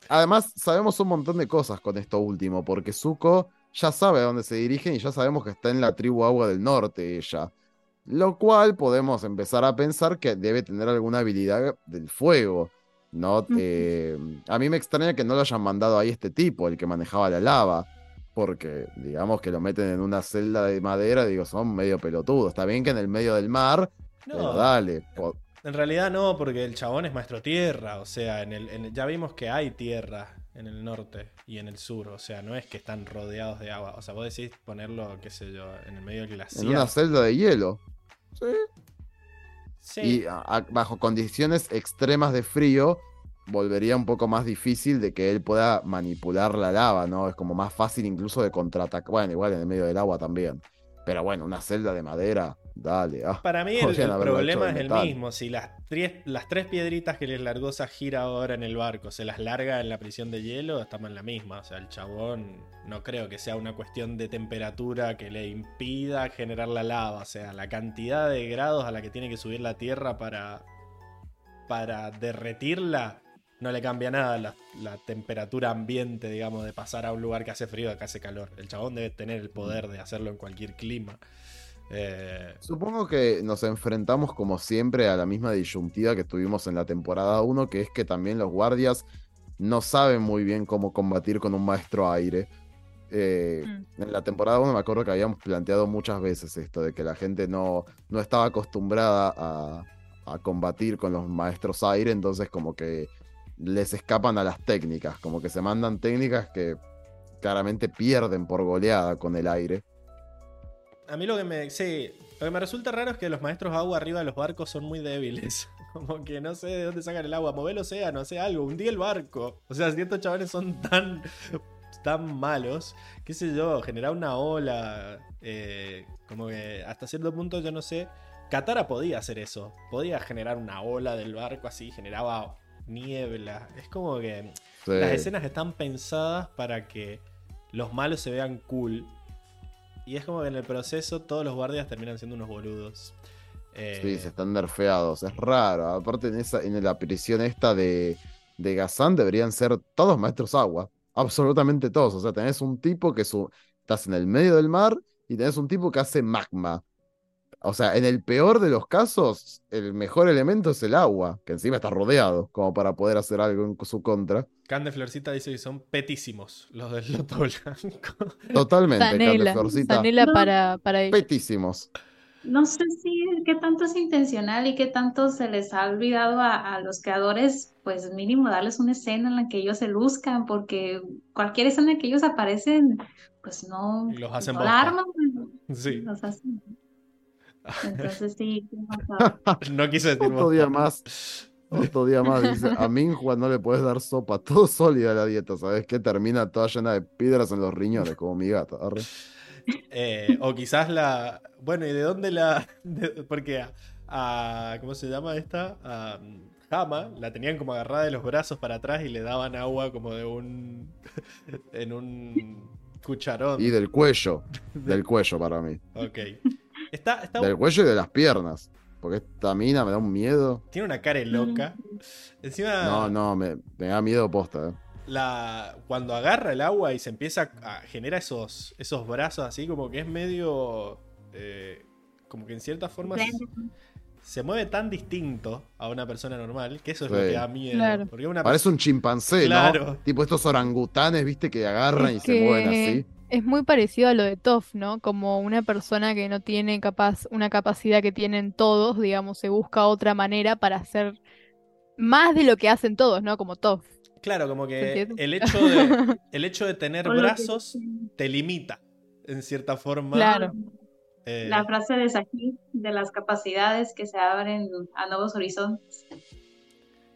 Además, sabemos un montón de cosas con esto último, porque Zuko ya sabe a dónde se dirigen y ya sabemos que está en la tribu Agua del Norte ella. Lo cual podemos empezar a pensar que debe tener alguna habilidad del fuego. ¿no? Eh, a mí me extraña que no lo hayan mandado ahí este tipo, el que manejaba la lava. Porque, digamos que lo meten en una celda de madera, digo, son medio pelotudos. Está bien que en el medio del mar, pero No, dale. en realidad no, porque el chabón es maestro tierra. O sea, en el, en- ya vimos que hay tierra en el norte y en el sur. O sea, no es que están rodeados de agua. O sea, vos decís ponerlo, qué sé yo, en el medio del glaciar. en una celda de hielo. Sí. Sí. Y a- a- bajo condiciones extremas de frío, volvería un poco más difícil de que él pueda manipular la lava, ¿no? Es como más fácil incluso de contraatacar. Bueno, igual en el medio del agua también. Pero bueno, una celda de madera, dale. ah. Para mí [LAUGHS] el, problema es el metal. mismo. Si las, tres- las tres piedritas que les largó Sahira ahora en el barco se las larga en la prisión de hielo, estamos en la misma. O sea, el chabón no creo que sea una cuestión de temperatura que le impida generar la lava. O sea, la cantidad de grados a la que tiene que subir la tierra para, para derretirla no le cambia nada la, la temperatura ambiente, digamos, de pasar a un lugar que hace frío a que hace calor. El chabón debe tener el poder de hacerlo en cualquier clima. Eh, Supongo que nos enfrentamos como siempre a la misma disyuntiva que tuvimos en la temporada 1, que es que también los guardias no saben muy bien cómo combatir con un maestro aire. Eh, Mm. En la temporada 1 me acuerdo que habíamos planteado muchas veces esto, de que la gente no, no estaba acostumbrada a, a combatir con los maestros aire, entonces como que les escapan a las técnicas, como que se mandan técnicas que claramente pierden por goleada con el aire. A mí lo que me. Sí, lo que me resulta raro es que los maestros agua arriba de los barcos son muy débiles. [LAUGHS] Como que no sé de dónde sacan el agua. Mover el océano, hace algo. Hundí el barco. O sea, si estos chavales son tan. tan malos. Qué sé yo, generar una ola. eh, como que hasta cierto punto yo no sé. Katara podía hacer eso. Podía generar una ola del barco así. Generaba niebla. Es como que. Sí. Las escenas están pensadas para que los malos se vean cool. Y es como que en el proceso todos los guardias terminan siendo unos boludos. Eh, Sí, se están nerfeados, es raro. Aparte en esa, en la prisión esta de, de Gazán deberían ser todos maestros agua. Absolutamente todos. O sea, tenés un tipo que su, estás en el medio del mar y tenés un tipo que hace magma. O sea, en el peor de los casos, el mejor elemento es el agua, que encima está rodeado, como para poder hacer algo en su contra. Can de Florcita dice que son petísimos los del Loto Blanco. [LAUGHS] Totalmente, Sanela, Candeflorcita. Sanela No. para, para ellos. Petísimos. No sé si qué tanto es intencional y qué tanto se les ha olvidado a, a los creadores, pues mínimo darles una escena en la que ellos se luzcan, porque cualquier escena en que ellos aparecen, pues no, Los hacen no arman, Sí. los hacen. [LAUGHS] Entonces sí. [LAUGHS] No quise decir Otro vos. día más. Otro día más, dice. A Minhua no le puedes dar sopa, todo sólida la dieta, ¿sabes qué? Termina toda llena de piedras en los riñones, como mi gata. Eh, o quizás la. Bueno, ¿y de dónde la.? de- porque a, a- ¿Cómo se llama esta? A Hama la tenían como agarrada de los brazos para atrás y le daban agua como de un. [LAUGHS] en un cucharón. Y del cuello, [LAUGHS] del cuello para mí. Ok. Está, está- Del cuello y de las piernas. Porque esta mina me da un miedo. Tiene una cara loca. Encima. No, no, me, me da miedo posta, eh. la cuando agarra el agua y se empieza a genera esos esos brazos así como que es medio eh, como que en cierta forma se, se mueve tan distinto a una persona normal que eso es lo que da miedo Claro. porque una Parece un chimpancé, Claro. ¿no? Tipo estos orangutanes, viste, que agarran y se mueven así. Es muy parecido a lo de Toph, ¿no? Como una persona que no tiene capaz, una capacidad que tienen todos, digamos, se busca otra manera para hacer más de lo que hacen todos, ¿no? Como Toph. claro como que el hecho de [LAUGHS] el hecho de tener brazos te limita en cierta forma Claro. eh, La frase de Saki, de las capacidades que se abren a nuevos horizontes.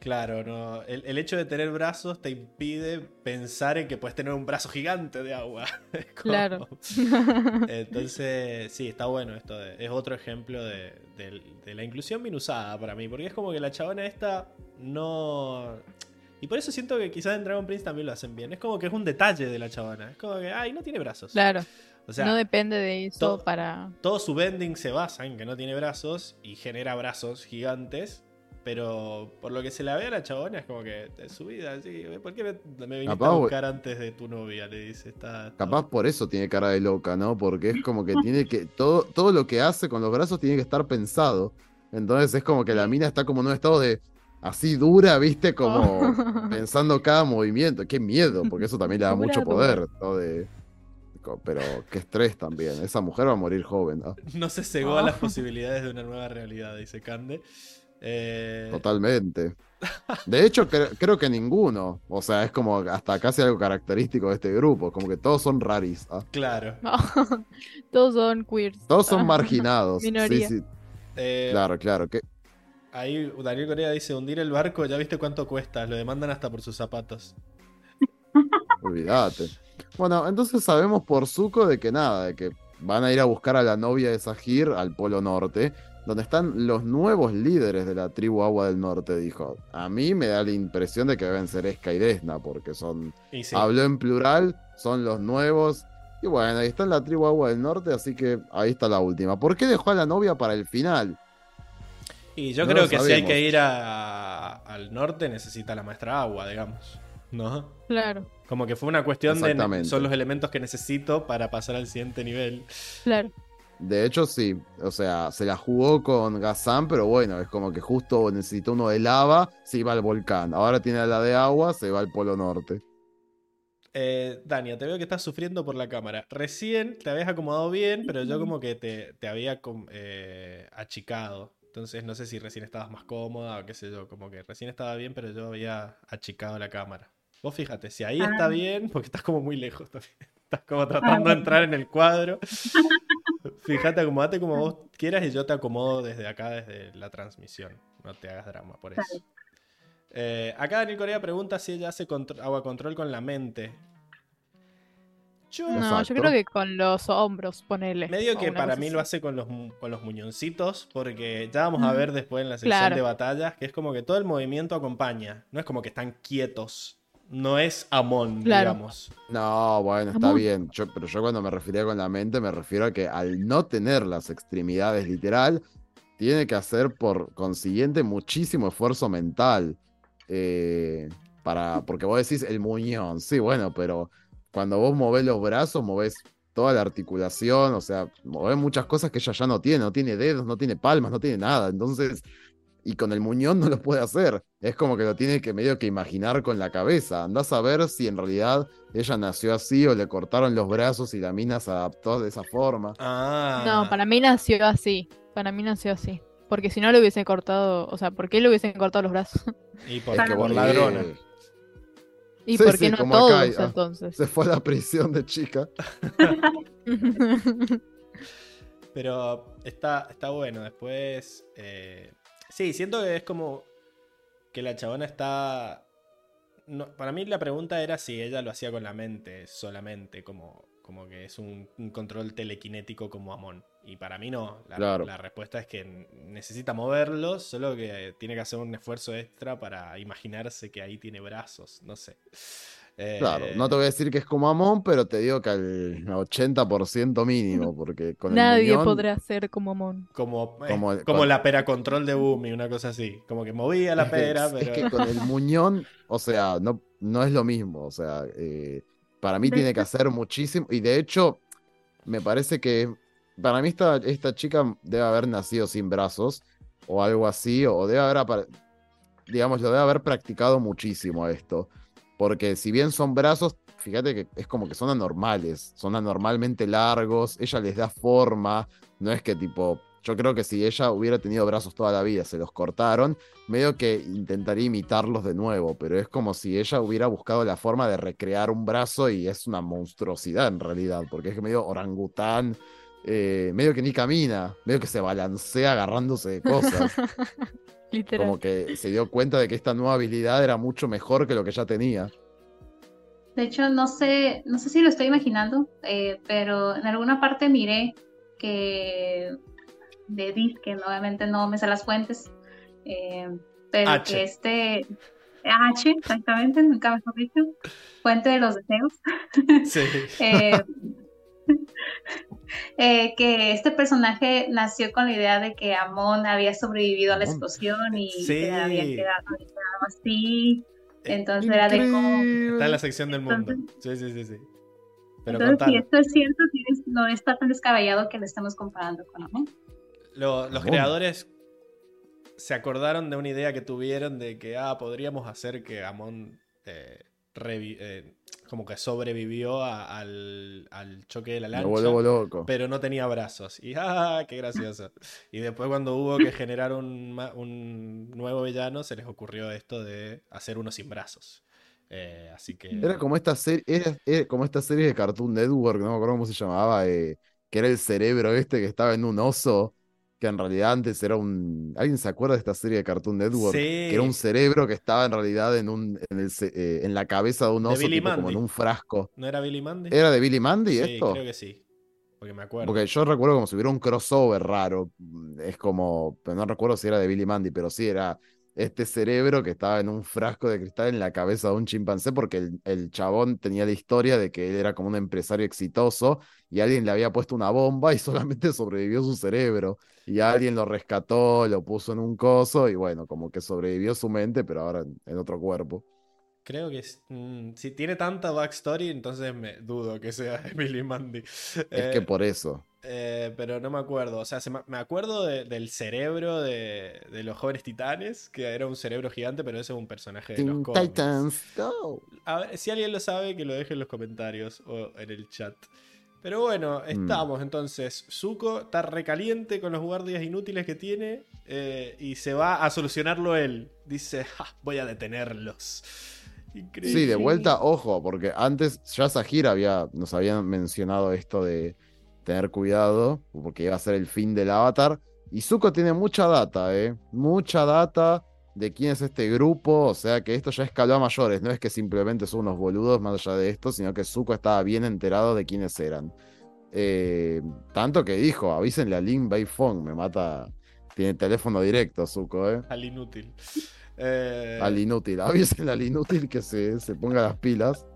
Claro, no. El, el hecho de tener brazos te impide pensar en que puedes tener un brazo gigante de agua. [LAUGHS] Como- Claro. [LAUGHS] [LAUGHS] Entonces, sí, está bueno esto. de- es otro ejemplo de, de- de la inclusión minusada para mí. Porque es como que la chabona esta no. Y por eso siento que quizás en Dragon Prince también lo hacen bien. Es como que es un detalle de la chabona. Es como que, ay, no tiene brazos. Claro. O sea, no depende de eso to- para. todo su bending se basa en que no tiene brazos y genera brazos gigantes. Pero por lo que se la ve a la chabona es como que es su vida, así. ¿Por qué me, me viniste Capaz, a buscar antes de tu novia? Le dice. Está, está- Capaz por eso tiene cara de loca, ¿no? Porque es como que tiene que. Todo, todo lo que hace con los brazos tiene que estar pensado. Entonces es como que la mina está como en un estado de. Así dura, ¿viste? Como Oh. [LAUGHS] pensando cada movimiento. Qué miedo, porque eso también le da Dura, mucho poder. ¿no? De- pero qué estrés también. Esa mujer va a morir joven, ¿no? No se cegó a las Oh. posibilidades de una nueva realidad, dice Cande. Eh, Totalmente. De hecho, cre- creo que ninguno. O sea, es como hasta casi algo característico de este grupo. Como que todos son raris. ¿ah? Claro. [LAUGHS] Todos son queers. Todos son Ah. marginados. [LAUGHS] Sí, Minoría. sí. Eh, Claro, claro. Que, Ahí Daniel Corea dice: hundir el barco, ya viste cuánto cuesta. Lo demandan hasta por sus zapatos. [LAUGHS] olvídate. Bueno, entonces sabemos por Zuko de que nada, de que van a ir a buscar a la novia de Sahir al Polo Norte, donde están los nuevos líderes de la tribu Agua del Norte, dijo. A mí me da la impresión de que deben ser Esca y Desna, porque son. Sí, Habló en plural, son los nuevos. Y bueno, ahí está en la tribu Agua del Norte, así que ahí está la última. ¿Por qué dejó a la novia para el final? y yo no creo que si hay sabemos. que ir a- al norte, necesita la maestra agua, digamos. ¿No? Claro, Como que fue una cuestión de. Exactamente. Son los elementos que necesito para pasar al siguiente nivel. claro. De hecho, sí. O sea, se la jugó con Gazán, pero bueno, es como que justo necesitó uno de lava, se iba al volcán. Ahora tiene la de agua, se va al Polo Norte. Eh, Dania, te veo que estás sufriendo por la cámara. Recién te habías acomodado bien, pero yo como que te, te había eh, achicado. Entonces no sé si recién estabas más cómoda o qué sé yo. Como que recién estaba bien, pero yo había achicado la cámara. Vos fíjate, si ahí está Ah. bien, porque estás como muy lejos también. [LAUGHS] Estás como tratando de entrar en el cuadro. [LAUGHS] Fíjate, acomodate como vos [LAUGHS] quieras y yo te acomodo desde acá, desde la transmisión. No te hagas drama por eso. Eh, acá Daniel Corea pregunta si ella hace contro- agua control con la mente. Yo No, Exacto. yo creo que con los hombros, ponele. medio que para mí así. lo hace con los, con los muñoncitos, porque ya vamos a ver después en la sección Claro. de batallas que es como que todo el movimiento acompaña. No es como que están quietos. No es Amon, Claro. digamos. No, bueno, está bien. Yo, pero yo cuando me refería con la mente, me refiero a que al no tener las extremidades literal, tiene que hacer por consiguiente muchísimo esfuerzo mental. eh, para, porque vos decís el muñón, sí, bueno, pero cuando vos movés los brazos, movés toda la articulación, o sea, movés muchas cosas que ella ya no tiene, no tiene dedos, no tiene palmas, no tiene nada. Entonces, y con el muñón no lo puede hacer. Es como que lo tiene que medio que imaginar con la cabeza. Andás a ver si en realidad ella nació así o le cortaron los brazos y la mina se adaptó de esa forma. Ah. No, para mí nació así. Para mí nació así. Porque si no le hubiesen cortado, o sea, ¿por qué le hubiesen cortado los brazos? Y por, Es que por porque ladrona. ¿Y Sí, por qué sí, no todos acá, ah. entonces? Se fue a la prisión de chica. [LAUGHS] Pero está, está bueno. Después. eh, sí, siento que es como. Que la chabona está. no, para mí la pregunta era si ella lo hacía con la mente solamente, como, como que es un, un control telequinético como Amon. Y para mí no. La, Claro. la respuesta es que necesita moverlos, solo que tiene que hacer un esfuerzo extra para imaginarse que ahí tiene brazos. No sé. Eh, Claro, no te voy a decir que es como Amon, pero te digo que al 80% mínimo, porque con el Nadie podrá ser como Mon. Como, eh, Como el- como con- la pera control de Bumi, una cosa así. Como que movía la Es que- pera, es que con el [LAUGHS] muñón, o sea, no, no es lo mismo. O sea, eh, para mí tiene que hacer muchísimo. Y de hecho, me parece que para mí esta, esta chica debe haber nacido sin brazos o algo así, o debe haber, digamos, lo debe haber practicado muchísimo esto. Porque si bien son brazos, fíjate que es como que son anormales, son anormalmente largos, ella les da forma, no es que tipo, yo creo que si ella hubiera tenido brazos toda la vida, se los cortaron, medio que intentaría imitarlos de nuevo, pero es como si ella hubiera buscado la forma de recrear un brazo y es una monstruosidad en realidad, porque es medio orangután, eh, medio que ni camina, medio que se balancea agarrándose de cosas, [LAUGHS] Literal. como que se dio cuenta de que esta nueva habilidad era mucho mejor que lo que ya tenía. De hecho, no sé, no sé si lo estoy imaginando, eh, pero en alguna parte miré que de ¿no? obviamente no me sé las fuentes, eh, pero H. que este H, exactamente, nunca mejor dicho, fuente de los deseos, Sí. [LAUGHS] eh, [LAUGHS] eh, que este personaje nació con la idea de que Amon había sobrevivido a la explosión y Sí. que había quedado, así, entonces era de cómo... Está en la sección del mundo. Sí, sí, sí, sí. Pero Entonces, si esto es cierto, no está tan descabellado que lo estemos comparando con Amon. Lo- los creadores se acordaron de una idea que tuvieron de que, ah, podríamos hacer que Amon eh, eh, como que sobrevivió a- al, al choque de la lancha. loco. pero no tenía brazos. Y ¡ah! ¡Qué gracioso! Y después cuando hubo que generar un, un nuevo villano, se les ocurrió esto de hacer uno sin brazos. Eh, así que... Era como esta serie, era, era como esta serie de Cartoon Network, no me acuerdo cómo se llamaba, eh, que era el cerebro este que estaba en un oso, que en realidad antes era un. ¿Alguien se acuerda de esta serie de Cartoon Network? Sí. Que era un cerebro que estaba en realidad en un, en, el eh, en la cabeza de un De oso, Billy tipo como en un frasco. ¿No era Billy Mandy? ¿Era de Billy Mandy sí, esto? creo que sí. Porque me acuerdo. Porque yo recuerdo como si hubiera un crossover raro. Es como, pero no recuerdo si era de Billy Mandy, pero sí era este cerebro que estaba en un frasco de cristal en la cabeza de un chimpancé, porque el, el chabón tenía la historia de que él era como un empresario exitoso y alguien le había puesto una bomba y [LAUGHS] solamente sobrevivió su cerebro. Y alguien lo rescató, lo puso en un coso y bueno, como que sobrevivió su mente, pero ahora en, en otro cuerpo. Creo que mm, si tiene tanta backstory, entonces me dudo que sea [LAUGHS] Billy Mandy. Es Eh, que por eso. Eh, pero no me acuerdo. O sea, se me, acuerdo de- del cerebro de, de los jóvenes titanes, que era un cerebro gigante, pero ese es un personaje de los cómics. Titans, go. A ver, si alguien lo sabe, que lo deje en los comentarios o en el chat. Pero bueno, Mm. estamos entonces. Zuko está recaliente con los guardias inútiles que tiene eh, y se va a solucionarlo él. Dice, "Ja, voy a detenerlos. Increíble. Sí, de vuelta, ojo, porque antes ya Sahir había, nos habían mencionado esto de tener cuidado, porque iba a ser el fin del avatar. Y Zuko tiene mucha data, ¿eh? Mucha data de quién es este grupo, o sea que esto ya escaló a mayores, no es que simplemente son unos boludos más allá de esto, sino que Zuko estaba bien enterado de quiénes eran. Eh, tanto que dijo, avísenle a Lin Beifong, me mata, tiene teléfono directo Zuko, ¿eh? Al inútil. Eh, Al inútil, [LAUGHS] avísenle al inútil que se, se ponga las pilas.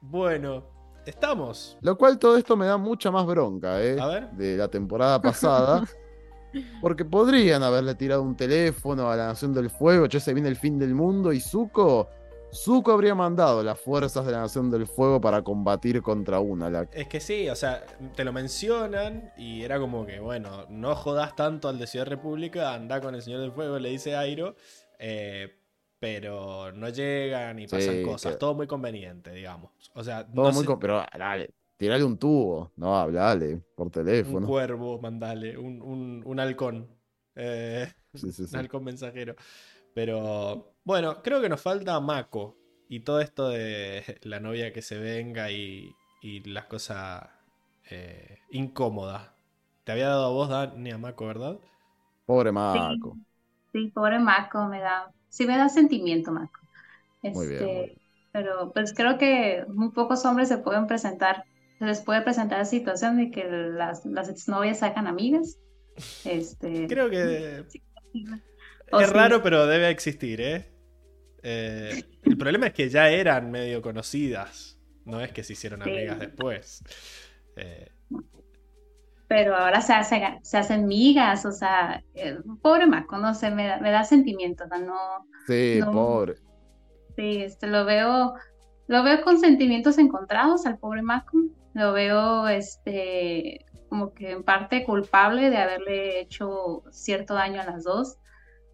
Bueno, estamos. Lo cual todo esto me da mucha más bronca, ¿eh? A ver. De la temporada pasada. [LAUGHS] Porque podrían haberle tirado un teléfono a la Nación del Fuego, ya se viene el fin del mundo y Zuko Zuko habría mandado las fuerzas de la Nación del Fuego para combatir contra Unalak. Es que sí, o sea, te lo mencionan y era como que, bueno, no jodas tanto al de Ciudad República, anda con el Señor del Fuego, le dice Airo, eh, pero no llegan y pasan Sí, cosas, que- todo muy conveniente, digamos. O sea, Todo no muy sé, com- Pero dale, tirale un tubo. No, hablale por un teléfono. cuervo, mandale, un, un- un halcón, eh, Sí, [LAUGHS] sí, sí. un halcón mensajero. Pero bueno, creo que nos falta Mako y todo esto de [LAUGHS] la novia que se venga y, y las cosas eh, incómodas. Te había dado a vos, Dani, a Mako, ¿verdad? Pobre Mako. Sí, pobre Mako, me da, sí me da sentimiento. Muy bien, Este, muy bien. pero pues creo que muy pocos hombres se pueden presentar, se les puede presentar la situación de que las, las exnovias sacan amigas. Este, Creo que sí, es sí. raro, pero debe existir, ¿eh? Eh, El problema es que ya eran medio conocidas. No es que se hicieron Sí. amigas después. Eh, pero ahora se hacen, se hacen migas, o sea, eh, pobre Mako, no sé, me da, me da sentimiento, no, Sí, No. pobre. sí, este, lo veo, lo veo con sentimientos encontrados al pobre Mako, lo veo, este, como que en parte culpable de haberle hecho cierto daño a las dos,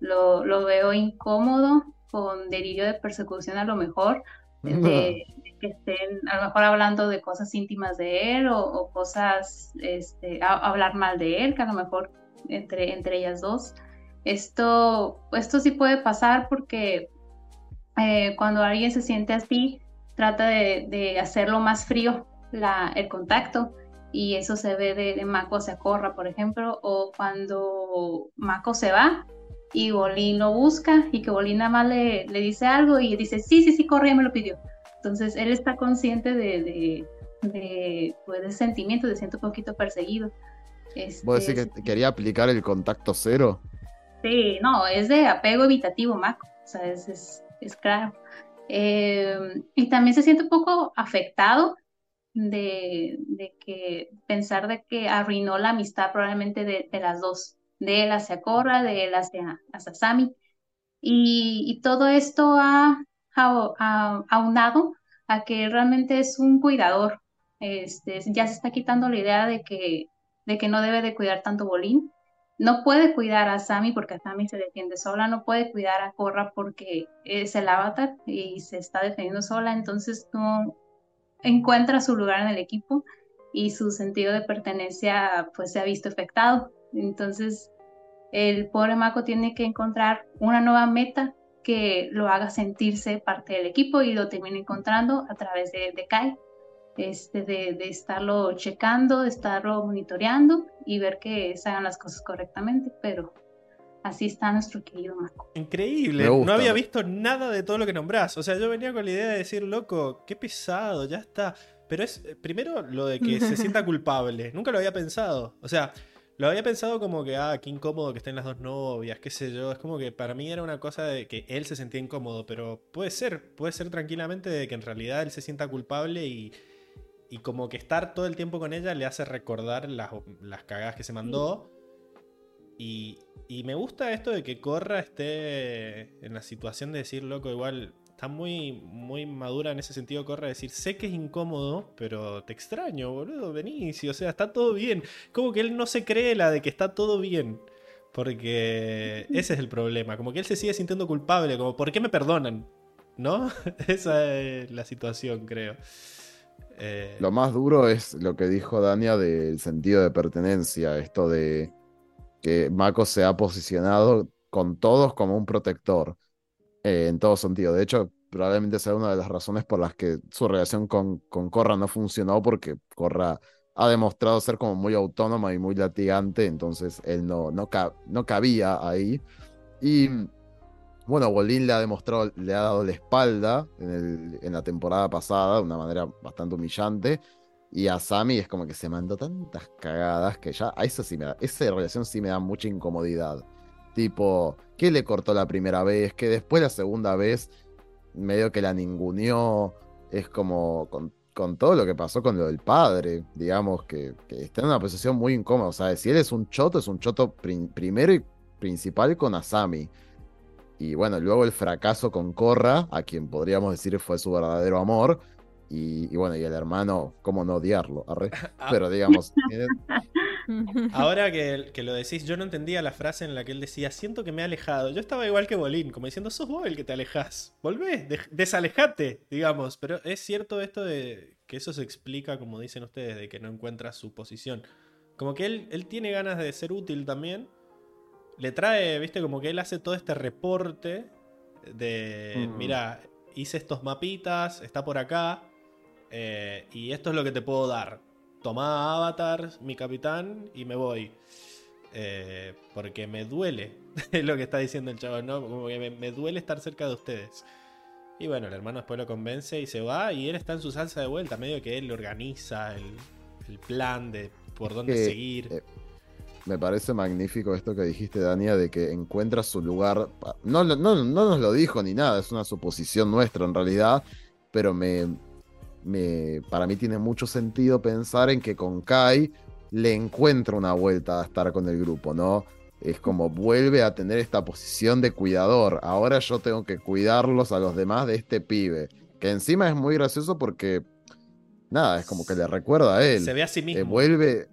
lo, lo veo incómodo, con delirio de persecución a lo mejor, [LAUGHS] de, de que estén a lo mejor hablando de cosas íntimas de él o, cosas, este, hablar mal de él, que a lo mejor entre, entre ellas dos. Esto, esto sí puede pasar porque eh, cuando alguien se siente así, trata de, hacerlo más frío la, el contacto y eso se ve de, de Mako hacia Corra, por ejemplo, o cuando Mako se va y Bolín lo busca y que Bolín nada más le, le dice algo y dice, sí, sí, sí, Corra ya me lo pidió. Entonces él está consciente de, de, de, pues, de sentimiento, de siento un poquito perseguido. ¿Vos decís Este, que quería aplicar el contacto cero? Sí, no, es de apego evitativo, Mako. O sea, es, es, es claro. Eh, y también se siente un poco afectado de, de que pensar de que arruinó la amistad probablemente de, de las dos, de él hacia Korra, de él hacia, hacia Sami. Y, y todo esto ha- aunado a que realmente es un cuidador. Este, ya se está quitando la idea de que, de que no debe de cuidar tanto Bolín. No puede cuidar a Sami porque a Sami se defiende sola, no puede cuidar a Korra porque es el avatar y se está defendiendo sola, entonces no encuentra su lugar en el equipo y su sentido de pertenencia pues se ha visto afectado. Entonces el pobre Mako tiene que encontrar una nueva meta que lo haga sentirse parte del equipo y lo termina encontrando a través de, de Kai, este, de, de estarlo checando, de estarlo monitoreando y ver que se hagan las cosas correctamente, pero así está nuestro querido Mako. Increíble, no había visto nada de todo lo que nombrás. O sea, yo venía con la idea de decir, loco, qué pesado, ya está. Pero es eh, primero lo de que se [LAUGHS] sienta culpable. Nunca lo había pensado. O sea, lo había pensado como que, ah, qué incómodo que estén las dos novias, qué sé yo. Es como que para mí era una cosa de que él se sentía incómodo, pero puede ser, puede ser tranquilamente de que en realidad él se sienta culpable y, y como que estar todo el tiempo con ella le hace recordar las, las cagadas que se mandó. Y, y me gusta esto de que Corra esté en la situación de decir, loco, igual está muy, muy madura en ese sentido, Corra, de decir, sé que es incómodo, pero te extraño, boludo, venís, y, o sea, está todo bien. Como que él no se cree la de que está todo bien. Porque [LAUGHS] ese es el problema, como que él se sigue sintiendo culpable, como, ¿por qué me perdonan? ¿No? [LAUGHS] Esa es la situación, creo. Eh, Lo más duro es lo que dijo Dania del sentido de pertenencia, esto de que Mako se ha posicionado con todos como un protector, eh, en todo sentido. De hecho, probablemente sea una de las razones por las que su relación con, con Korra no funcionó, porque Korra ha demostrado ser como muy autónoma y muy latigante, entonces él no, no, ca- no cabía ahí. Y bueno, Bolín le ha demostrado, le ha dado la espalda en, el- en la temporada pasada de una manera bastante humillante. Y a Sammy es como que se mandó tantas cagadas que ya a eso sí me da, esa relación sí me da mucha incomodidad. Tipo, que le cortó la primera vez, que después la segunda vez medio que la ninguneó. Es como con, con todo lo que pasó con lo del padre, digamos, que, que está en una posición muy incómoda. O sea, si él es un choto, es un choto primero y principal con Asami. Y bueno, luego el fracaso con Corra, a quien podríamos decir fue su verdadero amor. Y, y bueno, y el hermano, ¿cómo no odiarlo? Arre. [LAUGHS] Pero digamos, tiene- [LAUGHS] Ahora que, que lo decís, yo no entendía la frase en la que él decía, siento que me he alejado. Yo estaba igual que Bolín, como diciendo, sos vos el que te alejás. Volvé, dej- desalejate, digamos. Pero es cierto esto de que eso se explica, como dicen ustedes, de que no encuentra su posición. Como que él, él tiene ganas de ser útil también. Le trae, viste, como que él hace todo este reporte de, Mm. mira, hice estos mapitas, está por acá, eh, y esto es lo que te puedo dar. Toma Avatar, mi capitán, y me voy. Eh, porque me duele, [LAUGHS] es lo que está diciendo el chavo, ¿no? Como que me, me duele estar cerca de ustedes. Y bueno, el hermano después lo convence y se va, y él está en su salsa de vuelta, medio que él organiza el, el plan de por dónde Que, seguir. eh, me parece magnífico esto que dijiste, Dania, de que encuentra su lugar. No, no, no nos lo dijo ni nada, es una suposición nuestra en realidad, pero me, me, para mí tiene mucho sentido pensar en que con Kai le encuentra una vuelta a estar con el grupo, ¿no? Es como vuelve a tener esta posición de cuidador. Ahora yo tengo que cuidarlos a los demás de este pibe. Que encima es muy gracioso porque, nada, es como que le recuerda a él se ve a sí mismo. eh, vuelve.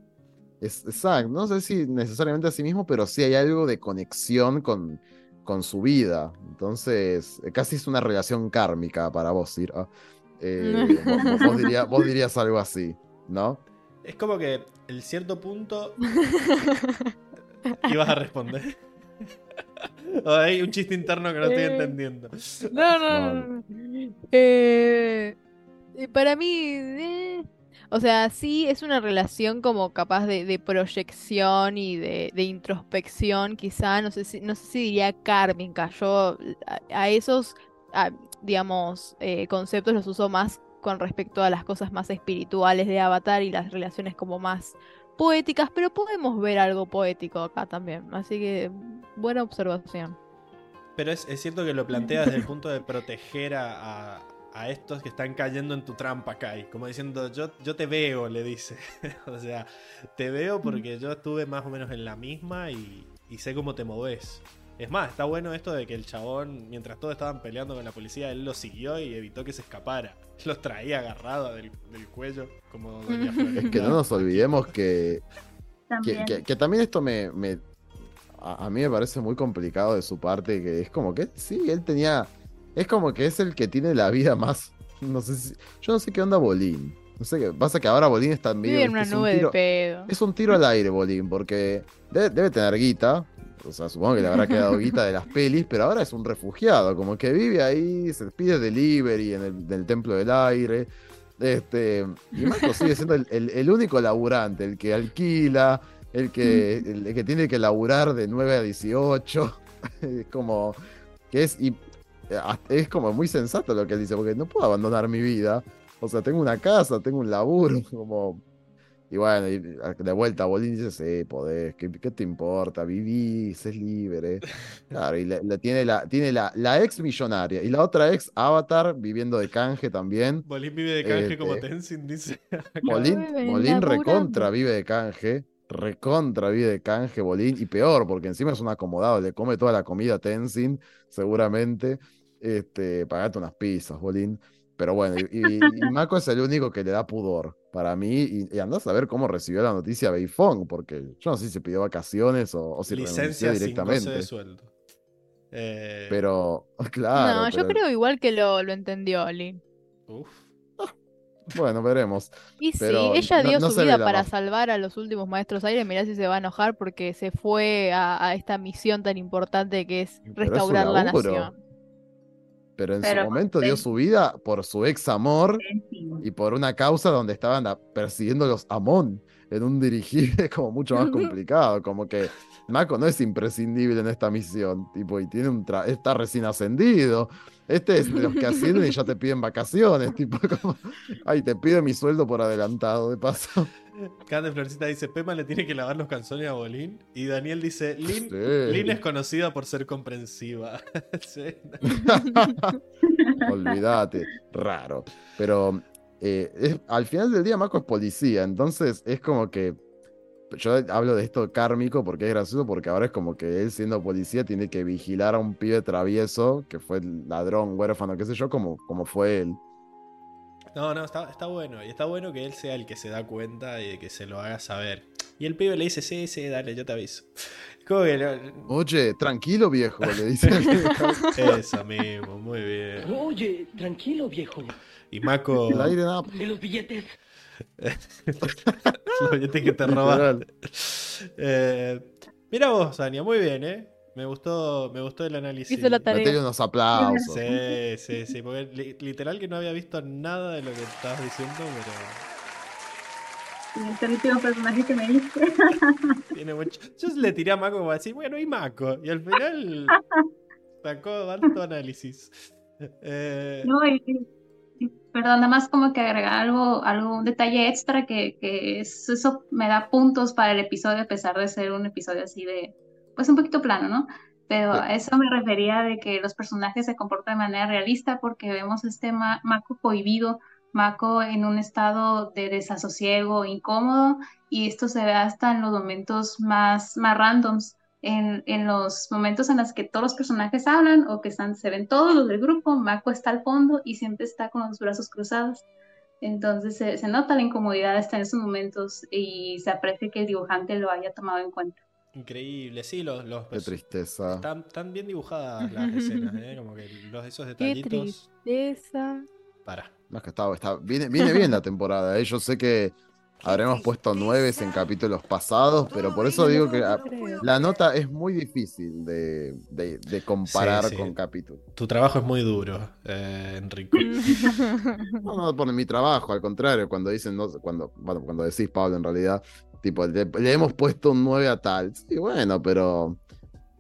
exacto, no sé si necesariamente a sí mismo, pero sí hay algo de conexión con, con su vida. Entonces, eh, casi es una relación kármica para vos, Sira. Eh, vos, vos- vos diría- vos dirías algo así, ¿no? Es como que el cierto punto [LAUGHS] ibas a responder. [LAUGHS] O hay un chiste interno que no estoy Eh. entendiendo. No, no, no. no. Eh, eh, para mí, eh, o sea, sí es una relación como capaz de, de proyección y de, de introspección, quizá, no sé si, no sé si diría kármica. Yo a, a esos, a, digamos, eh, conceptos los uso más con respecto a las cosas más espirituales de Avatar y las relaciones como más poéticas, pero podemos ver algo poético acá también. Así que, buena observación. Pero es, es cierto que lo planteas desde el punto de proteger a, a- a estos que están cayendo en tu trampa, Kai. Como diciendo, yo, yo te veo, le dice. [LAUGHS] o sea, te veo porque yo estuve más o menos en la misma y, y sé cómo te moves. Es más, está bueno esto de que el chabón, mientras todos estaban peleando con la policía, él los siguió y evitó que se escapara. [LAUGHS] Los traía agarrado del, del cuello, como Doña. [LAUGHS] Es que no nos olvidemos que, que, También. que- que también esto me, me- a, a mí me parece muy complicado de su parte, que es como que sí, él tenía, es como que es el que tiene la vida más, no sé si, yo no sé qué onda Bolín, no sé qué, pasa que ahora Bolín está medio, en viste, una es un nube de tiro- pedo. es un tiro al aire Bolín, porque debe, debe tener guita, o sea, supongo que le habrá quedado guita de las pelis, pero ahora es un refugiado, como que vive ahí, se pide delivery en el, del Templo del Aire. Este, y Marco sigue siendo el, el- el único laburante, el que alquila, el que, el, que tiene que laburar de 9 a 18. [LAUGHS] Es como que es, y, es como muy sensato lo que él dice, porque no puedo abandonar mi vida. O sea, tengo una casa, tengo un laburo, como y bueno, y de vuelta Bolín dice, sí, podés, ¿qué, qué te importa? Vivís, es libre. [LAUGHS] Claro, y le, le tiene, la, tiene la, la ex millonaria y la otra ex Avatar viviendo de canje también. Bolín vive de canje Este. como Tenzin, dice. [LAUGHS] Bolín, Bolín recontra vive de canje, recontra vive de canje Bolín, y peor, porque encima es un acomodado, le come toda la comida a Tenzin, seguramente. Este, pagate unas pizzas, Bolín. Pero bueno, y, y- y Mako es el único que le da pudor para mí, y, y andás a ver cómo recibió la noticia Beifong, porque yo no sé si pidió vacaciones o, o si Licencia sin goce directamente. de sueldo. Eh, Pero, [LAUGHS] claro. no, yo creo igual que lo, lo entendió Lin. uf. Bueno, veremos. Y sí, Pero ella no- dio no su se vida para salvar a los últimos maestros aire. Mirá si se va a enojar porque se fue a, a esta misión tan importante que es restaurar la nación. Pero en Pero su momento dio su vida por su ex amor y por una causa donde estaban a- persiguiendo los Amon en un dirigible [LAUGHS] como mucho más complicado, como que Mako no es imprescindible en esta misión, tipo, y tiene un tra- está recién ascendido. Este es de los que ascienden y ya te piden vacaciones, tipo, [LAUGHS] como, ay, te pido mi sueldo por adelantado, de paso. Cande Florcita dice, Pema le tiene que lavar los calzones a Bolín. Y Daniel dice, Lin, Sí. Lin es conocida por ser comprensiva. [LAUGHS] Sí. [LAUGHS] Olvídate, raro. Pero eh, es- al final del día Mako es policía, entonces es como que yo hablo de esto kármico porque es gracioso, porque ahora es como que él siendo policía tiene que vigilar a un pibe travieso, que fue el ladrón, huérfano, qué sé yo, como, como fue él. No, no, está, está bueno. Y está bueno que él sea el que se da cuenta y que se lo haga saber. Y el pibe le dice, sí, sí, dale, yo te aviso. [LAUGHS] Como que no- Oye, tranquilo viejo, le [LAUGHS] dice. Eso mismo, muy bien. Oye, tranquilo, viejo. Y El aire nada. ¿De los billetes? [LAUGHS] los billetes que te robaste. Eh, mira vos, Ania, muy bien, ¿eh? Me gustó, me gustó el análisis. Hizo la tarea. Unos aplausos. Sí, sí, sí, porque li- literal que no había visto nada de lo que estabas diciendo, pero Y este último personaje que me diste. [LAUGHS] tiene mucho... Yo le tiré a Mako como así, bueno, y Mako, y al final [LAUGHS] sacó alto análisis. Eh, No, y, perdón, nada más como que agregar algo, un detalle extra que, que es- eso me da puntos para el episodio, a pesar de ser un episodio así de, pues un poquito plano, ¿no? Pero a eso me refería de que los personajes se comportan de manera realista porque vemos este Ma- Mako cohibido, Mako en un estado de desasosiego, incómodo, y esto se ve hasta en los momentos más, más randoms en, en los momentos en los que todos los personajes hablan o que están, se ven todos los del grupo, Mako está al fondo y siempre está con los brazos cruzados. Entonces se, se nota la incomodidad hasta en esos momentos y se aprecia que el dibujante lo haya tomado en cuenta. increíble, sí, los, los Qué tristeza. están, están bien dibujadas las [LAUGHS] escenas, ¿eh? Como que los, esos Qué detallitos. tristeza. Para. No, es que está, está- viene, viene bien la temporada. ¿eh? Yo sé que habremos puesto nueves en capítulos pasados, pero por eso digo que ah, la nota es muy difícil de, de- de comparar Sí, sí. con capítulos. Tu trabajo es muy duro, eh, Enrico. [LAUGHS] No, no por mi trabajo, al contrario, cuando dicen, no, cuando, bueno, cuando decís, Pablo, en realidad, tipo, le, le hemos puesto un 9 a tal. Sí, bueno, pero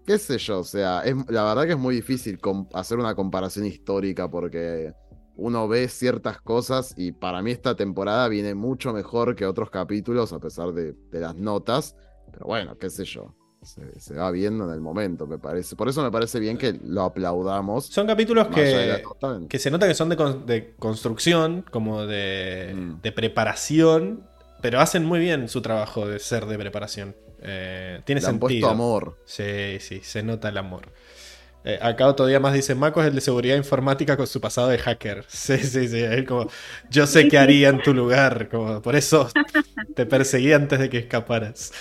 qué sé yo, o sea, es, la verdad que es muy difícil hacer una comparación histórica porque uno ve ciertas cosas y para mí esta temporada viene mucho mejor que otros capítulos a pesar de, de las notas, pero bueno, qué sé yo. Se, se va viendo en el momento, me parece. Por eso me parece bien que lo aplaudamos. Son capítulos que, que se nota que son de, con- de construcción, como de, Mm. de preparación, pero hacen muy bien su trabajo de ser de preparación. Eh, tiene Le han sentido. puesto amor. Sí, sí, se nota el amor. Eh, acá otro día más dice, Mako es el de seguridad informática con su pasado de hacker. [LAUGHS] Sí, sí, sí. Es como, yo sé qué haría en tu lugar. Como, por eso te perseguí antes de que escaparas.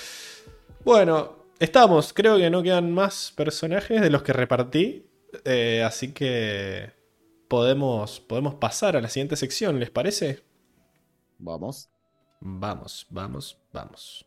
Bueno, estamos. Creo que no quedan más personajes de los que repartí. Eh, así que podemos, podemos pasar a la siguiente sección, ¿les parece? Vamos. Vamos, vamos, vamos.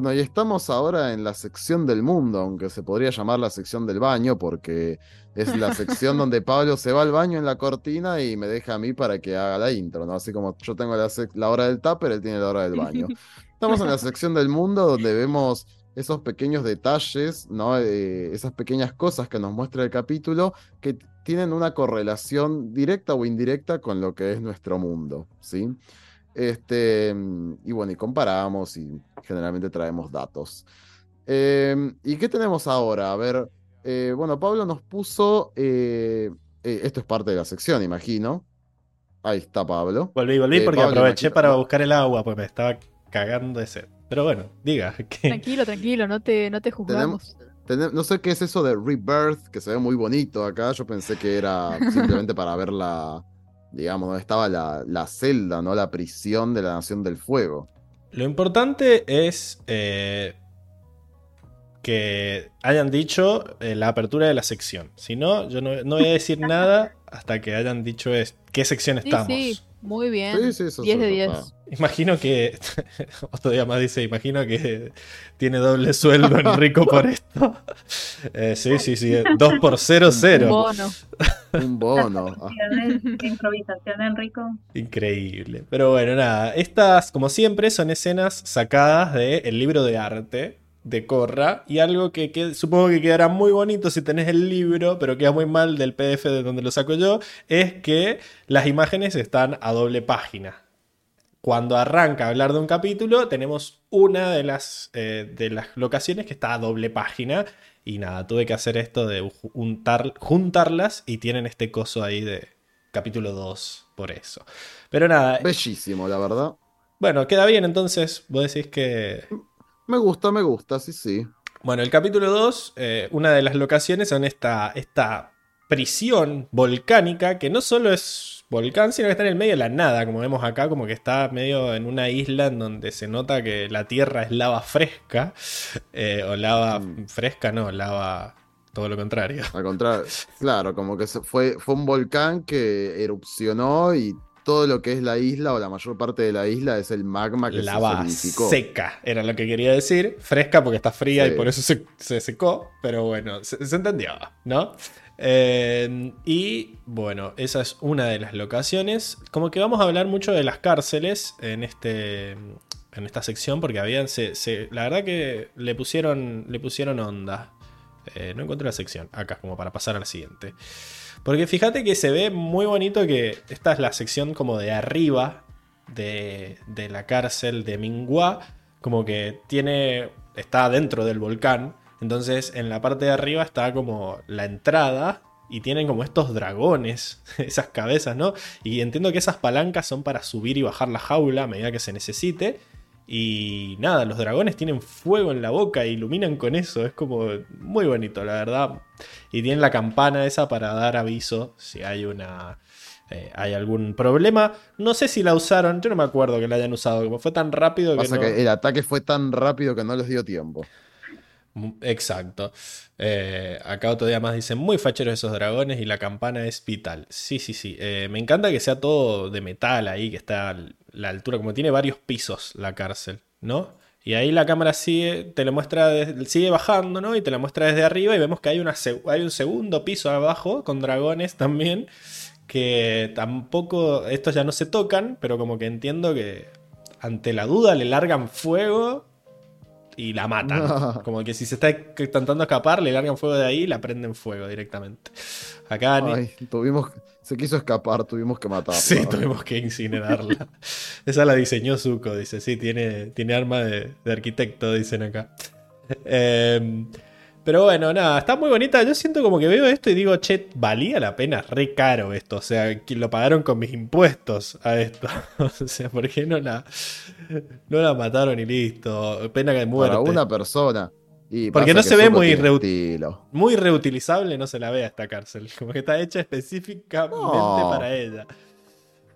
Bueno, y estamos ahora en la sección del mundo, aunque se podría llamar la sección del baño, porque es la sección [LAUGHS] donde Pablo se va al baño en la cortina y me deja a mí para que haga la intro, ¿no? Así como yo tengo la, hora del tupper, él tiene la hora del baño. [LAUGHS] Estamos en la sección del mundo donde vemos esos pequeños detalles, ¿no? Eh, esas pequeñas cosas que nos muestra el capítulo que tienen una correlación directa o indirecta con lo que es nuestro mundo, ¿sí? Este, mm, y bueno, y comparamos y generalmente traemos datos. Eh, ¿y qué tenemos ahora? A ver, eh, bueno, Pablo nos puso, eh, eh, esto es parte de la sección, imagino. Ahí está Pablo. Volví, volví Eh, porque Pablo, aproveché imagino- para buscar el agua, porque me estaba cagando de sed. Pero bueno, diga. [LAUGHS] ¿qué? Tranquilo, tranquilo, no te, no te juzgamos. No sé qué es eso de Rebirth, que se ve muy bonito acá. Yo pensé que era simplemente para ver la, digamos, donde estaba la, la celda, ¿no? La prisión de la Nación del Fuego. Lo importante es eh, que hayan dicho eh, la apertura de la sección. Si no, yo no, no voy a decir nada hasta que hayan dicho es- qué sección Sí, estamos. sí, muy bien. Sí, sí, eso 10 de eso 10. está. Imagino que. [LAUGHS] Otro día más dice: Imagino que tiene doble sueldo Enrico por esto. Eh, sí, sí, sí. 2 por 0, Un 0. bono. Un bono. Ah, De improvisación, Enrico. Increíble. Pero bueno, nada. Estas, como siempre, son escenas sacadas del libro de arte de Corra. Y algo que, que supongo que quedará muy bonito si tenés el libro, pero queda muy mal del PDF de donde lo saco yo, es que las imágenes están a doble página. Cuando arranca a hablar de un capítulo, tenemos una de las, eh, de las locaciones que está a doble página. Y nada, tuve que hacer esto de juntar, juntarlas y tienen este coso ahí de capítulo 2 por eso. Pero nada, Bellísimo, la verdad. bueno, queda bien entonces. Vos decís que... Me gusta, me gusta, sí, sí. Bueno, el capítulo 2, una de las locaciones son esta, esta prisión volcánica que no solo es volcán, sino que está en el medio de la nada, como vemos acá, como que está medio en una isla en donde se nota que la tierra es lava fresca, [LAUGHS] eh, o lava Mm. fresca, no, lava todo lo contrario. Al contrario, claro, como que fue, fue un volcán que erupcionó y todo lo que es la isla o la mayor parte de la isla es el magma que Lava se seca, era lo que quería decir. Fresca porque está fría Sí. y por eso se, se secó, pero bueno, se, se entendió, ¿no? Eh, y bueno, esa es una de las locaciones. Como que vamos a hablar mucho de las cárceles en este. En esta sección, porque habían. Se, se- la verdad que le pusieron. Le pusieron onda. Eh, no encuentro la sección. Acá, como para pasar a la siguiente. Porque fíjate que se ve muy bonito que esta es la sección como de arriba de, de la cárcel de Minghua. Como que tiene. está dentro del volcán. Entonces en la parte de arriba está como la entrada. Y tienen como estos dragones, [LAUGHS] esas cabezas, ¿no? Y entiendo que esas palancas son para subir y bajar la jaula a medida que se necesite. Y nada, los dragones tienen fuego en la boca e iluminan con eso. Es como muy bonito, la verdad. Y tienen la campana esa para dar aviso si hay una. eh, hay algún problema. No sé si la usaron, yo no me acuerdo que la hayan usado. Como fue tan rápido que Pasa no. que el ataque fue tan rápido que no les dio tiempo. Exacto. Eh, acá otro día más dicen, muy facheros esos dragones y la campana es vital. Sí, sí, sí. Eh, me encanta que sea todo de metal ahí, que está la altura, como tiene varios pisos la cárcel, ¿no? Y ahí la cámara sigue, te lo muestra, sigue bajando, ¿no? Y te la muestra desde arriba y vemos que hay, una, hay un segundo piso abajo con dragones también, que tampoco, estos ya no se tocan, pero como que entiendo que ante la duda le largan fuego y la matan. Como que si se está intentando escapar, le largan fuego de ahí y la prenden fuego directamente. Acá ni- Ay, tuvimos, se quiso escapar, tuvimos que matarlo. Sí, tuvimos que incinerarla. [LAUGHS] Esa la diseñó Zuko, dice. Sí, tiene, tiene arma de, de arquitecto, dicen acá. Eh, pero bueno, nada, está muy bonita. Yo siento como que veo esto y digo, che, valía la pena, re caro esto. O sea, que lo pagaron con mis impuestos a esto. [LAUGHS] o sea, ¿por qué no la, no la mataron y listo? Pena que muerte. Para una persona. Y Porque no se ve muy tiene reut- estilo. Muy reutilizable, no se la ve a esta cárcel. [LAUGHS] Como que está hecha específicamente No. para ella.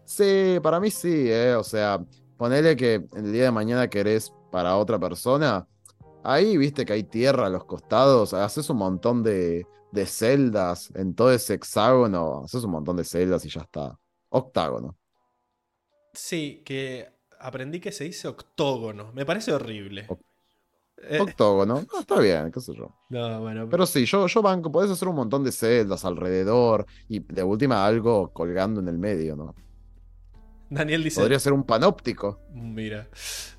Sí, para mí sí, ¿eh? O sea, ponele que el día de mañana querés para otra persona. Ahí viste que hay tierra a los costados, haces un montón de, de celdas en todo ese hexágono, haces un montón de celdas y ya está. Octágono. Sí, que aprendí que se dice octógono. Me parece horrible. Eh, Octógono, [LAUGHS] no, está bien, qué sé yo. no, bueno. Pero sí, yo, yo banco, podés hacer un montón de celdas alrededor y de última algo colgando en el medio, ¿no? Daniel dice, Podría ser un panóptico. mira,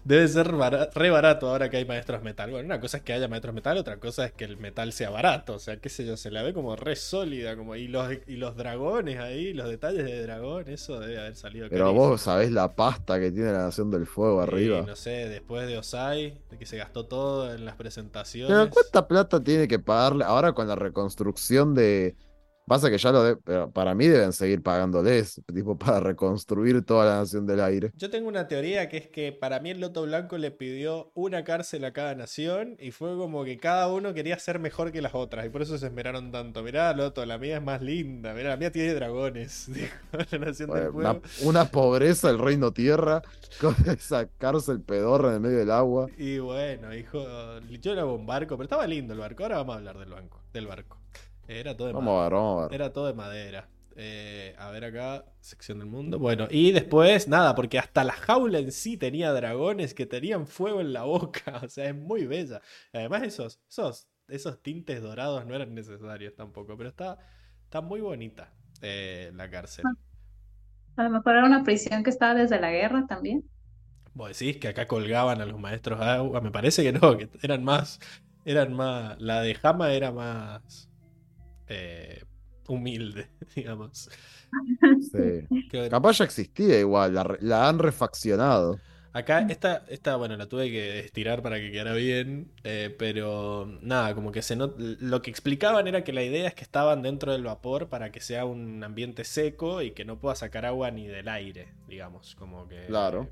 debe ser re barato ahora que hay maestros metal. Bueno, una cosa es que haya maestros metal, otra cosa es que el metal sea barato. O sea, qué sé yo, se la ve como re sólida. Como, y, los, y los dragones ahí, los detalles de dragón, eso debe haber salido Pero carísimo. vos sabés la pasta que tiene la Nación del Fuego Y arriba. no sé, después de Osai, de que se gastó todo en las presentaciones. Pero ¿cuánta plata tiene que pagarle ahora con la reconstrucción de, Pasa que ya lo de, pero para mí deben seguir pagándoles, tipo, [LAUGHS] para reconstruir toda la nación del aire. Yo tengo una teoría que es que para mí el Loto Blanco le pidió una cárcel a cada nación y fue como que cada uno quería ser mejor que las otras y por eso se esmeraron tanto. Mirá, Loto, la mía es más linda, mirá, la mía tiene dragones, [LAUGHS] dijo la nación del una, una pobreza el reino tierra [LAUGHS] con esa cárcel pedorra en el medio del agua. Y bueno, hijo, yo era un barco, pero estaba lindo el barco. Ahora vamos a hablar del banco, del barco. Era todo de Vamos a ver, vamos a ver. Era todo de madera. Eh, a ver acá, sección del mundo. Bueno, y después, nada, porque hasta la jaula en sí tenía dragones que tenían fuego en la boca. [LAUGHS] O sea, es muy bella. Además, esos, esos, esos tintes dorados no eran necesarios tampoco. Pero está, está muy bonita eh, la cárcel. A lo mejor era una prisión que estaba desde la guerra también. Vos decís que acá colgaban a los maestros de agua. Me parece que no, que eran más. Eran más. La de Jama era más. Eh, humilde, [LAUGHS] digamos. Sí. [LAUGHS] Que- Capaz ya existía igual, la han refaccionado. Acá, esta, esta, bueno, la tuve que estirar para que quedara bien, eh, pero nada, como que se not- lo que explicaban era que la idea es que estaban dentro del vapor para que sea un ambiente seco y que no pueda sacar agua ni del aire, digamos, como que Claro.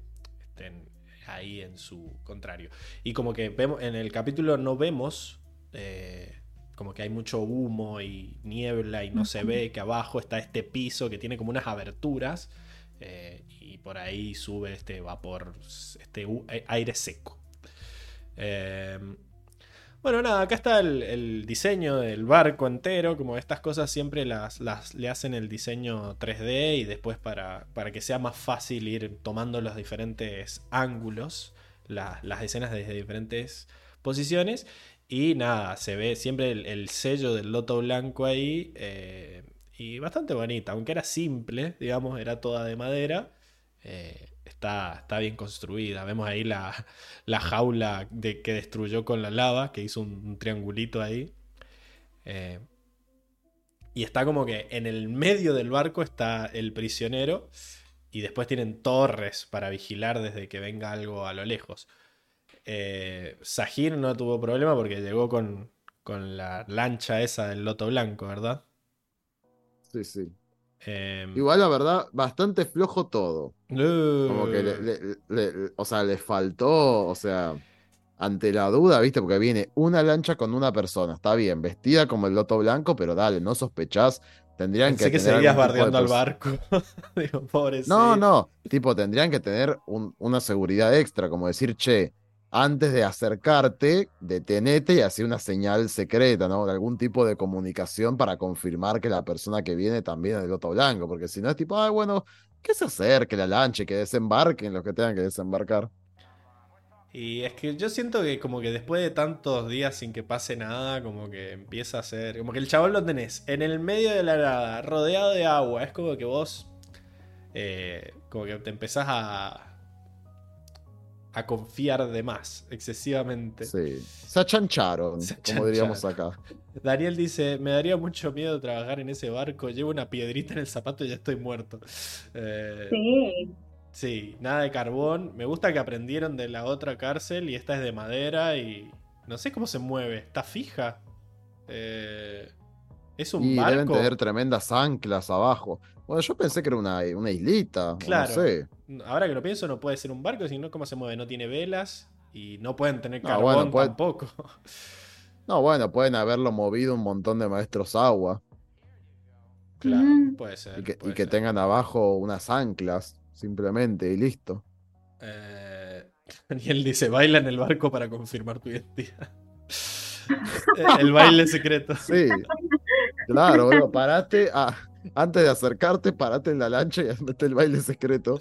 estén ahí en su contrario. Y como que vemos, en el capítulo no vemos, eh, como que hay mucho humo y niebla y no se ve que abajo está este piso que tiene como unas aberturas eh, y por ahí sube este vapor, este eh, aire seco. Eh, bueno, nada, acá está el, el diseño del barco entero. Como estas cosas siempre las, las le hacen el diseño 3D y después para, para que sea más fácil ir tomando los diferentes ángulos, la- las escenas desde diferentes posiciones. Y nada, se ve siempre el, el sello del loto blanco ahí. eh, y bastante bonita, aunque era simple, digamos, era toda de madera. eh, está, está bien construida. Vemos ahí la, la jaula de, que destruyó con la lava, que hizo un, un triangulito ahí. Eh, y está como que en el medio del barco está el prisionero. Y después tienen torres para vigilar desde que venga algo a lo lejos. Eh, Sahir no tuvo problema porque llegó con, con la lancha esa del loto blanco, ¿verdad? Sí, sí. Eh, Igual, la verdad, bastante flojo todo. Como que, le- uh, le- le- o sea, le faltó, o sea, ante la duda, ¿viste? Porque viene una lancha con una persona, está bien, vestida como el loto blanco, pero dale, no sospechás, tendrían pensé que que tener seguías bardeando al barco. [LAUGHS] Digo, pobre No, no, tipo, tendrían que tener un- una seguridad extra, como decir, che, antes de acercarte, detenete y hacer una señal secreta, ¿no? De algún tipo de comunicación para confirmar que la persona que viene también es del loto blanco, porque si no es tipo, ay, bueno, que se acerque la lancha y que desembarquen los que tengan que desembarcar. Y es que yo siento que como que después de tantos días sin que pase nada, como que empieza a ser... Como que el chabón lo tenés en el medio de la nada, rodeado de agua. Es como que vos... eh, como que te empezás a... A confiar de más, excesivamente. Sí. Se achancharon, Se como diríamos acá. Daniel dice, me daría mucho miedo trabajar en ese barco, llevo una piedrita en el zapato y ya estoy muerto. Eh, Sí. Sí, nada de carbón. Me gusta que aprendieron de la otra cárcel y esta es de madera y no sé cómo se mueve. ¿Está fija? Eh, ¿Es un Y deben barco? tener tremendas anclas abajo. Bueno, yo pensé que era una, una islita, Claro. no sé. Ahora que lo pienso, no puede ser un barco, sino cómo se mueve. No tiene velas y no pueden tener No, carbón bueno, puede- tampoco. [LAUGHS] No, bueno, pueden haberlo movido un montón de maestros agua claro, Mm. puede ser. y que, y puede que ser. tengan abajo unas anclas, simplemente, y listo. Eh, [LAUGHS] Daniel dice, baila en el barco para confirmar tu identidad. [LAUGHS] Eh, el baile secreto. Sí, claro, bueno, parate, ah, antes de acercarte, parate en la lancha y [LAUGHS] hazte el baile secreto.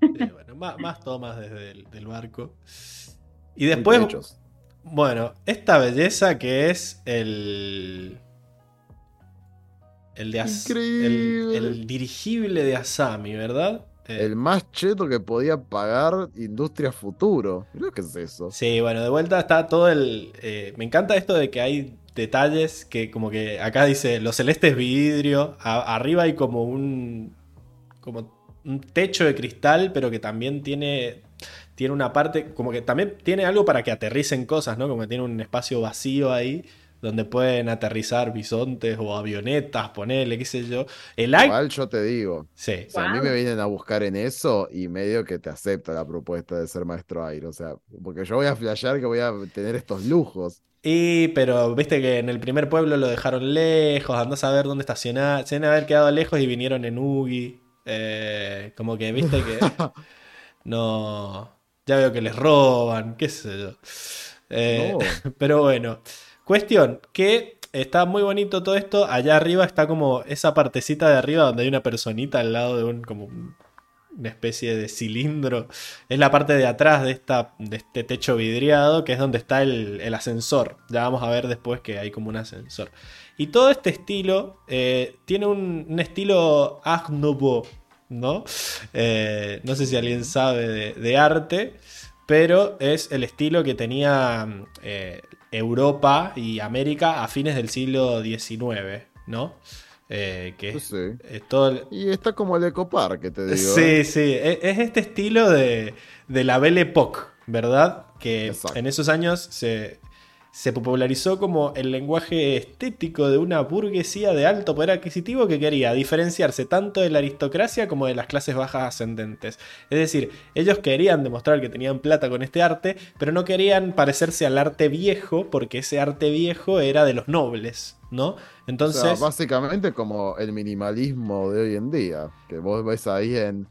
Sí, bueno, más, más tomas desde el del barco. Y después, bueno, esta belleza que es el. El de As- el, Increíble. el dirigible de Asami, ¿verdad? Eh, El más cheto que podía pagar Industria Futuro. Mirá qué es eso. Sí, bueno, de vuelta está todo el. eh, me encanta esto de que hay detalles que, como que acá dice: los celestes vidrio. a- arriba hay como un. Como un techo de cristal, pero que también tiene. Tiene una parte. Como que también tiene algo para que aterricen cosas, ¿no? Como que tiene un espacio vacío ahí. donde pueden aterrizar bisontes o avionetas, ponele, qué sé yo. El Igual yo te digo, Sí. si a mí me vienen a buscar en eso y medio que te acepto la propuesta de ser maestro aire, o sea, porque yo voy a flashear que voy a tener estos lujos. Y, pero viste que en el primer pueblo lo dejaron lejos, andás a ver dónde estacionar. Se deben haber quedado lejos y vinieron en Ugi. Eh, como que viste que. [LAUGHS] No. Ya veo que les roban, qué sé yo. Eh, No. [LAUGHS] Pero bueno. Cuestión, que está muy bonito todo esto. Allá arriba está como esa partecita de arriba donde hay una personita al lado de un. como un- una especie de cilindro. Es la parte de atrás de, esta, de este techo vidriado, que es donde está el, ascensor. Ya vamos a ver después que hay como un ascensor. Y todo este estilo eh, tiene un, estilo Art Nouveau, ¿no? Eh, no sé si alguien sabe de, de arte, pero es el estilo que tenía eh, Europa y América a fines del siglo XIX, ¿no? Eh, que es, Sí. es todo el- Y está como el ecoparque, te digo. Sí, ¿eh? sí, es este estilo de, de la Belle Époque, ¿verdad? Que Exacto. en esos años se, se popularizó como el lenguaje estético de una burguesía de alto poder adquisitivo que quería diferenciarse tanto de la aristocracia como de las clases bajas ascendentes. Es decir, ellos querían demostrar que tenían plata con este arte, pero no querían parecerse al arte viejo porque ese arte viejo era de los nobles, ¿no? O Entonces... sea, básicamente como el minimalismo de hoy en día, que vos ves ahí en,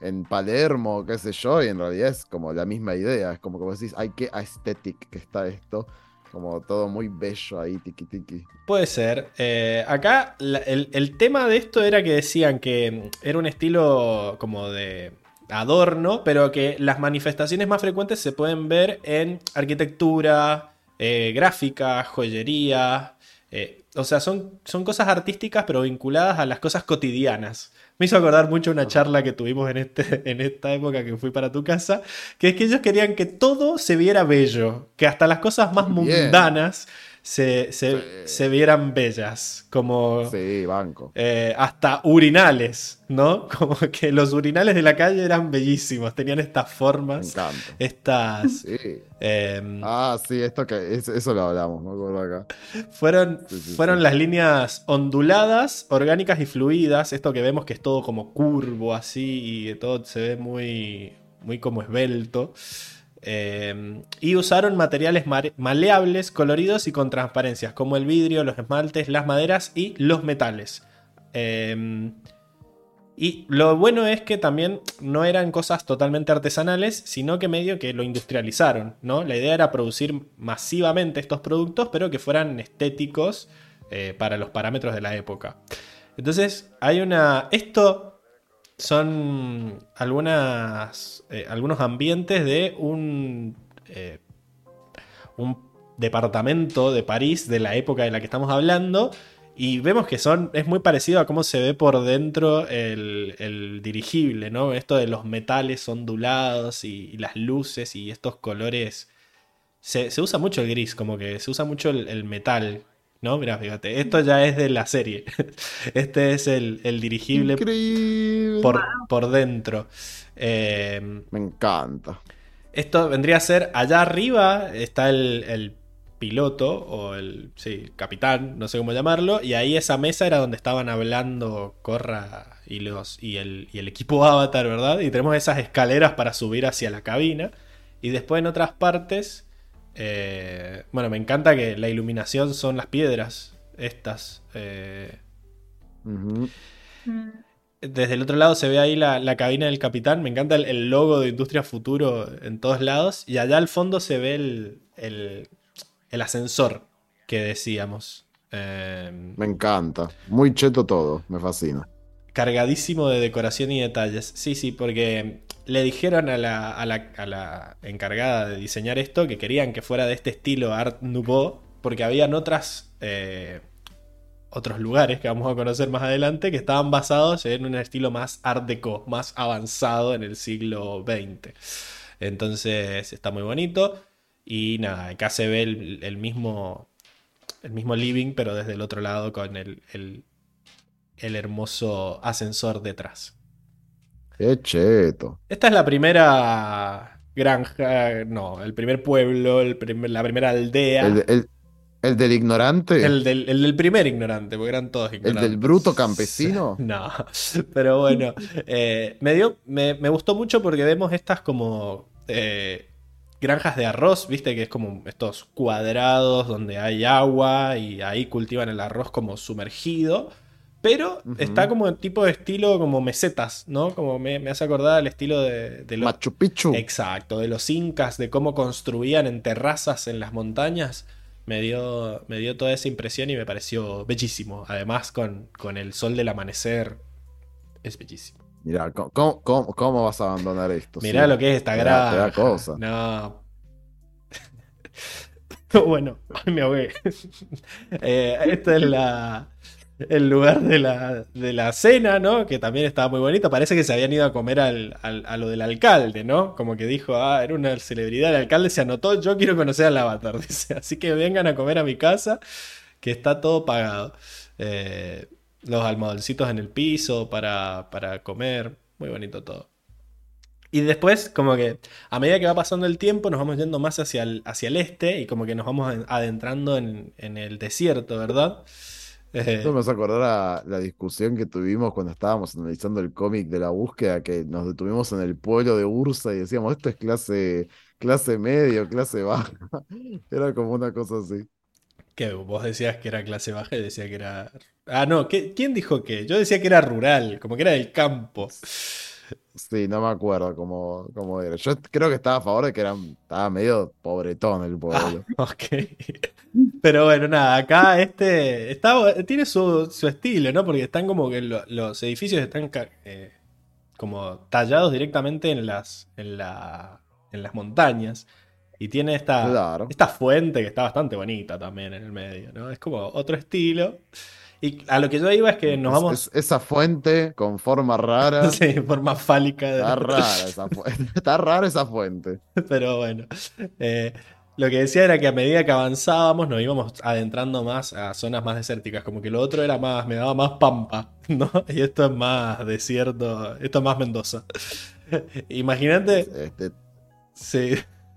en Palermo, qué sé yo, y en realidad es como la misma idea, es como que vos decís, ay, qué aesthetic que está esto, como todo muy bello ahí, tiki tiki. Puede ser. Eh, acá la- el, el tema de esto era que decían que era un estilo como de adorno, pero que las manifestaciones más frecuentes se pueden ver en arquitectura, eh, gráfica, joyería. eh, o sea, son, son cosas artísticas pero vinculadas a las cosas cotidianas. Me hizo acordar mucho una charla que tuvimos en, este, [LAUGHS] en esta época que fui para tu casa, que es que ellos querían que todo se viera bello, que hasta las cosas más Bien. mundanas se, se- Sí. se vieran bellas, como Sí, banco. eh, hasta urinales, ¿no? [LAUGHS] Como que los urinales de la calle eran bellísimos, tenían estas formas, estas... Sí. em, Ah, sí, esto que es- eso lo hablamos, me acuerdo acá. Fueron, Sí, fueron las líneas onduladas, orgánicas y fluidas. Esto que vemos que es todo como curvo así y todo se ve muy, muy como esbelto. Eh, y usaron materiales maleables, coloridos y con transparencias, como el vidrio, los esmaltes, las maderas y los metales. Eh, y lo bueno es que también no eran cosas totalmente artesanales, sino que medio que lo industrializaron, ¿no? La idea era producir masivamente estos productos, pero que fueran estéticos eh, para los parámetros de la época. Entonces, hay una... Esto son algunas, eh, algunos ambientes de un, eh, un departamento de París de la época de la que estamos hablando. Y vemos que son. Es muy parecido a cómo se ve por dentro el, el dirigible, ¿no? Esto de los metales ondulados y, las luces y estos colores. Se, se usa mucho el gris, como que se usa mucho el metal, ¿no? Mirá, fíjate. Esto ya es de la serie. [LAUGHS] Este es el, el dirigible por, por dentro. Eh, Me encanta. esto vendría a ser allá arriba está el, el piloto o el sí, capitán, no sé cómo llamarlo, y ahí esa mesa era donde estaban hablando Corra y los y el, y el equipo Avatar, ¿verdad? Y tenemos esas escaleras para subir hacia la cabina. Y después en otras partes, eh, bueno, me encanta que la iluminación son las piedras estas. eh. Mm. desde el otro lado se ve ahí la, la cabina del capitán. Me encanta el, el logo de Industria Futuro en todos lados. Y allá al fondo se ve el, el- el ascensor que decíamos. Eh, Me encanta. Muy cheto todo, me fascina. cargadísimo de decoración y detalles. Sí, sí, porque le dijeron a la, encargada de diseñar esto que querían que fuera de este estilo Art Nouveau, porque habían eh, otros lugares que vamos a conocer más adelante que estaban basados en un estilo más Art Deco, más avanzado en el siglo XX. Entonces está muy bonito. Y nada, acá se ve el, mismo, el mismo living, pero desde el otro lado con el- el hermoso ascensor detrás. Qué cheto. Esta es la primera granja, no, el primer pueblo, el primer- la primera aldea. El, el- ¿El del ignorante? El del, el del primer ignorante, porque eran todos ¿El ignorantes. del bruto campesino? [LAUGHS] No, pero bueno, eh, me, dio, me, me gustó mucho porque vemos estas como eh, granjas de arroz, viste que es como estos cuadrados donde hay agua y ahí cultivan el arroz como sumergido, pero está como el tipo de estilo como mesetas, ¿no? Como me, me hace acordar al estilo de, de los... Machu Picchu. Exacto, de los incas, de cómo construían en terrazas en las montañas. Me dio, me dio toda esa impresión y me pareció bellísimo. Además, con, con el sol del amanecer, es bellísimo. Mirá, ¿cómo, cómo- cómo- vas a abandonar esto? Mirá Sí. lo que es esta Te da- te da cosa. [LAUGHS] No. [LAUGHS] bueno, [LAUGHS] me ahogué. Eh, este es la, el lugar de la, de la cena, ¿no? Que también estaba muy bonito. Parece que se habían ido a comer al, al- a lo del alcalde, ¿no? Como que dijo, ah, era una celebridad. El alcalde se anotó, yo quiero conocer al avatar. [LAUGHS] Dice, así que vengan a comer a mi casa, que está todo pagado. Eh, los almohadoncitos en el piso para, para comer. Muy bonito todo. Y después, como que a medida que va pasando el tiempo, nos vamos yendo más hacia el, hacia el este y como que nos vamos en- adentrando en, en el desierto, ¿verdad? Esto me hace acordar a la discusión que tuvimos cuando estábamos analizando el cómic de la búsqueda, que nos detuvimos en el pueblo de Ursa y decíamos, esto es clase, clase medio, clase baja. [LAUGHS] Era como una cosa así. que vos decías que era clase baja y decía que era... Ah, no, ¿qué- ¿quién dijo que? Yo decía que era rural, como que era del campo. Sí, no me acuerdo cómo, cómo era. Yo creo que estaba a favor de que era, estaba medio pobretón el Ah, pueblo. [LAUGHS] ok. Pero bueno, nada, acá este está, tiene su, su estilo, ¿no? Porque están como que lo- los edificios están eh, como tallados directamente en las, en la, en las montañas. Y tiene esta, Claro. esta fuente que está bastante bonita también en el medio, ¿no? Es como otro estilo. Y a lo que yo iba es que nos vamos... es- esa fuente con forma rara. [LAUGHS] Sí, forma fálica. de- Está rara esa fuente. [LAUGHS] Está rara esa fuente. Pero bueno, eh, lo que decía era que a medida que avanzábamos nos íbamos adentrando más a zonas más desérticas, como que lo otro era más, me daba más pampa, [LAUGHS] ¿no? Y esto es más desierto, esto es más Mendoza. [LAUGHS] Imagínate, Este, sí,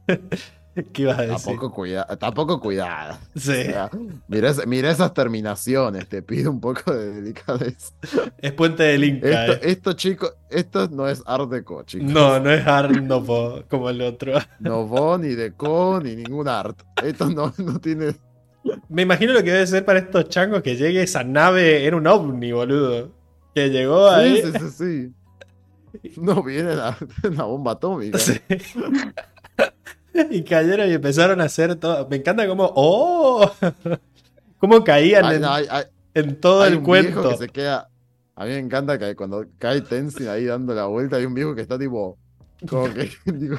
[LAUGHS] [LAUGHS] ¿qué ibas a decir? tampoco cuida, tampoco cuidada. Sí, O sea, mira, es- mira esas terminaciones, te pido un poco de delicadeza. es Puente del Inca, Esto, eh. esto, chicos, esto no es Art Deco, chicos. No, no es Art Nouveau como el otro. [LAUGHS] No Von, ni Deco, ni ningún art. Esto no, no tiene. Me imagino lo que debe ser para estos changos que llegue esa nave, era un ovni, boludo. Que llegó ahí. Sí, sí, sí, sí. [LAUGHS] No viene la, la bomba atómica. Sí. [LAUGHS] y cayeron y empezaron a hacer todo. Me encanta cómo. ¡Oh! [LAUGHS] cómo caían Hay, en, hay- hay- en todo hay el un viejo cuento. que se queda. A mí me encanta que cuando cae Tenzin ahí dando la vuelta, hay un viejo que está tipo. Como que [LAUGHS] digo,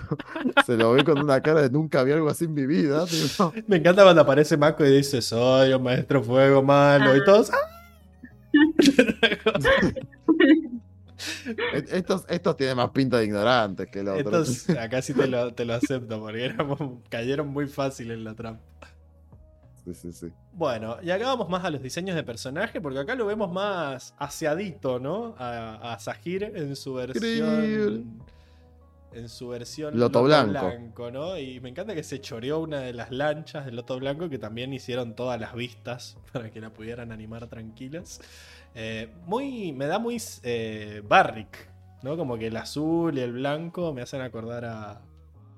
se lo ve con una cara de nunca vi algo así en mi vida. tipo, Me encanta cuando aparece Mako y dice: Soy un maestro fuego malo. Y todos. ¡ah! "E- estos, estos tienen más pinta de ignorantes que el otro. Estos, [LAUGHS] acá sí te lo, te lo acepto porque éramos- cayeron muy fácil en la trampa. Sí, sí, sí. Bueno, y acá vamos más a los diseños de personaje, porque acá lo vemos más aseadito, ¿no? A, a Sahir en su versión. En su versión Loto Blanco. ¿no? Y me encanta que se choreó una de las lanchas del Loto Blanco, que también hicieron todas las vistas [LAUGHS] para que la pudieran animar tranquilas. Eh, muy. Me da muy eh, Barrick, ¿no? Como que el azul y el blanco me hacen acordar a.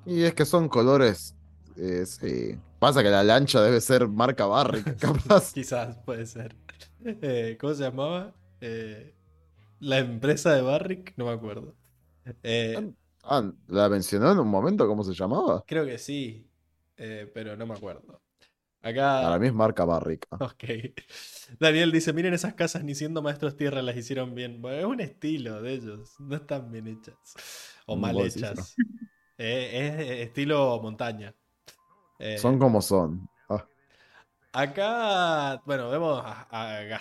Y es que son colores. eh, sí. Pasa que la lancha debe ser marca Barrick, [LAUGHS] capaz. Quizás puede ser. Eh, ¿cómo se llamaba? Eh, la empresa de Barrick, no me acuerdo. Eh, Ah, ¿la mencionó en un momento? ¿Cómo se llamaba? creo que sí, eh, pero no me acuerdo. Acá. Para mí es marca Barrick. Ah, Ok. Daniel dice: Miren esas casas, ni siendo maestros tierra las hicieron bien. Bueno, es un estilo de ellos, no están bien hechas. O Mm, mal hechas. [LAUGHS] Eh, es estilo montaña. Eh, Son como son. Ah, Acá, bueno, vemos a, a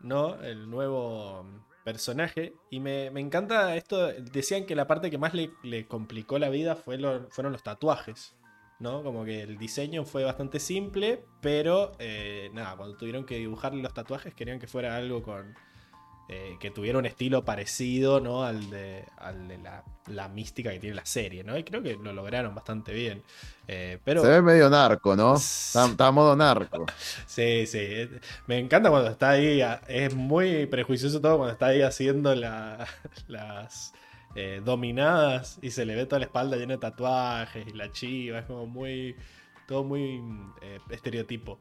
¿no? El nuevo personaje. Y me, me encanta esto. Decían que la parte que más le, le complicó la vida fue lo- fueron los tatuajes, ¿no? Como que el diseño fue bastante simple, pero eh, nada, cuando tuvieron que dibujarle los tatuajes querían que fuera algo con eh, que tuviera un estilo parecido ¿no? al de, al de la, la mística que tiene la serie, ¿no? Y creo que lo lograron bastante bien. Eh, pero... Se ve medio narco, ¿no? [LAUGHS] Está, está a modo narco. Sí, sí. Me encanta cuando está ahí. Es muy prejuicioso todo cuando está ahí haciendo la- [LAUGHS] las eh, dominadas y se le ve toda la espalda llena de tatuajes y la chiva. Es como muy. Todo muy eh, estereotipo.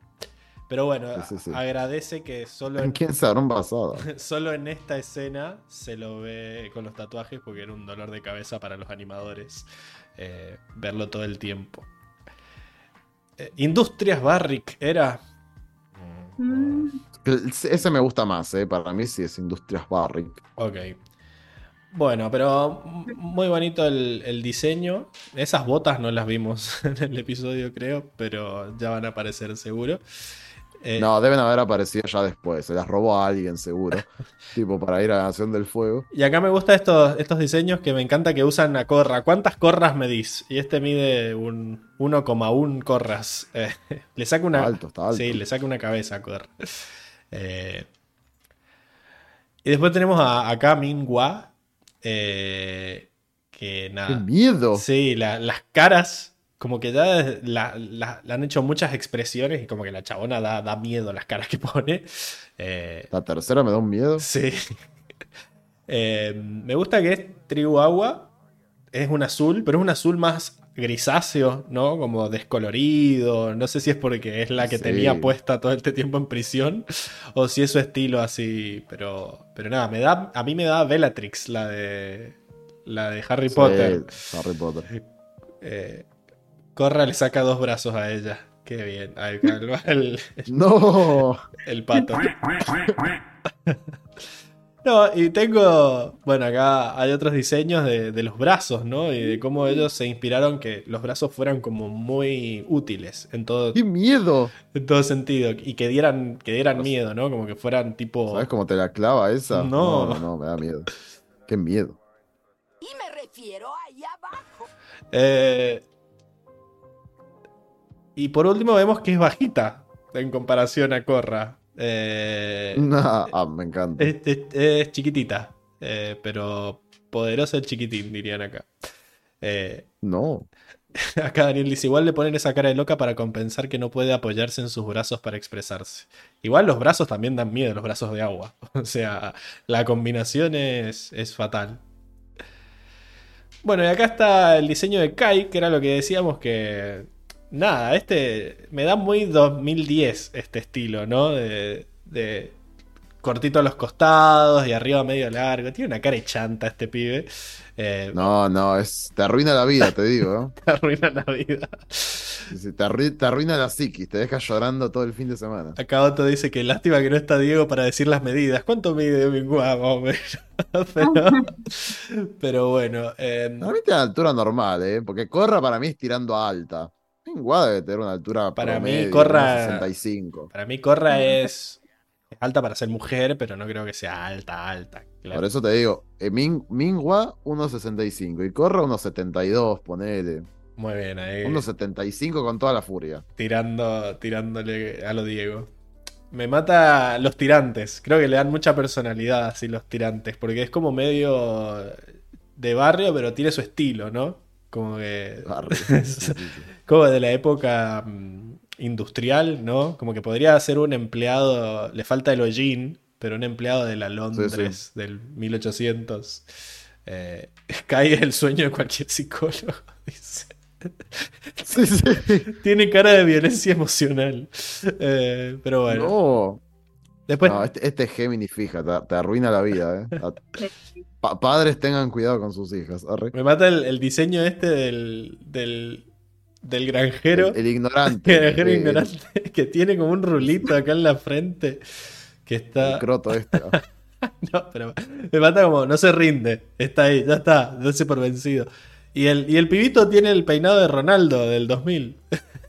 Pero bueno, Sí, sí, sí. agradece que solo ¿En en, quién se habrán basado? [LAUGHS] solo en esta escena se lo ve con los tatuajes porque era un dolor de cabeza para los animadores eh, verlo todo el tiempo. Eh, Industrias Barrick era. Mm, Ese me gusta más, ¿eh? Para mí sí es Industrias Barrick. Ok. Bueno, pero muy bonito el, el diseño. Esas botas no las vimos [LAUGHS] en el episodio, creo, pero ya van a aparecer seguro. Eh, No, deben haber aparecido ya después. Se las robó a alguien, seguro. [LAUGHS] tipo, para ir a la Nación del Fuego. Y acá me gustan estos, estos diseños que me encanta que usan a Corra. ¿Cuántas corras medís? Y este mide un 1,1 corras. Eh, [LAUGHS] le saca una. Está alto, está alto. Sí, le saca una cabeza a Corra. Eh, y después tenemos a, acá. Eh, que ¡Qué nada. miedo! Sí, la- las caras, como que ya la, han hecho muchas expresiones y como que la chabona da, da miedo las caras que pone. Eh, La tercera me da un miedo. sí. [LAUGHS] Eh, me gusta que es tribu agua, es un azul, pero es un azul más grisáceo, ¿no? Como descolorido. No sé si es porque es la que Sí. tenía puesta todo este tiempo en prisión o si es su estilo así, pero, pero nada, me da, a mí me da Bellatrix, la de, la de Harry Sí, Potter. Harry Potter. Eh, Corra le saca dos brazos a ella. Qué bien. Calma el, [LAUGHS] ¡No! el pato. [LAUGHS] No, y tengo. Bueno, acá hay otros diseños de, de los brazos, ¿no? Y de cómo ellos se inspiraron que los brazos fueran como muy útiles en todo, ¡Qué miedo! en todo sentido. Y que dieran, que dieran miedo, ¿no? Como que fueran tipo. ¿Sabes cómo te la clava esa? No. no, no, me da miedo. ¡Qué miedo! Y me refiero ahí abajo. Eh, y por último vemos que es bajita en comparación a Corra. Eh, Nah, [LAUGHS] ah, me encanta. es, es- es chiquitita, eh, pero poderosa el chiquitín, dirían acá. Eh, No. [LAUGHS] acá Daniel dice, igual le ponen esa cara de loca para compensar que no puede apoyarse en sus brazos para expresarse. Igual los brazos también dan miedo, los brazos de agua. [LAUGHS] O sea, la combinación es, es fatal. Bueno, y acá está el diseño de Kai, que era lo que decíamos que... Nada, este me da muy 2010 este estilo, ¿no? De, de cortito a los costados y arriba medio largo. Tiene una cara chanta este pibe. Eh, No, no, es, te arruina la vida, te digo. ¿eh? [LAUGHS] te arruina la vida. Te, arru- te arruina la psiquis, te deja llorando todo el fin de semana. Acá Otto dice que lástima que no está Diego para decir las medidas. ¿Cuánto mide Mingua, más o menos? pero, pero bueno. eh, Para mí tiene una altura normal, ¿eh? Porque Corra para mí es tirando a alta. Minguada debe tener una altura Para mí, Corra- unos 65. para mí Corra es, es alta para ser mujer, pero no creo que sea alta, alta. claro. Por eso te digo, eh, Min- Mingua 1.65 y Corra 1.72, ponele. Muy bien, ahí 1.75 con toda la furia. tirando, tirándole a lo Diego. Me mata los tirantes. Creo que le dan mucha personalidad así los tirantes, porque es como medio de barrio, pero tiene su estilo, ¿no? Como que... [LAUGHS] Como de la época mm, industrial, ¿no? Como que podría ser un empleado, le falta el hollín, pero un empleado de la Londres del 1800. Eh, [LAUGHS] cae el sueño de cualquier psicólogo, [LAUGHS] dice. Sí, sí. Tiene cara de violencia emocional. Eh, pero bueno. No, Después, no, este, este es Géminis, fija, te, te arruina la vida, ¿eh? [LAUGHS] Pa- padres tengan cuidado con sus hijas. arre. me mata el, el diseño este del, del, del granjero. El, el ignorante. [LAUGHS] El granjero eh, ignorante que tiene como un rulito acá en la frente. Que El, está. croto este. [LAUGHS] No, pero me mata como, no se rinde. Está ahí, ya está, no por vencido. Y el, y el pibito tiene el peinado de Ronaldo del 2000.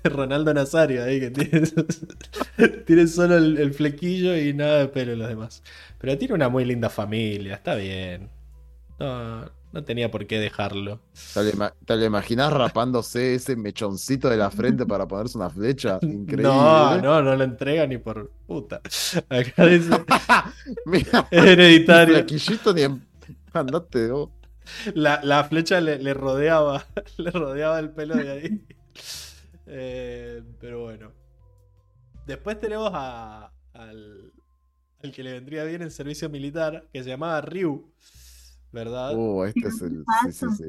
[LAUGHS] Ronaldo Nazario ahí que tiene, [LAUGHS] tiene solo el, el flequillo y nada de pelo los demás. Pero tiene una muy linda familia, está bien. No, no tenía por qué dejarlo. ¿Te lo, te lo imaginás rapándose ese mechoncito de la frente para ponerse una flecha? [LAUGHS] Increíble. No, no, no lo entrega ni por puta. Acá dice, Mira, es hereditario. ni en... Andate, vos. La, la flecha le, le rodeaba, le rodeaba el pelo de ahí. Eh, pero bueno. Después tenemos a, al, al que le vendría bien en servicio militar, que se llamaba Ryu, ¿verdad? Uh, este es el. Sí, sí, sí.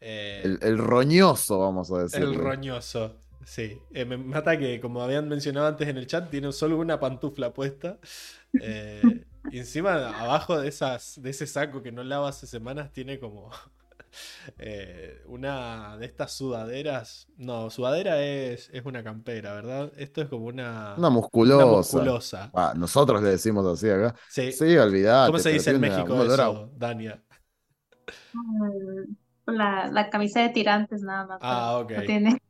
Eh, El, el roñoso, vamos a decir. el roñoso. Sí, Eh, me mata que, como habían mencionado antes en el chat, tiene solo una pantufla puesta. Eh, y encima, abajo de, esas, de ese saco que no lava hace semanas, tiene como eh, una de estas sudaderas. No, sudadera es, es una campera, ¿verdad? Esto es como una, Una una musculosa. musculosa. Ah, nosotros le decimos así acá. Sí. Sí, olvidate. ¿Cómo se dice en México a- Dania? Mm, La, la camisa de tirantes nada más. Ah, ok. no tiene. [LAUGHS]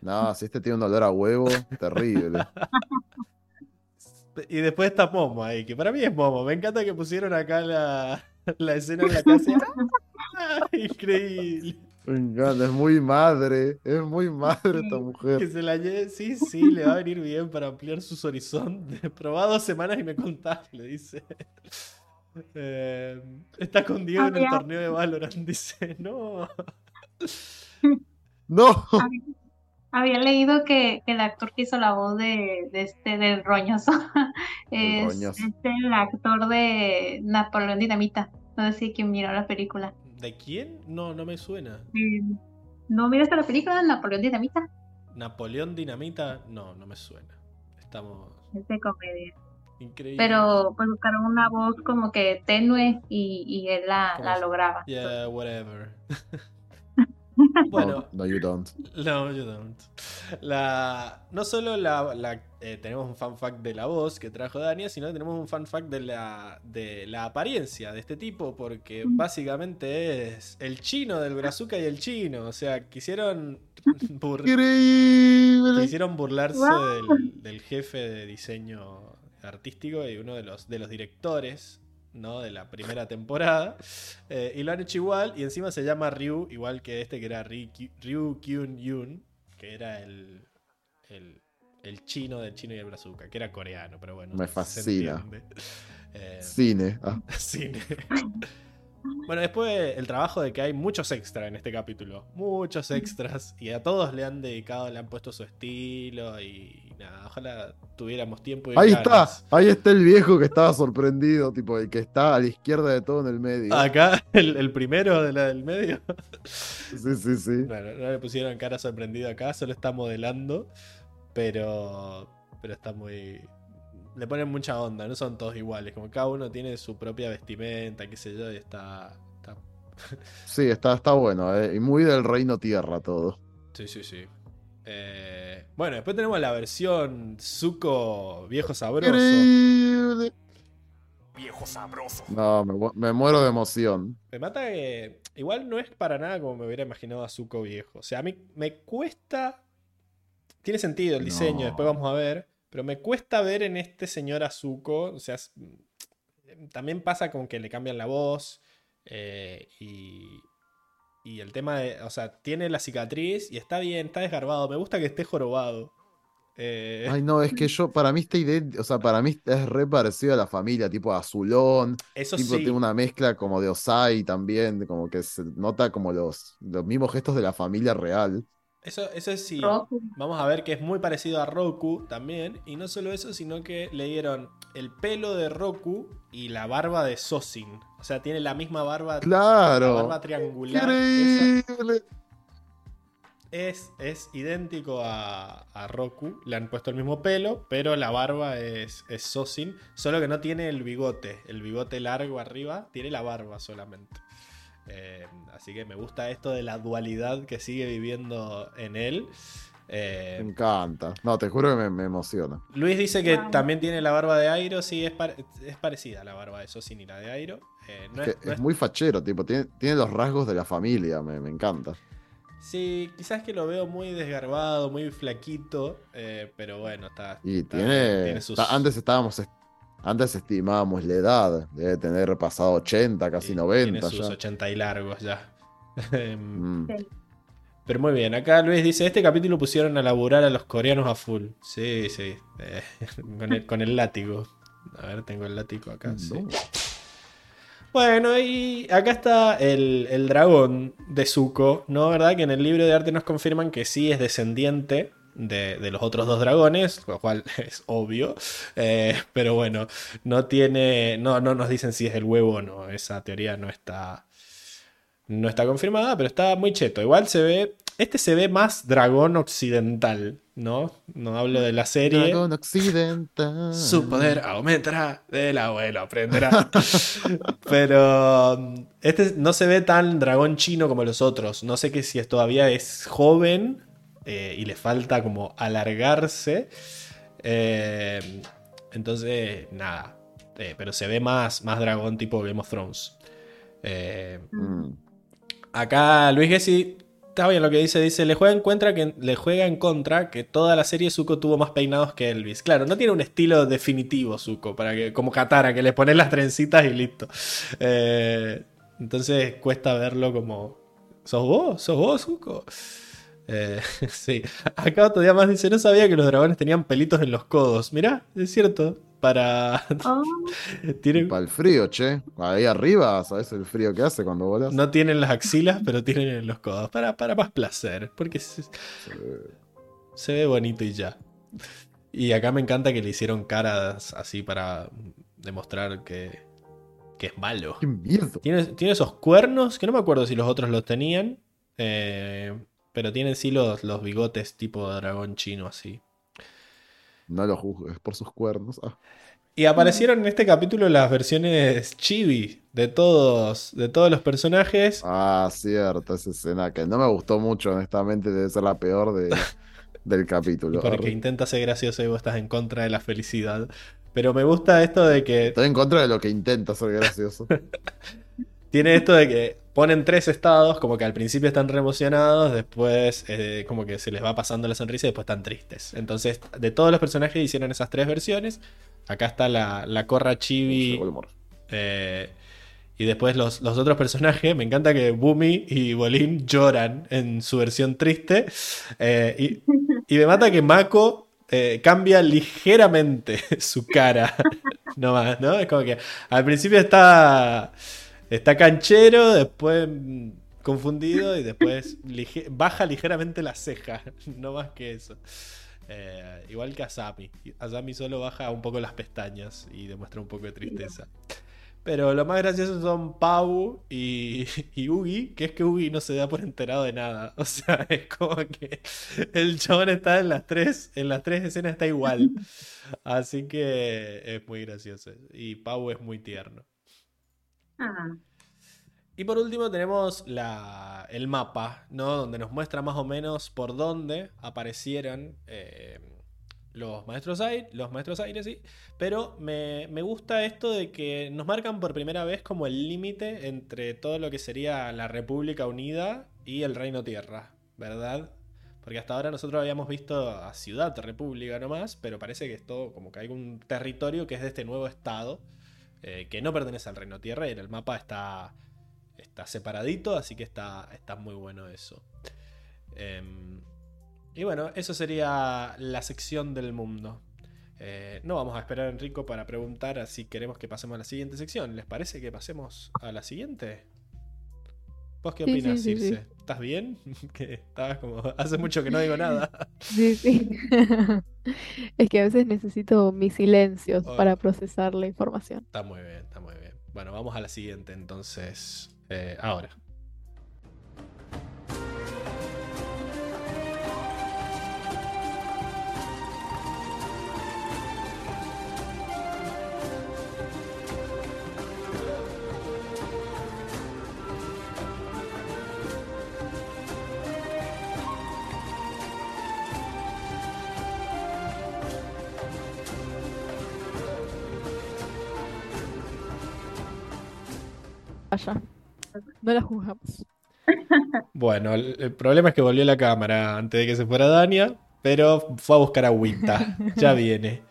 No, si este tiene un olor a huevo, terrible. [LAUGHS] Y después está Momo ahí, que para mí es Momo. Me encanta que pusieron acá la, la escena en la casa. [LAUGHS] [LAUGHS] Increíble. Me encanta, es muy madre, es muy madre esta Que mujer. se la lleve, sí, sí, le va a venir bien para ampliar sus horizontes. [LAUGHS] Probá dos semanas y me contás, le dice. Eh, está con Diego en el torneo de Valorant, [LAUGHS] dice. No. No, Había leído que, que el actor que hizo la voz de, de este del roñoso es, roñoso. es el actor de Napoleón Dinamita. No sé si quien miró la película. ¿De quién? No, no me suena. Eh, ¿No miraste la película Napoleón Dinamita? Napoleón Dinamita, no, no me suena. Estamos Es de comedia. increíbles. Pero pues buscaron una voz como que tenue y, y él la, ¿Cómo la lograba. Yeah, whatever. [LAUGHS] no, bueno, no, you don't. No, you don't. La, no solo la, la- eh, tenemos un fan fact de la voz que trajo Dania, sino que tenemos un fan fact de la, de la apariencia de este tipo, porque básicamente es el chino del Brazuca y el chino. O sea, quisieron, [LAUGHS] bur- quisieron burlarse Wow. del, del jefe de diseño artístico y uno de los, de los directores. ¿no? de la primera temporada Eh, y lo han hecho igual y encima se llama Ryu igual que este que era Ryu Kyun Yun que era el, el, el chino del chino y el brazuca que era coreano pero bueno Me se fascina. entiende. [LAUGHS] Eh, Cine. Ah, [LAUGHS] cine. Bueno, después el trabajo de que hay muchos extras en este capítulo. Muchos extras. Y a todos le han dedicado, le han puesto su estilo. Y nada, ojalá tuviéramos tiempo y Ahí está, ahí está el viejo que estaba sorprendido, tipo el que está a la izquierda de todo en el medio. Acá, el, el primero de la del medio. Sí, sí, sí. Bueno, no le pusieron cara sorprendido acá, solo está modelando. Pero. Pero está muy. Le ponen mucha onda, no son todos iguales. Como cada uno tiene su propia vestimenta, qué sé yo, y está. está- [LAUGHS] Sí, está, está bueno, eh, y muy del reino tierra todo. Sí, sí, sí. Eh, bueno, después tenemos la versión Zuko viejo sabroso. Increíble. Viejo sabroso. No, me, me muero de emoción. Me mata que igual no es para nada como me hubiera imaginado a Zuko viejo. O sea, a mí me cuesta. Tiene sentido el diseño, No. después vamos a ver. Pero me cuesta ver en este señor a Zuko. O sea, también pasa con que le cambian la voz. eh, y. Y el tema de. O sea, tiene la cicatriz y está bien, está desgarbado. Me gusta que esté jorobado. Eh, Ay, no, es que yo, para mí está idéntico, o sea, para mí es re parecido a la familia, tipo azulón, eso tipo sí. tiene una mezcla como de Osai también, como que se nota como los, los mismos gestos de la familia real. Eso, eso sí. Roku. Vamos a ver que es muy parecido a Roku también. Y no solo eso, sino que le dieron el pelo de Roku y la barba de Sosin. O sea, tiene la misma barba, la Claro. barba triangular. Esa Increíble. es, es idéntico a, a Roku. Le han puesto el mismo pelo, pero la barba es, es Sosin. Solo que no tiene el bigote. El bigote largo arriba, tiene la barba solamente. Eh, así que me gusta esto de la dualidad que sigue viviendo en él. Eh, Me encanta. No, te juro que me, me emociona. Luis dice que Wow. también tiene la barba de Airo, sí, es, par- es parecida a la barba de Sosin y la de Airo. Eh, no Es, es- que no es es- muy fachero, tipo, tiene, tiene los rasgos de la familia, me, me encanta. Sí, quizás que lo veo muy desgarbado, muy flaquito, eh, pero bueno, está... Y está- tiene. sus- Antes estábamos. Antes estimábamos la edad, debe tener pasado 80, casi Sí, 90 Tiene sus ya. 80 y largos ya. [LAUGHS] Em, Mm. Pero muy bien, acá Luis dice, este capítulo pusieron a laburar a los coreanos a full. Sí, sí, eh, [LAUGHS] con, el, con el látigo. A ver, tengo el látigo acá. sí. No. Bueno, y acá está el, el dragón de Zuko, ¿no? ¿Verdad? Que en el libro de arte nos confirman que sí es descendiente de, de los otros dos dragones, lo cual [LAUGHS] es obvio. Eh, pero bueno, no tiene. No, no nos dicen si es el huevo o no. Esa teoría no está. No está confirmada, pero está muy cheto. Igual se ve. Este se ve más dragón occidental, ¿no? No hablo de la serie. Dragón occidental. Su poder aumentará, del abuelo aprenderá. [LAUGHS] Pero este no se ve tan dragón chino como los otros. No sé que si es- todavía es joven eh, y le falta como alargarse. Eh, entonces, nada. Eh, pero se ve más, más dragón tipo Game of Thrones. Mm. Acá Luis Gessi está bien lo que dice, dice, le juega en contra que le juega en contra que toda la serie Zuko tuvo más peinados que Elvis. Claro, no tiene un estilo definitivo Zuko, para que, como Katara, que le pones las trencitas y listo. Eh, entonces cuesta verlo como. ¿Sos vos? ¿Sos vos, Zuko? Eh, [LAUGHS] sí. Acá otro día más dice, no sabía que los dragones tenían pelitos en los codos. Mirá, es cierto. Para. [LAUGHS] Oh, tienen- Para el frío, che. Ahí arriba, ¿sabes el frío que hace cuando volas? No tienen las axilas, pero tienen en los codos. Para, para más placer. Porque se, se ve bonito y ya. Y acá me encanta que le hicieron caras así para demostrar que, que es malo. ¡Qué miedo! Tiene, tiene esos cuernos, que no me acuerdo si los otros los tenían. eh, pero tienen sí los, los bigotes tipo dragón chino así. No lo juzgues por sus cuernos. Ah. Y aparecieron en este capítulo las versiones chibi de todos, de todos los personajes. Ah, cierto, esa escena que no me gustó mucho, honestamente, debe ser la peor de, [LAUGHS] del capítulo. Porque intenta ser gracioso y vos estás en contra de la felicidad. Pero me gusta esto de que Estoy en contra de lo que intenta ser gracioso. [LAUGHS] tiene esto de que ponen tres estados, como que al principio están re emocionados, después eh, como que se les va pasando la sonrisa y después están tristes. Entonces, de todos los personajes hicieron esas tres versiones. Acá está la, la corra chibi. Eh, y después los, los otros personajes, me encanta que Bumi y Bolin lloran en su versión triste. eh, y, y me mata que Mako eh, cambia ligeramente [LAUGHS] su cara. [LAUGHS] no más, ¿no? Es como que al principio está, está canchero, después mm, confundido y después lige- baja ligeramente la ceja. [LAUGHS] No más que eso. Eh, igual que Asami. Asami solo baja un poco las pestañas y demuestra un poco de tristeza. Pero lo más gracioso son Pau y, [LAUGHS] y Ugi, que es que Ugi no se da por enterado de nada. [LAUGHS] O sea, es como que el chabón está en las tres, en las tres escenas está igual. Así que es muy gracioso. Y Pau es muy tierno. Ah, Y por último tenemos la, el mapa, ¿no? Donde nos muestra más o menos por dónde aparecieron eh, los maestros aire, los maestros aire, sí. Pero me, me gusta esto de que nos marcan por primera vez como el límite entre todo lo que sería la República Unida y el Reino Tierra, ¿verdad? Porque hasta ahora nosotros habíamos visto a Ciudad República nomás, pero parece que es todo como que hay un territorio que es de este nuevo estado, eh, que no pertenece al Reino Tierra y en el mapa está está separadito, así que está, está muy bueno eso. Em, y bueno, eso sería la sección del mundo. Eh, no vamos a esperar a Enrico para preguntar, así queremos que pasemos a la siguiente sección. ¿Les parece que pasemos a la siguiente? ¿Vos qué opinas, sí, sí, Circe? sí. ¿Estás bien? [LAUGHS] que estabas como. Hace mucho que no digo nada. Sí, sí. [LAUGHS] Es que a veces necesito mis silencios Oh. para procesar la información. está muy bien, está muy bien. Bueno, vamos a la siguiente entonces. eh, ahora. No la juzgamos. Bueno, el, el problema es que volvió la cámara antes de que se fuera Dania, pero fue a buscar agüita. [LAUGHS] Ya viene.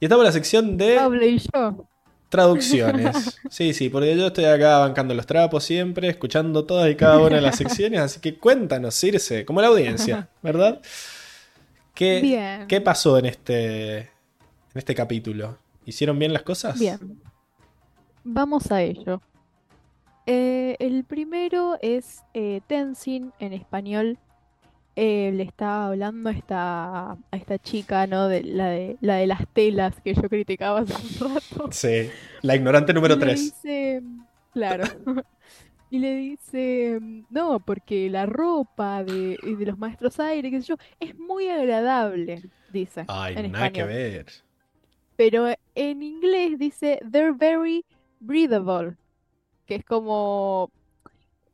Y estamos en la sección de Pablo y yo. traducciones. [LAUGHS] Sí, sí, porque yo estoy acá bancando los trapos siempre, escuchando todas y cada una de las secciones, así que cuéntanos, Circe, como la audiencia, [LAUGHS] ¿verdad? ¿Qué, Bien. ¿qué pasó en este, en este capítulo? ¿Hicieron bien las cosas? Bien. Vamos a ello. Eh, el primero es eh, Tenzin en español. Eh, le estaba hablando a esta, a esta chica, ¿no? De la, de la de las telas que yo criticaba hace un rato. Sí, la ignorante número Y le 3. dice, claro. Y le dice, no, porque la ropa de, de los maestros aire, qué sé yo, es muy agradable, dice Ay, en nada que ver. Pero en inglés dice, they're very breathable, que es como...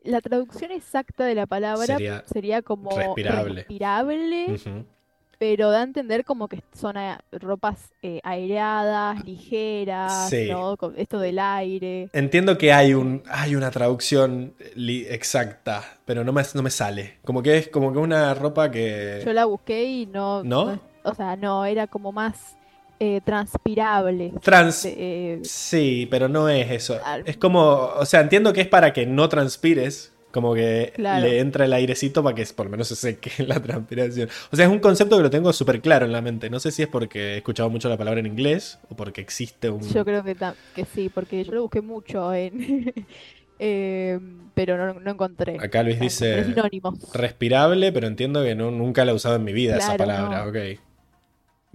La traducción exacta de la palabra Sería sería como respirable. respirable, pero da a entender como que son a- ropas eh, aireadas, ligeras, Sí. ¿no? Esto del aire. Entiendo que hay, un, hay una traducción li- exacta, pero no me, no me sale. Como que es como que una ropa que... Yo la busqué y no, ¿No? o sea, no, era como más eh, transpirable. Trans... Eh, Sí, pero no es eso. Es como, o sea, entiendo que es para que no transpires, como que Claro. le entra el airecito para que por lo menos se seque [LAUGHS] la transpiración. O sea, es un concepto que lo tengo súper claro en la mente. No sé si es porque he escuchado mucho la palabra en inglés o porque existe un... yo creo que, sí, porque yo lo busqué mucho en... [LAUGHS] eh, pero no, no encontré. Acá Luis dice sinónimos. respirable, pero entiendo que no, nunca la he usado en mi vida esa palabra. no. Ok.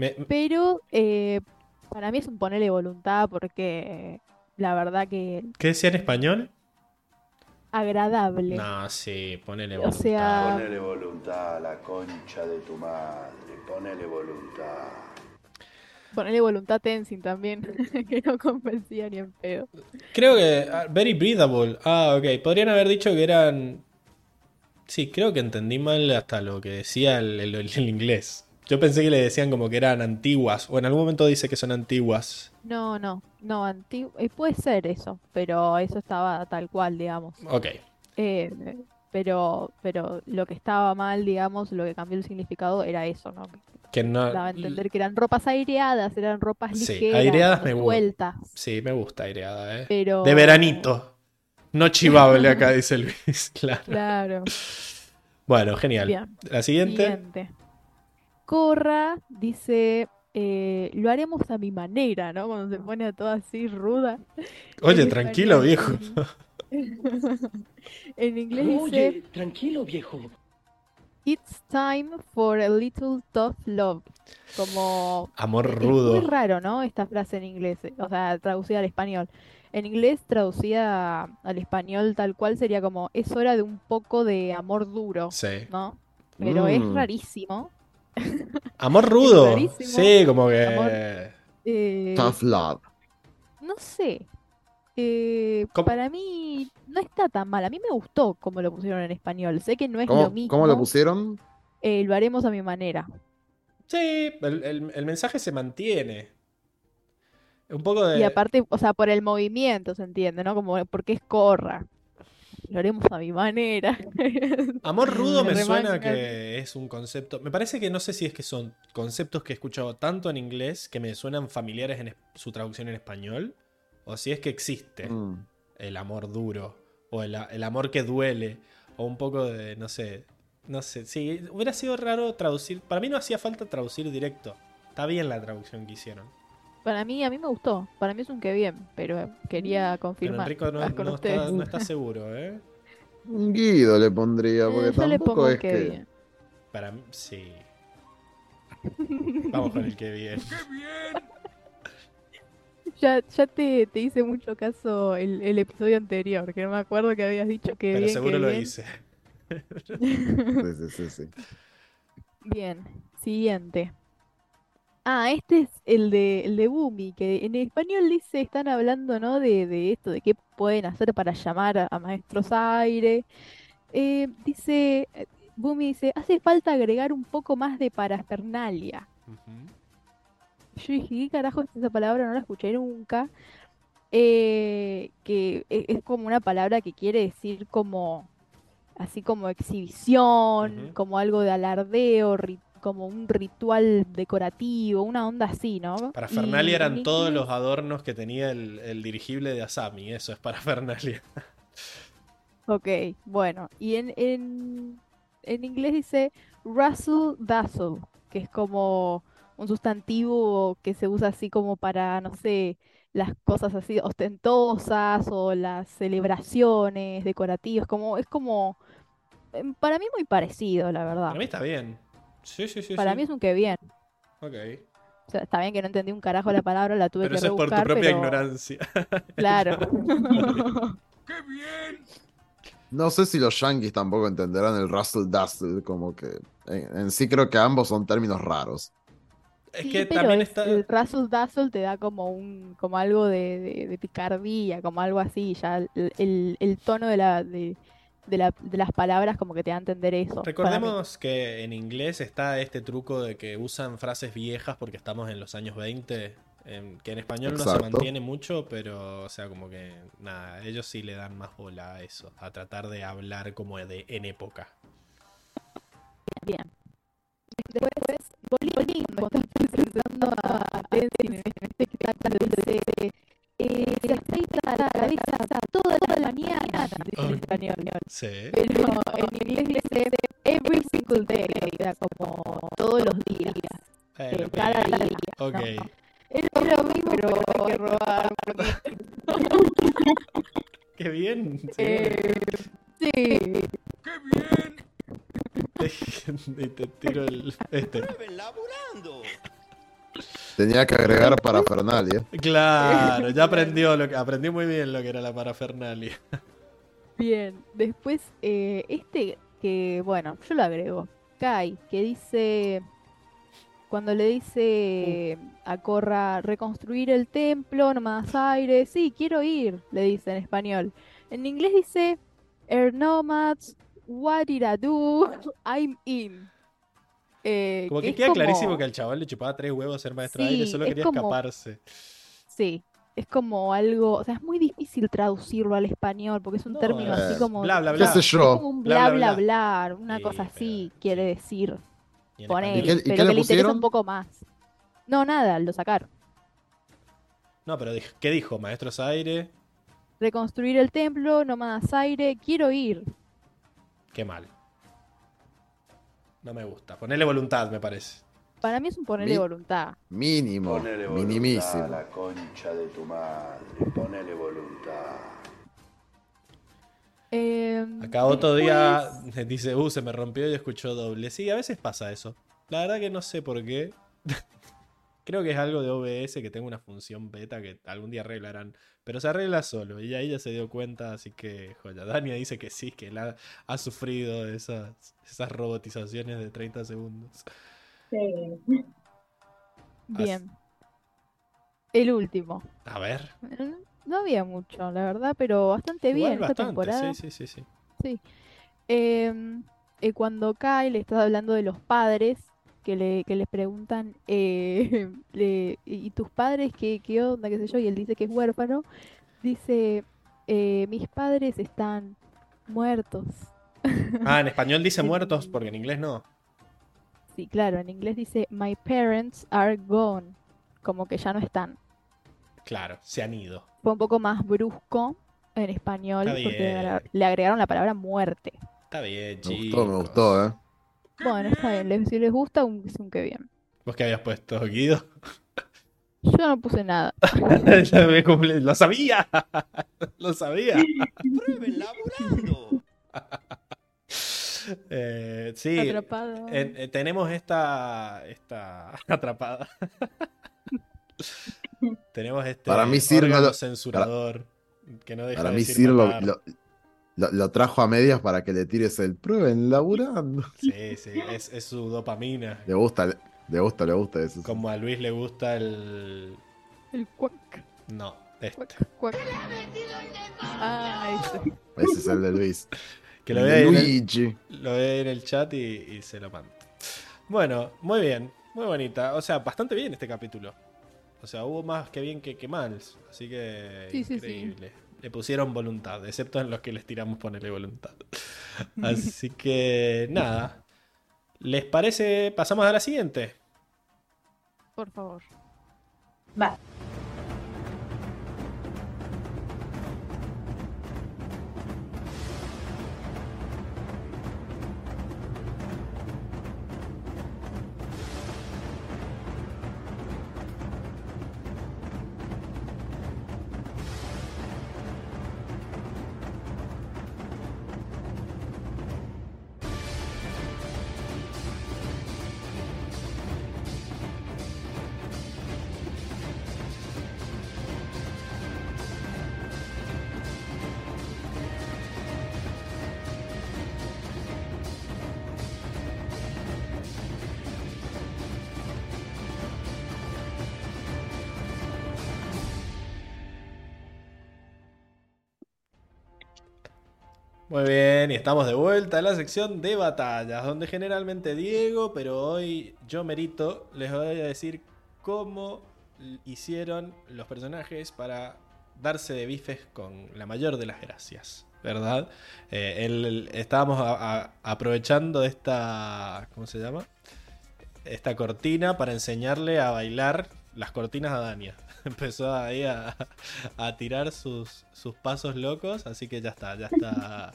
Me- Pero eh, para mí es un ponerle voluntad porque la verdad que ¿Qué decía en español? agradable. No, sí, ponele O voluntad. sea, Ponele voluntad a la concha de tu madre, ponele voluntad. ponerle voluntad a Tenzin también, [LAUGHS] que no convencía ni en pedo. Creo que. ah, Very breathable. Ah, ok. Podrían haber dicho que eran. Sí, creo que entendí mal hasta lo que decía el, el- el inglés. Yo pensé que le decían como que eran antiguas. O en algún momento dice que son antiguas. No, no, no, antiguo, puede ser eso, pero eso estaba tal cual, digamos. Ok. Eh, pero, pero lo que estaba mal, digamos, lo que cambió el significado era eso, ¿no? Que no. Daba a entender que eran ropas aireadas, eran ropas Sí, ligeras, aireadas me sueltas, Sí, me gusta aireada, eh. pero... De veranito. No chivable acá, [LAUGHS] dice Luis. [LAUGHS] Claro. Claro. Bueno, genial. Bien. La siguiente. Siguiente. Corra dice, eh, lo haremos a mi manera, ¿no? Cuando se pone todo así ruda. Oye, tranquilo, viejo. [LAUGHS] En inglés dice, Oye, tranquilo, viejo. It's time for a little tough love. Como Amor es rudo. muy raro, ¿no? Esta frase en inglés, o sea, traducida al español. En inglés, traducida al español tal cual, sería como, es hora de un poco de amor duro, Sí. ¿no? Pero es Mm. rarísimo. [LAUGHS] Amor rudo. Sí, como que. Amor. Eh, Tough love. no sé. Eh, ¿Cómo? para mí no está tan mal. A mí me gustó como lo pusieron en español. Sé que no es lo ¿Cómo, mismo. cómo lo pusieron? eh, lo haremos a mi manera. Sí, el, el- el mensaje se mantiene. Un poco de. Y aparte, o sea, por el movimiento, se entiende, ¿no? Como porque es corra. Lo haremos a mi manera. [LAUGHS] Amor rudo me suena que es un concepto. Me parece que no sé si es que son conceptos que he escuchado tanto en inglés que me suenan familiares en su traducción en español. O si es que existe Mm. el amor duro. O el, el amor que duele. O un poco de. No sé. No sé. Sí, hubiera sido raro traducir. Para mí no hacía falta traducir directo. Está bien la traducción que hicieron. Para mí, a mí me gustó. Para mí es un que bien, pero quería Pero confirmar Enrico no, con no ustedes. está, no está seguro, ¿eh? Un Guido le pondría, porque Eh, yo le tampoco pongo es que bien. Para mí, sí. Vamos con el que [LAUGHS] bien. Ya, ya te, te hice mucho caso el, el episodio anterior, que no me acuerdo que habías dicho que Pero bien, seguro que lo bien. hice. [LAUGHS] Sí, sí, sí, sí. Bien, siguiente. Ah, este es el de, el de Bumi, que en español dice, están hablando, ¿no? De, de esto, de qué pueden hacer para llamar a, a maestros aire. Eh, dice, eh, Bumi dice, hace falta agregar un poco más de parafernalia. Yo dije, ¿qué carajo es esa palabra? No la escuché nunca. Eh, que e- es como una palabra que quiere decir como, así como exhibición, como algo de alardeo, ri- como un ritual decorativo, una onda así, ¿no? Para Fernalia eran todos los adornos que tenía el, el dirigible de Asami. Eso es para [LAUGHS] Fernalia. Ok, bueno. Y en, en, en inglés dice Russell Dazzle, que es como un sustantivo que se usa así como para, no sé, las cosas así ostentosas o las celebraciones decorativas, como es como em, para mí muy parecido, la verdad. Para mí está bien. Sí, sí, sí. Para sí. mí es un que bien. Ok. O sea, está bien que no entendí un carajo la palabra, la tuve Pero que eso es por tu propia pero ignorancia. [LAUGHS] claro. [LAUGHS] No sé si los yankees tampoco entenderán el Russell Dazzle, como que en, en sí creo que ambos son términos raros. Es Sí, que pero también es- está. el Razzle Dazzle te da como un, como algo de, de- de picardía, como algo así, ya el, el- el tono de la, de, de la- de las palabras como que te da a entender eso. Recordemos que en inglés está este truco de que usan frases viejas porque estamos en los años 20, em, que en español no se mantiene mucho, pero o sea, como que nada, ellos sí le dan más bola a eso, a tratar de hablar como de en época. Bien. Después, Bolín, cuando está presentando a Tenzin en este espectáculo, dice, eh, se afeita la cabeza toda la mañana, dice en español. Sí. Pero en inglés dice every single day, o sea, como todos los días, Bueno, eh, cada bien. día. ¿no? Ok. Es lo mismo, pero hay que robar. [LAUGHS] Qué bien. sí. Eh, [LAUGHS] sí. y te tiro el. Este. Tenía que agregar para Fernalia. Claro, ya aprendió lo que aprendió muy bien lo que era la parafernalia. Bien, después eh, este que, bueno, yo lo agrego, Kai, que dice, cuando le dice a Corra reconstruir el templo, no más aire, sí, quiero ir, le dice en español. En inglés dice, Air Nomads, what did I do? I'm in. Eh, Como que queda como- clarísimo que al chaval le chupaba tres huevos ser maestro de aire, Sí, solo es quería como- escaparse. Sí, es como algo, o sea, es muy difícil traducirlo al español porque es un No, término así eh, como... Bla, bla, ¿Qué bla. Es como un Bla, bla bla, bla bla. bla, una Sí, cosa así pero- quiere sí. decir, Y español- ¿Y qué- y pero qué le que le interesa un poco más. No, nada, lo sacaron. No, pero ¿qué dijo? Maestros aire, Reconstruir el templo, nómadas aire, quiero ir. qué mal. No me gusta. Ponerle voluntad, me parece. Para mí es un ponerle Mi- voluntad. Mínimo, Ponele voluntad a minimísimo. la concha de tu madre. Ponele voluntad. Eh, Acá otro día después- dice, uh, se me rompió y escuchó doble. Sí, a veces pasa eso. La verdad que no sé por qué. [LAUGHS] Creo que es algo de OBS que tengo una función beta que algún día arreglarán. Pero se arregla solo. Y ahí ya se dio cuenta, así que joya. Dania dice que sí, que él ha, ha sufrido esas, esas robotizaciones de 30 segundos. Bien. El último. A ver. Eh, No había mucho, la verdad, pero bastante Igual bien esta bastante, temporada. sí, sí, sí, sí. Sí. Em, eh, cuando Kyle está hablando de los padres, que le, que les preguntan, eh, [LAUGHS] le- ¿y tus padres qué, qué onda, qué sé yo? Y él dice que es huérfano. Dice, eh, mis padres están muertos. [LAUGHS] Ah, en español dice muertos porque en inglés no. Sí, claro, en inglés dice, my parents are gone. Como que ya no están. Claro, se han ido. Fue un poco más brusco en español Está porque le bien. agra- le agregaron la palabra muerte. Está bien, Me chicos. gustó, me gustó, ¿eh? Bueno, está bien, les- si les gusta, un, que bien. ¿Vos qué habías puesto, Guido? Yo no puse nada. [LAUGHS] Ya me cumple- Lo sabía. Lo sabía. Prueben laburando. [LAUGHS] Eh, sí, eh, tenemos esta, esta [LAUGHS] atrapada. tenemos este Para mí, Sir no órgano lo- censurador que no deja Para de mí Sir lo, lo, lo- lo trajo a medias para que le tires el prueben laburando. Sí, sí, es, es su dopamina. Le gusta, le gusta, le gusta eso. Como a Luis le gusta el... El cuac, No, este. cuac, cuac. Ah, ese. Ese es el de Luis. [LAUGHS] Que lo vea ahí en el- Luigi. Lo ve en el chat y, y se lo mando. Bueno, muy bien, muy bonita. O sea, bastante bien este capítulo. O sea, hubo más que bien que, que mal. Así que Sí, sí, sí. Le pusieron voluntad, excepto en los que les tiramos ponerle voluntad. [LAUGHS] Así que nada. ¿Les parece? Pasamos a la siguiente. Por favor. Va. Estamos de vuelta en la sección de batallas, donde generalmente Diego, pero hoy yo merito, les voy a decir cómo hicieron los personajes para darse de bifes con la mayor de las gracias, ¿verdad? Eh, estábamos a- a- aprovechando esta, ¿cómo se llama? Esta cortina para enseñarle a bailar las cortinas a Dania. [LAUGHS] Empezó ahí a, a tirar sus, sus pasos locos, así que ya está, ya está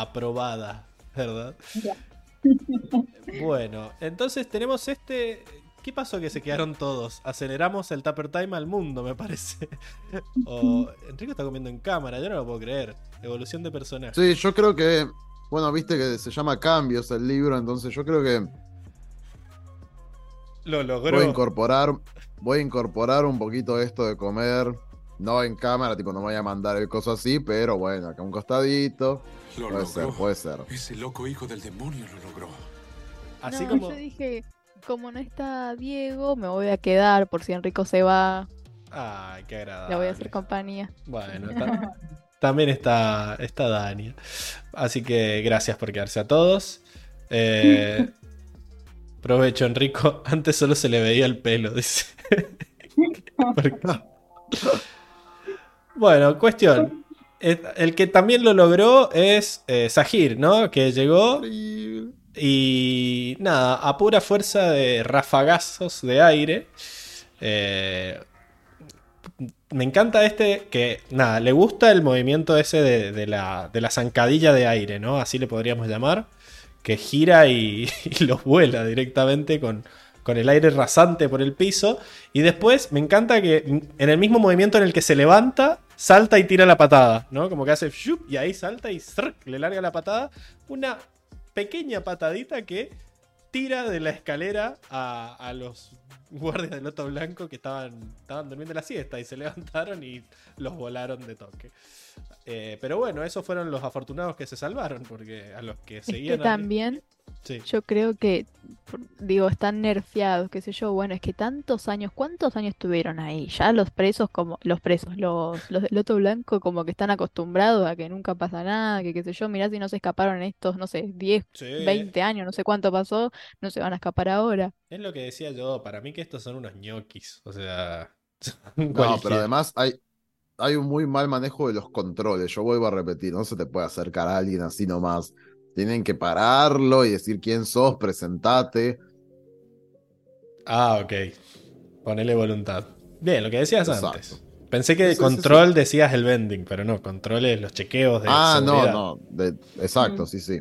aprobada, ¿verdad? Ya. [LAUGHS] Bueno, entonces tenemos este... ¿Qué pasó que se quedaron todos? Aceleramos el Tupper Time al mundo, me parece. [LAUGHS] O Enrico está comiendo en cámara, yo no lo puedo creer. Evolución de personaje. Sí, yo creo que, bueno, viste que se llama Cambios el libro, entonces yo creo que Lo voy a logró. incorporar, voy a incorporar un poquito esto de comer, no en cámara, tipo no me voy a mandar el coso así, pero bueno, acá un costadito, Lo puede logró. ser, puede ser. Ese loco hijo del demonio lo logró. Así no, como... yo dije, como no está Diego, me voy a quedar por si Enrico se va. Ay, qué agradable. Le voy a hacer compañía. Bueno, ta- también está, está Dania. Así que gracias por quedarse a todos. Eh, [LAUGHS] provecho, Enrico. Antes solo se le veía el pelo, dice. [LAUGHS] [LAUGHS] Bueno, cuestión. El que también lo logró es eh, Sahir, ¿no? Que llegó y nada, a pura fuerza de rafagazos de aire. eh, me encanta este que, nada, le gusta el movimiento ese de, de la, de la zancadilla de aire, ¿no? Así le podríamos llamar. Que gira y, [LAUGHS] y los vuela directamente con, con el aire rasante por el piso. Y después me encanta que en el mismo movimiento en el que se levanta, salta y tira la patada, ¿no? Como que hace y ahí salta y le larga la patada. Una pequeña patadita que tira de la escalera a, a los guardias del Loto Blanco que estaban, estaban durmiendo la siesta y se [LAUGHS] levantaron y los volaron de toque. Eh, pero bueno, esos fueron los afortunados que se salvaron, porque a los que Es que seguían... ahí- también Sí. yo creo que, digo, están nerfeados, qué sé yo. Bueno, es que tantos años, ¿cuántos años estuvieron ahí? Ya los presos, como los presos, los, los del Loto Blanco, como que están acostumbrados a que nunca pasa nada, que qué sé yo. Mirá si no se escaparon en estos, no sé, 10, Sí, 20 años, no sé cuánto pasó, no se van a escapar ahora. Es lo que decía yo, para mí que estos son unos ñoquis, o sea... [LAUGHS] No, pero además hay, hay un muy mal manejo de los controles. Yo vuelvo a repetir, no se te puede acercar a alguien así nomás. Tienen que pararlo y decir quién sos, presentate. Ah, ok. Ponele voluntad. Bien, lo que decías Exacto. antes. Pensé que de Sí, sí, control decías el vending, pero no, control es los chequeos de Ah, no, seguridad. no. de- exacto, Mm. sí, sí.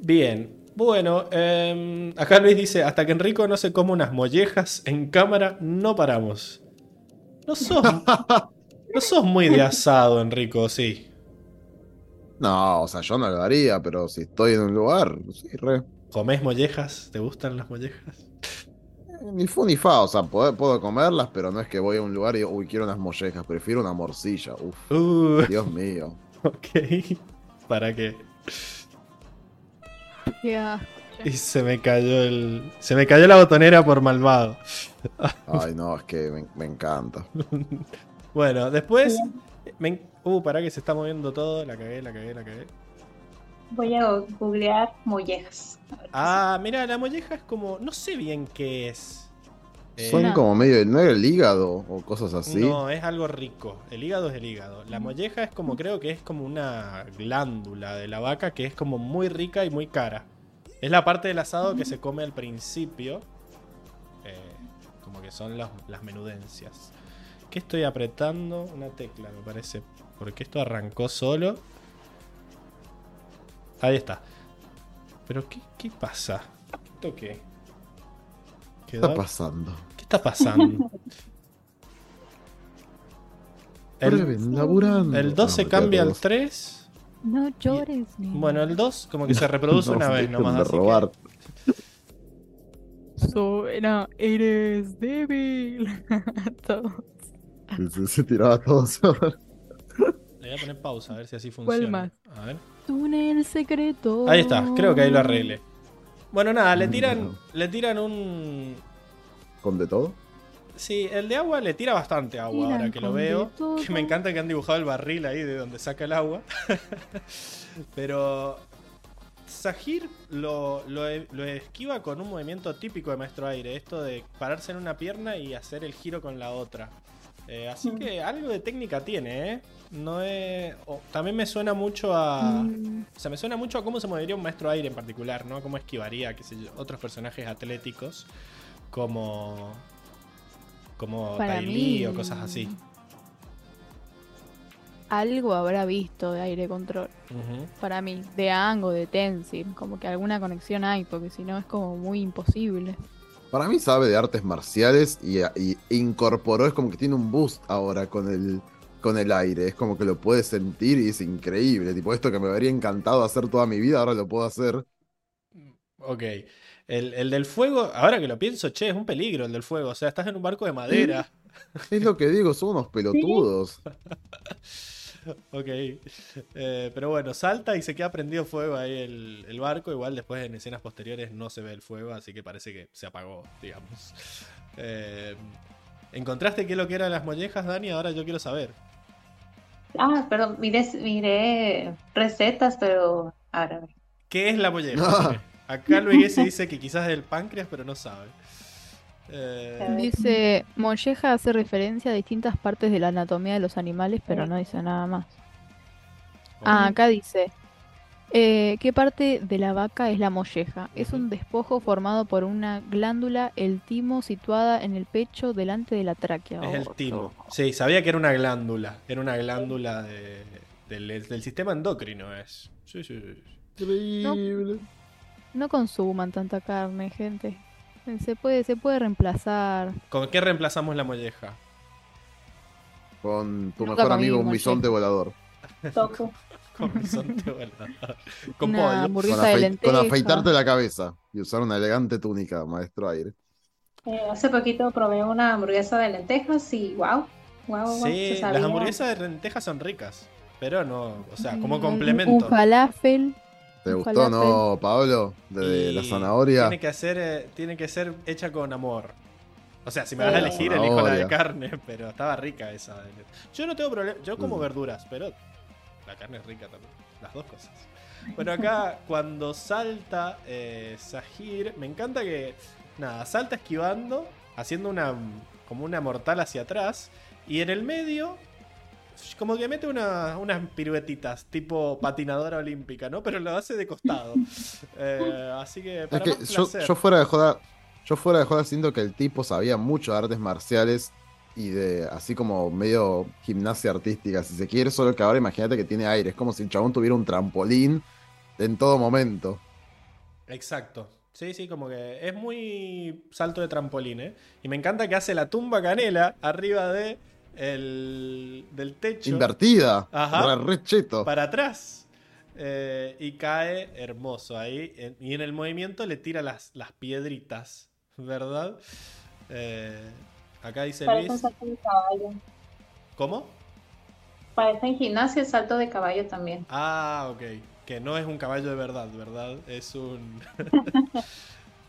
Bien, bueno, em, acá Luis dice, hasta que Enrico no se come unas mollejas en cámara, no paramos. No sos, no sos muy de asado, Enrico, sí. No, o sea, yo no lo haría, pero si estoy en un lugar, sí, re. ¿Comés mollejas? ¿Te gustan las mollejas? Ni fu ni fa, o sea, puedo, puedo comerlas, pero no es que voy a un lugar y digo, uy, quiero unas mollejas, prefiero una morcilla. Uf, Uh, Dios mío. [LAUGHS] ok. ¿Para qué? Qué asco. Y se me cayó el. Se me cayó la botonera por malvado. Ay, no, es que me, me encanta. [LAUGHS] Bueno, después. me uh, para que se está moviendo todo. La cagué, la cagué, la cagué. Voy a googlear mollejas. Ah, mira, la molleja es como. No sé bien qué es. Eh, Son como medio, ¿no era el hígado o cosas así? No, es algo rico. El hígado es el hígado. La molleja es como, creo que es como una glándula de la vaca que es como muy rica y muy cara. Es la parte del asado que se come al principio. eh, como que son las, las menudencias. ¿Qué estoy apretando? Una tecla, me parece. Porque esto arrancó solo. Ahí está. Pero ¿qué, qué pasa? ¿Esto qué? ¿Qué ¿Quedó? está pasando? ¿Qué está pasando? [LAUGHS] El, el 2 se cambia al todos. 3. No llores, nene. Bueno, el 2 como que se reproduce [LAUGHS] No, una vez nomás. de así que- robar. Suena, eres débil. [LAUGHS] Todo. Se, se tiraba todo solo. Le voy a poner pausa a ver si así ¿Cuál funciona. más? A ver. Túnel secreto. Ahí está, creo que ahí lo arreglé. Bueno, nada, le tiran, No. le tiran un... ¿Con de todo? Sí, el de agua le tira bastante agua Tiran ahora que lo veo. Que me encanta que han dibujado el barril ahí de donde saca el agua. [LAUGHS] Pero Sahir lo, lo, lo esquiva con un movimiento típico de Maestro Aire. Esto de pararse en una pierna y hacer el giro con la otra. Eh, así Mm. que algo de técnica tiene, ¿eh? No es... también me suena mucho a... Mm, O sea, me suena mucho a cómo se movería un maestro aire en particular, ¿no? Cómo esquivaría, qué sé yo, otros personajes atléticos como. Como Para Tai Li mí- o cosas así. Algo habrá visto de aire control. Para mí, de Ang o de Tenzin. Como que alguna conexión hay, porque si no es como muy imposible. Para mí sabe de artes marciales y, y incorporó, es como que tiene un boost ahora con el, con el aire. Es como que lo puede sentir y es increíble. Tipo, esto que me habría encantado hacer toda mi vida, ahora lo puedo hacer. Ok. El, el del fuego, ahora que lo pienso, che, es un peligro el del fuego. O sea, estás en un barco de madera. Es lo que digo, son unos pelotudos. [LAUGHS] Ok. Eh, pero bueno, salta y se queda prendido fuego ahí el, el barco. Igual después en escenas posteriores no se ve el fuego, así que parece que se apagó, digamos. Eh, ¿Encontraste qué es lo que eran las mollejas, Dani? Ahora yo quiero saber. Ah, perdón, miré, miré recetas, pero ahora ¿Qué es la molleja? Acá Luis se dice que quizás es el páncreas, pero no sabe. Eh, Dice, molleja hace referencia a distintas partes de la anatomía de los animales, pero no dice nada más. Ah, acá dice, eh, ¿qué parte de la vaca es la molleja? Es un despojo formado por una glándula, el timo, situada en el pecho delante de la tráquea. es el Oh, timo. Sí, sabía que era una glándula. Era una glándula de- del, del sistema endocrino. Es. Sí, sí, sí. Increíble. No consuman tanta carne, gente. Se puede, se puede reemplazar. ¿Con qué reemplazamos la molleja? Con tu Nunca mejor amigo, un bisonte volador. toco. [LAUGHS] Con bisonte volador. Con. Con, hamburguesa de afei- lenteja. con afeitarte la cabeza y usar una elegante túnica, maestro aire. Eh, hace poquito probé una hamburguesa de lentejas y wow, wow, wow, Sí, se las hamburguesas de lentejas son ricas. Pero no, o sea, como Un- complemento. Un falafel. ¿Te gustó, no, Pablo? De Y la zanahoria. Tiene que, hacer, eh, tiene que ser hecha con amor. O sea, si me vas a Sí. elegir, elijo la de carne, [LAUGHS] pero estaba rica esa. Yo no tengo problema, yo como Mm. verduras, pero la carne es rica también. Las dos cosas. Bueno, acá cuando salta eh, Sahir, me encanta que, nada, salta esquivando, haciendo una, como una mortal hacia atrás, y en el medio, como que mete una- unas piruetitas, tipo patinadora olímpica, ¿no? Pero lo hace de costado. [LAUGHS] Eh, así que, Es para que más yo, yo fuera de joda, yo fuera de joda siento que el tipo sabía mucho de artes marciales y de así como medio gimnasia artística, si se quiere, solo que ahora imagínate que tiene aire, es como si el chabón tuviera un trampolín en todo momento. Exacto. Sí, sí, como que es muy salto de trampolín, ¿eh? Y me encanta que hace la tumba canela arriba de el, del techo Invertida, Ajá. re, re cheto. para atrás. Eh, y cae hermoso ahí. En- y en el movimiento le tira las, las piedritas, ¿verdad? Eh, acá dice Parece un Luis. salto de caballo. ¿Cómo? Parece en gimnasia el salto de caballo también. Ah, ok. Que no es un caballo de verdad, ¿verdad? Es un. [LAUGHS]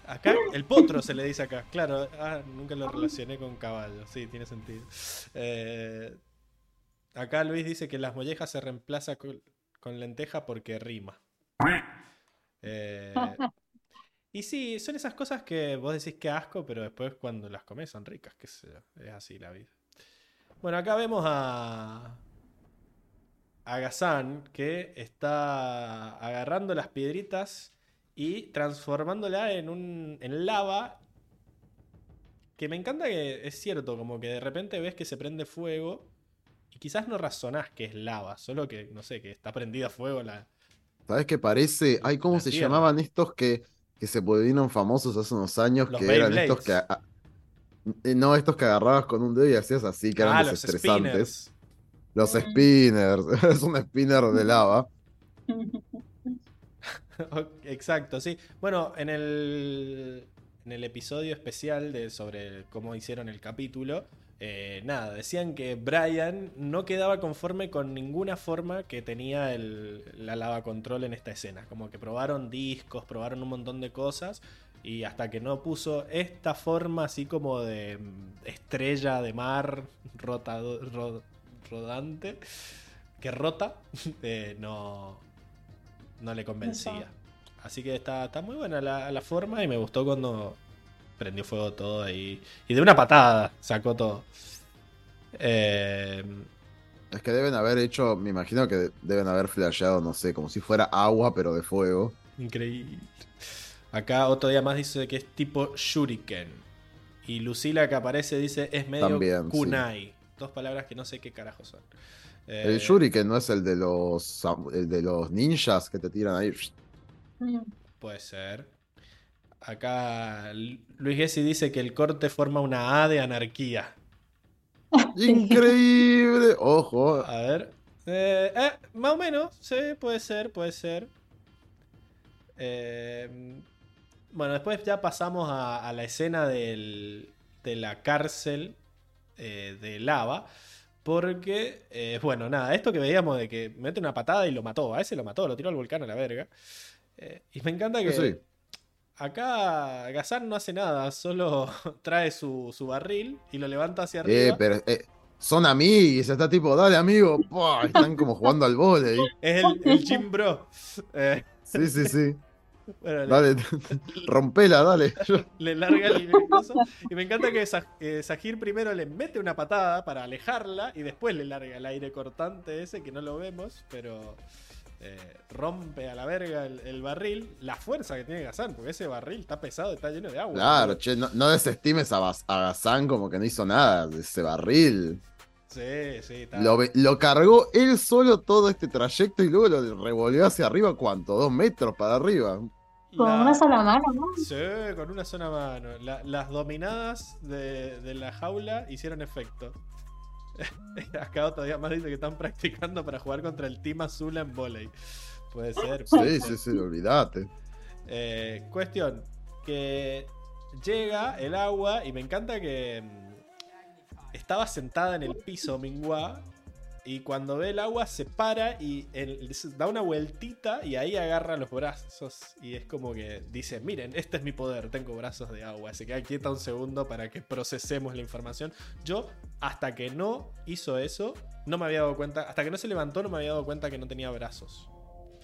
acá, el potro se le dice acá. Claro, ah, nunca lo relacioné con caballo. Sí, tiene sentido. Eh, acá Luis dice que las mollejas se reemplaza con, lenteja porque rima. Eh, y sí, son esas cosas que vos decís que asco, pero después cuando las comes son ricas, yo. Es así la vida. Bueno, acá vemos a. A Gazán que está agarrando las piedritas y transformándola en un en lava que me encanta que es cierto, como que de repente ves que se prende fuego y quizás no razonás que es lava, solo que no sé, que está prendida fuego la ¿Sabes qué parece? Ay, ¿cómo se tierra. llamaban estos que, que se volvieron famosos hace unos años? Los que eran estos que. A- eh, No, estos que agarrabas con un dedo y hacías así, que eran ah, los desestresantes. spinners. Los spinners. [LAUGHS] Es un spinner de lava. [LAUGHS] [LAUGHS] Exacto, sí. Bueno, en el, en el episodio especial de, sobre cómo hicieron el capítulo, eh, nada, decían que Brian no quedaba conforme con ninguna forma que tenía el, la lava control en esta escena. Como que probaron discos, probaron un montón de cosas. Y hasta que no puso esta forma así como de mm, estrella de mar rotado- ro- rodante, que rota, [LAUGHS] eh, no, no le convencía. Así que está, está muy buena la, la forma y me gustó cuando prendió fuego todo ahí. Y de una patada sacó todo. Eh, Es que deben haber hecho, me imagino que deben haber flasheado, no sé, como si fuera agua, pero de fuego. increíble. Acá otro día más dice que es tipo shuriken. Y Lucila que aparece dice es medio También, sí. kunai. Dos palabras que no sé qué carajo son. Eh, El Shuriken no es el de los el de los ninjas que te tiran ahí. Puede ser. Acá Lu- Luis Gessi dice que el corte forma una A de anarquía. [LAUGHS] Increíble. Ojo. A ver. Eh, eh, más o menos, sí, puede ser, puede ser. Eh, bueno, después ya pasamos a, a la escena del- de la cárcel eh, de lava. Porque, eh, bueno, nada, esto que veíamos de que mete una patada y lo mató. A ese lo mató, lo tiró al volcán a la verga. Eh, y me encanta que Sí. acá Gazan no hace nada, solo [LAUGHS] trae su, su barril y lo levanta hacia Eh, arriba. pero eh, son amigos, está tipo, dale amigo. Pua, están como jugando al volei. Es el, el Jim Bro. [LAUGHS] Sí, sí, sí. Bueno, le- Dale, rompela, dale. le larga el coso. Y me encanta que Sa- eh, Sahir primero le mete una patada para alejarla y después le larga el aire cortante ese que no lo vemos, pero eh, rompe a la verga el, el barril. La fuerza que tiene Gazan, porque ese barril está pesado, está lleno de agua. Claro, che, no, no desestimes a, Bas- a Gazán como que no hizo nada de ese barril. Sí, sí, lo cargó él solo todo este trayecto y luego lo revolvió hacia arriba, ¿cuánto? Dos metros para arriba. Con La- una sola mano, ¿no? Sí, con una sola mano. La- las dominadas de, de la jaula hicieron efecto. [LAUGHS] Acá todavía más dice que están practicando para jugar contra el Team Azul en volei. Puede ser. puede Sí, ser. sí, sí, olvídate. Eh, cuestión, que llega el agua y me encanta que mm, estaba sentada en el piso Mingua y cuando ve el agua se para y da una vueltita y ahí agarra los brazos y es como que dice, miren, este es mi poder, tengo brazos de agua. Se queda quieta un segundo para que procesemos la información. Yo, hasta que no hizo eso, no me había dado cuenta, hasta que no se levantó no me había dado cuenta que no tenía brazos.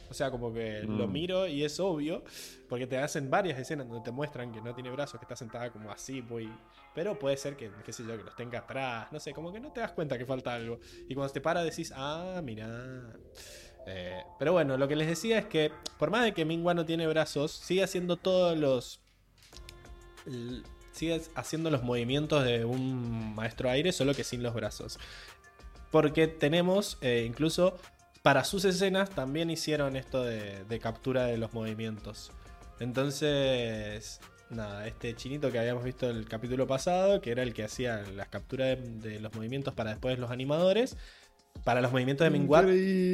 O sea, como que lo Mm. miro y es obvio, porque te hacen varias escenas donde te muestran que no tiene brazos, que está sentada como así, muy... Pero puede ser que, qué sé yo, que los tenga atrás, no sé, como que no te das cuenta que falta algo. Y cuando te para decís, ah, mira. Eh, pero bueno, lo que les decía es que, por más de que Mingua no tiene brazos, sigue haciendo todos los... Sigue haciendo los movimientos de un maestro aire, solo que sin los brazos. Porque tenemos eh, incluso para sus escenas también hicieron esto de, de captura de los movimientos. Entonces, nada, este chinito que habíamos visto el capítulo pasado, que era el que hacía las capturas de, de los movimientos para después los animadores, para los movimientos de Minguat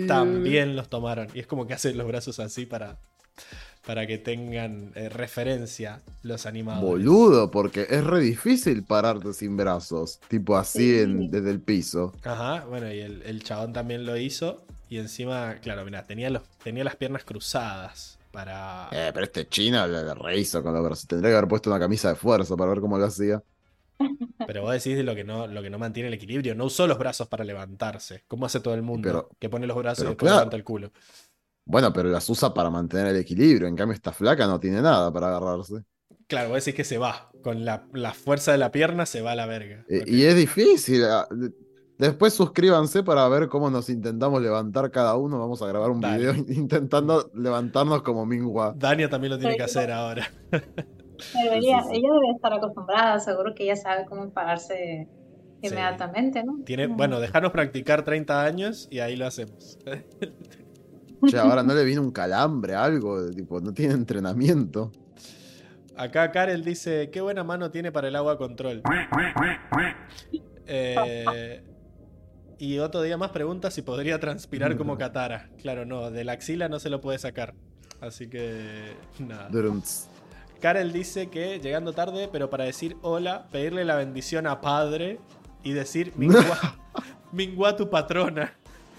también los tomaron. Y es como que hacen los brazos así para, para que tengan eh, referencia los animadores. Boludo, porque es re difícil pararte sin brazos, tipo así Sí. en- desde el piso. Ajá, bueno, y el, el chabón también lo hizo. Y encima, claro, mira, tenía, los, tenía las piernas cruzadas para... Eh, pero este chino le, rehizo con los brazos. Tendría que haber puesto una camisa de fuerza para ver cómo lo hacía. Pero vos decís de lo que no, lo que no mantiene el equilibrio. No usó los brazos para levantarse. ¿Cómo hace todo el mundo? Pero- que pone los brazos y después claro. levanta el culo. Bueno, pero las usa para mantener el equilibrio. En cambio, esta flaca no tiene nada para agarrarse. Claro, vos decís que se va. Con la, la fuerza de la pierna se va a la verga. Eh. Y es difícil. De- Después suscríbanse para ver cómo nos intentamos levantar cada uno. Vamos a grabar un Dale. video [LAUGHS] intentando levantarnos como Mingua. Dania también lo tiene que hacer ahora. [LAUGHS] Debería, ella debe estar acostumbrada, seguro que ella sabe cómo pararse Sí. inmediatamente, ¿no? Tiene, bueno, dejarnos practicar 30 años y ahí lo hacemos. [LAUGHS] Che, ahora no le viene un calambre, algo, tipo, no tiene entrenamiento. Acá Karel dice, qué buena mano tiene para el agua control. Eh, y otro día más pregunta si podría transpirar como Katara. Claro, no, de la axila no se lo puede sacar. Así que nada. Karel dice que llegando tarde, pero para decir hola, pedirle la bendición a padre y decir [LAUGHS] mingua, mingua tu patrona.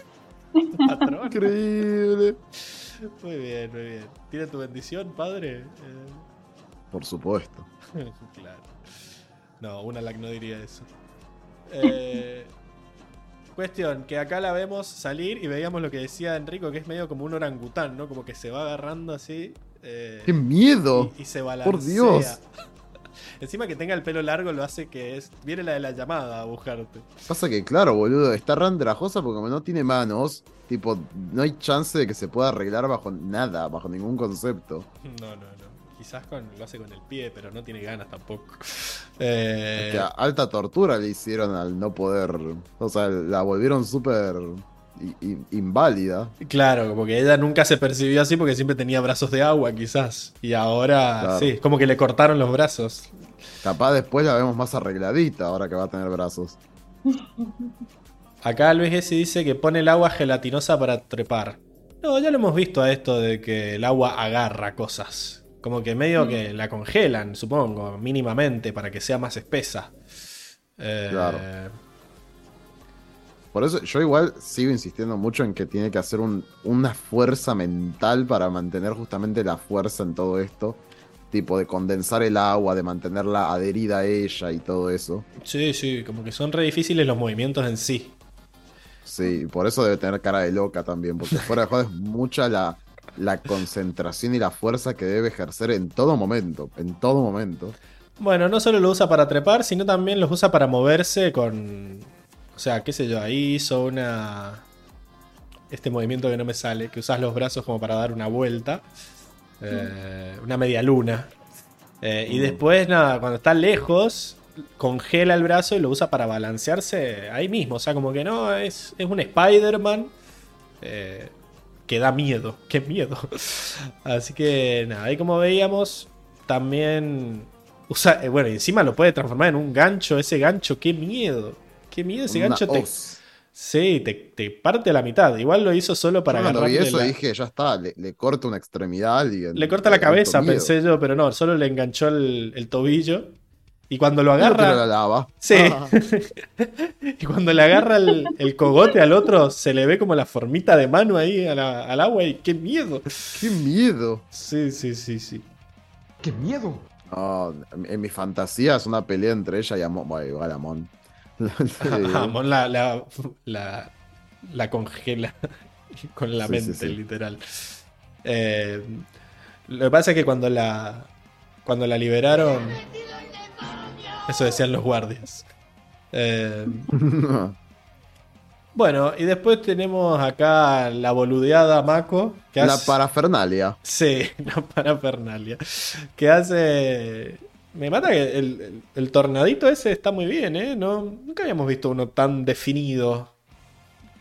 [LAUGHS] ¿Tu patrona? Increíble. Muy bien, muy bien. ¿Tiene tu bendición, padre? Eh, Por supuesto. [LAUGHS] claro. No, una lag no diría eso. Eh, cuestión, que acá la vemos salir y veíamos lo que decía Enrico, que es medio como un orangután, ¿no? Como que se va agarrando así. eh, ¡Qué miedo! y, y se balancea. ¡Por Dios! [LAUGHS] Encima que tenga el pelo largo lo hace que es. Viene la de la llamada a buscarte. Pasa que, claro, boludo, está re andrajosa porque como no tiene manos, tipo, no hay chance de que se pueda arreglar bajo nada, bajo ningún concepto. No, no, no. Quizás con, lo hace con el pie, pero no tiene ganas tampoco. Eh, [LAUGHS] Es que a- alta tortura le hicieron al no poder. O sea, la volvieron súper inválida. Claro, como que ella nunca se percibió así porque siempre tenía brazos de agua, quizás. Y ahora, Claro. sí, como que le cortaron los brazos. Capaz después la vemos más arregladita ahora que va a tener brazos. [LAUGHS] Acá Luis Gessi dice que pone el agua gelatinosa para trepar. No, ya lo hemos visto a esto de que el agua agarra cosas. Como que medio que la congelan, supongo, mínimamente, para que sea más espesa. Eh, Claro. Por eso yo igual sigo insistiendo mucho en que tiene que hacer un- una fuerza mental para mantener justamente la fuerza en todo esto. Tipo de condensar el agua, de mantenerla adherida a ella y todo eso. Sí, sí, como que son re difíciles los movimientos en sí. Sí, por eso debe tener cara de loca también, porque fuera de joda es mucha la, la concentración y la fuerza que debe ejercer en todo momento, en todo momento. Bueno, no solo lo usa para trepar, sino también los usa para moverse con. O sea, qué sé yo, ahí hizo una. Este movimiento que no me sale, que usas los brazos como para dar una vuelta. eh, una media luna. Eh, y después, nada, cuando está lejos, congela el brazo y lo usa para balancearse ahí mismo. O sea, como que no, es, es un Spider-Man. eh, que da miedo, qué miedo. Así que nada, ahí como veíamos, también usa, eh, bueno, y encima lo puede transformar en un gancho, ese gancho, qué miedo. Qué miedo ese Una gancho te. Sí, te, te parte a la mitad. Igual lo hizo solo para Yo cuando vi eso la- dije, ya está, le, le corta una extremidad a alguien. Le corta la cabeza, pensé yo, pero no, solo le enganchó el, el tobillo. Y cuando lo Y lo tira a la agarra. lava. Sí. Ah, [LAUGHS] y cuando le agarra el, el cogote al otro, se le ve como la formita de mano ahí a la- al agua y qué miedo. ¡Qué miedo! Sí, sí, sí, sí. ¡Qué miedo! No, en, en mi fantasía es una pelea entre ella y Amon. Bueno, igual Amon. [LAUGHS] [LAUGHS] Amon la, la, la, la congela con la Sí, sí, mente, sí. literal. Eh, lo que pasa es que cuando la, cuando la liberaron, eso decían los guardias. Eh, [LAUGHS] bueno, y después tenemos acá la boludeada Mako. Que la parafernalia. Sí, [LAUGHS] la parafernalia. Que hace. Me mata que el, el- el tornadito ese está muy bien, ¿eh? No, nunca habíamos visto uno tan definido.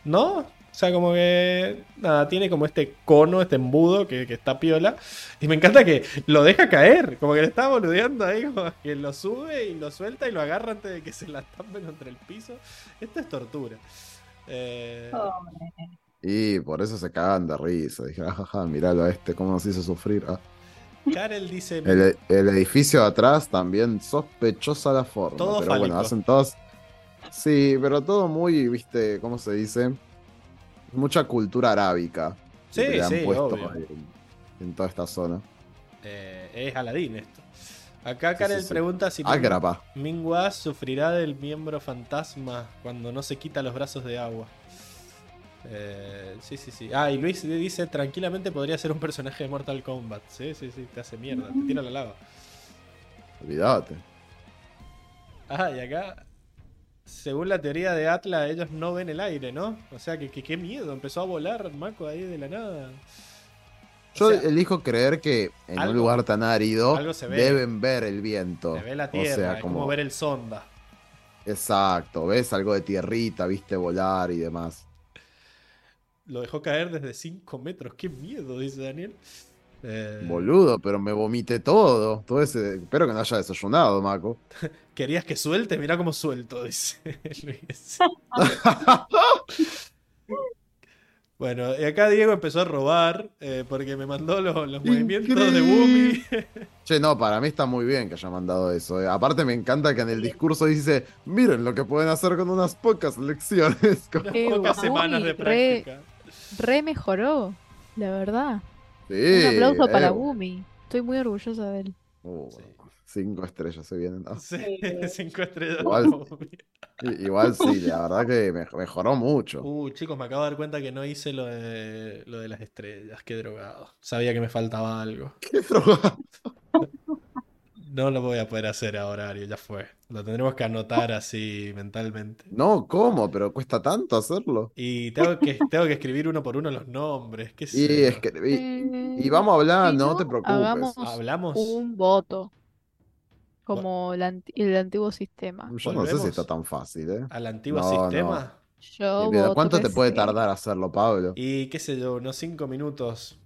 ¿No? O sea, como que. Nada, tiene como este cono, este embudo que, que está piola. Y me encanta que lo deja caer. Como que le está boludeando ahí, como que lo sube y lo suelta y lo agarra antes de que se la estampe contra el piso. Esto es tortura. Eh. Y por eso se cagan de risa. Dije, ajaja, miralo a este, cómo nos hizo sufrir. Ah. Karel dice. El, el edificio de atrás también sospechosa la forma. Todo pero bueno, hacen todas. Sí, pero todo muy, viste, ¿cómo se dice? Mucha cultura arábica. Sí, que le han sí, puesto en, en toda esta zona. Eh, es Aladín esto. Acá Karel sí, sí. pregunta si Ágrapa. Mingua sufrirá del miembro fantasma cuando no se quita los brazos de agua. Eh, sí, sí, sí. Ah, y Luis dice, tranquilamente podría ser un personaje de Mortal Kombat. Sí, sí, sí, te hace mierda, te tira la lava. Olvídate. Ah, y acá según la teoría de Atlas, ellos no ven el aire, ¿no? O sea, que, que qué miedo, empezó a volar Mako ahí de la nada. O Yo sea, elijo creer que en algo- un lugar tan árido ve. deben ver el viento. se ve la o tierra, sea, es como... como ver el sonda. Exacto, ves algo de tierrita, viste volar y demás. Lo dejó caer desde 5 metros, qué miedo, dice Daniel. Eh, Boludo, pero me vomité todo. Todo ese. Espero que no haya desayunado, Mako. [LAUGHS] ¿Querías que suelte? Mirá cómo suelto, dice [LAUGHS] Luis. [LAUGHS] Bueno, y acá Diego empezó a robar eh, porque me mandó lo- los movimientos de Bumi. Che, no, para mí está muy bien que haya mandado eso. eh. Aparte me encanta que en el discurso dice, miren lo que pueden hacer con unas pocas lecciones. Unas Qué pocas semanas de re- práctica. Re mejoró, la verdad. Sí, Un aplauso para eh. Bumi. Estoy muy orgullosa de él. Uh, Sí. Cinco estrellas se vienen. Sí, [LAUGHS] cinco estrellas. Igual- [LAUGHS] Igual sí, la verdad que me- mejoró mucho. Uh, chicos, me acabo de dar cuenta que no hice lo de, lo de las estrellas. Qué drogado. Sabía que me faltaba algo. Qué droga. [LAUGHS] No lo voy a poder hacer ahora, Ari, ya fue. Lo tendremos que anotar así mentalmente. No, ¿cómo? Pero cuesta tanto hacerlo. Y tengo que, tengo que escribir uno por uno los nombres. ¿Qué sé Y, yo. es que, y, Eh, y vamos a hablar, si no, no, te preocupes. hagamos Hablamos. un voto. Como el antiguo sistema. Yo no sé si está tan fácil, ¿eh? al antiguo No, sistema. Yo ¿Y de voto ¿Cuánto te puede sí. tardar hacerlo, Pablo? Y qué sé yo, unos cinco minutos.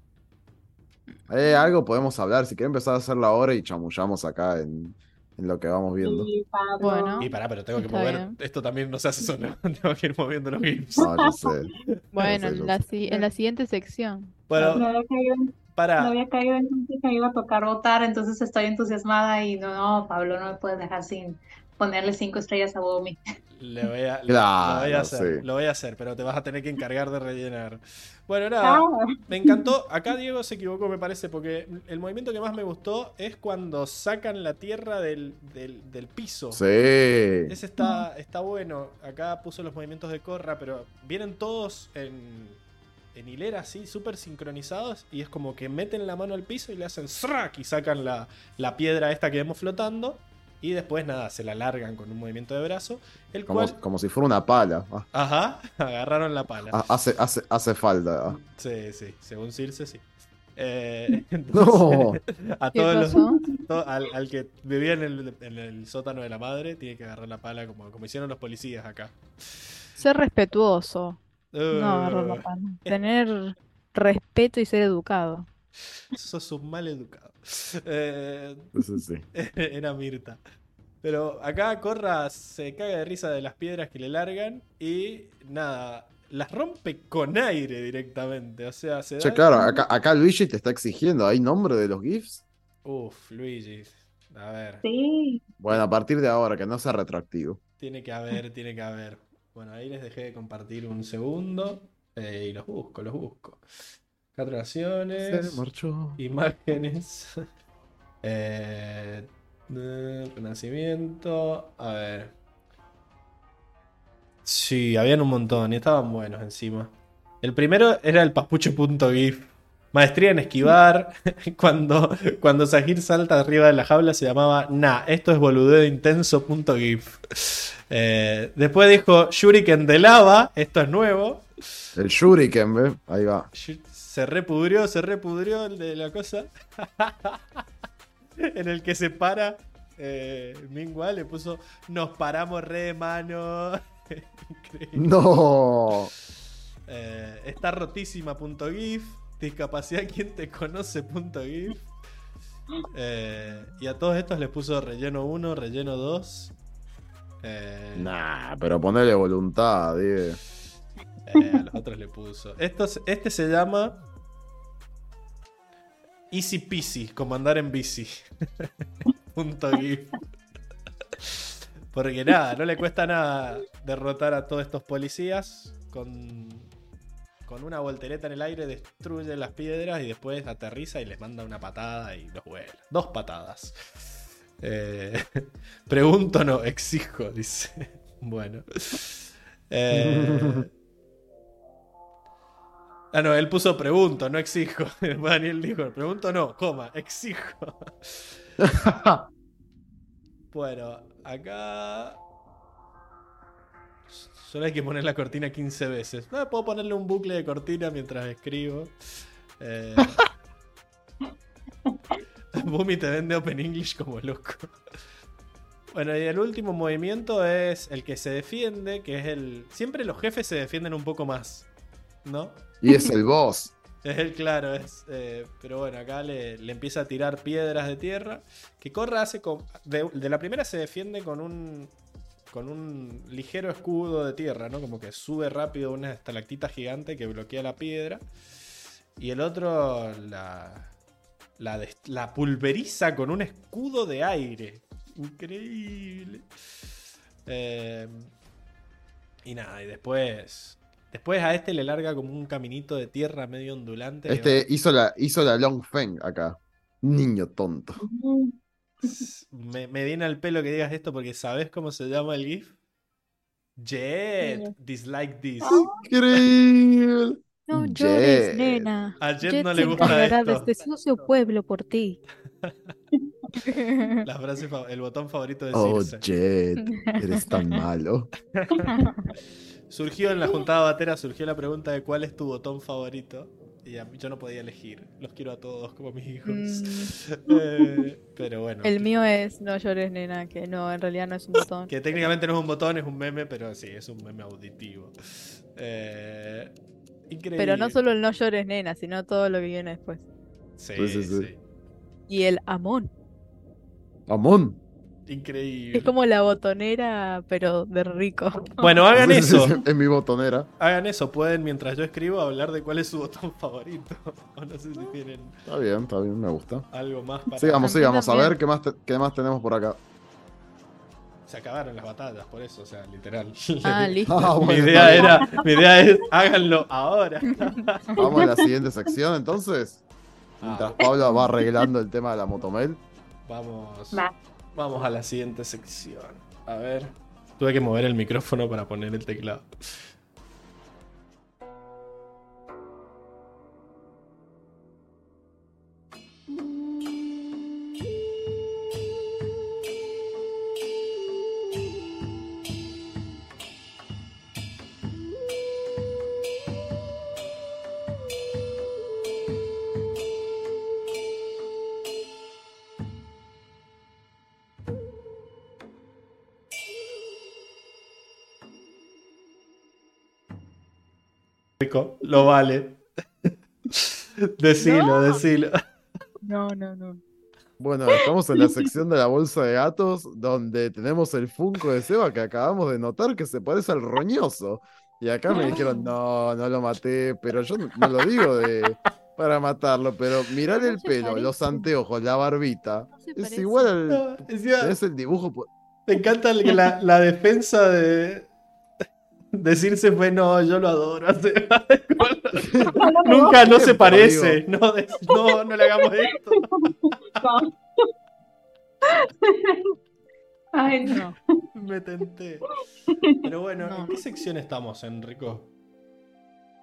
Eh, algo podemos hablar. Si quieres empezar a hacerlo ahora y chamullamos acá en, en lo que vamos viendo. Sí. Bueno. Y pará, pero tengo que mover. bien. Esto también no se hace solo. [LAUGHS] Tengo que ir moviendo los GIFs. No, yo sé. [LAUGHS] Bueno, sé, yo en la, sé. en la siguiente sección. Me Bueno, había caído, me para. había caído entonces me iba a tocar votar, entonces estoy entusiasmada y no, no, Pablo, no me puedes dejar sin ponerle cinco estrellas a Bumi. [LAUGHS] Le voy a, le- Claro, lo voy a hacer, sí. lo voy a hacer, pero te vas a tener que encargar de rellenar. Bueno, nada, Ah, me encantó. Acá Diego se equivocó, me parece, porque el movimiento que más me gustó es cuando sacan la tierra del, del, del piso. Sí. Ese está, está bueno. Acá puso los movimientos de Corra, pero vienen todos en, en hilera así, súper sincronizados. Y es como que meten la mano al piso y le hacen ¡zrac! y sacan la, la piedra esta que vemos flotando. Y después, nada, se la largan con un movimiento de brazo. El Como, cual, como si fuera una pala. Ah, ajá, [LAUGHS] agarraron la pala. ah, hace, hace, hace falta. ah. Sí, sí, según Circe, sí. Eh, [LAUGHS] entonces, No. [LAUGHS] a ¿Qué todos los, to- al, al que vivía en el, en el sótano de la madre, tiene que agarrar la pala como, como hicieron los policías acá. Ser respetuoso. No Uh, agarrar la pala. Tener respeto y ser educado. Sos un mal educado. Eh, Sí, sí. [LAUGHS] era Mirta. Pero acá Corra se caga de risa de las piedras que le largan y nada, las rompe con aire directamente. O sea, se Che, da. claro, acá, acá Luigi te está exigiendo. ¿Hay nombre de los GIFs? Uf, Luigi. A ver, sí, Bueno, a partir de ahora, que no sea retroactivo. tiene que haber, [LAUGHS] tiene que haber. Bueno, ahí les dejé de compartir un segundo eh, y los busco, los busco. Se marchó. Imágenes. Eh, [LAUGHS] eh, Renacimiento. A ver. Sí, habían un montón y estaban buenos encima. El primero era el papucho.gif. Maestría en esquivar. [LAUGHS] Cuando, cuando Sahir salta arriba de la jaula se llamaba Nah, esto es boludeo intenso.gif. [LAUGHS] Eh, después dijo Shuriken de lava. Esto es nuevo. El Shuriken, ¿ves? Ahí va. Se repudrió, se repudrió el de la cosa. [LAUGHS] en el que se para. Eh, Mingua le puso Nos paramos re, mano. [LAUGHS] Increíble. No. Eh, está rotísima.gif. Discapacidad quien te conoce punto gif. Eh, y a todos estos les puso relleno 1, relleno 2. Eh, Nah, pero ponele voluntad. Eh, a los otros le puso. Estos- este se llama Easy Peasy, como andar en bici. [LAUGHS] Punto gif. Porque nada, no le cuesta nada derrotar a todos estos policías. Con, con una voltereta en el aire destruye las piedras y después aterriza y les manda una patada y los vuela. Dos patadas. Eh, [LAUGHS] pregunto no, exijo, dice. [LAUGHS] Bueno. Eh, Ah, no, él puso pregunto, no exijo. [LAUGHS] Daniel dijo, pregunto no, coma, exijo. [LAUGHS] Bueno, acá. Solo hay que poner la cortina 15 veces. No, puedo ponerle un bucle de cortina mientras escribo. Eh... [LAUGHS] Bumi te vende Open English como loco. Bueno, y el último movimiento es el que se defiende, que es el... Siempre los jefes se defienden un poco más, ¿no? Y es el boss. [LAUGHS] Es el claro, es. eh, pero bueno, acá le, le empieza a tirar piedras de tierra. Que Corra hace con. De, la primera se defiende con un. Con un ligero escudo de tierra, ¿no? Como que sube rápido una estalactita gigante que bloquea la piedra. Y el otro la. La pulveriza con un escudo de aire. Increíble. Eh, y nada, y después. Después a este le larga como un caminito de tierra medio ondulante. Este hizo la, hizo la Long Feng acá. Niño tonto. Me, me viene al pelo que digas esto porque ¿sabes cómo se llama el GIF? Jet, dislike this. Increíble. No Jet. llores, nena. A Jet Jet no le gusta esto. este sucio pueblo por ti. La frase, el botón favorito de Oh, Circe. Jet, eres tan malo. [LAUGHS] Surgió en la juntada batera, surgió la pregunta de cuál es tu botón favorito. Y a mí yo no podía elegir. Los quiero a todos como mis hijos. [LAUGHS] Eh, pero bueno. Mm. El mío es no llores, nena, que no, en realidad no es un botón. [LAUGHS] Que técnicamente no es un botón, es un meme, pero sí, es un meme auditivo. Eh, increíble. Pero no solo el no llores, nena, sino todo lo que viene después. Sí, sí. sí. Y el amón. Amón. Increíble. Es como la botonera, pero de rico. Bueno, [LAUGHS] hagan eso. En mi botonera. Hagan eso. Pueden, mientras yo escribo, hablar de cuál es su botón favorito. [LAUGHS] O no sé si tienen Está bien, está bien, me gusta. algo más para. Sigamos, sigamos. A ver qué más, te- qué más tenemos por acá. Se acabaron las batallas, por eso, o sea, literal. Ah, [LAUGHS] listo. Ah, mi idea era, mi idea es háganlo ahora. Vamos a la siguiente sección entonces. Ah. Mientras Pablo va arreglando el tema de la motomel. Vamos. Va. Vamos a la siguiente sección. A ver. Tuve que mover el micrófono para poner el teclado. Lo vale. [LAUGHS] Decilo, decilo. No, no, no. Bueno, estamos en la [LAUGHS] sección de la bolsa de gatos, donde tenemos el Funko de Seba que acabamos de notar que se parece al roñoso. Y acá me dijeron, no, no lo maté, pero yo no, no lo digo de para matarlo, pero mirar el No pelo, parece. los anteojos, la barbita. No Es igual al. No, Es el dibujo. me encanta la, la defensa de decirse fue no, yo lo adoro. [LAUGHS] [LAUGHS] [LAUGHS] Nunca no se parece. No, no, no le hagamos esto. Ay, no. No. Me tenté. Pero bueno, No. ¿en qué sección estamos, Enrico?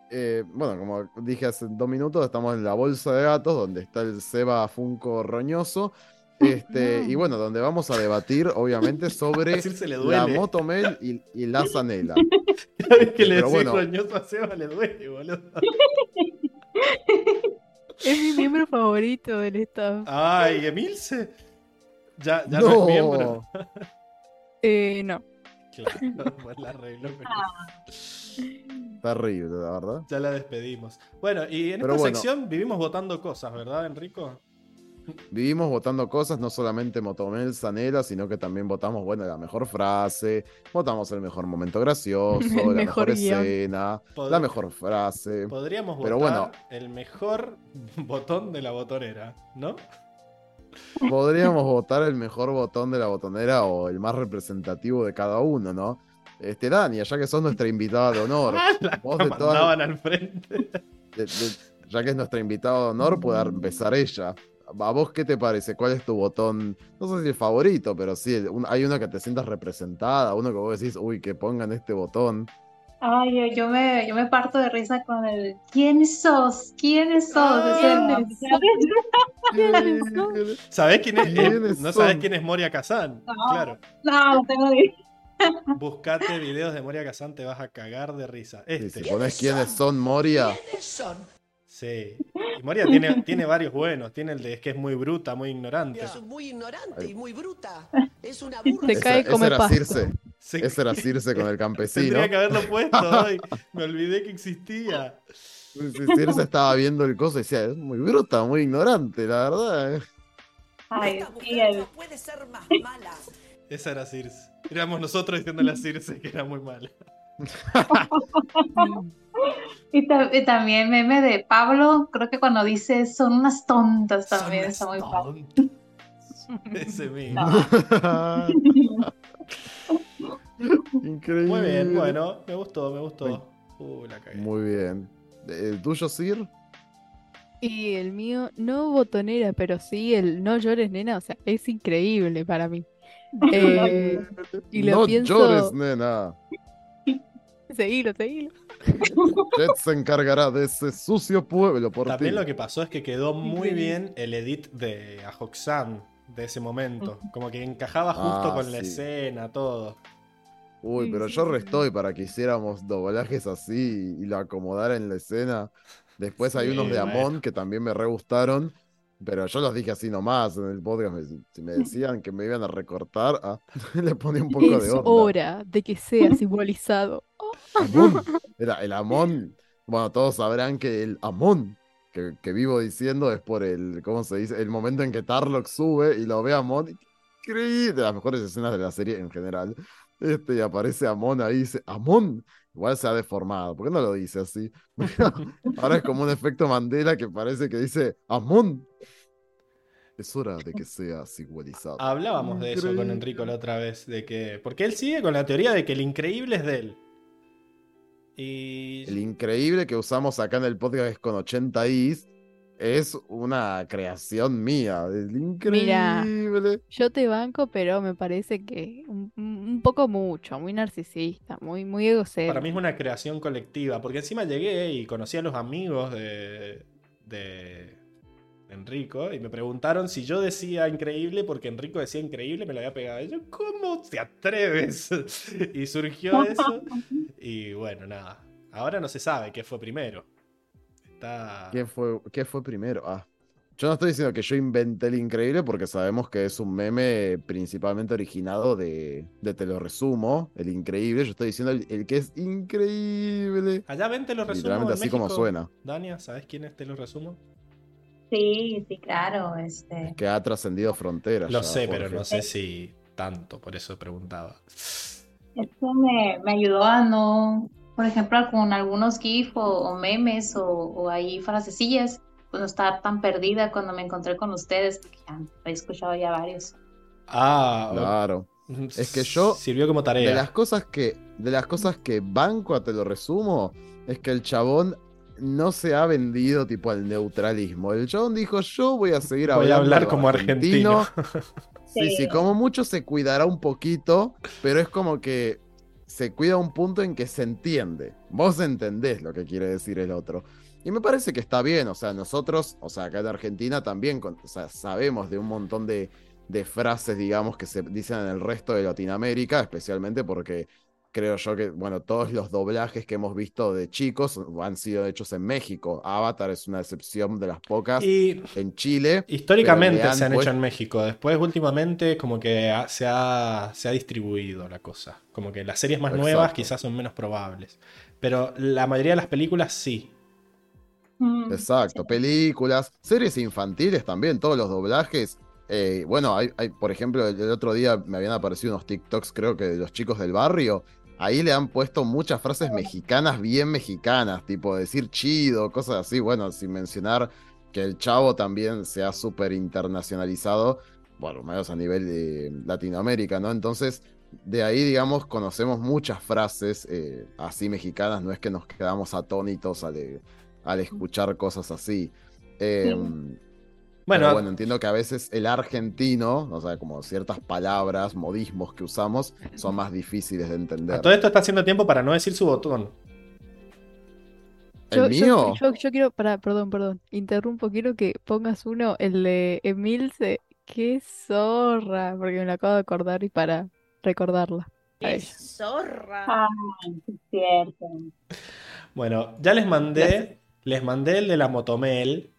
Eh, bueno, como dije hace dos minutos, estamos en la bolsa de gatos, donde está el Seba Funko roñoso. Este, y bueno, donde vamos a debatir, obviamente, sobre le la. Motomel y, y la Zanela. Cada [LAUGHS] vez que le decís bueno. a Seba le duele, boludo. [LAUGHS] Es mi miembro favorito del staff. Ay, Emilce. Ya, ya no, es miembro. [LAUGHS] Eh, no. Claro, pues la arregló. pero Terrible, la verdad. Ya la despedimos. Bueno, y en Pero esta bueno. sección vivimos votando cosas, ¿verdad, Enrico? Vivimos votando cosas, no solamente Motomel, Zanela, sino que también votamos, bueno, la mejor frase, votamos el mejor momento gracioso, [LAUGHS] El la mejor escena, Pod- la mejor frase. Podríamos votar bueno. el mejor [LAUGHS] botón de la botonera, ¿no? Podríamos votar el mejor botón de la botonera o el más representativo de cada uno, ¿no? Este, Dani, ya que sos nuestra invitada de honor, [LAUGHS] La vos la de todas- mandaban al frente. de- de- ya que es nuestra invitada de honor, puede empezar ella. ¿A vos qué te parece? ¿Cuál es tu botón? No sé si el favorito, pero sí, un- hay uno que te sientas representada, uno que vos decís, uy, que pongan este botón. Ay, yo, me, yo me parto de risa con el ¿Quién sos? ¿Quiénes sos? Ah, ¿Sabés quién es? ¿Quiénes no son? sabés quién es Moria Kazan. No. Claro. No, no tengo Buscate videos de Moria Kazan, te vas a cagar de risa. Este. si pones quiénes son Moria, ¿Quiénes son? Sí. [LAUGHS] Y Moria tiene, tiene varios buenos. Tiene el de es que es muy bruta, muy ignorante. Es muy ignorante y muy bruta. [LAUGHS] Es una burra. Se esa, cae, come era pasto. Circe. [LAUGHS] Sí. Ese era Circe con el campesino. Tendría que haberlo puesto hoy. Me olvidé que existía. Circe estaba viendo el coso y decía, es muy bruta, muy ignorante, la verdad. eh". Ay, Esta mujer no puede ser más mala. Esa era Circe. Éramos nosotros diciéndole a Circe que era muy mala. Y, ta- y también meme de Pablo, creo que cuando dice son unas tontas también está Son muy padre. Ese mismo. [LAUGHS] Increíble. Muy bien, bueno, me gustó, me gustó. Uh, la cagué. Muy bien. ¿El tuyo, Sir? Y el mío, no botonera, pero sí el no llores, nena, o sea, es increíble para mí. [LAUGHS] Eh, y lo no pienso- llores, nena. [LAUGHS] seguilo, seguilo. Jet se encargará de ese sucio pueblo por También ti. lo que pasó es que quedó muy bien el edit de Ajoxan de ese momento. Como que encajaba justo Ah, con la escena, todo. Uy, pero yo restoy para que hiciéramos doblajes así y lo acomodara en la escena. Después hay Sí, unos de. Amon que también me re gustaron, pero yo los dije así nomás en el podcast. me- Si me [LAUGHS] decían que me iban a recortar, ah, [LAUGHS] le ponía un poco de Es onda. hora de que sea [LAUGHS] simbolizado. Era el Amon. Bueno, todos sabrán que el Amon que, que vivo diciendo es por el, ¿cómo se dice? El momento en que Tarlock sube y lo ve a Amon. Increíble, de las mejores escenas de la serie en general. Este, y aparece Amon ahí y dice, Amon. Igual se ha deformado. ¿Por qué no lo dice así? [LAUGHS] [LAUGHS] Ahora es como un efecto Mandela que parece que dice, Amon. Es hora de que seas igualizado. Hablábamos de eso con. Enrico la otra vez, de que. Porque él sigue con la teoría de que el increíble es de él. Y. El increíble que usamos acá en el podcast es con 80 is. Es una creación mía. Mira. increíble. Yo te banco, pero me parece que un, un poco mucho, muy narcisista, muy, muy egocéntrico. Para mí es una creación colectiva, porque encima llegué y conocí a los amigos de, de Enrico y me preguntaron si yo decía increíble porque Enrico decía increíble, me lo había pegado. Y yo, ¿cómo te atreves? [LAUGHS] y surgió eso. [LAUGHS] Y bueno, nada. Ahora no se sabe qué fue primero. Está... ¿Quién fue, ¿Qué fue primero? Ah. Yo no estoy diciendo que yo inventé el increíble porque sabemos que es un meme principalmente originado de, de Te lo resumo, el increíble. Yo estoy diciendo el, el que es increíble. Allá ven, te lo resumo. Literalmente en así como suena. Dania, ¿sabes quién es? Te lo resumo. Sí, sí, claro, este. Que ha trascendido fronteras. Lo ya, sé, pero no sé si tanto, por eso preguntaba. Esto me, me ayudó a no, por ejemplo, con algunos GIF o, o memes o, o ahí frasecillas, pues no estar tan perdida cuando me encontré con ustedes, porque ya he escuchado ya varios. Ah, Claro. Es que yo- Sirvió como tarea. De las cosas que, de las cosas que banco, te lo resumo, es que el chabón no se ha vendido tipo al neutralismo. El chabón dijo, yo voy a seguir Voy a hablando hablar como argentino. Sí, [LAUGHS] sí, Sí. como mucho se cuidará un poquito, pero es como que se cuida un punto en que se entiende. Vos entendés lo que quiere decir el otro. Y me parece que está bien, o sea, nosotros, o sea, acá en Argentina también, sabemos de un montón de frases, digamos, que se dicen en el resto de Latinoamérica, especialmente porque creo yo que, bueno, todos los doblajes que hemos visto de chicos han sido hechos en México. Avatar es una excepción de las pocas Y en Chile. históricamente han se han hecho en México. Después, últimamente, como que ha- se, ha, se ha distribuido la cosa. Como que las series más nuevas quizás son menos probables. Pero la mayoría de las películas sí. Mm, Exacto, películas, series infantiles también, todos los doblajes. Eh, bueno, hay, hay, por ejemplo, el, el otro día me habían aparecido unos TikToks, creo que de los chicos del barrio. Ahí le han puesto muchas frases mexicanas, bien mexicanas, tipo decir chido, cosas así. Bueno, sin mencionar que el chavo también se ha súper internacionalizado, bueno, menos a nivel de Latinoamérica, ¿no? Entonces, de ahí, digamos, conocemos muchas frases eh, así mexicanas, no es que nos quedamos atónitos al, eh, al escuchar cosas así. Eh, Bueno, pero bueno, entiendo que a veces el argentino, o sea, como ciertas palabras, modismos que usamos, son más difíciles de entender. todo esto está haciendo tiempo para no decir su botón. ¿El Yo, mío? yo, yo quiero, para, perdón, perdón, interrumpo, quiero que pongas uno, el de Emilce, qué zorra, porque me lo acabo de acordar y para recordarla. ¡Qué zorra! Ah, es cierto. Bueno, ya les mandé, les mandé el de la Motomel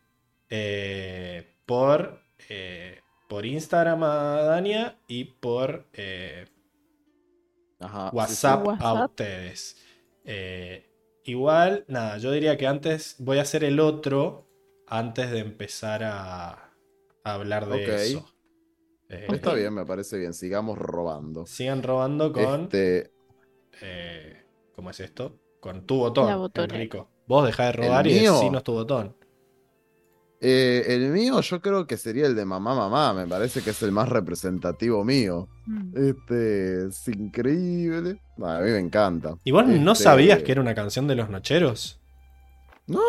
eh, por, eh, por Instagram a Dania y por eh, Ajá, sí, WhatsApp a WhatsApp. ustedes. Eh, igual, nada, yo diría que antes voy a hacer el otro antes de empezar a, a hablar de eso. Eh. Está bien, me parece bien. Sigamos robando. Sigan robando con. Este, eh, ¿Cómo es esto? Con tu botón. Enrico. Vos dejá de robar ¿El y decinos tu botón. Eh, el mío yo creo que sería el de mamá mamá. Me parece que es el más representativo mío. Mm. Este es increíble. A mí me encanta. ¿Y vos no Este, sabías que era una canción de los Nocheros? No.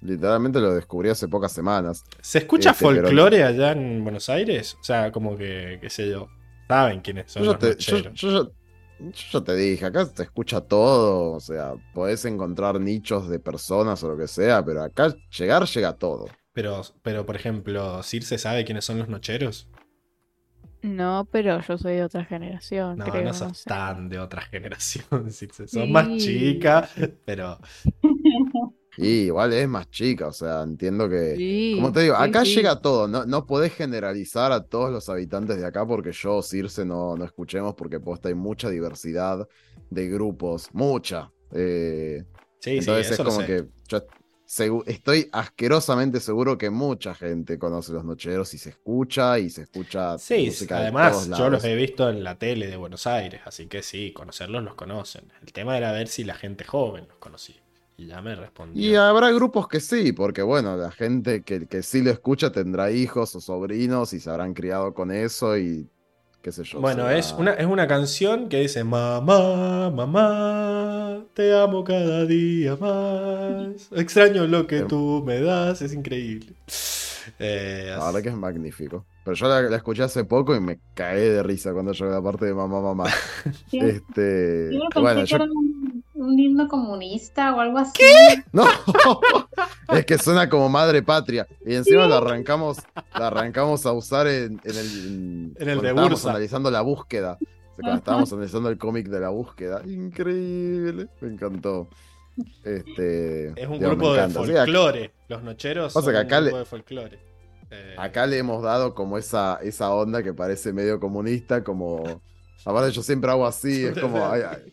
Literalmente lo descubrí hace pocas semanas. ¿Se escucha Este, pero- folclore allá en Buenos Aires? O sea, como que, qué sé yo. Saben quiénes son Yo los te, Nocheros. yo ya- yo ya te dije, acá se escucha todo, o sea, podés encontrar nichos de personas o lo que sea, pero acá llegar llega todo. Pero, pero, por ejemplo, ¿Circe sabe quiénes son los Nocheros? No, pero yo soy de otra generación, No, creo. no no sos sé. tan de otra [LAUGHS] generación, Circe. Sos Sí. más chica, pero [LAUGHS] Y igual es más chica, o sea, entiendo que... Sí, Como te digo, sí, acá sí. llega todo, no, no podés generalizar a todos los habitantes de acá porque yo, o Circe, no, no escuchemos porque posta hay mucha diversidad de grupos, mucha. Eh, sí, entonces sí, es eso lo como sé. que yo segu- estoy asquerosamente seguro que mucha gente conoce los nocheros y se escucha y se escucha Sí, música además yo los he visto en la tele de Buenos Aires, así que sí, conocerlos los conocen. El tema era ver si la gente joven los conocía. Y ya me respondió. Y habrá grupos que sí, porque bueno, la gente que, que sí lo escucha tendrá hijos o sobrinos y se habrán criado con eso y qué sé yo. Bueno, será- es una, es una canción que dice Mamá, mamá, te amo cada día más. [LAUGHS] Extraño lo que Em. tú me das, es increíble. Eh, La verdad que es magnífico. Pero yo la, la escuché hace poco y me caí de risa cuando llegué a la parte de mamá, mamá. [LAUGHS] Sí, Este, yo pensé bueno, que yo era un, un himno comunista o algo así. No, [LAUGHS] es que suena como madre patria. Y encima lo arrancamos, lo arrancamos a usar en, en el, En el de Bursa. analizando la búsqueda. O sea, Cuando Ajá. estábamos analizando el cómic de la búsqueda. Increíble. Me encantó. Este, es un grupo de encanta. Sí, acá, folclore. Los nocheros son que un acá le- grupo de folclore. Eh, acá le hemos dado como esa, esa onda que parece medio comunista, como. Aparte, yo siempre hago así, es [LAUGHS] como. ay, ay,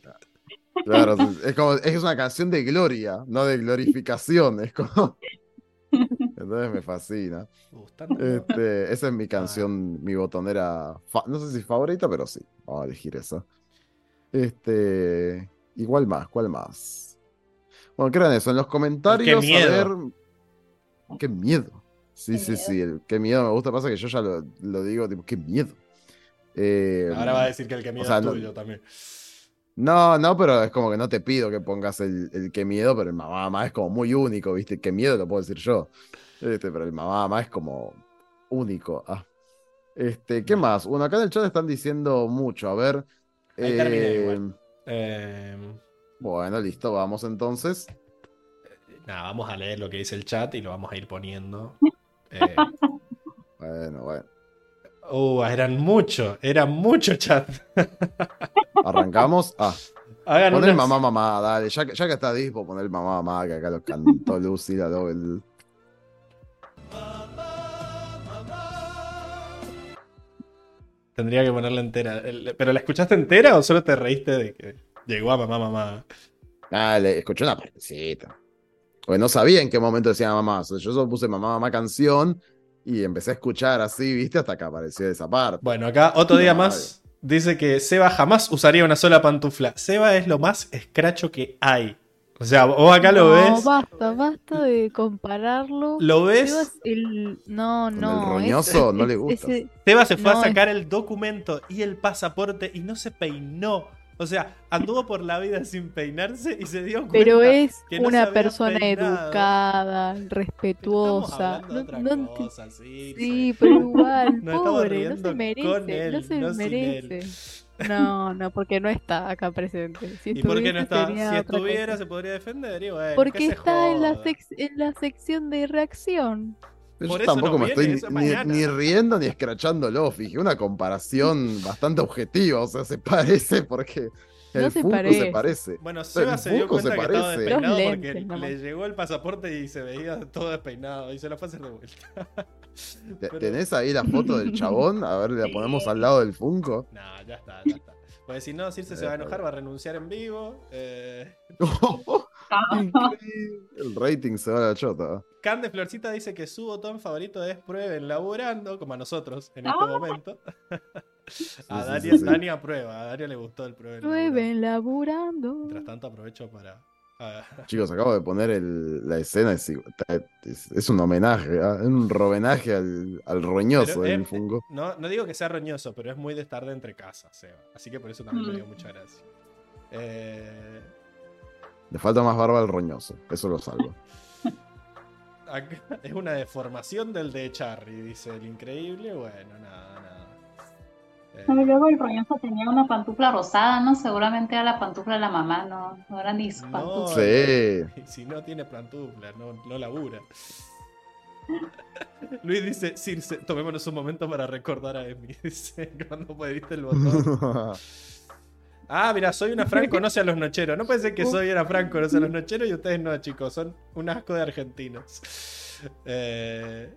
Claro, es como, es una canción de gloria, no de glorificación, es como. Entonces me fascina. [LAUGHS] Este, esa es mi canción, mi botonera, fa- no sé si favorita, pero sí, vamos a elegir esa. Este, igual más, ¿cuál más? Bueno, ¿qué eran eso? En los comentarios, Qué miedo. a ver. Qué miedo. Sí, Qué sí, miedo. sí, el qué miedo me gusta, pasa que yo ya lo, lo digo, tipo, qué miedo. Eh, Ahora va a decir que el que miedo o sea, es no- tuyo también. No, no, pero es como que no te pido que pongas el, el qué miedo, pero el mamá mamá es como muy único, ¿viste? Qué miedo lo puedo decir yo. Este, pero el mamá mamá es como único. Ah. Este, ¿qué más? Bueno, acá en el chat están diciendo mucho. A ver. Ahí terminé eh, igual. Eh, bueno, listo, vamos entonces. nada, vamos a leer lo que dice el chat y lo vamos a ir poniendo. [LAUGHS] Eh, Bueno, bueno. Uh, eran mucho, eran mucho chat. [LAUGHS] Arrancamos. Ah, Hagan pon el unas- mamá mamá, dale. Ya, que- ya que está Dispo, pon el mamá mamá, que acá lo cantó Lucy, la Dobel. Tendría que ponerla entera. ¿Pero la escuchaste entera o solo te reíste de que llegó a mamá, mamá? Ah, le escuché una partecita. Porque no sabía en qué momento decía mamá. O sea, yo solo puse mamá, mamá canción y empecé a escuchar así, ¿viste? Hasta que apareció esa parte. Bueno, acá otro día No, más dice que Seba jamás usaría una sola pantufla. Seba es lo más escracho que hay. O sea, vos acá lo no, ves. basta, basta de compararlo. Lo ves. Sebas, el- No, Con no. el es- roñoso no le gusta. ese- Seba se fue No, a sacar el documento y el pasaporte y no se peinó. O sea, anduvo por la vida sin peinarse y se dio cuenta. Pero es que no se una persona peinado. educada, respetuosa. No, no cosa, sí, Sí, pero igual, [LAUGHS] pobre, no se merece, él, no se merece. No, no, porque no está acá presente. Si ¿Y por qué no estuviese, está? sería Si otra estuviera, se podría defender. Y bueno, Porque está en la, en la sección de reacción. Yo eso tampoco no me viene, estoy ni, ni riendo ni escrachándolo. Fije, una comparación [LAUGHS] bastante objetiva. O sea, se parece porque el No se Funko se parece. Bueno, El Seba se dio Funko se cuenta que estaba despeinado Los porque lentes le llegó el pasaporte y se veía todo despeinado y se lo fue a hacer de vuelta. Pero- ¿Tenés ahí la foto del chabón? A ver, la [LAUGHS] ponemos al lado del Funko. No, ya está, ya [LAUGHS] está. Porque si no, Circe se va a enojar, va a renunciar en vivo. Eh. [LAUGHS] El rating se va a la chota. Can de Florcita dice que su botón favorito es prueben laburando, como a nosotros en este Ah. momento. a sí, Dani, sí, sí. Dani aprueba, a Dani le gustó el prueben laburando. Prueben laburando. Mientras tanto aprovecho para... Chicos, acabo de poner el- la escena. Es, igual- es- es un homenaje, ¿ah? es un rovenaje al, al roñoso del eh, Funko. no, no digo que sea roñoso, pero es muy de estar de entre casas, Seba. Así que por eso también me Mm. dio mucha gracia. Eh, Le falta más barba al roñoso. Eso lo salvo. [LAUGHS] acá es una deformación del de Charry, dice el increíble. Bueno, nada, nada. Eh, luego el roñoso tenía una pantufla rosada, ¿no? Seguramente era la pantufla de la mamá, no, no era ni su No, pantufla. Sí. [LAUGHS] Si no tiene plantufla, no, no labura. [LAUGHS] Luis dice, Circe, tomémonos un momento para recordar a Emi. Dice, cuando pediste el botón. Ah, mira, soy una Fran conoce a los nocheros. No puede ser que [LAUGHS] soy una Fran conoce a los nocheros y ustedes no, chicos. Son un asco de argentinos. Eh,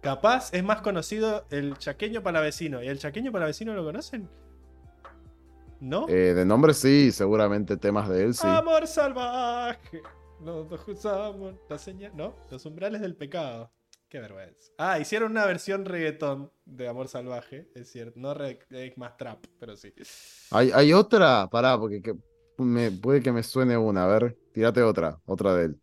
capaz es más conocido el chaqueño palavecino. ¿Y el chaqueño palavecino lo conocen? ¿No? Eh, de nombre sí, seguramente temas de él sí. Amor salvaje. Nos usamos la señal. ¿No? Los umbrales del pecado. Qué vergüenza. Ah, hicieron una versión reggaetón de Amor Salvaje, es cierto. No es más trap, pero sí. ¿Hay, hay otra? Pará, porque que- me, puede que me suene una. A ver, tírate otra, otra de él.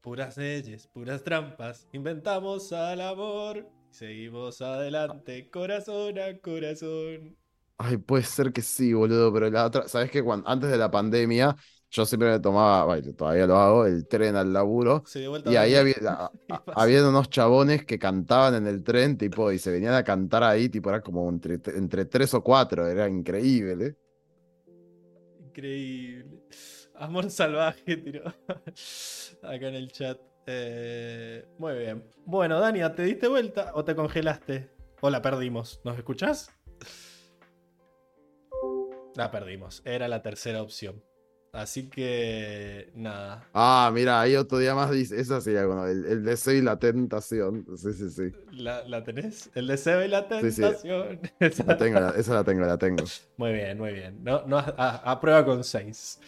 Puras leyes, puras trampas. Inventamos al amor. y Seguimos adelante, corazón a corazón. Ay, puede ser que sí, boludo, pero la otra, ¿sabes qué? Cuando, antes de la pandemia, yo siempre me tomaba, bueno, todavía lo hago, el tren al laburo. Y ahí había, a- a- pasa. habían unos chabones que cantaban en el tren, tipo, y se venían a cantar ahí, tipo, era como entre, entre tres o cuatro, era increíble. ¿eh? Increíble. Amor salvaje, tiró [LAUGHS] acá en el chat. Eh, muy bien. Bueno, Dania, ¿te diste vuelta o te congelaste? O la perdimos. ¿Nos escuchás? La perdimos. Era la tercera opción. Así que nada. Ah, mira, ahí otro día más dice, esa sería bueno, el, el deseo y la tentación. Sí, sí, sí. ¿La, la tenés? El deseo y la Sí, sí. tentación. [LAUGHS] La tengo, la- esa la tengo, la tengo. Muy bien, muy bien. No, no, a, a prueba con 6.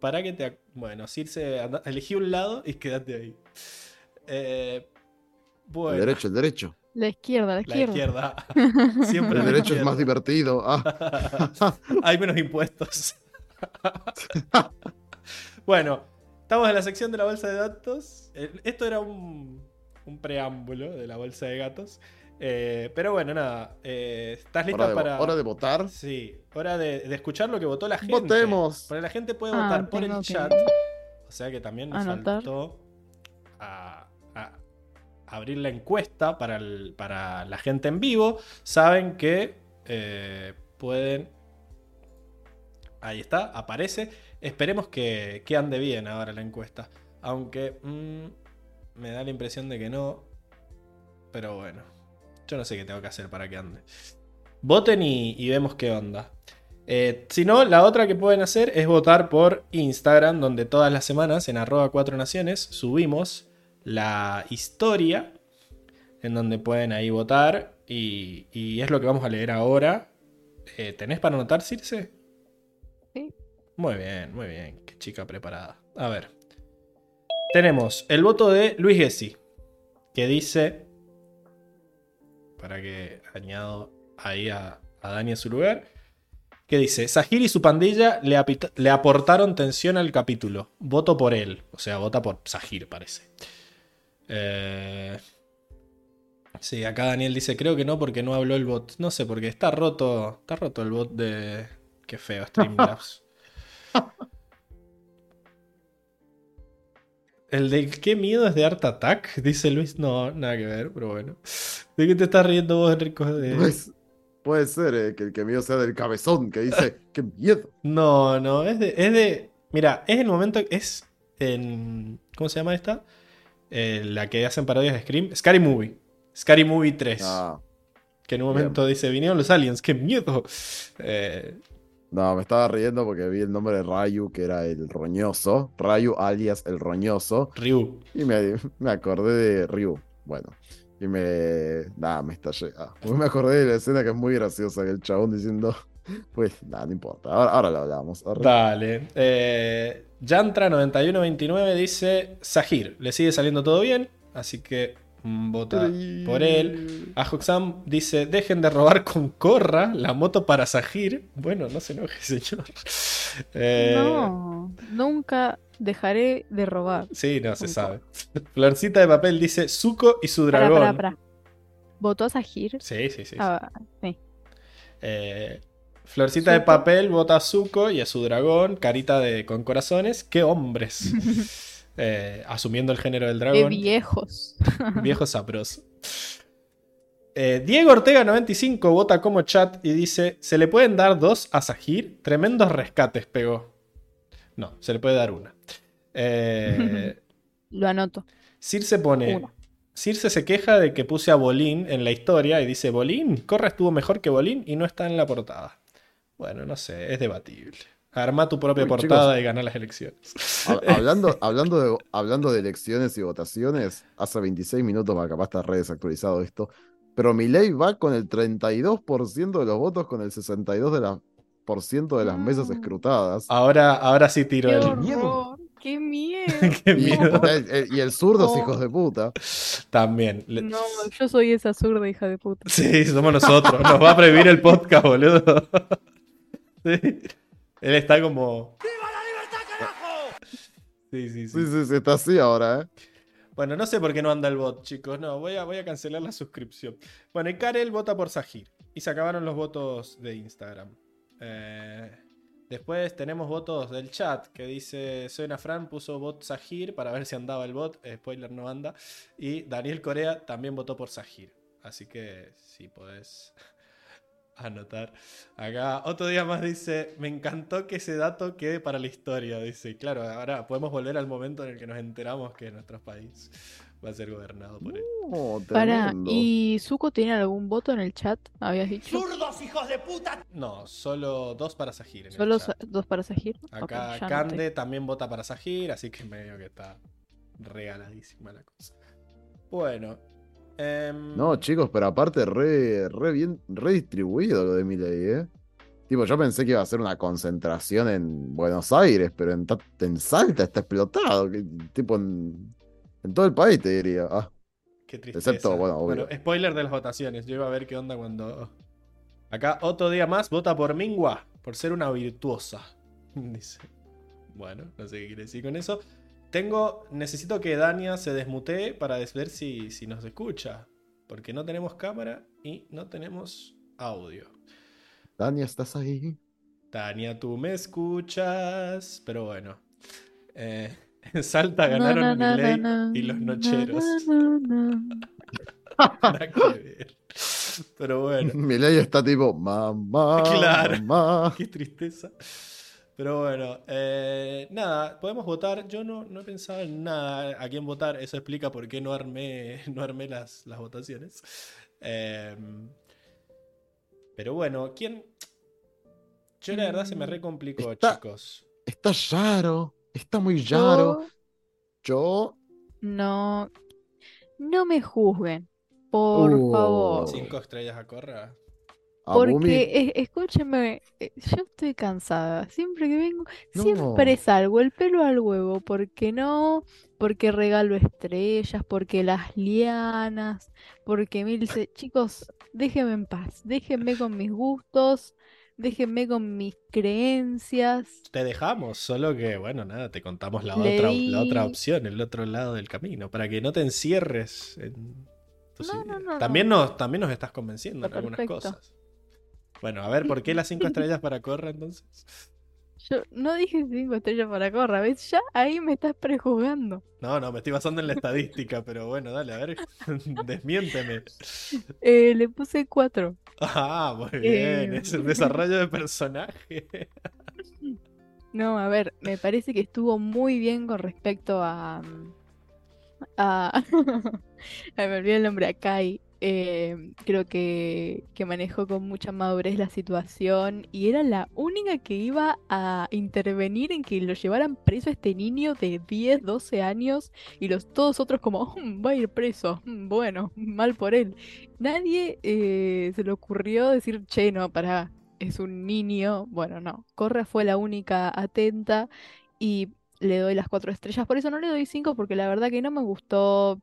para que te. ac- Bueno, Circe, anda- elegí un lado y quédate ahí. Eh, bueno, El derecho, el derecho. La izquierda, la la izquierda. izquierda. [LAUGHS] Siempre El derecho es más izquierda. divertido. Ah, [LAUGHS] Hay menos impuestos. [LAUGHS] bueno, estamos en la sección de la bolsa de datos. Eh, Esto era un, un preámbulo de la bolsa de gatos. Eh, pero bueno, nada. eh, ¿Estás lista hora, de, vo- para.? hora de votar. Sí, hora de, de escuchar lo que votó la gente. Votemos. Porque la gente puede Ah, votar por el que chat. O sea que también nos anotar. faltó a- a abrir la encuesta para, el- para la gente en vivo. Saben que eh, pueden. Ahí está, aparece. Esperemos que, que ande bien ahora la encuesta. Aunque mm, me da la impresión de que no. Pero bueno, yo no sé qué tengo que hacer para que ande. Voten y, y vemos qué onda. Eh, si no, la otra que pueden hacer es votar por Instagram, donde todas las semanas en arroba 4 naciones subimos la historia, en donde pueden ahí votar, y, y es lo que vamos a leer ahora. Eh, ¿Tenés para anotar, Circe? Muy bien, muy bien, qué chica preparada. A ver. Tenemos el voto de Luis Gessi, que dice, para que añado ahí a, a Dani en su lugar, que dice, Sahir y su pandilla le aportaron tensión al capítulo. Voto por él. O sea, vota por Sahir, parece. Eh, Sí, acá Daniel dice, creo que no porque no habló el bot. No sé, porque está roto. Está roto el bot de. Qué feo, [LAUGHS] Streamlabs. [LAUGHS] El de qué miedo es de Art Attack, dice Luis. No, nada que ver, pero bueno. ¿De qué te estás riendo vos, Enrico? De- Pues, puede ser eh, que el que mío sea del cabezón, que dice, [LAUGHS] qué miedo. No, no, es de, es de. Mira, es el momento. Es en. ¿Cómo se llama esta? eh, la que hacen parodias de Scream, Scary Movie. Scary Movie 3. Ah, que en un momento dice, vinieron los aliens, qué miedo. Eh, no, me estaba riendo porque vi el nombre de Rayu, que era el roñoso. Rayu alias el roñoso. Ryu. Y me, me acordé de Ryu. Bueno. Y me. Nada, me estallé. Ah, me acordé de la escena que es muy graciosa, que el chabón diciendo. [LAUGHS] Pues nada, no importa. Ahora, ahora lo hablamos. Arre. Dale. Eh, Yantra9129 dice: Sahir, le sigue saliendo todo bien, así que vota por él. Ajoxam dice: Dejen de robar con Corra la moto para Sahir. Bueno, no se enoje, [LAUGHS] señor. Eh, No, nunca dejaré de robar. Sí, no se sabe. [LAUGHS] Florcita de papel dice: Zuko y su dragón. pará, pará. ¿Votó a Sahir? Sí, sí, sí. sí. Ah, sí. Eh, Florcita de papel vota a Zuko y a su dragón, carita de con corazones. ¡Qué hombres! [LAUGHS] Eh, asumiendo el género del dragón. viejos. [LAUGHS] Viejo sabroso. Eh, Diego Ortega 95 vota como chat y dice: ¿Se le pueden dar dos a Sahir? Tremendos rescates pegó. No, se le puede dar una. Eh, [LAUGHS] Lo anoto. Circe pone. Una. Circe se queja de que puse a Bolín en la historia y dice: Bolín, Corra estuvo mejor que Bolín y no está en la portada. Bueno, no sé, es debatible. Arma tu propia Uy, portada chicos. y gana las elecciones. Hab- [LAUGHS] Hablando, hablando, de, hablando de elecciones y votaciones, hace 26 minutos, va, capaz está re desactualizado esto, pero Milei va con el 32% de los votos con el 62% de, la, por ciento de las mesas Mm. escrutadas. Ahora, ahora sí tiro ¡Qué el. horror! ¡Qué miedo! Qué miedo. [LAUGHS] y el zurdo es No. hijos de puta. También. No, yo soy esa zurda hija de puta. Sí, somos nosotros. Nos va a prohibir el podcast, boludo. [LAUGHS] Sí. Él está como. Sí, sí, sí. Sí, sí, sí, está así ahora, ¿eh? Bueno, no sé por qué no anda el bot, chicos. No, voy a, voy a cancelar la suscripción. Bueno, y Karel vota por Sahir. Y se acabaron los votos de Instagram. Eh, después tenemos votos del chat que dice: Soy una Fran, puso bot Sahir para ver si andaba el bot. Eh, spoiler, no anda. Y Daniel Corea también votó por Sahir. Así que si podés [LAUGHS] anotar. Acá otro día más dice: Me encantó que ese dato quede para la historia. Dice: Claro, ahora podemos volver al momento en el que nos enteramos que nuestro país va a ser gobernado por él. Para. ¿y Zuko tiene algún voto en el chat? ¿Habías dicho? ¡Zurdos, hijos de puta! No, solo dos para Sahir. en el ¿Solo chat. dos para Sahir? Ok, Acá anoté. Cande también vota para Sahir, así que medio que está regaladísima la cosa. Bueno. Em, No, chicos, pero aparte re, re bien, re distribuido lo de Milei, ¿eh? Tipo, yo pensé que iba a ser una concentración en Buenos Aires, pero en, en Salta está explotado. que- tipo, en, en todo el país te diría. Ah, Qué tristeza. Excepto, bueno, obvio. spoiler de las votaciones. Yo iba a ver qué onda cuando. Acá otro día más vota por Mingua, por ser una virtuosa. [LAUGHS] Dice. Bueno, no sé qué quiere decir con eso. Tengo. Necesito que Dania se desmutee para ver si, si nos escucha. Porque no tenemos cámara y no tenemos audio. Dania, ¿estás ahí? Tania, tú me escuchas. Pero bueno. Eh, [LAUGHS] en Salta Na, ganaron na, na, y los nocheros. [LAUGHS] Nada que ver. Pero bueno. [LAUGHS] Milei está tipo, mamá, Claro. mamá. Qué tristeza. Pero bueno, eh, nada, podemos votar. Yo no, no he pensado en nada a quién votar. Eso explica por qué no armé, [LAUGHS] no armé las, las votaciones. Eh, pero bueno, ¿quién? Yo la verdad se me recomplicó, Está- chicos. Está raro, está muy raro. Yo Yo, no. No me juzguen. Por Oh. favor. Cinco estrellas a Corra. A Porque, escúcheme, eh, yo estoy cansada. Siempre que vengo, No. siempre salgo el pelo al huevo. porque no? Porque regalo estrellas, porque las lianas, porque mil... se- Chicos, déjenme en paz. Déjenme con mis gustos. Déjenme con mis creencias. Te dejamos, solo que, bueno, nada, te contamos la Le otra, di- la otra opción, el otro lado del camino, para que no te encierres en No, no, no, también, no. nos, también nos estás convenciendo en Está algunas perfecto. cosas. Bueno, a ver, ¿por qué las cinco estrellas para Corra entonces? Yo no dije cinco estrellas para Corra, ¿ves? Ya ahí me estás prejuzgando. No, no, me estoy basando en la estadística, pero bueno, dale, a ver, [LAUGHS] desmiénteme. Eh, le puse cuatro. Ah, muy bien, Eh. es el desarrollo de personaje. No, a ver, me parece que estuvo muy bien con respecto a, mm, a... [LAUGHS] Ay, me olvidé el nombre, a Kai. Eh, creo que, que manejó con mucha madurez la situación y era la única que iba a intervenir en que lo llevaran preso a este niño de 10, 12 años y los todos otros como, "Mm, va a ir preso, mm, bueno, mal por él. Nadie eh, se le ocurrió decir, che, no, pará, es un niño. Bueno, no, Corra fue la única atenta y le doy las cuatro estrellas. Por eso no le doy cinco porque la verdad que no me gustó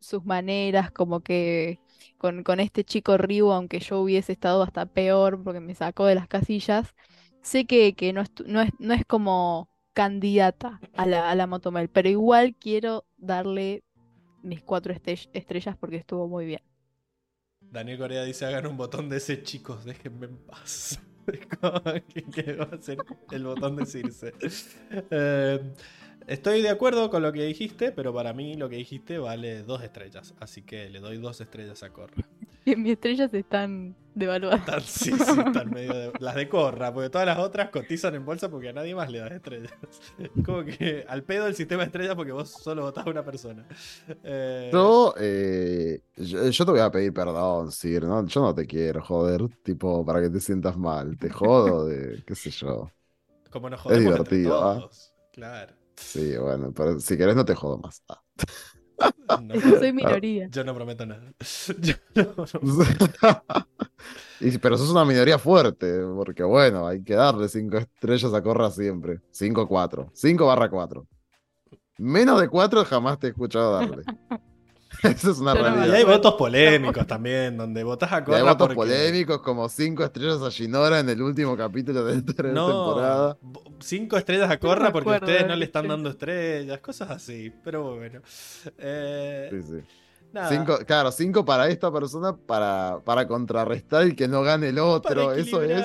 sus maneras, como que con, este chico Ryu, aunque yo hubiese estado hasta peor porque me sacó de las casillas, sé que, no, es, como candidata a la, a la Motomel, pero igual quiero darle mis cuatro estrellas porque estuvo muy bien. Daniel Corea dice: hagan un botón de ese, chicos, déjenme en paz. [LAUGHS] Que va a ser el botón de Circe. [LAUGHS] Eh, estoy de acuerdo con lo que dijiste, pero para mí lo que dijiste vale dos estrellas. Así que le doy dos estrellas a Corra. [LAUGHS] Y mis estrellas están devaluadas. Están- sí, sí, están [LAUGHS] medio de- las de Corra, porque todas las otras cotizan en bolsa porque a nadie más le das estrellas. [LAUGHS] Como que al pedo el sistema de estrellas porque vos solo votás a una persona. Eh, Yo, eh, yo, yo te voy a pedir perdón, Sir, ¿no? Yo no te quiero joder, tipo, para que te sientas mal. Te jodo de, qué sé yo. como nos jodemos entre divertido, ¿ah? todos. Claro. Sí, bueno, pero si querés no te jodo más. Ah. No, [LAUGHS] soy minoría. yo no prometo nada. [LAUGHS] Yo no prometo- [LAUGHS] Y- pero sos una minoría fuerte, porque bueno, hay que darle cinco estrellas a Corra siempre. 5 4. 5 barra 4. Menos de 4 jamás te he escuchado darle. [LAUGHS] Esa es una me Y realidad. hay votos polémicos también, donde votás a Y hay Corra votos porque... polémicos como 5 estrellas a Shinora en el último capítulo de esta No, temporada. cinco estrellas a no Corra porque ustedes de no le están dando estrellas, cosas así. Pero bueno. Eh, Sí, sí. nada. Cinco, claro, 5 para esta persona para, para contrarrestar y que no gane el para otro. Eso es.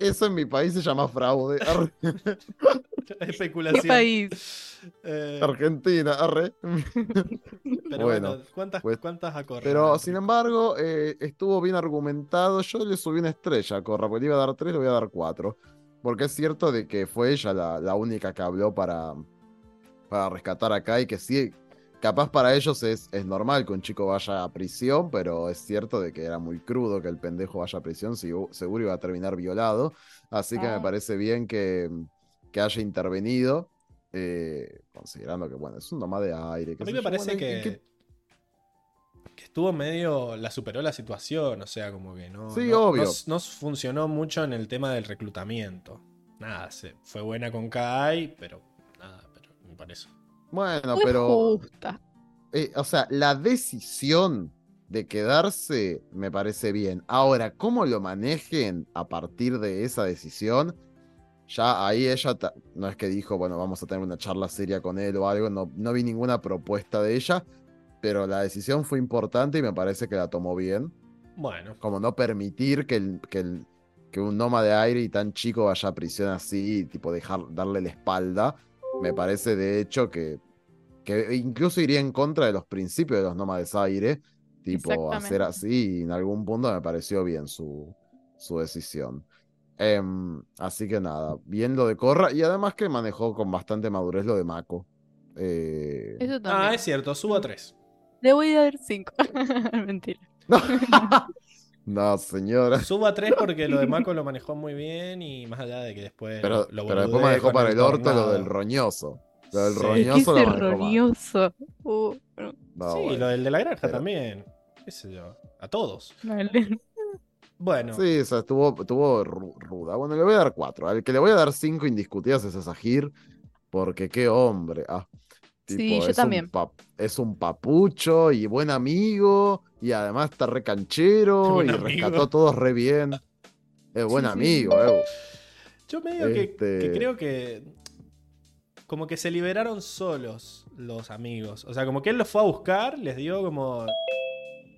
Eso en mi país se llama fraude. [LAUGHS] Arre, [LAUGHS] Especulación. ¿Qué país? Eh, Argentina, arre. pero bueno, bueno, ¿cuántas, pues- cuántas a Corra? Pero sin embargo, eh, estuvo bien argumentado. Yo le subí una estrella a Corra, porque le iba a dar 3, le voy a dar 4. Porque es cierto de que fue ella la, la única que habló para, para rescatar a Kai, que sí, capaz para ellos es, es normal que un chico vaya a prisión, pero es cierto de que era muy crudo que el pendejo vaya a prisión, si- seguro iba a terminar violado. Así que me parece bien que, que haya intervenido. eh, considerando que, bueno, es un nomás de aire. A mí me parece bueno, que, y que- que estuvo medio. La superó la situación, o sea, como que no. Sí, no- obvio. No, no funcionó mucho en el tema del reclutamiento. Nada, se, fue buena con Kai, pero nada, pero me parece. Bueno, pero. justa. eh, o sea, la decisión de quedarse me parece bien. Ahora, cómo lo manejen a partir de esa decisión, ya ahí ella no es que dijo, bueno, vamos a tener una charla seria con él o algo, no, no vi ninguna propuesta de ella, pero la decisión fue importante y me parece que la tomó bien. Bueno, Como no permitir que, el, que, el- que un noma de aire y tan chico vaya a prisión así, tipo dejar, darle la espalda, me parece de hecho que, que incluso iría en contra de los principios de los nómades aire, tipo hacer así, y en algún punto me pareció bien su, su decisión. Em, así que nada, bien lo de Corra, y además que manejó con bastante madurez lo de Mako. Eh, Eso ah, es cierto, subo a 3. Le voy a dar cinco. [LAUGHS] Mentira. [LAUGHS] No, señora. [LAUGHS] Subo a 3 porque lo de [LAUGHS] Mako lo manejó muy bien y más allá de que después Pero, lo pero después manejó para el orto lo del roñoso. Lo del Sí. Roñoso lo manejó roñoso. Uh, no, No, sí, bueno. lo del de la granja pero- también. ¿Qué sé yo? A todos. [LAUGHS] Bueno, Sí, o sea, estuvo, estuvo ru- ruda. Bueno, le voy a dar cuatro. Al que le voy a dar cinco indiscutidas es a Sahir, porque qué hombre. Ah, Sí, yo es un también. pa- es un papucho y buen amigo, y además está re canchero [LAUGHS] Buen y amigo. rescató a todos re bien. Es buen Sí, sí. amigo, eh. yo medio que- Este- que, creo que como que se liberaron solos los amigos. O sea, como que él los fue a buscar, les dio como...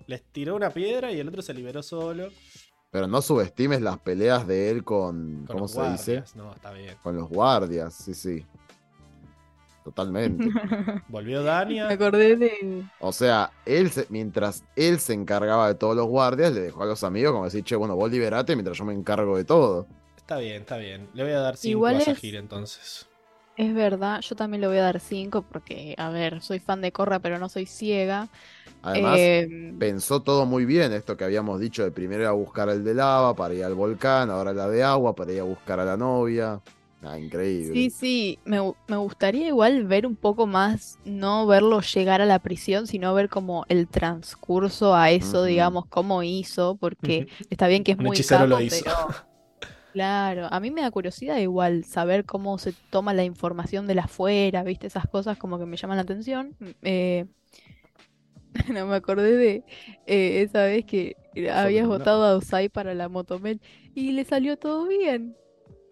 Les tiró una piedra y el otro se liberó solo. Pero no subestimes las peleas de él con, Con ¿cómo los se dice? guardias. No, está bien. Con los guardias, sí, sí. Totalmente. [LAUGHS] Volvió Me Dania. acordé de. O sea, él se- mientras él se encargaba de todos los guardias, le dejó a los amigos como decir, che, bueno, vos liberate mientras yo me encargo de todo. Está bien, está bien. Le voy a dar 5 Igual a es- Sahir entonces. Es verdad, yo también le voy a dar 5 porque, a ver, soy fan de Corra, pero no soy ciega. Además, Em, pensó todo muy bien, esto que habíamos dicho de primero ir a buscar el de lava para ir al volcán, ahora la de agua para ir a buscar a la novia. Ah, increíble. Sí, sí, me, me gustaría igual ver un poco más, no verlo llegar a la prisión, sino ver como el transcurso a eso, digamos, cómo hizo, porque está bien que es Un muy hechicero lo hizo. pero [LAUGHS] claro, a mí me da curiosidad igual saber cómo se toma la información de la afuera, ¿viste? Esas cosas como que me llaman la atención. Eh, [LAUGHS] no me acordé de eh, esa vez que habías no. votado a Usai para la Motomel y le salió todo bien.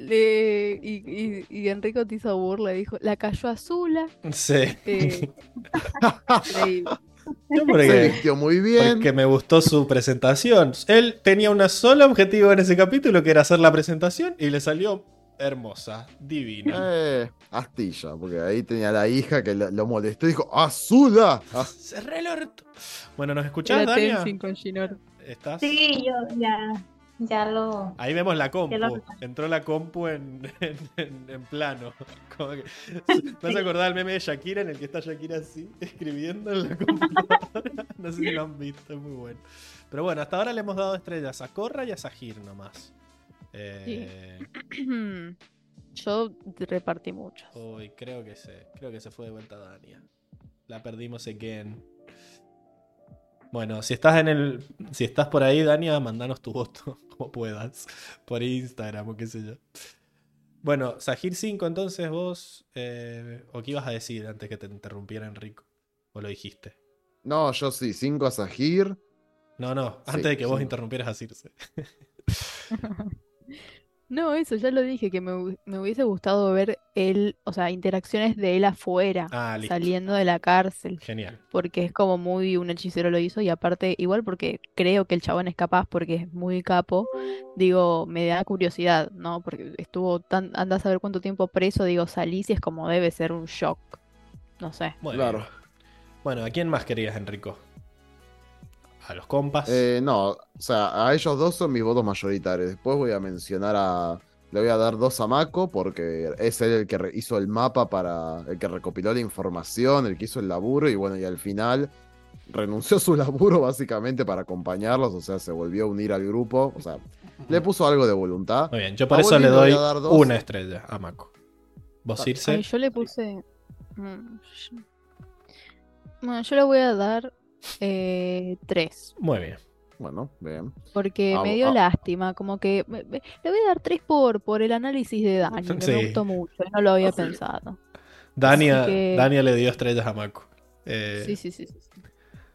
Le, y, y, y Enrico te hizo burla, dijo, la cayó Azula. Sí. Eh, [LAUGHS] increíble. [LAUGHS] Yo Se porque, vistió muy bien. porque me gustó su presentación. Él tenía un solo objetivo en ese capítulo, que era hacer la presentación, y le salió hermosa, divina. Eh, Astilla, porque ahí tenía la hija que lo, lo molestó y dijo, ¡Azula! Ah, Cerré el orto. Bueno, ¿nos escuchás, Dania? ¿Estás? Sí, yo ya, ya lo. Ahí vemos la compu. Lo- Entró la compu en, [LAUGHS] en, en- en plano. Como que- [LAUGHS] ¿No se acordaba el meme de Shakira en el que está Shakira así, [LAUGHS] escribiendo en la computadora? No sé si lo han visto, es muy bueno. Pero bueno, hasta ahora le hemos dado estrellas a Corra y a Sahir nomás. Eh, Yo repartí muchos. Uy, creo que se, creo que se fue de vuelta Dania. La perdimos again. Bueno, si estás en el. Si estás por ahí, Dania, mandanos tu voto [LAUGHS] como puedas. Por Instagram o qué sé yo. Bueno, Sahir 5, entonces vos. eh, ¿O qué ibas a decir antes que te interrumpiera Enrico? ¿O lo dijiste? No, yo sí, 5 a Sahir. No, no, Sí, antes de que vos interrumpieras a Circe. [LAUGHS] [LAUGHS] No, eso ya lo dije, que me, hu- me hubiese gustado ver él, o sea, interacciones de él afuera, Ah, saliendo de la cárcel, Genial. porque es como muy un hechicero lo hizo y aparte, igual porque creo que el chabón es capaz, porque es muy capo, digo, me da curiosidad, ¿no? Porque estuvo tan, anda a saber cuánto tiempo preso, digo, salís y es como debe ser un shock, no sé. Muy Claro. Bueno, ¿a quién más querías, Enrico? A los compas. Eh, no, o sea, a ellos dos son mis votos mayoritarios. Después voy a mencionar a. Le voy a dar dos a Mako porque es él el que hizo el mapa para. el que recopiló la información, el que hizo el laburo y bueno, y al final renunció a su [LAUGHS] laburo básicamente para acompañarlos, o sea, se volvió a unir al grupo, o sea, le puso algo de voluntad. Muy bien, yo por A eso le Bolín le voy doy a dar dos. una estrella a Mako. ¿Vos, Ah, yo le puse... mm, Bueno, yo le voy a dar eh, tres. Muy bien. Bueno, bien. Porque Ah, me dio ah. lástima, como que me- me- le voy a dar tres por, por el análisis de Dani, que Sí. me gustó mucho, no lo había pensado. Dania, que- Dania le dio estrellas a Mako. Eh, Sí, sí, sí, sí.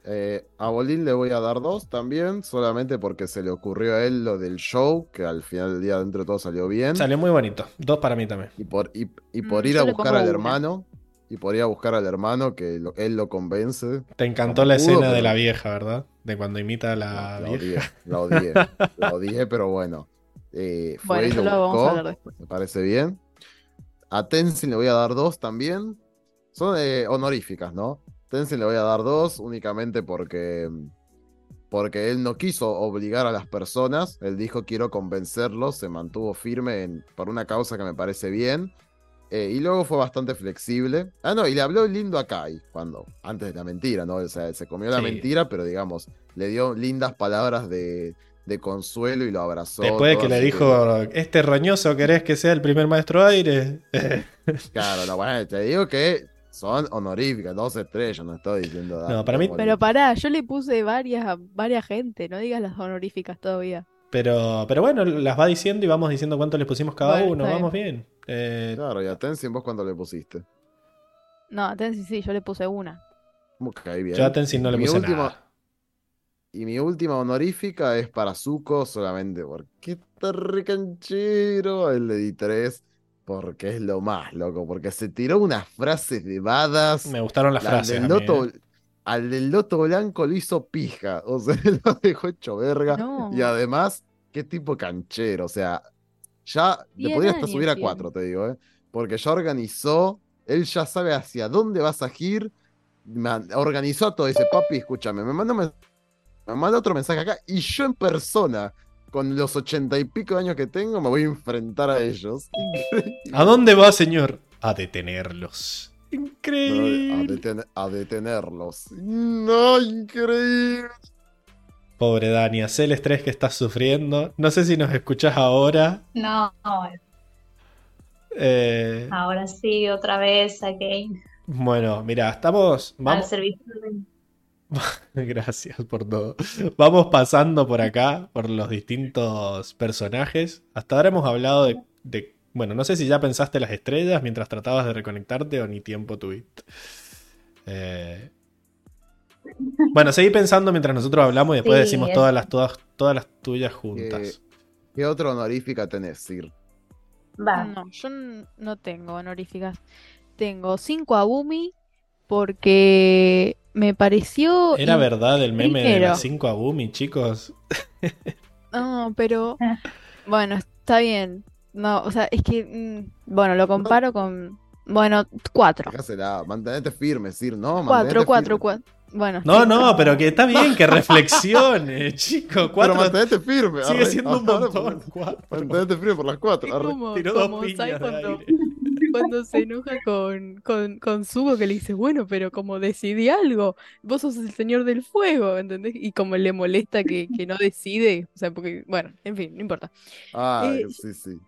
Eh, a Bolín le voy a dar dos también, solamente porque se le ocurrió a él lo del show, que al final del día dentro de todo salió bien. Salió muy bonito. Dos para mí también. Y por, y, y por Mm, ir a buscar al una. hermano, y por ir a buscar al hermano, que lo- él lo convence. Te encantó la pudo, escena de la vieja, ¿verdad? De cuando imita a la la vieja. odié, la odié, [LAUGHS] la odié, pero bueno. Eh, fue Bueno, y lo lo vamos a buscó, me parece bien. A Tenzin le voy a dar dos también. Son eh, honoríficas, ¿no? Tenzin le voy a dar dos únicamente porque, porque él no quiso obligar a las personas. Él dijo quiero convencerlos, se mantuvo firme en- por una causa que me parece bien. Eh, y luego fue bastante flexible. Ah, no, y le habló lindo a Kai, cuando, antes de la mentira, ¿no? O sea, se comió la Sí. mentira, pero digamos, le dio lindas palabras de, de consuelo y lo abrazó. Después de que le dijo, este roñoso, ¿querés que sea el primer maestro aire? [LAUGHS] Claro, no, bueno, te digo que son honoríficas, dos estrellas, no estoy diciendo. No, para mí- Pero pará, yo le puse varias a varias gente, no digas las honoríficas todavía. Pero, pero bueno, las va diciendo y vamos diciendo cuánto le pusimos cada Bueno, uno. Vamos bien. Eh, Claro, y a Tenzin, vos cuando le pusiste. No, Tensi sí, yo le puse una. Ok, bien. yo a Tenzin no le Mi puse última- nada. Y mi última honorífica es para Zuko, solamente porque está re canchero. Él le di tres, porque es lo más, loco. Porque se tiró unas frases de badas. Me gustaron las frases. del a mí, loto, eh. al del loto blanco lo hizo pija. [LAUGHS] O sea, lo dejó hecho verga. No. Y además, qué tipo canchero. O sea, ya le podría hasta subir a cuatro, te digo, ¿eh? Porque ya organizó, él ya sabe hacia dónde vas a ir. organizó todo. Dice, papi, escúchame, me manda, me manda otro mensaje acá. Y yo en persona, con los ochenta y pico de años que tengo, me voy a enfrentar a ellos. [LAUGHS] Increíble. ¿A dónde va, señor? a detenerlos. A, Increíble. deten- a detenerlos. No, increíble. Pobre Dania, sé el estrés que estás sufriendo. No sé si nos escuchas ahora. No, Eh, ahora sí, otra vez, again, bueno, mira, estamos. al Vamos, servicio de... [LAUGHS] Gracias por todo. Vamos pasando por acá, por los distintos personajes. Hasta ahora hemos hablado de, de- Bueno, no sé si ya pensaste las estrellas mientras tratabas de reconectarte o ni tiempo tuviste. Eh, Bueno, seguí pensando mientras nosotros hablamos y después Sí, decimos es- todas las, todas, todas las tuyas juntas. ¿Qué otra honorífica tenés, Sir? Va. No, yo no tengo honoríficas. Tengo 5 a Bumi porque me pareció. Era verdad el meme de las 5 a Bumi, chicos. [LAUGHS] [LAUGHS] No, pero. Ah. Bueno, está bien. No, o sea, es que. mm, Bueno, lo comparo con. Bueno, 4. Dejásela, mantenete firme, Sir, ¿no? 4, mantenete 4, firme. 4. Bueno, No, sí, no, pero que está bien que [LAUGHS] reflexione, chico. Pero Cuatro mantenete firme. sigue arre. siendo un montón. Mantenete firme por las cuatro. Como, Tiró dos como, piñas ¿sabes de cuando, aire. [LAUGHS] cuando se enoja con, con, con Zuko que le dice, bueno, pero como decidí algo, vos sos el señor del fuego, ¿entendés? Y como le molesta que, que no decide, o sea, porque, bueno, en fin, no importa. Ay, Eh, sí, sí.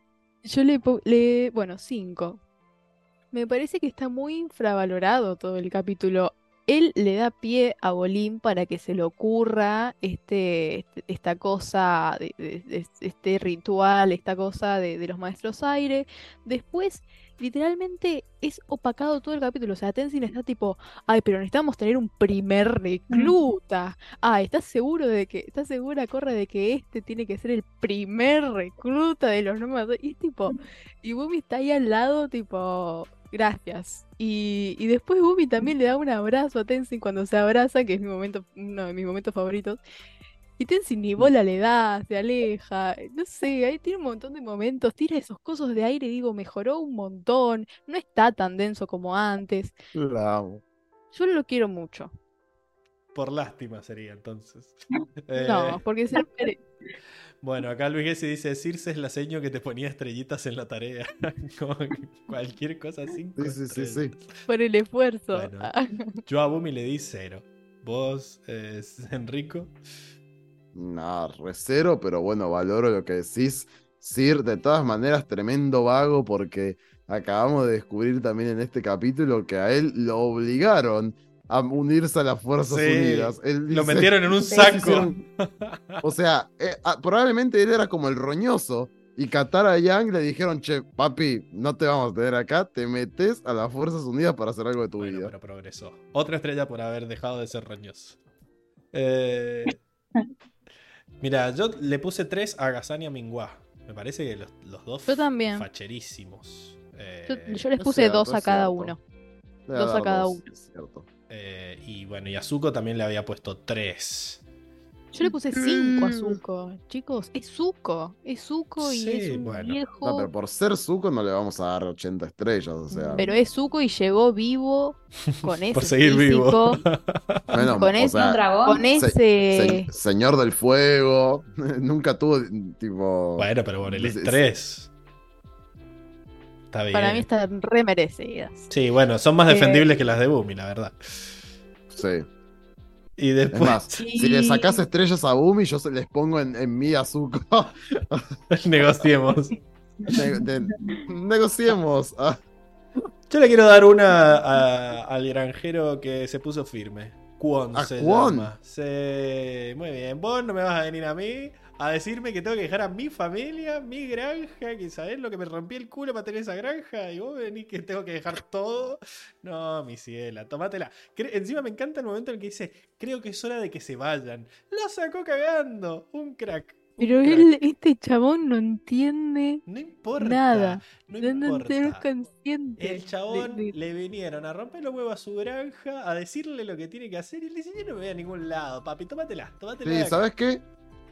Yo le, le, bueno, 5. Me parece que está muy infravalorado todo el capítulo. Él le da pie a Bolín para que se le ocurra este, este- esta cosa, este ritual, esta cosa de, los maestros aire. Después, literalmente, es opacado todo el capítulo. O sea, Tenzin está tipo, ay, pero necesitamos tener un primer recluta. Ah, ¿estás seguro de que, estás segura, Corra, de que este tiene que ser el primer recluta de los nómadas? Y es tipo, y Bumi está ahí al lado, tipo, gracias. Y, y después Bumi también le da un abrazo a Tenzin cuando se abraza, que es mi momento, uno de mis momentos favoritos. Y Tenzin ni bola le da, se aleja, no sé, ahí tiene un montón de momentos, tira esos cosos de aire, digo, mejoró un montón, no está tan denso como antes. La amo. Yo lo quiero mucho. Por lástima sería entonces. Eh, No, porque se [LAUGHS] lo merece. Bueno, acá Luis Gessi dice, Circe es la seño que te ponía estrellitas en la tarea. [LAUGHS] Como que cualquier cosa cinco Sí, sí, sí, sí. por el esfuerzo. Bueno. Yo a Bumi le di cero. Vos, eh, Enrico. Nah, recero, pero bueno, valoro lo que decís. Sir, de todas maneras, tremendo vago porque acabamos de descubrir también en este capítulo que a él lo obligaron a unirse a las Fuerzas Sí, Unidas. Él Lo dice- metieron en un saco. hicieron- O sea, eh, ah, probablemente él era como el roñoso. Y Katara y Yang le dijeron, che, papi, no te vamos a tener acá, te metes a las Fuerzas Unidas para hacer algo de tu Bueno, vida. pero progresó. Otra estrella por haber dejado de ser roñoso. Eh, mira, yo le puse 3 a Gazan y a Mingua. Me parece que los, los dos Yo también. facherísimos. Eh, Yo, yo les es puse dos a cada uno. Dos a cada uno. es cierto. Eh, y bueno, y a Zuko también le había puesto 3. Yo le puse 5 a Mm. Zuko. Chicos, es Zuko. Es Zuko y Sí, es un bueno. viejo. No, pero por ser Zuko no le vamos a dar 80 estrellas, o sea. Pero es Zuko y llegó vivo [LAUGHS] con ese Por seguir vivo. físico, [LAUGHS] bueno, con ese- sea, dragón. con se- ese. se- señor del fuego, [LAUGHS] nunca tuvo tipo. Bueno, pero por el Es- es- estrés. Está bien. Para mí están re merecidas. Sí, bueno, son más Eh, defendibles que las de Bumi, la verdad. Sí. Y Es después [LAUGHS] si le sacás estrellas a Bumi, yo se les pongo en, en mi Zuko. [LAUGHS] negociemos. Ne- de- negociemos. Ah, Yo le quiero dar una a- al granjero que se puso firme. Kwon ¿A se Kwon? llama. Se- Muy bien. Vos no me vas a venir a mí a decirme que tengo que dejar a mi familia, mi granja, que sabés lo que me rompí el culo para tener esa granja, y vos venís que tengo que dejar todo. No, mi ciela, tomátela. Cre- Encima me encanta el momento en el que dice, creo que es hora de que se vayan. Lo sacó cagando. Un crack. un Pero crack. él, este chabón no entiende No importa. nada. No No, no, no es importa. consciente. El chabón de- de- le vinieron a romper los huevos a su granja, a decirle lo que tiene que hacer, y él dice, yo no me voy a ningún lado, papi, tómatela, tómatela. sí, acá". ¿sabes qué?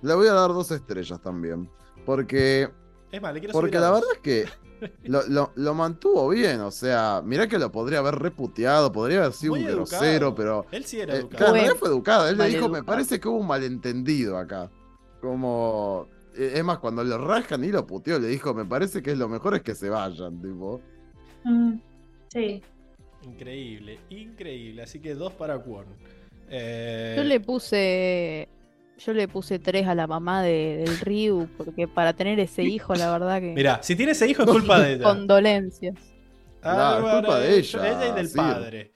Le voy a dar dos estrellas también. Porque, Es más, le quiero porque la verdad es que [LAUGHS] lo, lo- lo mantuvo bien. O sea, mirá que lo podría haber reputeado, podría haber sido Muy un educado. grosero, pero. Él sí era eh, educado. claro, en Fue educado. Él le dijo, me parece que hubo un malentendido acá. Como. eh, Es más, cuando lo rascan y lo puteó, le dijo, me parece que es lo mejor es que se vayan, tipo. Mm. Sí. Increíble, increíble. Así que dos para Kwon. Eh, Yo le puse. Yo le puse tres a la mamá de- del Ryu, porque para tener ese hijo, la verdad que. Mirá, si tiene ese hijo es culpa de ella. Condolencias. Claro, es Álvaro, culpa de ella, Ella y del sí. padre.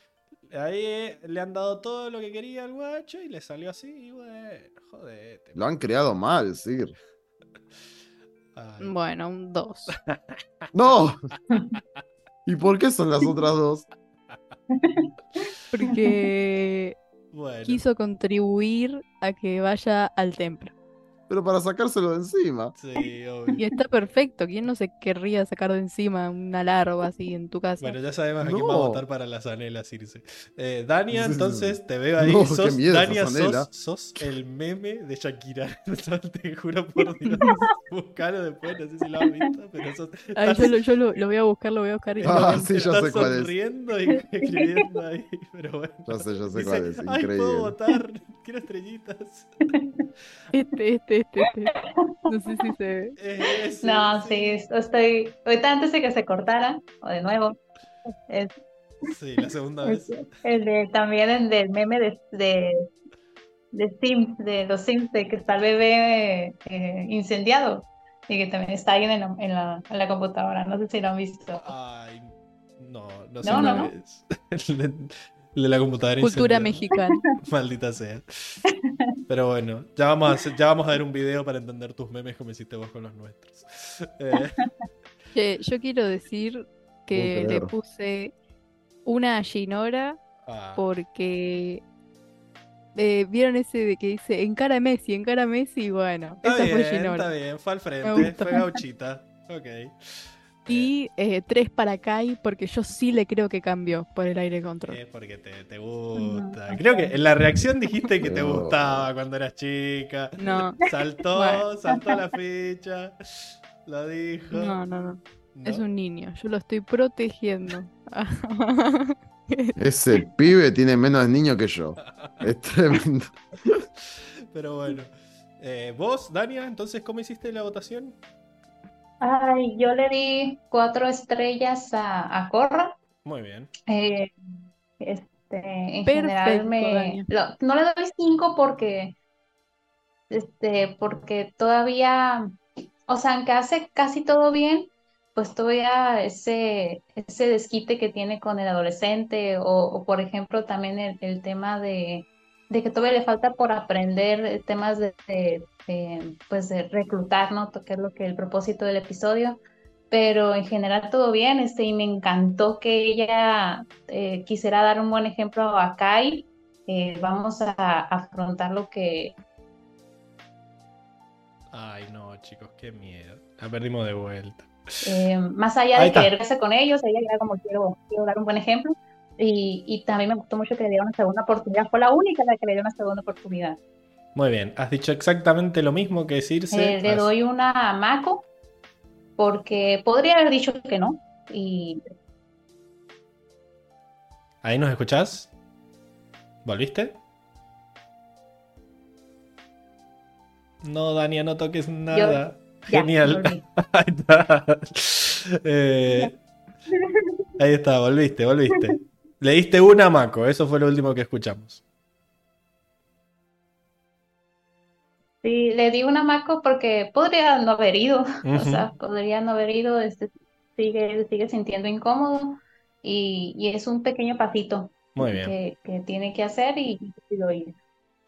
Ahí eh, le han dado todo lo que quería al guacho y le salió así. Y bueno, jodete. Lo han creado mal, Sir. Ay. Bueno, un 2. [LAUGHS] ¡No! ¿Y por qué son las otras dos? [LAUGHS] Porque Quiso contribuir a que vaya al templo. Pero para sacárselo de encima. Sí, [LAUGHS] obvio. Y está perfecto. ¿Quién no se querría sacar de encima una larva así en tu casa? Bueno, ya sabemos a quién va a No. votar para las anelas, Irse. Eh, Dania, entonces, te veo ahí. No, qué sos, miedo Dania, sos, sos el meme de Shakira. [LAUGHS] te juro por Dios. [LAUGHS] Buscalo después, no sé si lo has visto, pero sos. Ay, yo, lo, yo lo, lo voy a buscar, lo voy a buscar y Ah, sí, ya estás sé cuál es. sonriendo y escribiendo ahí, pero bueno. Ya sé, ya sé Dice, cuál es. Ay, puedo Increíble. votar, quiero estrellitas. Este, este, este, este. No sé si se ve. Ese, No, sí, estoy. Ahorita antes de que se cortara, o de nuevo, es, Sí, la segunda vez. [LAUGHS] el de también el del meme de, de, de Sims, de los Sims, de que está el bebé eh, incendiado y que también está ahí en, la- en la, en la computadora. No sé si lo han visto. Ay, no, no sé No, [LAUGHS] el de la computadora Cultura incendiada. mexicana. [LAUGHS] Maldita sea. Pero bueno, ya vamos, a hacer- ya vamos a ver un video para entender tus memes como hiciste vos con los nuestros. [LAUGHS] Eh, Che, yo quiero decir que le puse una a Ginora ah, porque eh, vieron ese de que dice encara a Messi, encara a Messi, bueno, está esa bien, fue está Ginora. bien, fue al frente, fue gauchita. Ok. Y eh, tres para Kai porque yo sí le creo que cambió por el aire control. Es porque te, te gusta. Creo que en la reacción dijiste que te gustaba cuando eras chica. No, Saltó, Bueno. saltó la ficha. Lo dijo. no, no, no. Es un niño, yo lo estoy protegiendo. [LAUGHS] Ese pibe tiene menos niño que yo. Es [LAUGHS] tremendo. Pero bueno. Eh, ¿Vos, Dania, entonces cómo hiciste la votación? Ay, yo le di cuatro estrellas a, a Korra. Muy bien. Eh, este, en Perfecto, general me lo- no le doy cinco porque este porque todavía o sea aunque hace casi todo bien pues todavía ese ese desquite que tiene con el adolescente o, o, por ejemplo también el, el tema de, de que todavía le falta por aprender temas de, de- de, pues de reclutar no que es lo que el propósito del episodio pero en general todo bien, este, y me encantó que ella eh, quisiera dar un buen ejemplo a Kai. Eh, vamos a afrontar lo que... Ay, no, chicos, qué miedo. La perdimos de vuelta. eh, más allá de está. querer verse con ellos, ella era como quiero, quiero dar un buen ejemplo. Y, y también me gustó mucho que le diera una segunda oportunidad. Fue la única la que le dio una segunda oportunidad. Muy bien, has dicho exactamente lo mismo que decirse. Eh, le doy una a Mako porque podría haber dicho que no. Y ¿Ahí nos escuchás? ¿Volviste? No, Dania, no toques nada. Genial. [LAUGHS] Ahí está. Eh, ahí está, volviste, volviste. Le diste una a Mako, eso fue lo último que escuchamos. Sí, le di una Mako porque podría no haber ido, [LAUGHS] o sea, podría no haber ido, este, sigue, sigue sintiendo incómodo y, y es un pequeño pasito Muy bien. que, que tiene que hacer y, y decidió ir.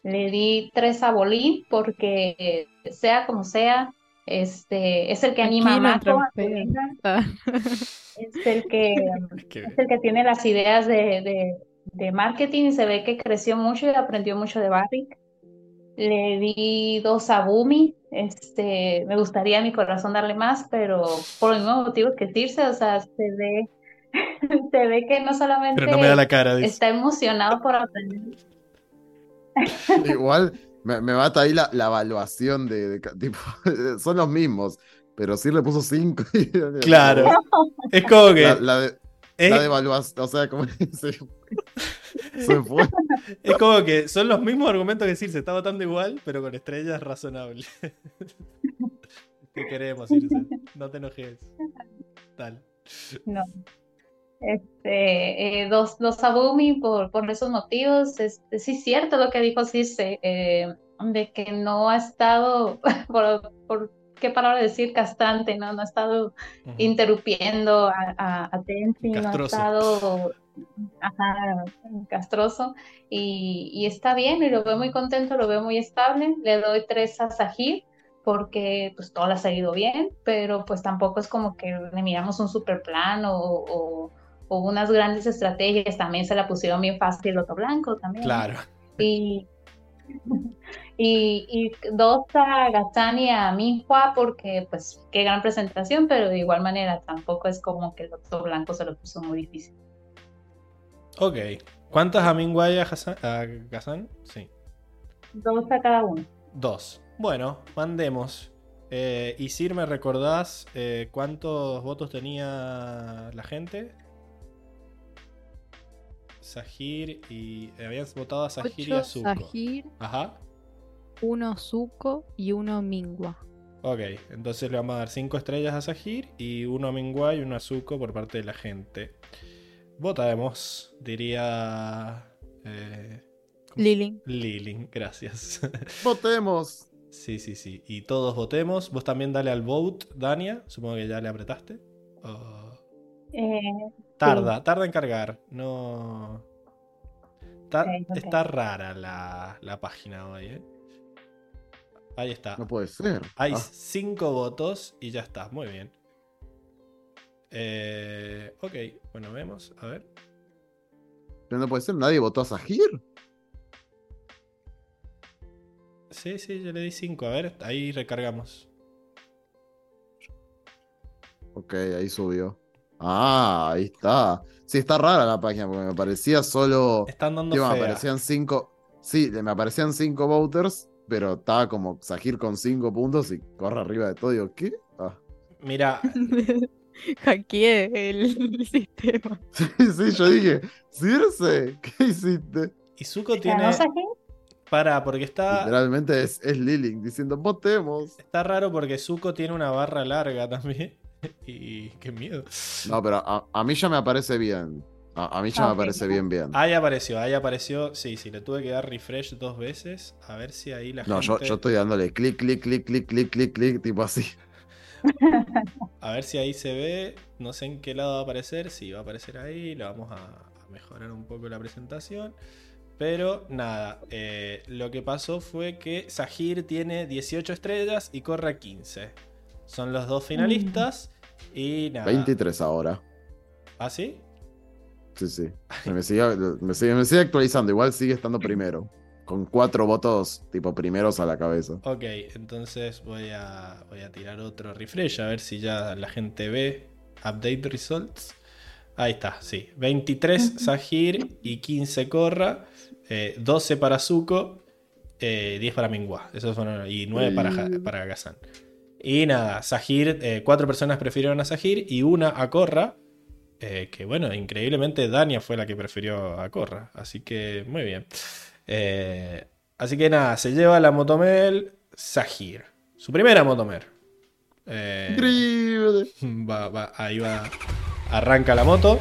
Le di tres a Bolín porque sea como sea, este, es el que anima a Aquí no Mako a que trompea. venga, Ah, [LAUGHS] es el que, [LAUGHS] Es que- es el que tiene las ideas de, de, de marketing y se ve que creció mucho y aprendió mucho de Barrick. Le di dos a Bumi. Este, me gustaría a mi corazón darle más, pero por los mismos motivos que Tirse, o sea, se ve, [LAUGHS] se ve que no solamente Pero no me da la cara, dice. está emocionado por aprender. [LAUGHS] Igual me, me mata ahí la, la evaluación de, tipo, [LAUGHS] son los mismos, pero sí le puso 5. Claro. Es como que. La, la de, es, la de evaluación, o sea, como se, [LAUGHS] se fue. es como que son los mismos argumentos que decir, se está votando igual, pero con estrellas razonables. [LAUGHS] Te queremos, Irse. No te enojes. Tal. No. Este, eh, dos, dos Abumi por, por esos motivos. Este, sí es cierto lo que dijo Circe, eh, de que no ha estado, [LAUGHS] por, por qué palabra decir, castrante, ¿no? No ha estado Ujú. interrumpiendo a, a, a Tenzin, no ha estado ajá, castroso. Y, y está bien, y lo veo muy contento, lo veo muy estable. Le doy tres a Sahir porque pues todo le ha salido bien, pero pues tampoco es como que le miramos un super plan o, o, o unas grandes estrategias. También se la pusieron bien fácil el Loto Blanco también. Claro. Y, y, y dos a Gazán y a Minhua porque pues qué gran presentación, pero de igual manera tampoco es como que el Loto Blanco se lo puso muy difícil. Ok. ¿Cuántas a Mingway a Hassan- a Gazan? Sí. Dos a cada uno. Dos. Bueno, mandemos. Eh, y Sir, ¿me recordás eh, cuántos votos tenía la gente? Sahir y. eh, habías votado a Sahir y a Zuko. Sahir, Ajá. uno Zuko y uno Mingua. Ok, entonces le vamos a dar 5 estrellas a Sahir y uno a Mingwa y uno a Zuko por parte de la gente. Votemos, diría. Eh, Lilin. Lilin, gracias. [LAUGHS] Votemos. sí, sí, sí. Y todos votemos. Vos también dale al vote, Dania. Supongo que ya le apretaste. Eh, Tarda, tarda en cargar. No. Está rara la, la página hoy, ¿eh? Ahí está. No puede ser. Hay Ah, 5 votos y ya está. Muy bien. Eh, ok, bueno, vemos. A ver. pero no puede ser. Nadie votó a Sahir. Sí, sí, yo le di 5. A ver, ahí recargamos. Ok, ahí subió. Ah, ahí está. Sí, está rara la página porque me parecía solo. Están dando Tío, me fea. aparecían cinco. Sí, me aparecían cinco voters, pero estaba como Sahir con cinco puntos y corre arriba de todo. Digo, ¿qué? Ah. Mira, [LAUGHS] [LAUGHS] Hackeé el [LAUGHS] sistema. Sí, sí, yo dije, Circe, ¿qué hiciste? y Zuko ¿ganó tiene. Para, porque está. Literalmente es, es diciendo, votemos. Está raro porque Zuko tiene una barra larga también. [LAUGHS] Y qué miedo. No, pero a, a mí ya me aparece bien. A, a mí ya Ah, me ok. aparece bien, bien. Ahí apareció, ahí apareció. Sí, sí, le tuve que dar refresh dos veces. A ver si ahí la No, yo, gente. yo estoy dándole clic, clic, clic, clic, clic, clic, clic, tipo así. A ver si ahí se ve. No sé en qué lado va a aparecer. Si va a aparecer ahí. Le vamos a, a mejorar un poco la presentación. Pero nada. eh, lo que pasó fue que Sahir tiene 18 estrellas y corre a 15. Son los dos finalistas. Y nada. 23 ahora. ¿Ah, sí? Sí, sí. Se me sigue, me, sigue, me sigue actualizando. Igual sigue estando primero. Con cuatro votos, tipo primeros a la cabeza. Ok, entonces voy a, voy a tirar otro refresh a ver si ya la gente ve. Update results. Ahí está, sí. 23 Sahir y 15 Korra. eh, 12 para Zuko. eh, 10 para Mingwa. Esos fueron. Y 9 para, Ja- para Gazan. Y nada, Sahir. eh, cuatro personas prefirieron a Sahir y una a Korra. eh, que bueno, increíblemente Dania fue la que prefirió a Korra. Así que muy bien. Eh, así que nada, se lleva la Motomel Sahir. Su primera Motomer. Eh, Increíble. [LAUGHS] va- va- ahí va. Arranca la moto.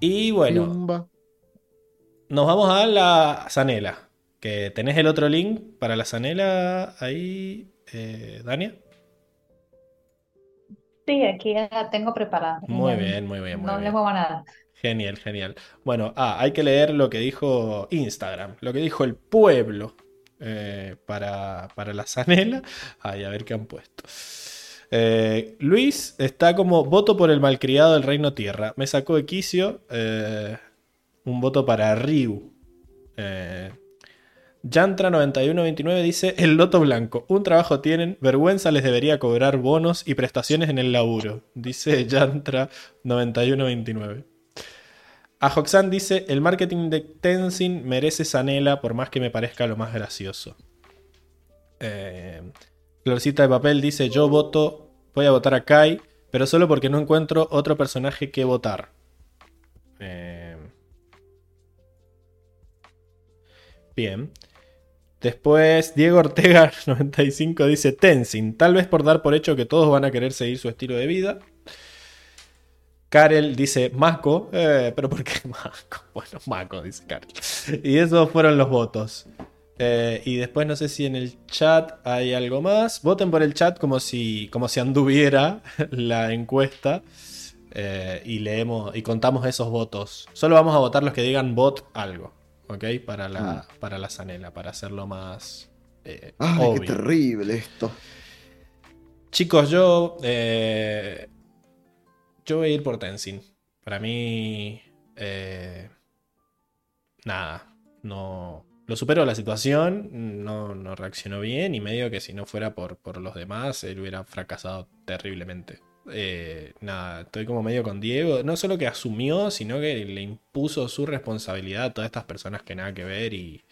Y bueno, nos vamos a la Zanela. Que tenés el otro link para la Zanela ahí, eh, Dania. Sí, aquí ya la tengo preparada. Muy bien, muy bien, muy No le muevo nada. Genial, genial. Bueno, ah, hay que leer lo que dijo Instagram, lo que dijo el pueblo eh, para, para la Zanela. Ay, a ver qué han puesto. Eh, Luis está como voto por el malcriado del Reino Tierra. Me sacó de quicio eh, un voto para Ryu. Eh, Yantra9129 dice: El loto blanco. Un trabajo tienen, vergüenza les debería cobrar bonos y prestaciones en el laburo. Dice Yantra9129. A Hoxan dice: El marketing de Tenzin merece Sanela por más que me parezca lo más gracioso. Eh, Florcita de papel dice: Yo voto, voy a votar a Kai, pero solo porque no encuentro otro personaje que votar. Eh, Bien. Después, Diego Ortega [LAUGHS] 95 dice Tenzin, tal vez por dar por hecho que todos van a querer seguir su estilo de vida. Karel dice Mako, eh, pero ¿por qué [LAUGHS] Mako? Bueno, Mako, dice Karel. Y esos fueron los votos. Eh, y después no sé si en el chat hay algo más. Voten por el chat como si, como si anduviera [LAUGHS] la encuesta. Eh, y leemos y contamos esos votos. Solo vamos a votar los que digan bot algo. ¿Ok? Para la, para la zanela, para hacerlo más eh, Ay, obvio. qué terrible esto. Chicos, yo. eh, yo voy a ir por Tenzin. Para mí. eh, nada. No. Lo superó la situación. No, reaccionó bien. Y medio que si no fuera por, los demás, él hubiera fracasado terriblemente. Eh, nada, estoy como medio con Diego. No solo que asumió, sino que le impuso su responsabilidad a todas estas personas que nada que ver. Y,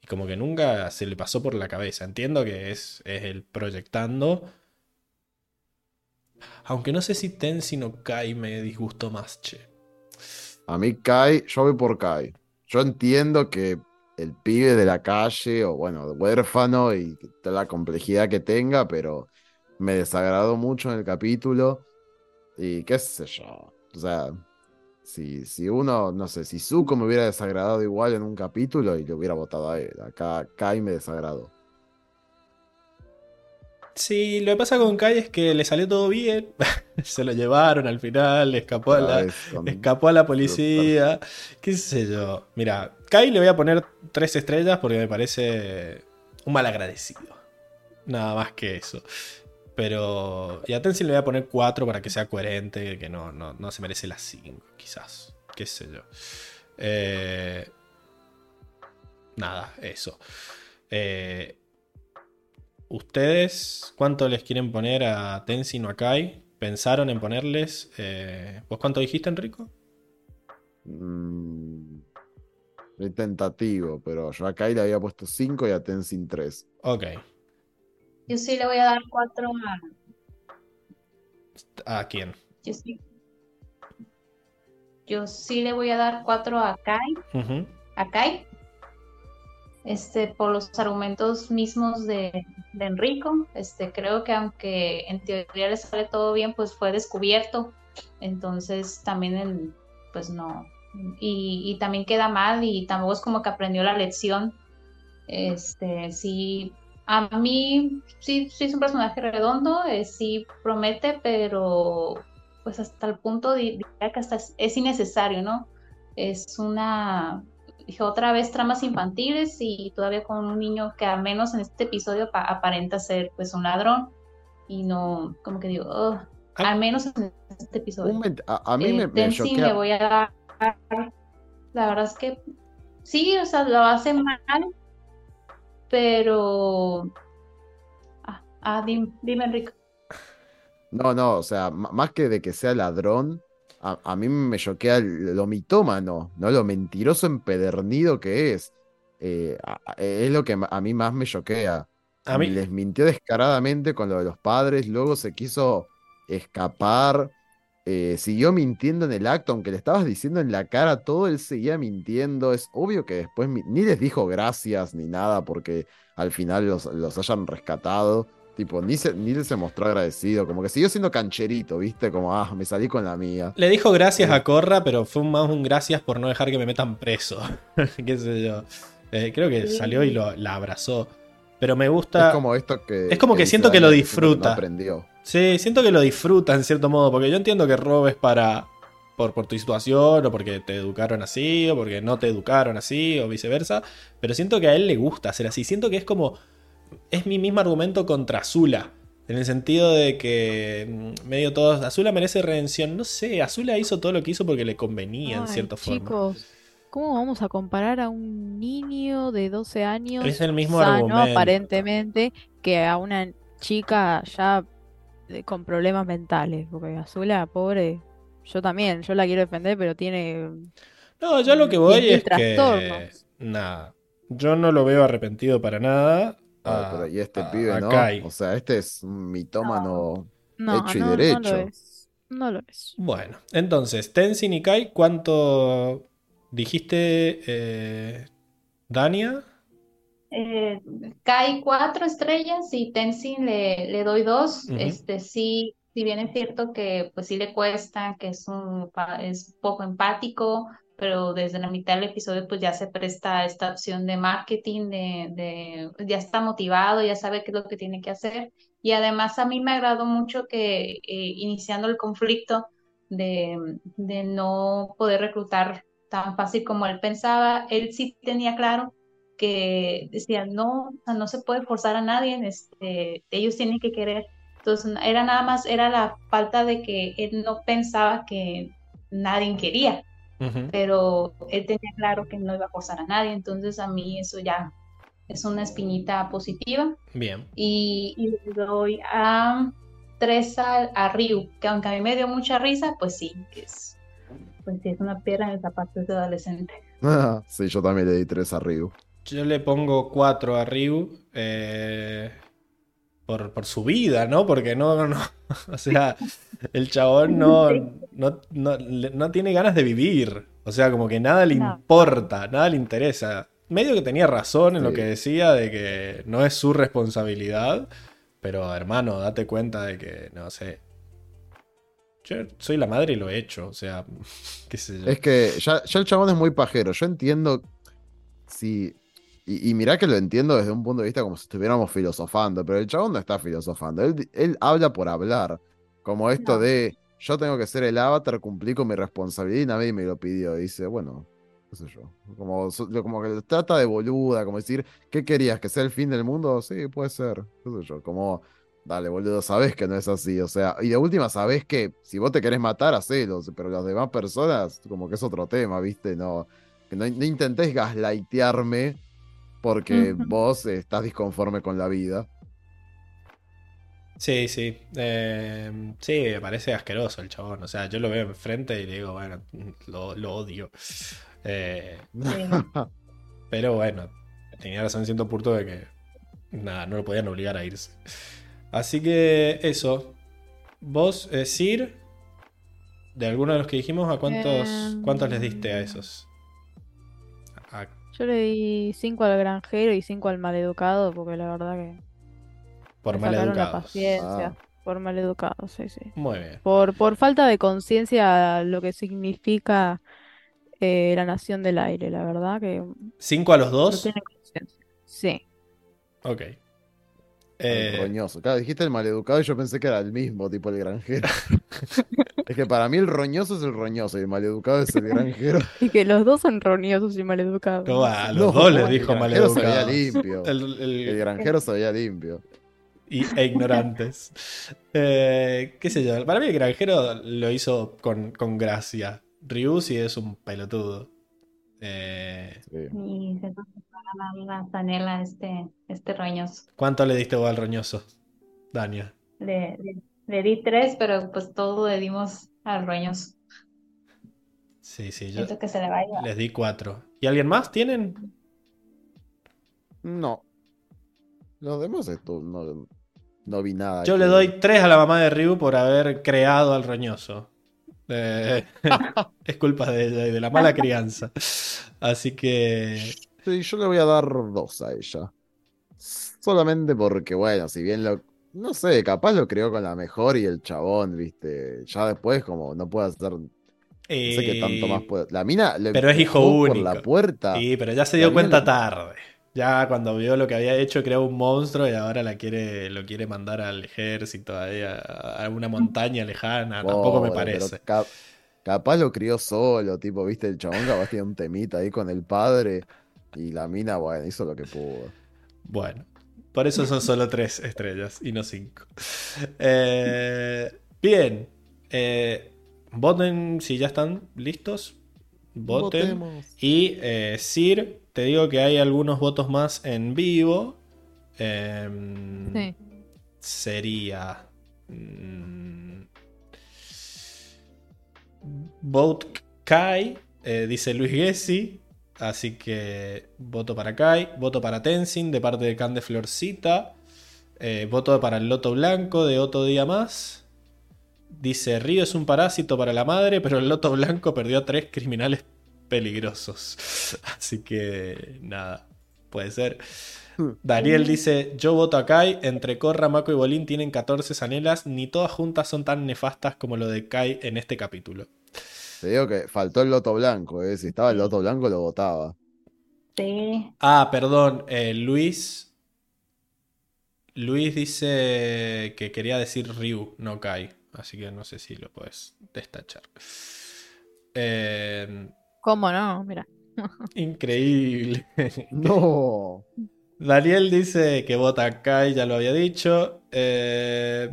y como que nunca se le pasó por la cabeza. Entiendo que es, es el proyectando. Aunque no sé si Tenzin o Kai me disgustó más, che. A mí Kai, yo voy por Kai. Yo entiendo que el pibe de la calle, o bueno, huérfano y toda la complejidad que tenga, pero me desagradó mucho en el capítulo. Y qué sé yo. O sea, si, si uno, no sé, si Zuko me hubiera desagradado igual en un capítulo y le hubiera votado a él. Acá Kai me desagradó. Sí, lo que pasa con Kai es que le salió todo bien. [LAUGHS] Se lo llevaron al final, escapó a la, escapó a la policía. ¿Qué sé yo? Mira, Kai le voy a poner tres estrellas porque me parece un mal agradecido. Nada más que eso. Pero. Y a Tenzin le voy a poner cuatro para que sea coherente, que no, no, no se merece las cinco, quizás. Qué sé yo. Eh, nada, eso. Eh, ¿Ustedes cuánto les quieren poner a Tenzin o a Kai? ¿Pensaron en ponerles? eh, ¿Vos cuánto dijiste, Enrico? Mm, es tentativo, pero yo a Kai le había puesto 5 y a Tenzin 3. Ok. Yo sí le voy a dar cuatro a. ¿A quién? Yo sí. Yo sí le voy a dar cuatro a Kai. Ujú. a Kai. Este, por los argumentos mismos de, Enrico. Este, creo que aunque en teoría le sale todo bien, pues fue descubierto. Entonces también el, pues no. Y, también queda mal y tampoco es como que aprendió la lección. Este, sí, a mí sí, es un personaje redondo, eh, sí promete, pero pues hasta el punto di- diría que hasta es, es innecesario, ¿no? Es una, dije otra vez tramas infantiles y todavía con un niño que al menos en este episodio pa- aparenta ser pues un ladrón y no, como que digo, al menos en este episodio. A, a mí Eh, me, me Tenzin choquea. le voy a dar, la verdad es que sí, o sea, lo hace mal, pero, ah, ah, dim- dime, Enrique. No, no, o sea, más que de que sea ladrón, a, a mí me choquea lo mitómano, ¿no? Lo mentiroso empedernido que es. Eh, es lo que a mí más me choquea. A mí- Les mintió descaradamente con lo de los padres, luego se quiso escapar, eh, siguió mintiendo en el acto, aunque le estabas diciendo en la cara todo, él seguía mintiendo. Es obvio que después ni les dijo gracias ni nada porque al final los, los hayan rescatado. Tipo, ni se, ni se mostró agradecido, como que siguió siendo cancherito, ¿viste? Como, ah, me salí con la mía. Le dijo gracias a Corra, pero fue más un gracias por no dejar que me metan preso. [LAUGHS] Qué sé yo. Eh, creo que Sí. salió y lo, la abrazó. Pero me gusta. Es como esto que. Es como que siento que lo que disfruta. No aprendió. Sí, siento que lo disfruta en cierto modo, porque yo entiendo que robes para por, por tu situación, o porque te educaron así, o porque no te educaron así, o viceversa, pero siento que a él le gusta hacer así. Siento que es como, es mi mismo argumento contra Azula, en el sentido de que mm, medio todos, Azula merece redención. No sé, Azula hizo todo lo que hizo porque le convenía en Ay, cierta forma. chicos, ¿cómo vamos a comparar a un niño de 12 años Es el mismo sano, argumento. aparentemente, que a una chica ya eh, con problemas mentales? Porque Azula, pobre, yo también, yo la quiero defender, pero tiene... No, yo lo que voy 10.000 es que. trastornos. Nada. Yo no lo veo arrepentido para nada. Ah, a- pero y este a- pibe, a ¿no? Kai. O sea, este es un mitómano No, hecho y no, no derecho. lo es. No lo es. Bueno, entonces, Tenzin y Kai, ¿cuánto dijiste, eh, Dania? Eh, Kai cuatro estrellas y Tenzin le, le doy dos. Ujú. Este sí, si bien es cierto que pues sí le cuesta, que es un es poco empático, pero desde la mitad del episodio pues ya se presta esta opción de marketing, de, de ya está motivado, ya sabe qué es lo que tiene que hacer. Y además a mí me agradó mucho que eh, iniciando el conflicto de, de no poder reclutar tan fácil como él pensaba, él sí tenía claro que decía, no, no se puede forzar a nadie, este, ellos tienen que querer. Entonces, era nada más, era la falta de que él no pensaba que nadie quería, Pero él tenía claro que no iba a forzar a nadie, entonces a mí eso ya es una espinita positiva Bien. y, y le doy a tres a, a Ryu, que aunque a mí me dio mucha risa, pues sí, que es, pues sí, es una piedra en el zapato de adolescente. [LAUGHS] sí, yo también le di tres a Ryu. Yo le pongo 4 a Ryu eh, por, por su vida, ¿no? Porque no, no, [LAUGHS] o sea, el chabón no, no, no, no tiene ganas de vivir. O sea, como que nada le No. importa, nada le interesa. Medio que tenía razón en lo que decía de que no es su responsabilidad, pero hermano, date cuenta de que, no sé. Yo soy la madre y lo he hecho, o sea, [LAUGHS] qué sé yo. Es que ya, ya el chabón es muy pajero. Yo entiendo si. Y, y mirá que lo entiendo desde un punto de vista como si estuviéramos filosofando, pero el chabón no está filosofando. Él, él habla por hablar. Como esto No. de yo tengo que ser el avatar, cumplí con mi responsabilidad y nadie me lo pidió. Y dice, bueno, qué sé yo. Como, como que lo trata de boluda, como decir, ¿qué querías? ¿Que sea el fin del mundo? Sí, puede ser. Qué sé yo. Como, dale, boludo, sabés que no es así. O sea, y de última, sabés que si vos te querés matar, hacelo. Pero las demás personas, como que es otro tema, ¿viste? No, que no, no intentés gaslightearme porque vos estás disconforme con la vida. Sí, sí. Eh, sí, me parece asqueroso el chabón. O sea, yo lo veo enfrente y le digo, bueno, lo, lo odio. Eh, pero bueno, tenía razón en cierto punto de que nada, no lo podían obligar a irse. Así que eso. Vos, eh, Sir, de alguno de los que dijimos, ¿a cuántos, Em, cuántos les diste a esos? Yo le di 5 al granjero y 5 al maleducado, porque la verdad que por maleducados. paciencia. Ah. Por maleducados, sí, sí. Muy bien. Por, por falta de conciencia lo que significa eh, la nación del aire, la verdad que no ¿Cinco a los dos? conciencia. Sí. Ok. El Eh, roñoso. Claro, dijiste el maleducado y yo pensé que era el mismo, tipo el granjero. [LAUGHS] es que para mí el roñoso es el roñoso y el maleducado es el granjero. [LAUGHS] Y que los dos son roñosos y maleducados. no, a los No, dos les el dijo granjero se veía maleducados. limpio. El- el- El granjero se veía limpio. y, e ignorantes. [LAUGHS] Eh, qué sé yo, para mí el granjero lo hizo con, con gracia. Ryu sí es un pelotudo. Eh, Sí. La, la zanela este, este roñoso. ¿Cuánto le diste vos al roñoso, Dania? Le, le- le di tres, pero pues todo le dimos al roñoso. Sí, sí, yo que se le va a llevar. les di cuatro. ¿Y alguien más tienen? No. Los demás esto, no, no vi nada. Yo que- le doy tres a la mamá de Ryu por haber creado al roñoso. Eh, [LAUGHS] es culpa de ella y de la mala [LAUGHS] crianza. Así que Sí, yo le voy a dar dos a ella. Solamente porque, bueno, si bien lo. No sé, capaz lo creó con la mejor y el chabón, viste. Ya después, como no puede hacer. No sé qué tanto más eh, puede. La mina le pero es hijo empujó por único. la puerta. Sí, pero ya se dio cuenta le- tarde. Ya cuando vio lo que había hecho, creó un monstruo y ahora la quiere, lo quiere mandar al ejército, ahí a, a una montaña lejana. Tampoco me parece. ca- capaz lo crió solo, tipo, viste, el chabón capaz tenía un temita ahí con el padre. Y la mina, bueno, hizo lo que pudo. Bueno, por eso son solo tres estrellas y no cinco. Eh, bien, eh, voten si ya están listos. Voten. Votemos. Y eh, Sir, te digo que hay algunos votos más en vivo. Em, Sí. Sería. mm, Vote Kai, eh, dice Luis Gessi. Así que voto para Kai. Voto para Tenzin de parte de Can de Florcita. Eh, voto para el Loto Blanco de Otro Día Más. Dice Río es un parásito para la madre, pero el Loto Blanco perdió a tres criminales peligrosos. [LAUGHS] Así que nada. Puede ser. Daniel dice: Yo voto a Kai. Entre Corra, Mako y Bolín tienen 14 zanelas. Ni todas juntas son tan nefastas como lo de Kai en este capítulo. Te digo que faltó el loto blanco, ¿eh? Si estaba el loto blanco, lo votaba. Sí. Ah, perdón. eh, Luis. Luis dice que quería decir Ryu, no Kai. Así que no sé si lo puedes destachar. Eh, ¿Cómo no? Mira. [LAUGHS] increíble. [LAUGHS] No. Daniel dice que vota Kai, ya lo había dicho. Eh,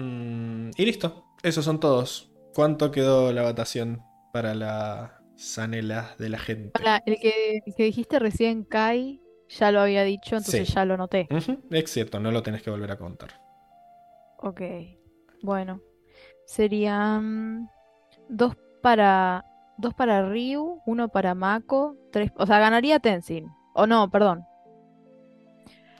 mm, y listo, esos son todos. ¿Cuánto quedó la votación para la zanela de la gente? Para el que, el que dijiste recién, Kai, ya lo había dicho, entonces Sí. ya lo noté. Ujú, Es cierto, no lo tenés que volver a contar. Ok. Bueno. Serían dos para. Dos para Ryu, uno para Mako, tres. O sea, ganaría Tenzin. O no, perdón.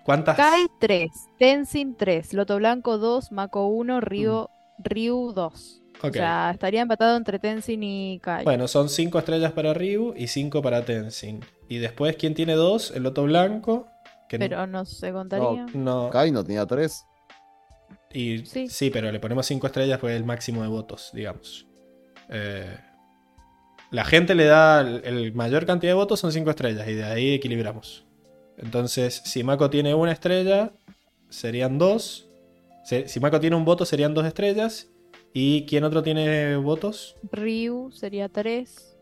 ¿Cuántas? Kai 3, Tenzin 3, Loto Blanco 2, Mako 1, Ryu, Ryu 2. Ok. O sea, estaría empatado entre Tenzin y Kai. Bueno, son 5 estrellas para Ryu y 5 para Tenzin. Y después, ¿quién tiene 2? El Loto Blanco. Que no- Pero no se contaría. no. Kai no tenía tres. Y, sí. Sí. pero le ponemos 5 estrellas porque es el máximo de votos, digamos. Eh, la gente le da el, el mayor cantidad de votos son 5 estrellas y de ahí equilibramos. Entonces, si Mako tiene una estrella, serían 2. Si Mako tiene un voto, serían 2 estrellas. ¿Y quién otro tiene votos? Ryu sería 3.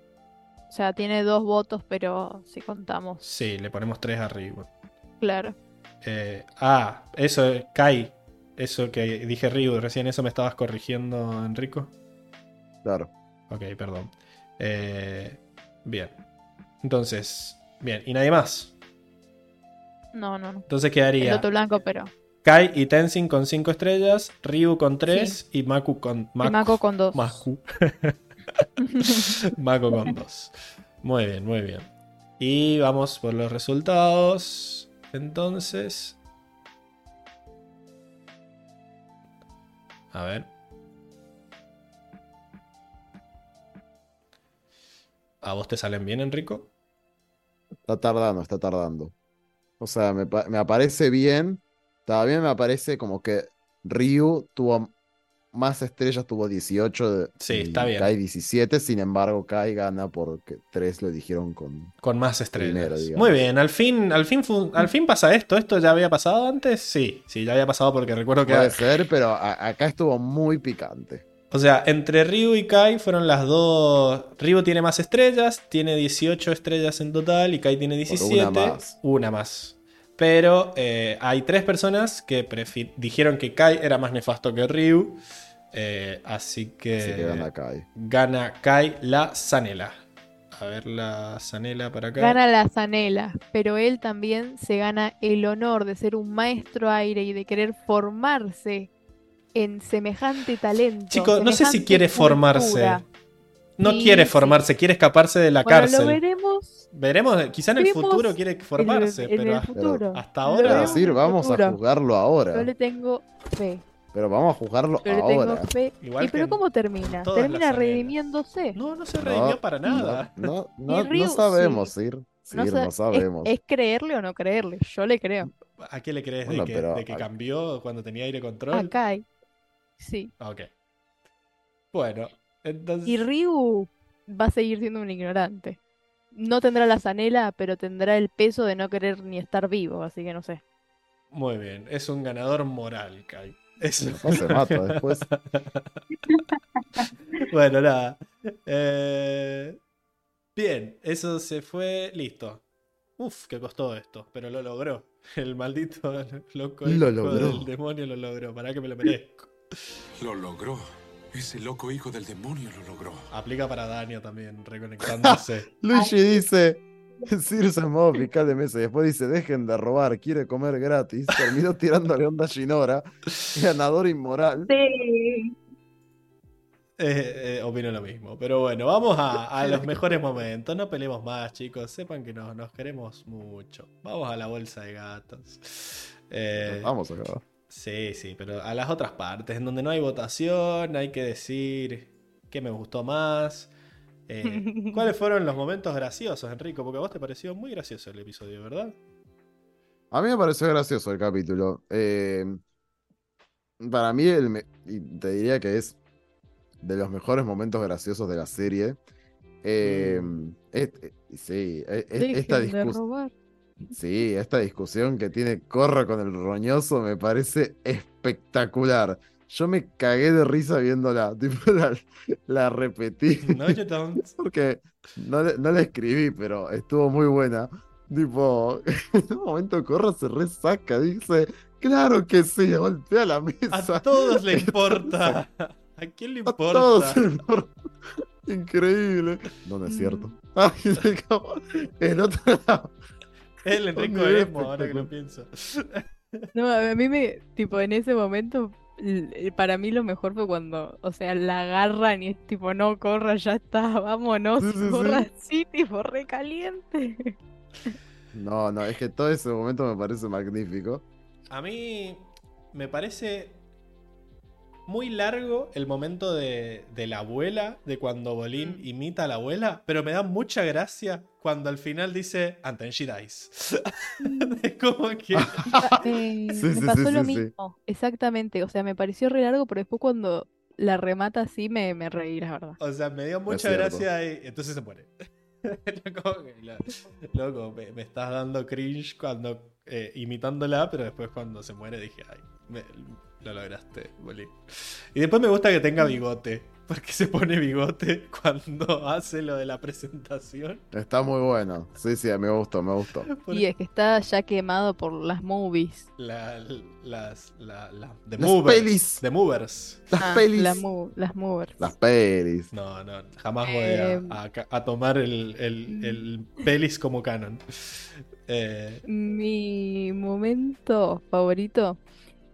O sea, tiene dos votos, pero si contamos. Sí, le ponemos 3 arriba. Claro. Eh, ah, eso, Kai. Eso que dije Ryu, recién eso me estabas corrigiendo, Enrico. Claro. Ok, perdón. Eh, bien. Entonces, bien. ¿Y nadie más? No, no, no. Entonces El quedaría Loto Blanco, pero. Kai y Tenzin con 5 estrellas, Ryu con 3 y Maku con... Y Mako con 2. Maku. [LAUGHS] Mako con 2. Muy bien, muy bien. Y vamos por los resultados. Entonces... A ver. ¿A vos te salen bien, Enrico? Está tardando, está tardando. O sea, me, me aparece bien. También me aparece como que Ryu tuvo más estrellas, tuvo 18. de- Sí, y está bien. Kai 17. Sin embargo, Kai gana porque 3 lo dijeron con. Con más estrellas. Muy bien, al fin, al fin, al fin pasa esto. ¿Esto ya había pasado antes? Sí, sí, ya había pasado porque recuerdo que. Puede ser, pero acá estuvo muy picante. O sea, entre Ryu y Kai fueron las dos. Ryu tiene más estrellas, tiene 18 estrellas en total y Kai tiene 17. una más. Una más. Pero eh, hay tres personas que dijeron que Kai era más nefasto que Ryu. eh, así que. Así que gana Kai. gana Kai la Zanela. A ver la Zanela para acá. Gana la Zanela, pero él también se gana el honor de ser un maestro aire y de querer formarse en semejante talento. Chico, no sé si quiere formarse. No Sí, quiere sí. formarse, quiere escaparse de la Bueno, cárcel. lo veremos Veremos, quizá en el futuro quiere formarse, en el, en pero el futuro. hasta ahora- decir, vamos a juzgarlo Yo ahora. le tengo fe. Pero vamos a juzgarlo Yo tengo ahora. fe. Igual ¿Y pero cómo termina? Termina redimiéndose. No, no se redimió para nada. No, [LAUGHS] no, no, Ryu, no sabemos, Sir. Sir, No no, sa- es- sabemos. Es, creerle o no creerle. Yo le creo. ¿A qué le crees Bueno, de, que, pero- de que cambió cuando tenía aire A control? Kai. Sí. Ok. Bueno, entonces. Y Ryu va a seguir siendo un ignorante. No tendrá la zanela, pero tendrá el peso de no querer ni estar vivo, así que no sé. Muy bien, es un ganador moral, Kai. Es- No se mata después. [LAUGHS] bueno, nada. Eh, Bien, eso se fue. Listo. Uf, que costó esto, pero lo logró. El maldito [LAUGHS] loco Lo logró. del demonio lo logró. Para que me lo merezco. Lo logró. Ese loco hijo del demonio lo logró. Aplica para Dania también, reconectándose. [LAUGHS] Luigi dice. Sir se fiscal de mesa y después dice: Dejen de robar, quiere comer gratis. Terminó tirándole onda a Shinora. Ganador inmoral. Sí. Eh, eh, opino lo mismo. Pero bueno, vamos a, a los [LAUGHS] mejores momentos. No peleemos más, chicos. Sepan que nos, nos queremos mucho. Vamos a la bolsa de gatos. Eh, Vamos acá. Sí, sí, pero a las otras partes, en donde no hay votación, hay que decir qué me gustó más. Eh, [LAUGHS] ¿Cuáles fueron los momentos graciosos, Enrico? Porque a vos te pareció muy gracioso el episodio, ¿verdad? A mí me pareció gracioso el capítulo. Eh, para mí, el me- y te diría que es de los mejores momentos graciosos de la serie. Eh, es- eh, sí, e- e- esta discusión. Sí, esta discusión que tiene Corra con el roñoso me parece espectacular. Yo me cagué de risa viéndola, [LAUGHS] tipo la, la repetí [LAUGHS] No, you [LAUGHS] don't. porque no, le- no la escribí, pero estuvo muy buena. Tipo, en un momento Corra se resaca, dice, claro que sí, golpea la mesa. A todos le importa. ¿A quién le A importa? todos le importa. Increíble. No, no es cierto. Ay, es como- el otro lado. El Enrico Emo, ahora que lo pienso. [LAUGHS] No, a mí me, tipo, en ese momento, para mí lo mejor fue cuando, o sea, la agarran y es tipo, no, corra, ya está, vámonos, Sí, sí, corra sí. así, tipo, recaliente. [LAUGHS] No, no, es que todo ese momento me parece magnífico. A mí me parece muy largo el momento de, de la abuela, de cuando Bolín Mm. imita a la abuela, pero me da mucha gracia cuando al final dice, and then she dies. [LAUGHS] es como que... [LAUGHS] Eh, Sí, me sí, pasó sí, lo sí, sí. mismo, exactamente, o sea, me pareció re largo, pero después cuando la remata así me, me reí, la verdad. O sea, me dio mucha gracia y entonces se muere. [LAUGHS] Loco, me, me estás dando cringe cuando eh, imitándola, pero después cuando se muere dije, ay, me- lo lograste, Bolín. Y después me gusta que tenga bigote, porque se pone bigote [LAUGHS] cuando hace lo de la presentación. Está muy bueno. Sí, sí, me gustó, me gustó. [LAUGHS] Y es que está ya quemado por las movies. la- las, la, la- the Las movers, pelis. The movers. Las Ah, pelis. la mo- las movers. Las pelis. No, no, jamás voy a, Em. a ca- a tomar el, el- el pelis como canon. Eh, Mi momento favorito,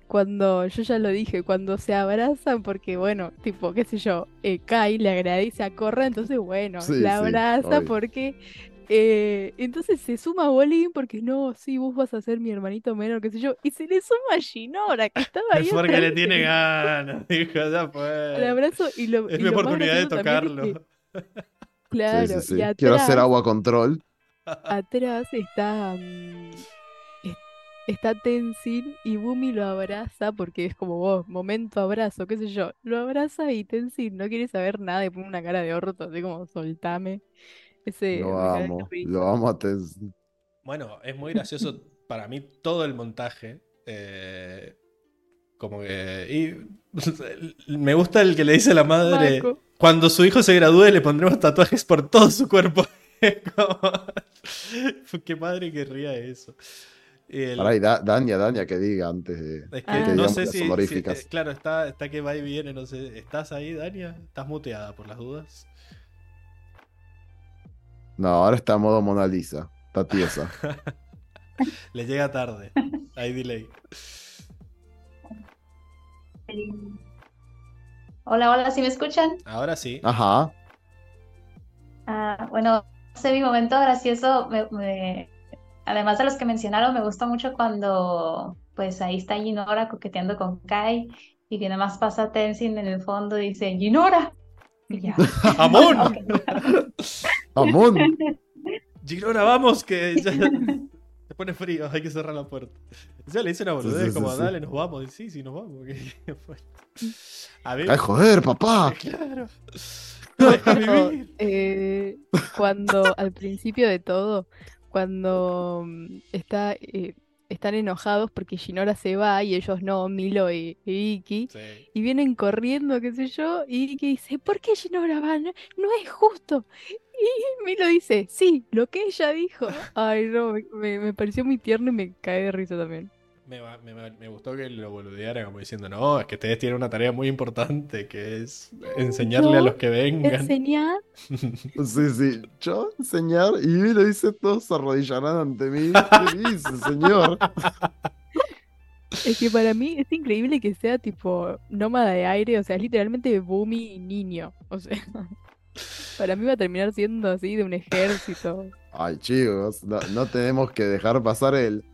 cuando, yo ya lo dije, cuando se abrazan, porque bueno, tipo, qué sé yo, eh, Kai le agradece a Corra, entonces bueno, Sí, la sí, abraza obvio. porque... eh, entonces se suma Bolín porque no, sí, vos vas a ser mi hermanito menor, qué sé yo, y se le suma Ginora, que estaba ahí es porque le tiene ganas, [LAUGHS] dijo, ya fue. al abrazo y lo, Es y mi lo más oportunidad de es tocarlo. que- claro, Sí, sí, y sí. Quiero hacer agua control. atrás está mm, está Tenzin y Bumi lo abraza porque es como vos, momento abrazo, qué sé yo, lo abraza y Tenzin no quiere saber nada y pone una cara de orto, así como soltame. Ese Lo amo. Lo amo a Tenzin. Bueno, es muy gracioso para mí todo el montaje. eh, como que. Y [LAUGHS] me gusta el que le dice a la madre. Cuando su hijo se gradúe, le pondremos tatuajes por todo su cuerpo. Es [LAUGHS] como- [LAUGHS] Qué padre querría eso. El- Pará, y Da- Dania, Dania, que diga antes de. es que Ah. no sé las si, si- eh, claro, está, está que va y viene, no sé. ¿Estás ahí, Dania? ¿Estás muteada por las dudas? No, ahora está en modo Mona Lisa. Está tiesa. [LAUGHS] Le llega tarde. Hay delay. Hola, hola, ¿sí me escuchan? Ahora sí. Ajá. Ah, bueno, ese mi momento gracioso, me- me- además de los que mencionaron, me gusta mucho cuando pues ahí está Ginora coqueteando con Kai y que nada más pasa Tenzin en el fondo y dice ¡Ginora! Y ya. ¡Amón! Amón. Ginora, vamos, que ya [LAUGHS] se pone frío, hay que cerrar la puerta. Ya le dice una boludez, Sí, sí, sí, como sí. dale, nos vamos. Y sí, sí, nos vamos. [LAUGHS] A ver, Ay, joder, papá. [LAUGHS] claro. Deja vivir. Eh, cuando al principio de todo, cuando mm, está, eh, están enojados porque Shinora se va y ellos no, Milo y, y Iki, Sí. y vienen corriendo, qué sé yo, y Iki dice, ¿por qué Shinora va? No, no es justo. Y Milo dice, sí, lo que ella dijo. [LAUGHS] Ay, no, me- me pareció muy tierno y me cae de risa también. Me, va- me, va- me gustó que lo boludeara como diciendo, no, es que ustedes tienen una tarea muy importante, que es enseñarle a los que vengan. Enseñar, [LAUGHS] Sí, sí. Yo, señor, y lo dice todos arrodillarán ante mí. ¿Qué dice, señor? es que para mí es increíble que sea tipo nómada de aire, o sea, es literalmente Bumi y niño. O sea, [LAUGHS] para mí va a terminar siendo así de un ejército. Ay, chicos, no, no tenemos que dejar pasar el.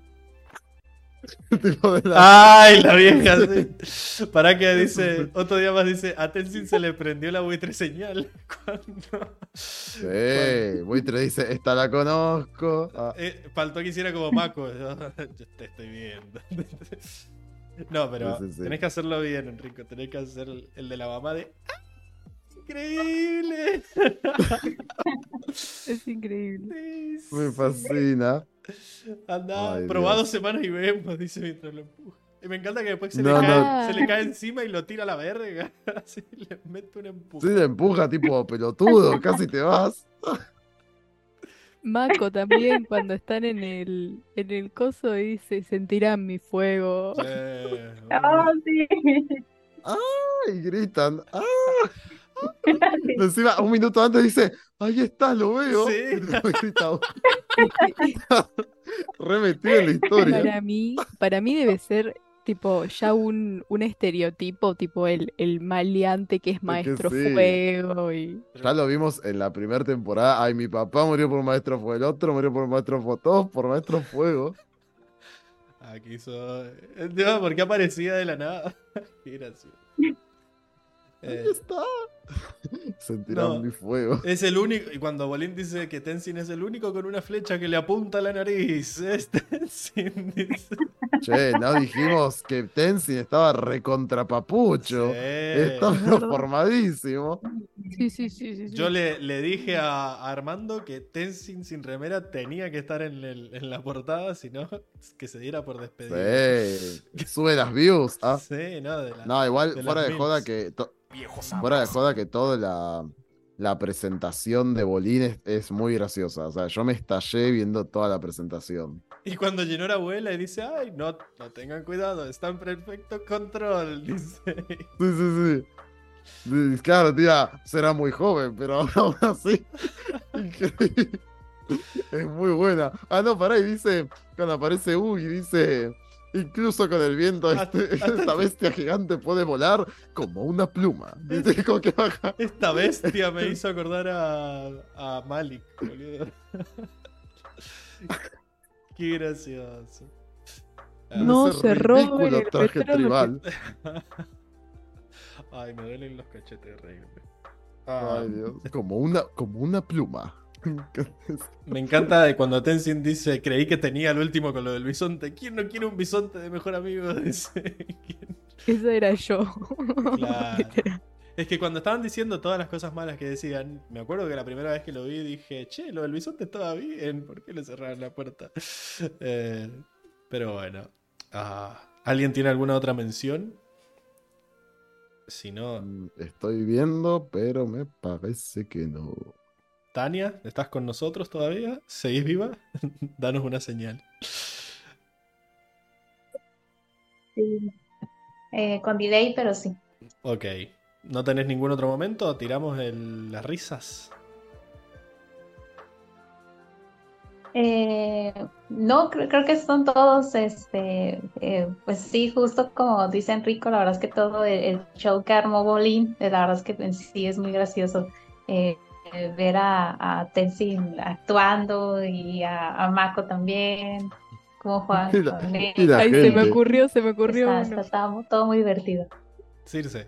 [LAUGHS] ¡Ay, la vieja! Sí. Para que dice, otro día más dice, a Tenzin se le prendió la buitre señal. [LAUGHS] Cuando, Sí, Buitre dice, esta la conozco. Ah, Eh, faltó que hiciera como Mako. Yo, [LAUGHS] yo te estoy viendo. No, pero Sí, sí, sí. tenés que hacerlo bien, Enrico. Tenés que hacer el, el de la mamá de. ¡Ah! ¡Increíble! Es increíble. Sí, me fascina. Anda, Ay, probá Dios. semanas y vemos, dice mientras lo empuja. Y me encanta que después se, No, le, no. cae, se le cae encima y lo tira a la verga. [LAUGHS] Así le mete un empuje. Sí, le empuja tipo pelotudo, [LAUGHS] casi te vas. Mako también cuando están en el, en el coso dice sentirán mi fuego. Sí, [LAUGHS] Oh, sí. Y gritan. ¡Ah! [LAUGHS] Encima, un minuto antes dice, ahí está, lo veo. Sí. [LAUGHS] Y después grita, [LAUGHS] re metido en la historia. Para mí, para mí debe ser tipo ya un, un estereotipo, tipo el, el maleante que es maestro sí. fuego y Ya lo vimos en la primera temporada. Ay, mi papá murió por maestro fuego, el otro murió por maestro fuego, todos por maestro fuego. Aquí hizo. Entiendo por qué aparecía de la nada. Qué gracioso. Eh, Ahí está. [LAUGHS] Sentirán no. mi fuego. es el único. Y cuando Bolín dice que Tenzin es el único con una flecha que le apunta a la nariz. [LAUGHS] Es Tenzin, dice. Che, no dijimos que Tenzin estaba recontra papucho. Sí. Pero formadísimo. sí, sí, sí, sí, sí. Yo le, le dije a, a Armando que Tenzin sin remera tenía que estar en, el- en la portada, si no, que se diera por despedido. Sí. Sube las views. Ah. Sí, no, de la- No, igual de fuera de joda que fuera de joda que toda la, la presentación de Bolín es, es muy graciosa. O sea, yo me estallé viendo toda la presentación. Y cuando llenó la abuela y dice, ay, no, no tengan cuidado, está en perfecto control, [LAUGHS] dice. Sí, sí, sí. Claro, tía, será muy joven, pero [LAUGHS] aún así. increíble. Es muy buena. Ah, no, pará, y dice, cuando aparece Ugi, dice, incluso con el viento, Hasta- este- hasta- [LAUGHS] esta bestia gigante puede volar como una pluma. Dice, como que baja. Esta bestia me [LAUGHS] hizo acordar a, a Malik, boludo. [LAUGHS] Qué gracioso. Ah, No se ridículo el traje tribal. Ay, me duelen los cachetes horrible. Ah, Ay, Dios. Como una, como una pluma. [LAUGHS] me encanta de cuando Tenzin dice, creí que tenía el último con lo del bisonte. ¿Quién no quiere un bisonte de mejor amigo? [LAUGHS] Dice. ¿Quién? Esa era yo. Claro. Es que cuando estaban diciendo todas las cosas malas que decían, me acuerdo que la primera vez que lo vi dije, che, lo del bisonte estaba bien, ¿por qué le cerraron la puerta? [LAUGHS] Eh, pero bueno. Ah, ¿Alguien tiene alguna otra mención? Si no, Mm, Estoy viendo, pero me parece que no. Tania, ¿estás con nosotros todavía? ¿Seguís viva? [LAUGHS] Danos una señal. Sí. Eh, con delay, pero sí. Ok. ¿No tenés ningún otro momento? ¿Tiramos el- las risas? Eh, no, creo, creo que son todos, este, eh, pues sí, justo como dice Enrico, la verdad es que todo el, el show que armó Bolín, eh, la verdad es que en sí es muy gracioso eh, eh, ver a, a Tenzin actuando y a, a Mako también, como juegan Y la- con él. y la Ay, se me ocurrió, se me ocurrió Está, uno. está- está todo muy divertido. Circe.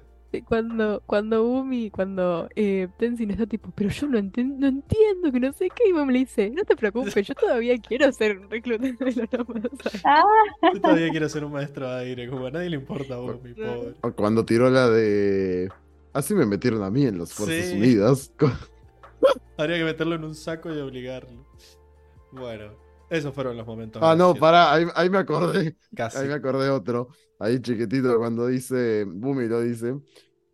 Cuando, cuando Umi, cuando eh, Tenzin está tipo, pero yo no, enten- no entiendo, que no sé qué, y Mom le dice, no te preocupes, yo todavía quiero ser un reclutante de los nómadas. [LAUGHS] Yo todavía quiero ser un maestro de aire, como a nadie le importa a vos, mi pobre. O Cuando tiró la de. Así me metieron a mí en las Fuerzas Sí. Unidas. [LAUGHS] [LAUGHS] Habría que meterlo en un saco y obligarlo. Bueno, esos fueron los momentos. Ah, no, pará, ahí, ahí me acordé. Casi. Ahí me acordé otro. Ahí chiquitito, cuando dice. Bumi lo dice.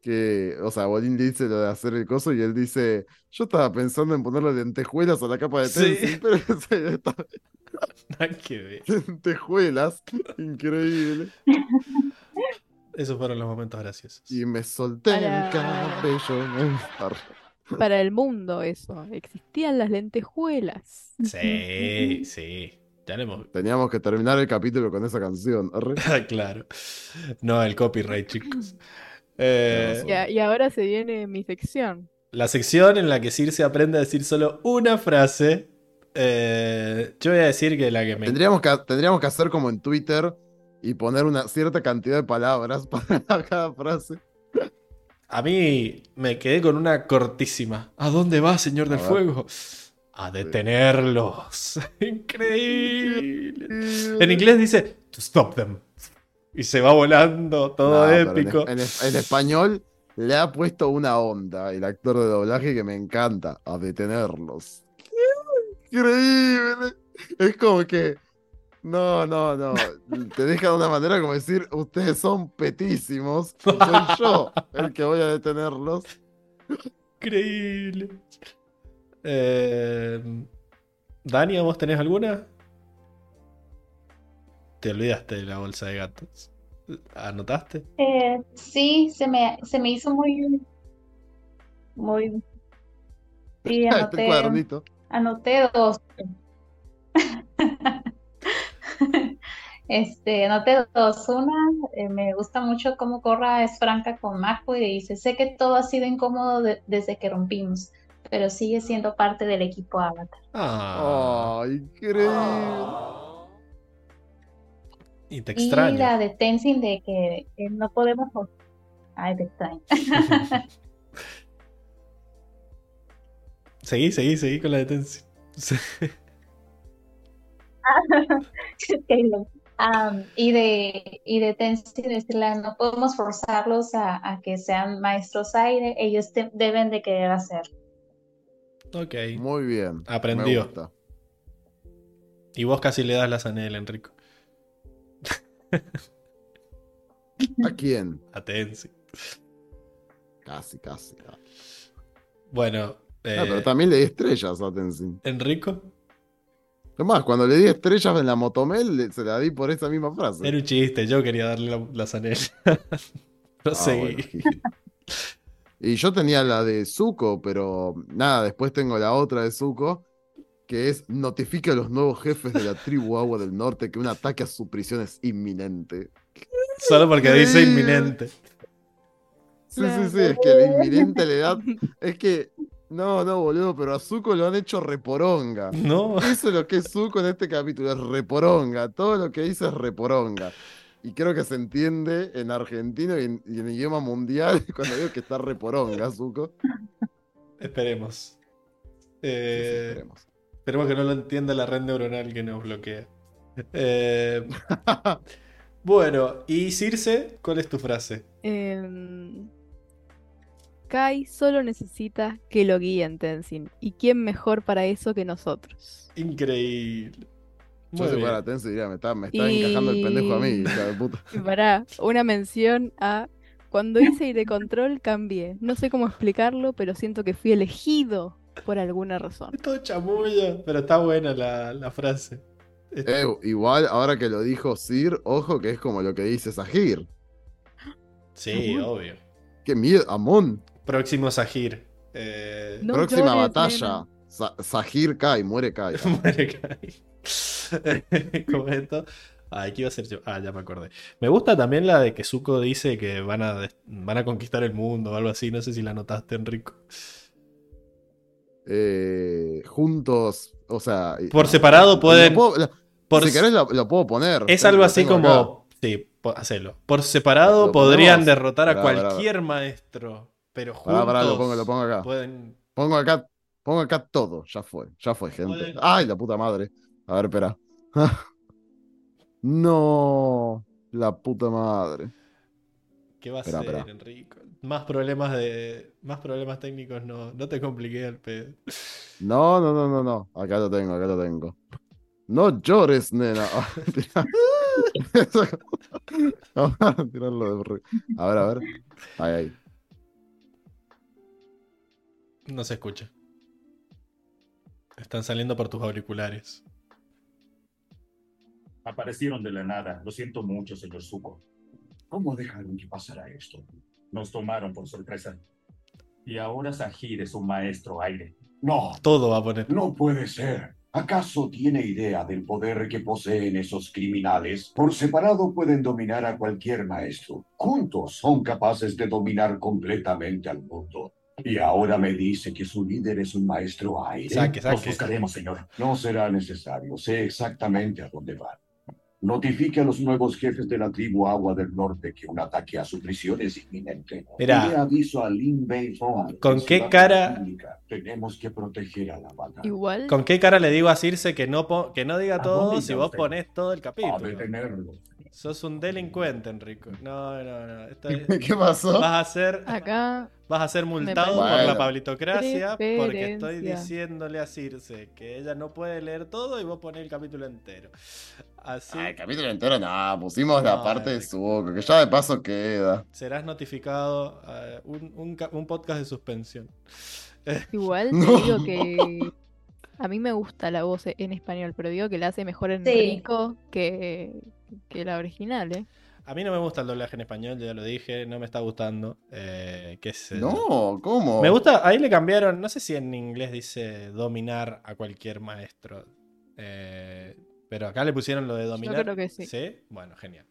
Que, o sea, Bolín le dice lo de hacer el coso y él dice: Yo estaba pensando en ponerle lentejuelas a la capa de Sí. Tenzin, pero [LAUGHS] ese está- [LAUGHS] Nada que ver. lentejuelas. Increíble. Esos fueron los momentos graciosos. Y me solté el Para- cabello. Para el mundo eso, existían las lentejuelas. Sí, sí. Hemos. Teníamos que terminar el capítulo con esa canción. [LAUGHS] Ah, claro. No, el copyright, chicos. Eh, Y, a- y ahora se viene mi sección. la sección en la que Circe aprende a decir solo una frase. Eh, yo voy a decir que la que me. Tendríamos que, tendríamos que hacer como en Twitter, y poner una cierta cantidad de palabras [LAUGHS] para cada frase. A mí me quedé con una cortísima. ¿A dónde va, señor del fuego? A detenerlos. [LAUGHS] Increíble. En inglés dice to stop them. Y se va volando, todo No, pero en- épico. En, en español le ha puesto una onda el actor de doblaje que me encanta. A detenerlos. ¡Qué increíble! Es como que. No, no, no. Te deja de una manera como decir: Ustedes son petísimos. [LAUGHS] Soy yo el que voy a detenerlos. Increíble. Eh, Dani, ¿vos tenés alguna? Te olvidaste de la bolsa de gatos. ¿Anotaste? Eh, sí, se me, se me hizo muy, muy, [LAUGHS] sí, Este anoté, cuadernito. anoté dos. [LAUGHS] Este, anoté dos. Una, eh, me gusta mucho cómo Korra es franca con Mako y le dice, sé que todo ha sido incómodo de- desde que rompimos, pero sigue siendo parte del equipo Avatar. Ah, ¡Oh, increíble! y te Y extraño. la de Tenzin de que eh, no podemos... Ay, te extraño. [LAUGHS] seguí, seguí, seguí con la detención. [LAUGHS] [LAUGHS] Caleb. Y de, y de Tenzin decirle, no podemos forzarlos a, a que sean maestros aire, ellos te- deben de querer hacer. ok. Muy bien. Aprendió. Y vos casi le das la zanela, Enrico. [LAUGHS] ¿A quién? A Tensi. Casi, casi. Bueno, eh, pero también le di estrellas a Tenzin. Enrico, Es más, cuando le di estrellas en la motomel, se la di por esa misma frase. era un chiste, yo quería darle la, la zanela. No [LAUGHS] Ah, seguí. bueno. Y yo tenía la de Zuko, pero nada, después tengo la otra de Zuko, que es notifica a los nuevos jefes de la tribu Agua del Norte que un ataque a su prisión es inminente. Solo porque dice inminente. Sí, sí, sí, es que el inminente le da... Es que... No, no, boludo, pero a Zuko lo han hecho reporonga. No, Eso es lo que es Zuko en este capítulo, es reporonga. Todo lo que dice es reporonga. Y creo que se entiende en argentino y en, y en idioma mundial [LAUGHS] cuando digo que está reporonga, Zuko. esperemos. Sí, sí, Eh, esperemos. esperemos que no lo entienda la red neuronal que nos bloquea. Eh, [LAUGHS] bueno, y Circe, ¿cuál es tu frase? Em, Kai solo necesita que lo guíen Tenzin. ¿Y quién mejor para eso que nosotros? Increíble. Yo Muy bien. fuera Tense diría, me está, me está Y- encajando el pendejo a mí, hija de puta. [LAUGHS] Y Para una mención a cuando hice aire control cambié. No sé cómo explicarlo, pero siento que fui elegido por alguna razón. Es todo chamuyo, pero está buena la, la frase. Es- Eh, igual, ahora que lo dijo Sir, ojo que es como lo que dice Sahir. sí, obvio. Qué miedo, Amon. Próximo Sahir. Eh, No Próxima llores, batalla. Sa- Sahir cae, muere cae. [LAUGHS] Muere Kai. [LAUGHS] Como esto. Ah, ¿qué iba a ser yo? Ah, ya me acordé. Me gusta también la de que Zuko dice que van a, van a conquistar el mundo o algo así. No sé si la notaste, Enrico. Eh, juntos, o sea. Por no, separado pueden- puedo- lo- Por si querés, lo, lo puedo poner. Es Tengo- algo así como. acá. Sí, hacelo. Por separado ¿Lo podrían derrotar a Pará, pará. cualquier maestro. Pero juntos lo pongo, lo pongo acá. pueden. Pongo acá, pongo acá todo. Ya fue, ya fue, gente. Pueden- Ay, la puta madre. A ver, espera. [LAUGHS] no, la puta madre. ¿Qué va a Espera, ser, espera. Enrico? Más problemas de. Más problemas técnicos no. No te compliqué al pedo. No, no, no, no, no. Acá lo tengo, acá lo tengo. No llores, nena. [LAUGHS] [LAUGHS] Vamos a tirarlo de A ver, a ver. Ahí, ahí. No se escucha. Están saliendo por tus auriculares. Aparecieron de la nada. Lo siento mucho, señor Zuko. ¿Cómo dejaron que pasara esto? Nos tomaron por sorpresa. Y ahora Sahir es un maestro aire. No, Todo va a poner. no puede ser. ¿Acaso tiene idea del poder que poseen esos criminales? Por separado pueden dominar a cualquier maestro. Juntos son capaces de dominar completamente al mundo. Y ahora me dice que su líder es un maestro aire. Saque, Nos saque. buscaremos, señor. No será necesario. Sé exactamente a dónde van. Notifique a los nuevos jefes de la tribu Agua del Norte que un ataque a su prisión es inminente. Mirá. Y le aviso a Lin Bei ¿Con qué cara- República Tenemos que proteger a la banda. Igual. ¿Con qué cara le digo a Circe que no, que no diga ¿A todo si vos usted? ponés todo el A capítulo? detenerlo. Sos un delincuente, Enrico. No, no, no. Esto es- ¿Qué pasó? Vas a ser, Acá. vas a ser multado por la pablitocracia porque estoy diciéndole a Circe que ella no puede leer todo y vos ponés el capítulo entero. Así Ah, el capítulo entero, nada, pusimos la No, parte de Enrique. Zuko, que ya de paso queda. serás notificado eh, un, un ca- un podcast de suspensión. [LAUGHS] Igual te No. digo que a mí me gusta la voz en español, pero digo que la hace mejor Sí. Enrico que, que la original, ¿eh? A mí no me gusta el doblaje en español, ya lo dije, no me está gustando. Eh, qué yo. No, ¿cómo? Me gusta, ahí le cambiaron, no sé si en inglés dice dominar a cualquier maestro. Eh, pero acá le pusieron lo de dominar. creo que sí. Bueno, genial.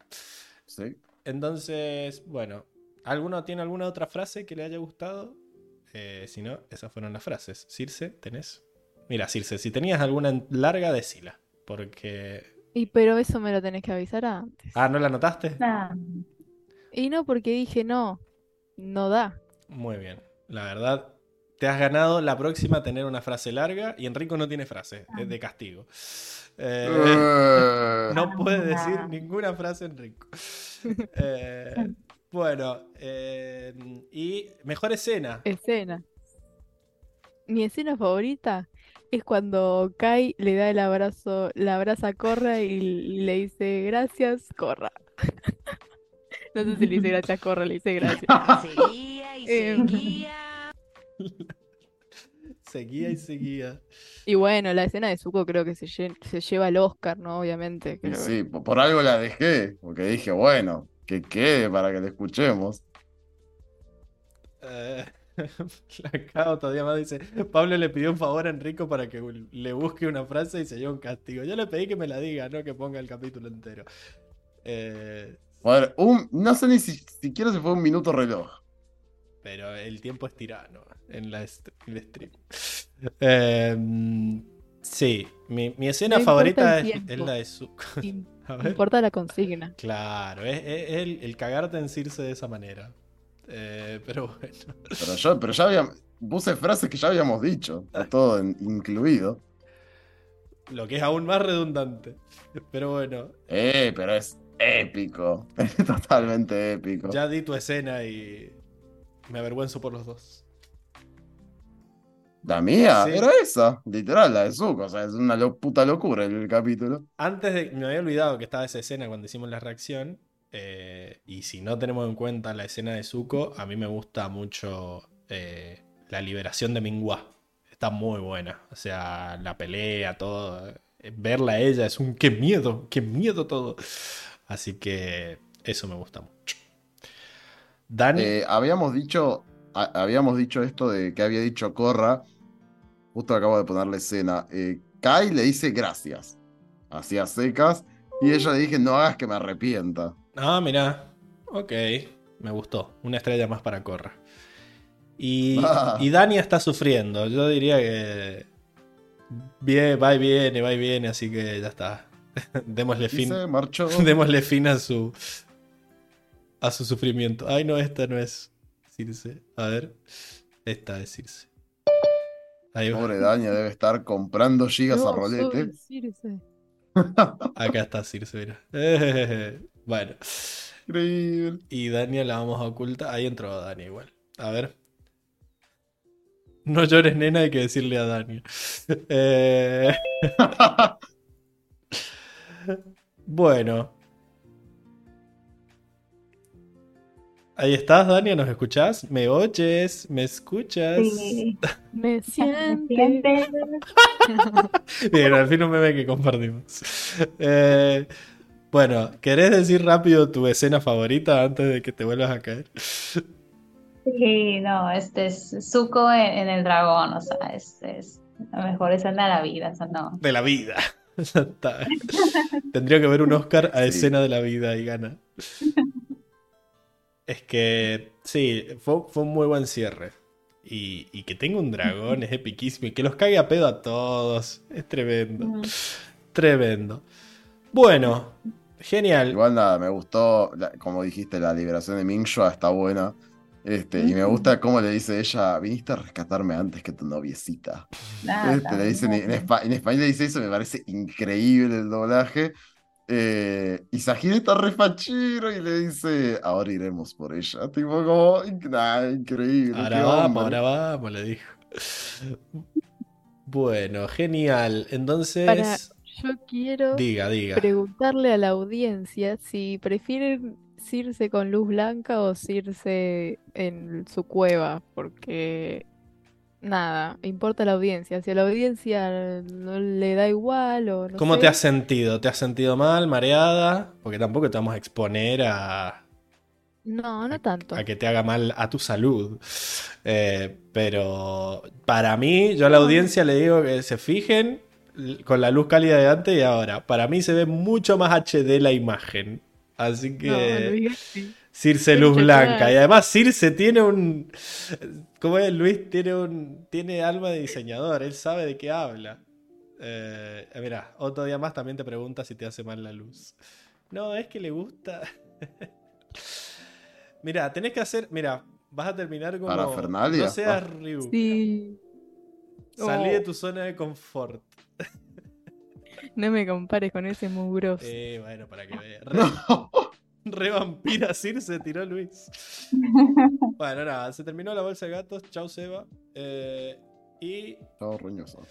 Sí. Entonces, bueno, ¿alguno tiene alguna otra frase que le haya gustado? Eh, si no, esas fueron las frases. Circe, ¿tenés? Mira, Circe, si tenías alguna larga, decila. Porque. Y pero eso me lo tenés que avisar antes. Ah, ¿no la notaste? Ah, Y no, porque dije no, no da. Muy bien. La verdad, te has ganado la próxima tener una frase larga y Enrico no tiene frase, es de castigo. Eh, Eh, [LAUGHS] no puede decir ninguna frase Enrico. [LAUGHS] Eh, bueno, eh, y mejor escena. Escena. Mi escena favorita es cuando Kai le da el abrazo, la abraza a Corra y le dice gracias, Corra. [LAUGHS] No sé si le dice gracias, Corra, le dice gracias. Seguía y Em. seguía. [LAUGHS] Seguía y seguía. Y bueno, la escena de Zuko creo que se, lle- se lleva el Oscar, ¿no? Obviamente. creo sí, por por algo la dejé, porque dije, bueno, que quede para que la escuchemos. Eh, [LAUGHS] la cago todavía más dice, Pablo le pidió un favor a Enrico para que le busque una frase y se lleve un castigo. Yo le pedí que me la diga, no que ponga el capítulo entero. Eh, Joder, un, no sé ni si, siquiera si fue un minuto reloj. pero el tiempo es tirano en la el stream. Eh, sí, mi, mi escena favorita es, la de [LAUGHS] A no ver. importa la consigna. Claro, es, es el, el cagarte en Circe de esa manera. Eh, pero bueno. Pero yo, pero ya había, puse frases que ya habíamos dicho, todo en- incluido. Lo que es aún más redundante. Pero bueno, Eh, pero es épico, [LAUGHS] es totalmente épico. ya di tu escena y me avergüenzo por los dos. La mía Sí. era esa, literal, la de Zuko, o sea, es una lo- puta locura el, el capítulo. Antes de. Me había olvidado que estaba esa escena cuando hicimos la reacción. Eh, y si no tenemos en cuenta la escena de Zuko, a mí me gusta mucho eh, la liberación de Mingua. Está muy buena. O sea, la pelea, todo. eh, Verla a ella es un qué miedo, qué miedo todo. Así que eso me gusta mucho. Dani. Habíamos dicho, habíamos dicho esto de que había dicho Corra, justo acabo de poner la escena. Kai le dice gracias, hacía secas, y ella le dije no hagas que me arrepienta. Ah, mirá. Ok. Me gustó. Una estrella más para Corra. Y, Ah. y Dania está sufriendo. Yo diría que. Bien, va y viene, va y viene, así que ya está. [LAUGHS] Démosle fin. se marchó. [LAUGHS] Démosle fin a su. a su sufrimiento. Ay, no, esta no es Circe. A ver. Esta es Circe. Ahí va. Pobre Daña debe estar comprando gigas a rolete. soy Circe. [LAUGHS] Acá está Circe, mira. Bueno. Increíble. Y Dania la vamos a ocultar. Ahí entró Dania igual. A ver. No llores, nena, hay que decirle a Dania. [LAUGHS] Eh, [LAUGHS] bueno. Ahí estás, Dania, ¿nos escuchás? ¿Me oyes? ¿Me escuchas? sí. [LAUGHS] Me ¿Me siente. sientes? Bien, al fin un meme que compartimos. Eh, bueno, ¿querés decir rápido tu escena favorita antes de que te vuelvas a caer? Sí, no, este es Zuko en, en el dragón, o sea, es, es la mejor escena de la vida, o sea, no. De la vida. [LAUGHS] Tendría que haber un Oscar a Sí. escena de la vida y gana. [LAUGHS] Es que, sí, fue, fue un muy buen cierre. Y, y que tenga un dragón es epiquísimo. Y que los caiga a pedo a todos. Es tremendo. Mm. Tremendo. Bueno, genial. Igual nada, me gustó, la- como dijiste, la liberación de Mingxua está buena. Este, y me gusta cómo le dice ella, viniste a rescatarme antes que tu noviecita. Este, le dicen, en, espa- en español le dice eso, me parece increíble el doblaje. Eh, y Sajid está re fachero y le dice, ahora iremos por ella. Tipo, como, nah, increíble. Ahora vamos, ahora vamos, le dijo. Bueno, genial. Entonces, Para, yo quiero diga, diga. preguntarle a la audiencia si prefieren Circe con luz blanca o Circe en su cueva, porque nada, importa la audiencia. Si a la audiencia no le da igual o no ¿Cómo sé, te has sentido? ¿Te has sentido mal, mareada? Porque tampoco te vamos a exponer a, No, no tanto. a que te haga mal a tu salud. Eh, pero para mí, yo a la audiencia le digo que se fijen con la luz cálida de antes y ahora. Para mí se ve mucho más HD la imagen. Así No, que Luis, sí. Circe Luz. Blanca. Y además Circe tiene un... ¿Cómo es? Luis tiene un... Tiene alma de diseñador. Él sabe de qué habla. Eh, mira, otro día más también te pregunta si te hace mal la luz. No, es que le gusta. [LAUGHS] mira, tenés que hacer. Mira, vas a terminar como. Parafernalia. No seas Ah. Ryu. Sí. Salí Oh. de tu zona de confort. No me compares con ese mugroso. Eh, bueno, para que veas. [LAUGHS] Re, re vampira Circe tiró Luis. [LAUGHS] Bueno, nada, se terminó la bolsa de gatos. Chau, Seba. Eh, y Todo roñoso.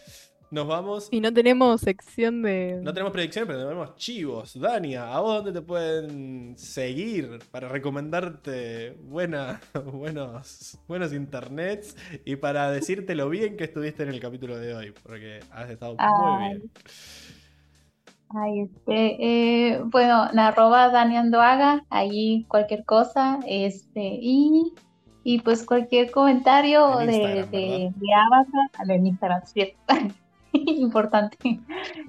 nos vamos. Y no tenemos sección de... No tenemos predicciones, pero tenemos chivos. Dania, ¿a vos dónde te pueden seguir para recomendarte buena, [LAUGHS] buenos, buenos internets y para decirte lo bien que estuviste en el capítulo de hoy? Porque has estado muy Ay. bien. Ay, este, eh, bueno, en arroba Dani Andoaga, allí cualquier cosa, este, y, y pues cualquier comentario En de, de, de Avatar, en Instagram, cierto, [LAUGHS] importante,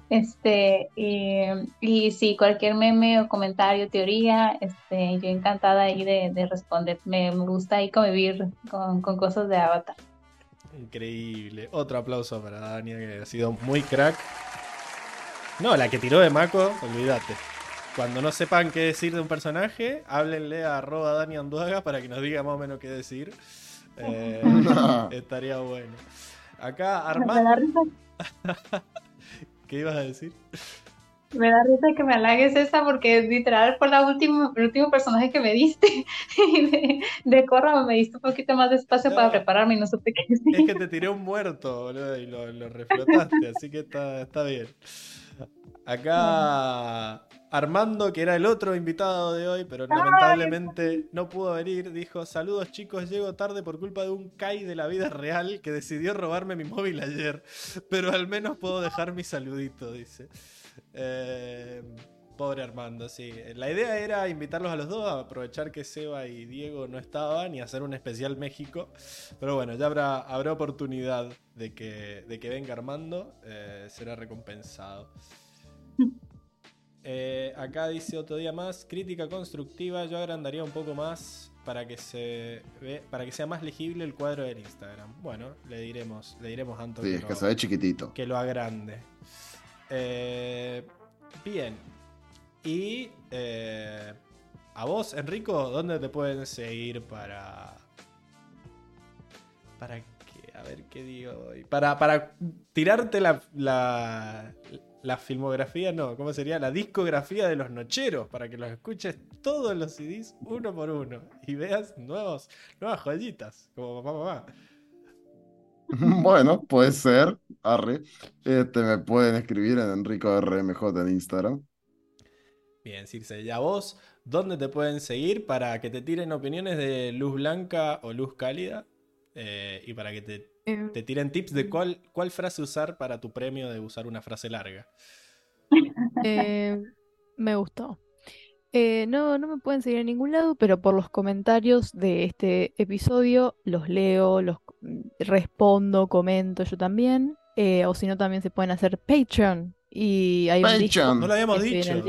este, eh, y sí, cualquier meme o comentario, teoría, este, yo encantada ahí de, de responder, me, gusta ahí convivir con, con cosas de Avatar. Increíble. Otro aplauso para Dania, que ha sido muy crack. No, la que tiró de Mako, olvídate. Cuando no sepan qué decir de un personaje, háblenle a arroba Dani Anduaga para que nos diga más o menos qué decir. Eh, [LAUGHS] estaría bueno. Acá Me da Armando. risa [LAUGHS] ¿Qué ibas a decir? Me da risa que me halagues esa porque literal fue la última, el último personaje que me diste. [LAUGHS] De, de Korra me diste un poquito más de espacio para prepararme y no supe qué decir. Es que te tiré un muerto, boludo, y lo, lo reflotaste, así que está, está bien. Acá Armando, que era el otro invitado de hoy, pero lamentablemente no pudo venir, dijo, saludos chicos, llego tarde por culpa de un Kai de la vida real que decidió robarme mi móvil ayer, pero al menos puedo dejar mi saludito, dice. Eh, pobre Armando, sí. La idea era invitarlos a los dos, a aprovechar que Seba y Diego no estaban y hacer un especial México. Pero bueno, ya habrá, habrá oportunidad de que, de que venga Armando, eh, será recompensado. [LAUGHS] Eh, acá dice otro día más, crítica constructiva, yo agrandaría un poco más para que se ve, para que sea más legible el cuadro del Instagram. Bueno, le diremos, le diremos a Anto Sí, que es lo- que se ve chiquitito. que lo agrande. Eh, bien. Y eh, a vos, Enrico, ¿dónde te pueden seguir para. ¿Para qué? A ver qué digo hoy. Para, para tirarte la, la, la filmografía, no, ¿cómo sería? La discografía de los nocheros, para que los escuches todos los CDs uno por uno y veas nuevos, nuevas joyitas, como mamá, mamá. [LAUGHS] Bueno, puede ser. Arre. Este, me pueden escribir en Enrico RMJ en Instagram. Bien, Circe, ¿y a vos dónde te pueden seguir para que te tiren opiniones de luz blanca o luz cálida? Eh, y para que te, Eh, te tiren tips de cuál, cuál frase usar para tu premio de usar una frase larga. Eh, me gustó. Eh, no, no me pueden seguir en ningún lado, pero por los comentarios de este episodio los leo, los mm, respondo, comento yo también. Eh, o si no, también se pueden hacer Patreon. Y hay un Patreon. Discord, No lo habíamos dicho.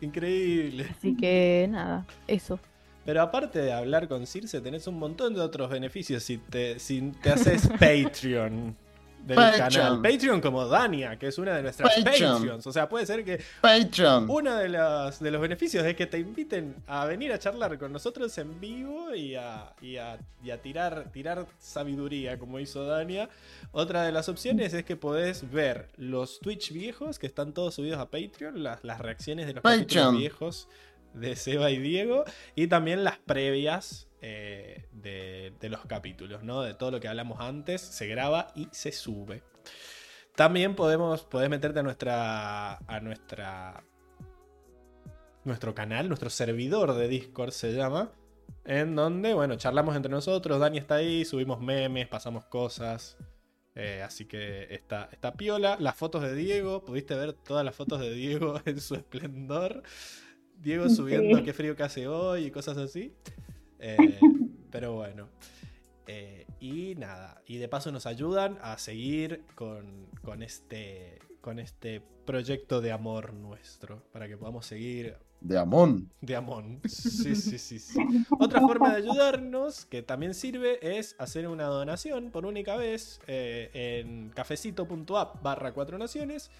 Increíble. Así que nada, eso. Pero aparte de hablar con Circe, tenés un montón de otros beneficios si te, si te haces [LAUGHS] Patreon. del Patreon. canal. Patreon como Dania, que es una de nuestras Patreon. Patreons. O sea, puede ser que Patreon. uno de los, de los beneficios es que te inviten a venir a charlar con nosotros en vivo y a, y a- y a tirar, tirar sabiduría, como hizo Dania. Otra de las opciones es que podés ver los Twitch viejos, que están todos subidos a Patreon, las, las reacciones de los Patreon. viejos de Seba y Diego, y también las previas eh, de, de los capítulos, ¿no? De todo lo que hablamos antes, se graba y se sube. También podemos, podés meterte a nuestra, a nuestra, nuestro canal, nuestro servidor de Discord se llama, en donde, bueno, charlamos entre nosotros, Dani está ahí, subimos memes, pasamos cosas, eh, así que está, está piola. Las fotos de Diego, pudiste ver todas las fotos de Diego [LAUGHS] en su esplendor. Diego subiendo Sí. qué frío que hace hoy y cosas así. Eh, [LAUGHS] pero bueno. Eh, y nada, y de paso nos ayudan a seguir con, con este, con este proyecto de amor nuestro, para que podamos seguir De Amon. de Amon. Sí, sí, sí, sí. Otra forma de ayudarnos, que también sirve, es hacer una donación por única vez eh, en cafecito.app barra cuatro naciones.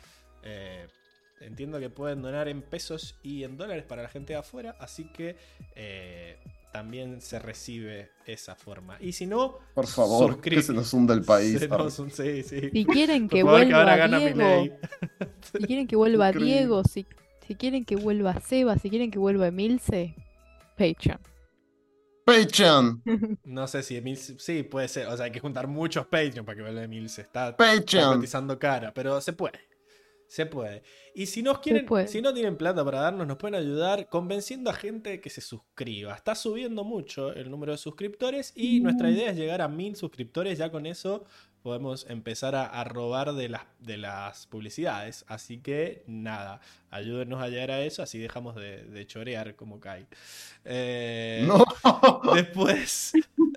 Entiendo que pueden donar en pesos y en dólares para la gente de afuera, así que eh, también se recibe esa forma. Y si no, Por favor, que se nos hunda el [LAUGHS] país. Se nos- sí, sí. Si quieren que favor, vuelva Diego, [LAUGHS] si quieren que vuelva Increíble. Diego, si, si quieren que vuelva Seba, si quieren que vuelva Emilce, Patreon. Patreon. No sé si Emil. Sí, puede ser. O sea, hay que juntar muchos Patreon para que vuelva Emil. Se está, está Patreon. cotizando cara, pero se puede. Se puede. Y si nos quieren, puede. si no tienen plata para darnos, nos pueden ayudar convenciendo a gente que se suscriba. Está subiendo mucho el número de suscriptores y nuestra idea es llegar a mil suscriptores. Ya con eso podemos empezar a, a robar de las, de las publicidades. Así que nada, ayúdenos a llegar a eso, así dejamos de, de chorear como cae. Eh, No. [LAUGHS] Después,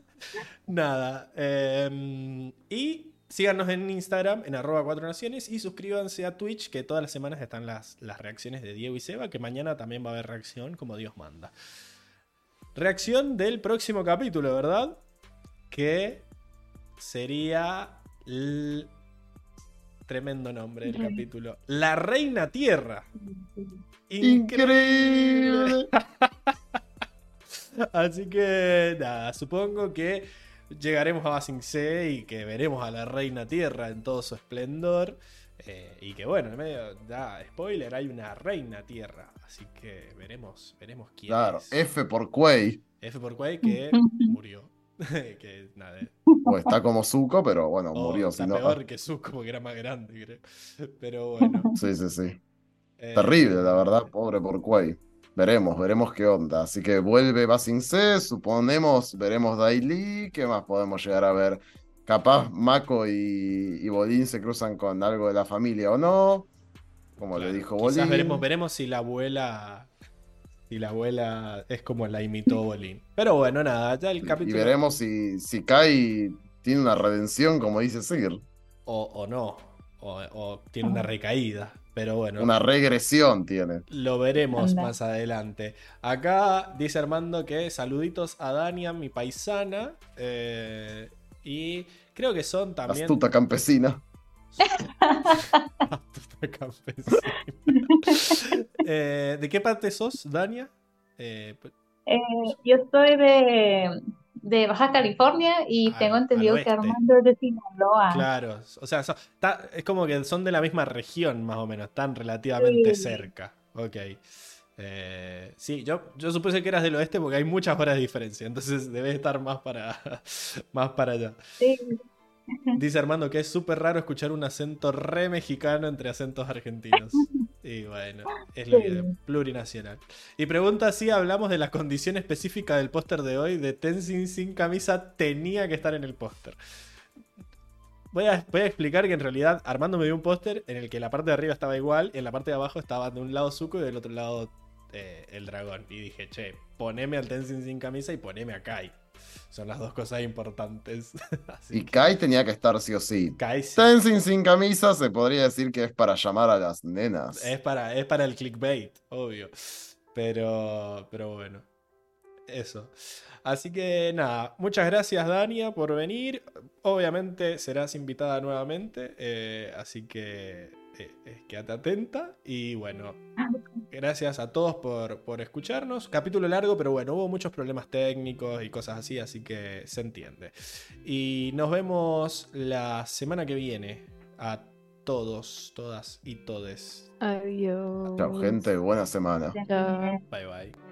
[LAUGHS] nada. eh, y síganos en Instagram, en arroba cuatro naciones, y suscríbanse a Twitch, que todas las semanas están las, las reacciones de Diego y Seba, que mañana también va a haber reacción, como Dios manda. Reacción del próximo capítulo, ¿verdad? Que sería... el Tremendo nombre del capítulo. La Reina Tierra. Increíble. [LAUGHS] Así que nada, supongo que llegaremos a Basing C y que veremos a la Reina Tierra en todo su esplendor. eh, y que bueno, en medio, da spoiler, hay una Reina Tierra. Así que veremos, veremos quién Claro, es. F por Quay. F por Quay que murió. [LAUGHS] que nada, O está como Zuko, pero bueno, o murió. está Si no... peor que Zuko porque era más grande, creo. [LAUGHS] Pero bueno. Sí, sí, sí. eh, Terrible, la verdad, pobre por Quay. Veremos, veremos qué onda. Así que vuelve Basing C, suponemos, veremos Daily, ¿qué más podemos llegar a ver? Capaz Mako y, y Bolín se cruzan con algo de la familia o no, como claro, le dijo Bolín. veremos, veremos si la abuela. Si la abuela es como la imitó Bolín. Pero bueno, nada, ya el Y capítulo. veremos si, si Kai tiene una redención, como dice Sir. O, o no. O, o tiene una recaída. Pero bueno. Una regresión tiene. Lo veremos Anda. más adelante. Acá dice Armando que saluditos a Dania, mi paisana. eh, y creo que son también. Astuta campesina. Astuta campesina. Eh, ¿De qué parte sos, Dania? Eh, p- Eh, yo soy de, de Baja California y tengo entendido que. Armando es de Sinaloa. claro. O sea, son- ta- es como que son de la misma región, más o menos. Están relativamente Sí. cerca. Ok. Eh, sí, yo, yo supuse que eras del oeste porque hay muchas horas de diferencia. Entonces debes estar más para, [LAUGHS] más para allá. Sí. Dice Armando que es súper raro escuchar un acento re mexicano entre acentos argentinos. [LAUGHS] Y bueno, es plurinacional. Y pregunta si hablamos de la condición específica del póster de hoy, de Tenzin sin camisa tenía que estar en el póster. Voy a, voy a explicar que en realidad Armando me dio un póster en el que la parte de arriba estaba igual y en la parte de abajo estaba de un lado Zuko y del otro lado eh, el dragón. Y dije, che, poneme al Tenzin sin camisa y poneme a Kai. Son las dos cosas importantes. [LAUGHS] Así Y Kai tenía que estar sí o sí. Kai sí. Tenzin sin camisa se podría decir que es para llamar a las nenas. Es para, es para el clickbait, obvio. Pero, pero bueno. Eso. Así que nada, muchas gracias Dania por venir. Obviamente serás invitada nuevamente, eh, así que eh, eh, quédate atenta. Y bueno, gracias a todos por, por escucharnos. Capítulo largo, pero bueno, hubo muchos problemas técnicos y cosas así, así que se entiende. Y nos vemos la semana que viene. A todos, todas y todes. Adiós. Chao, gente. Buena semana. Chao. Bye bye.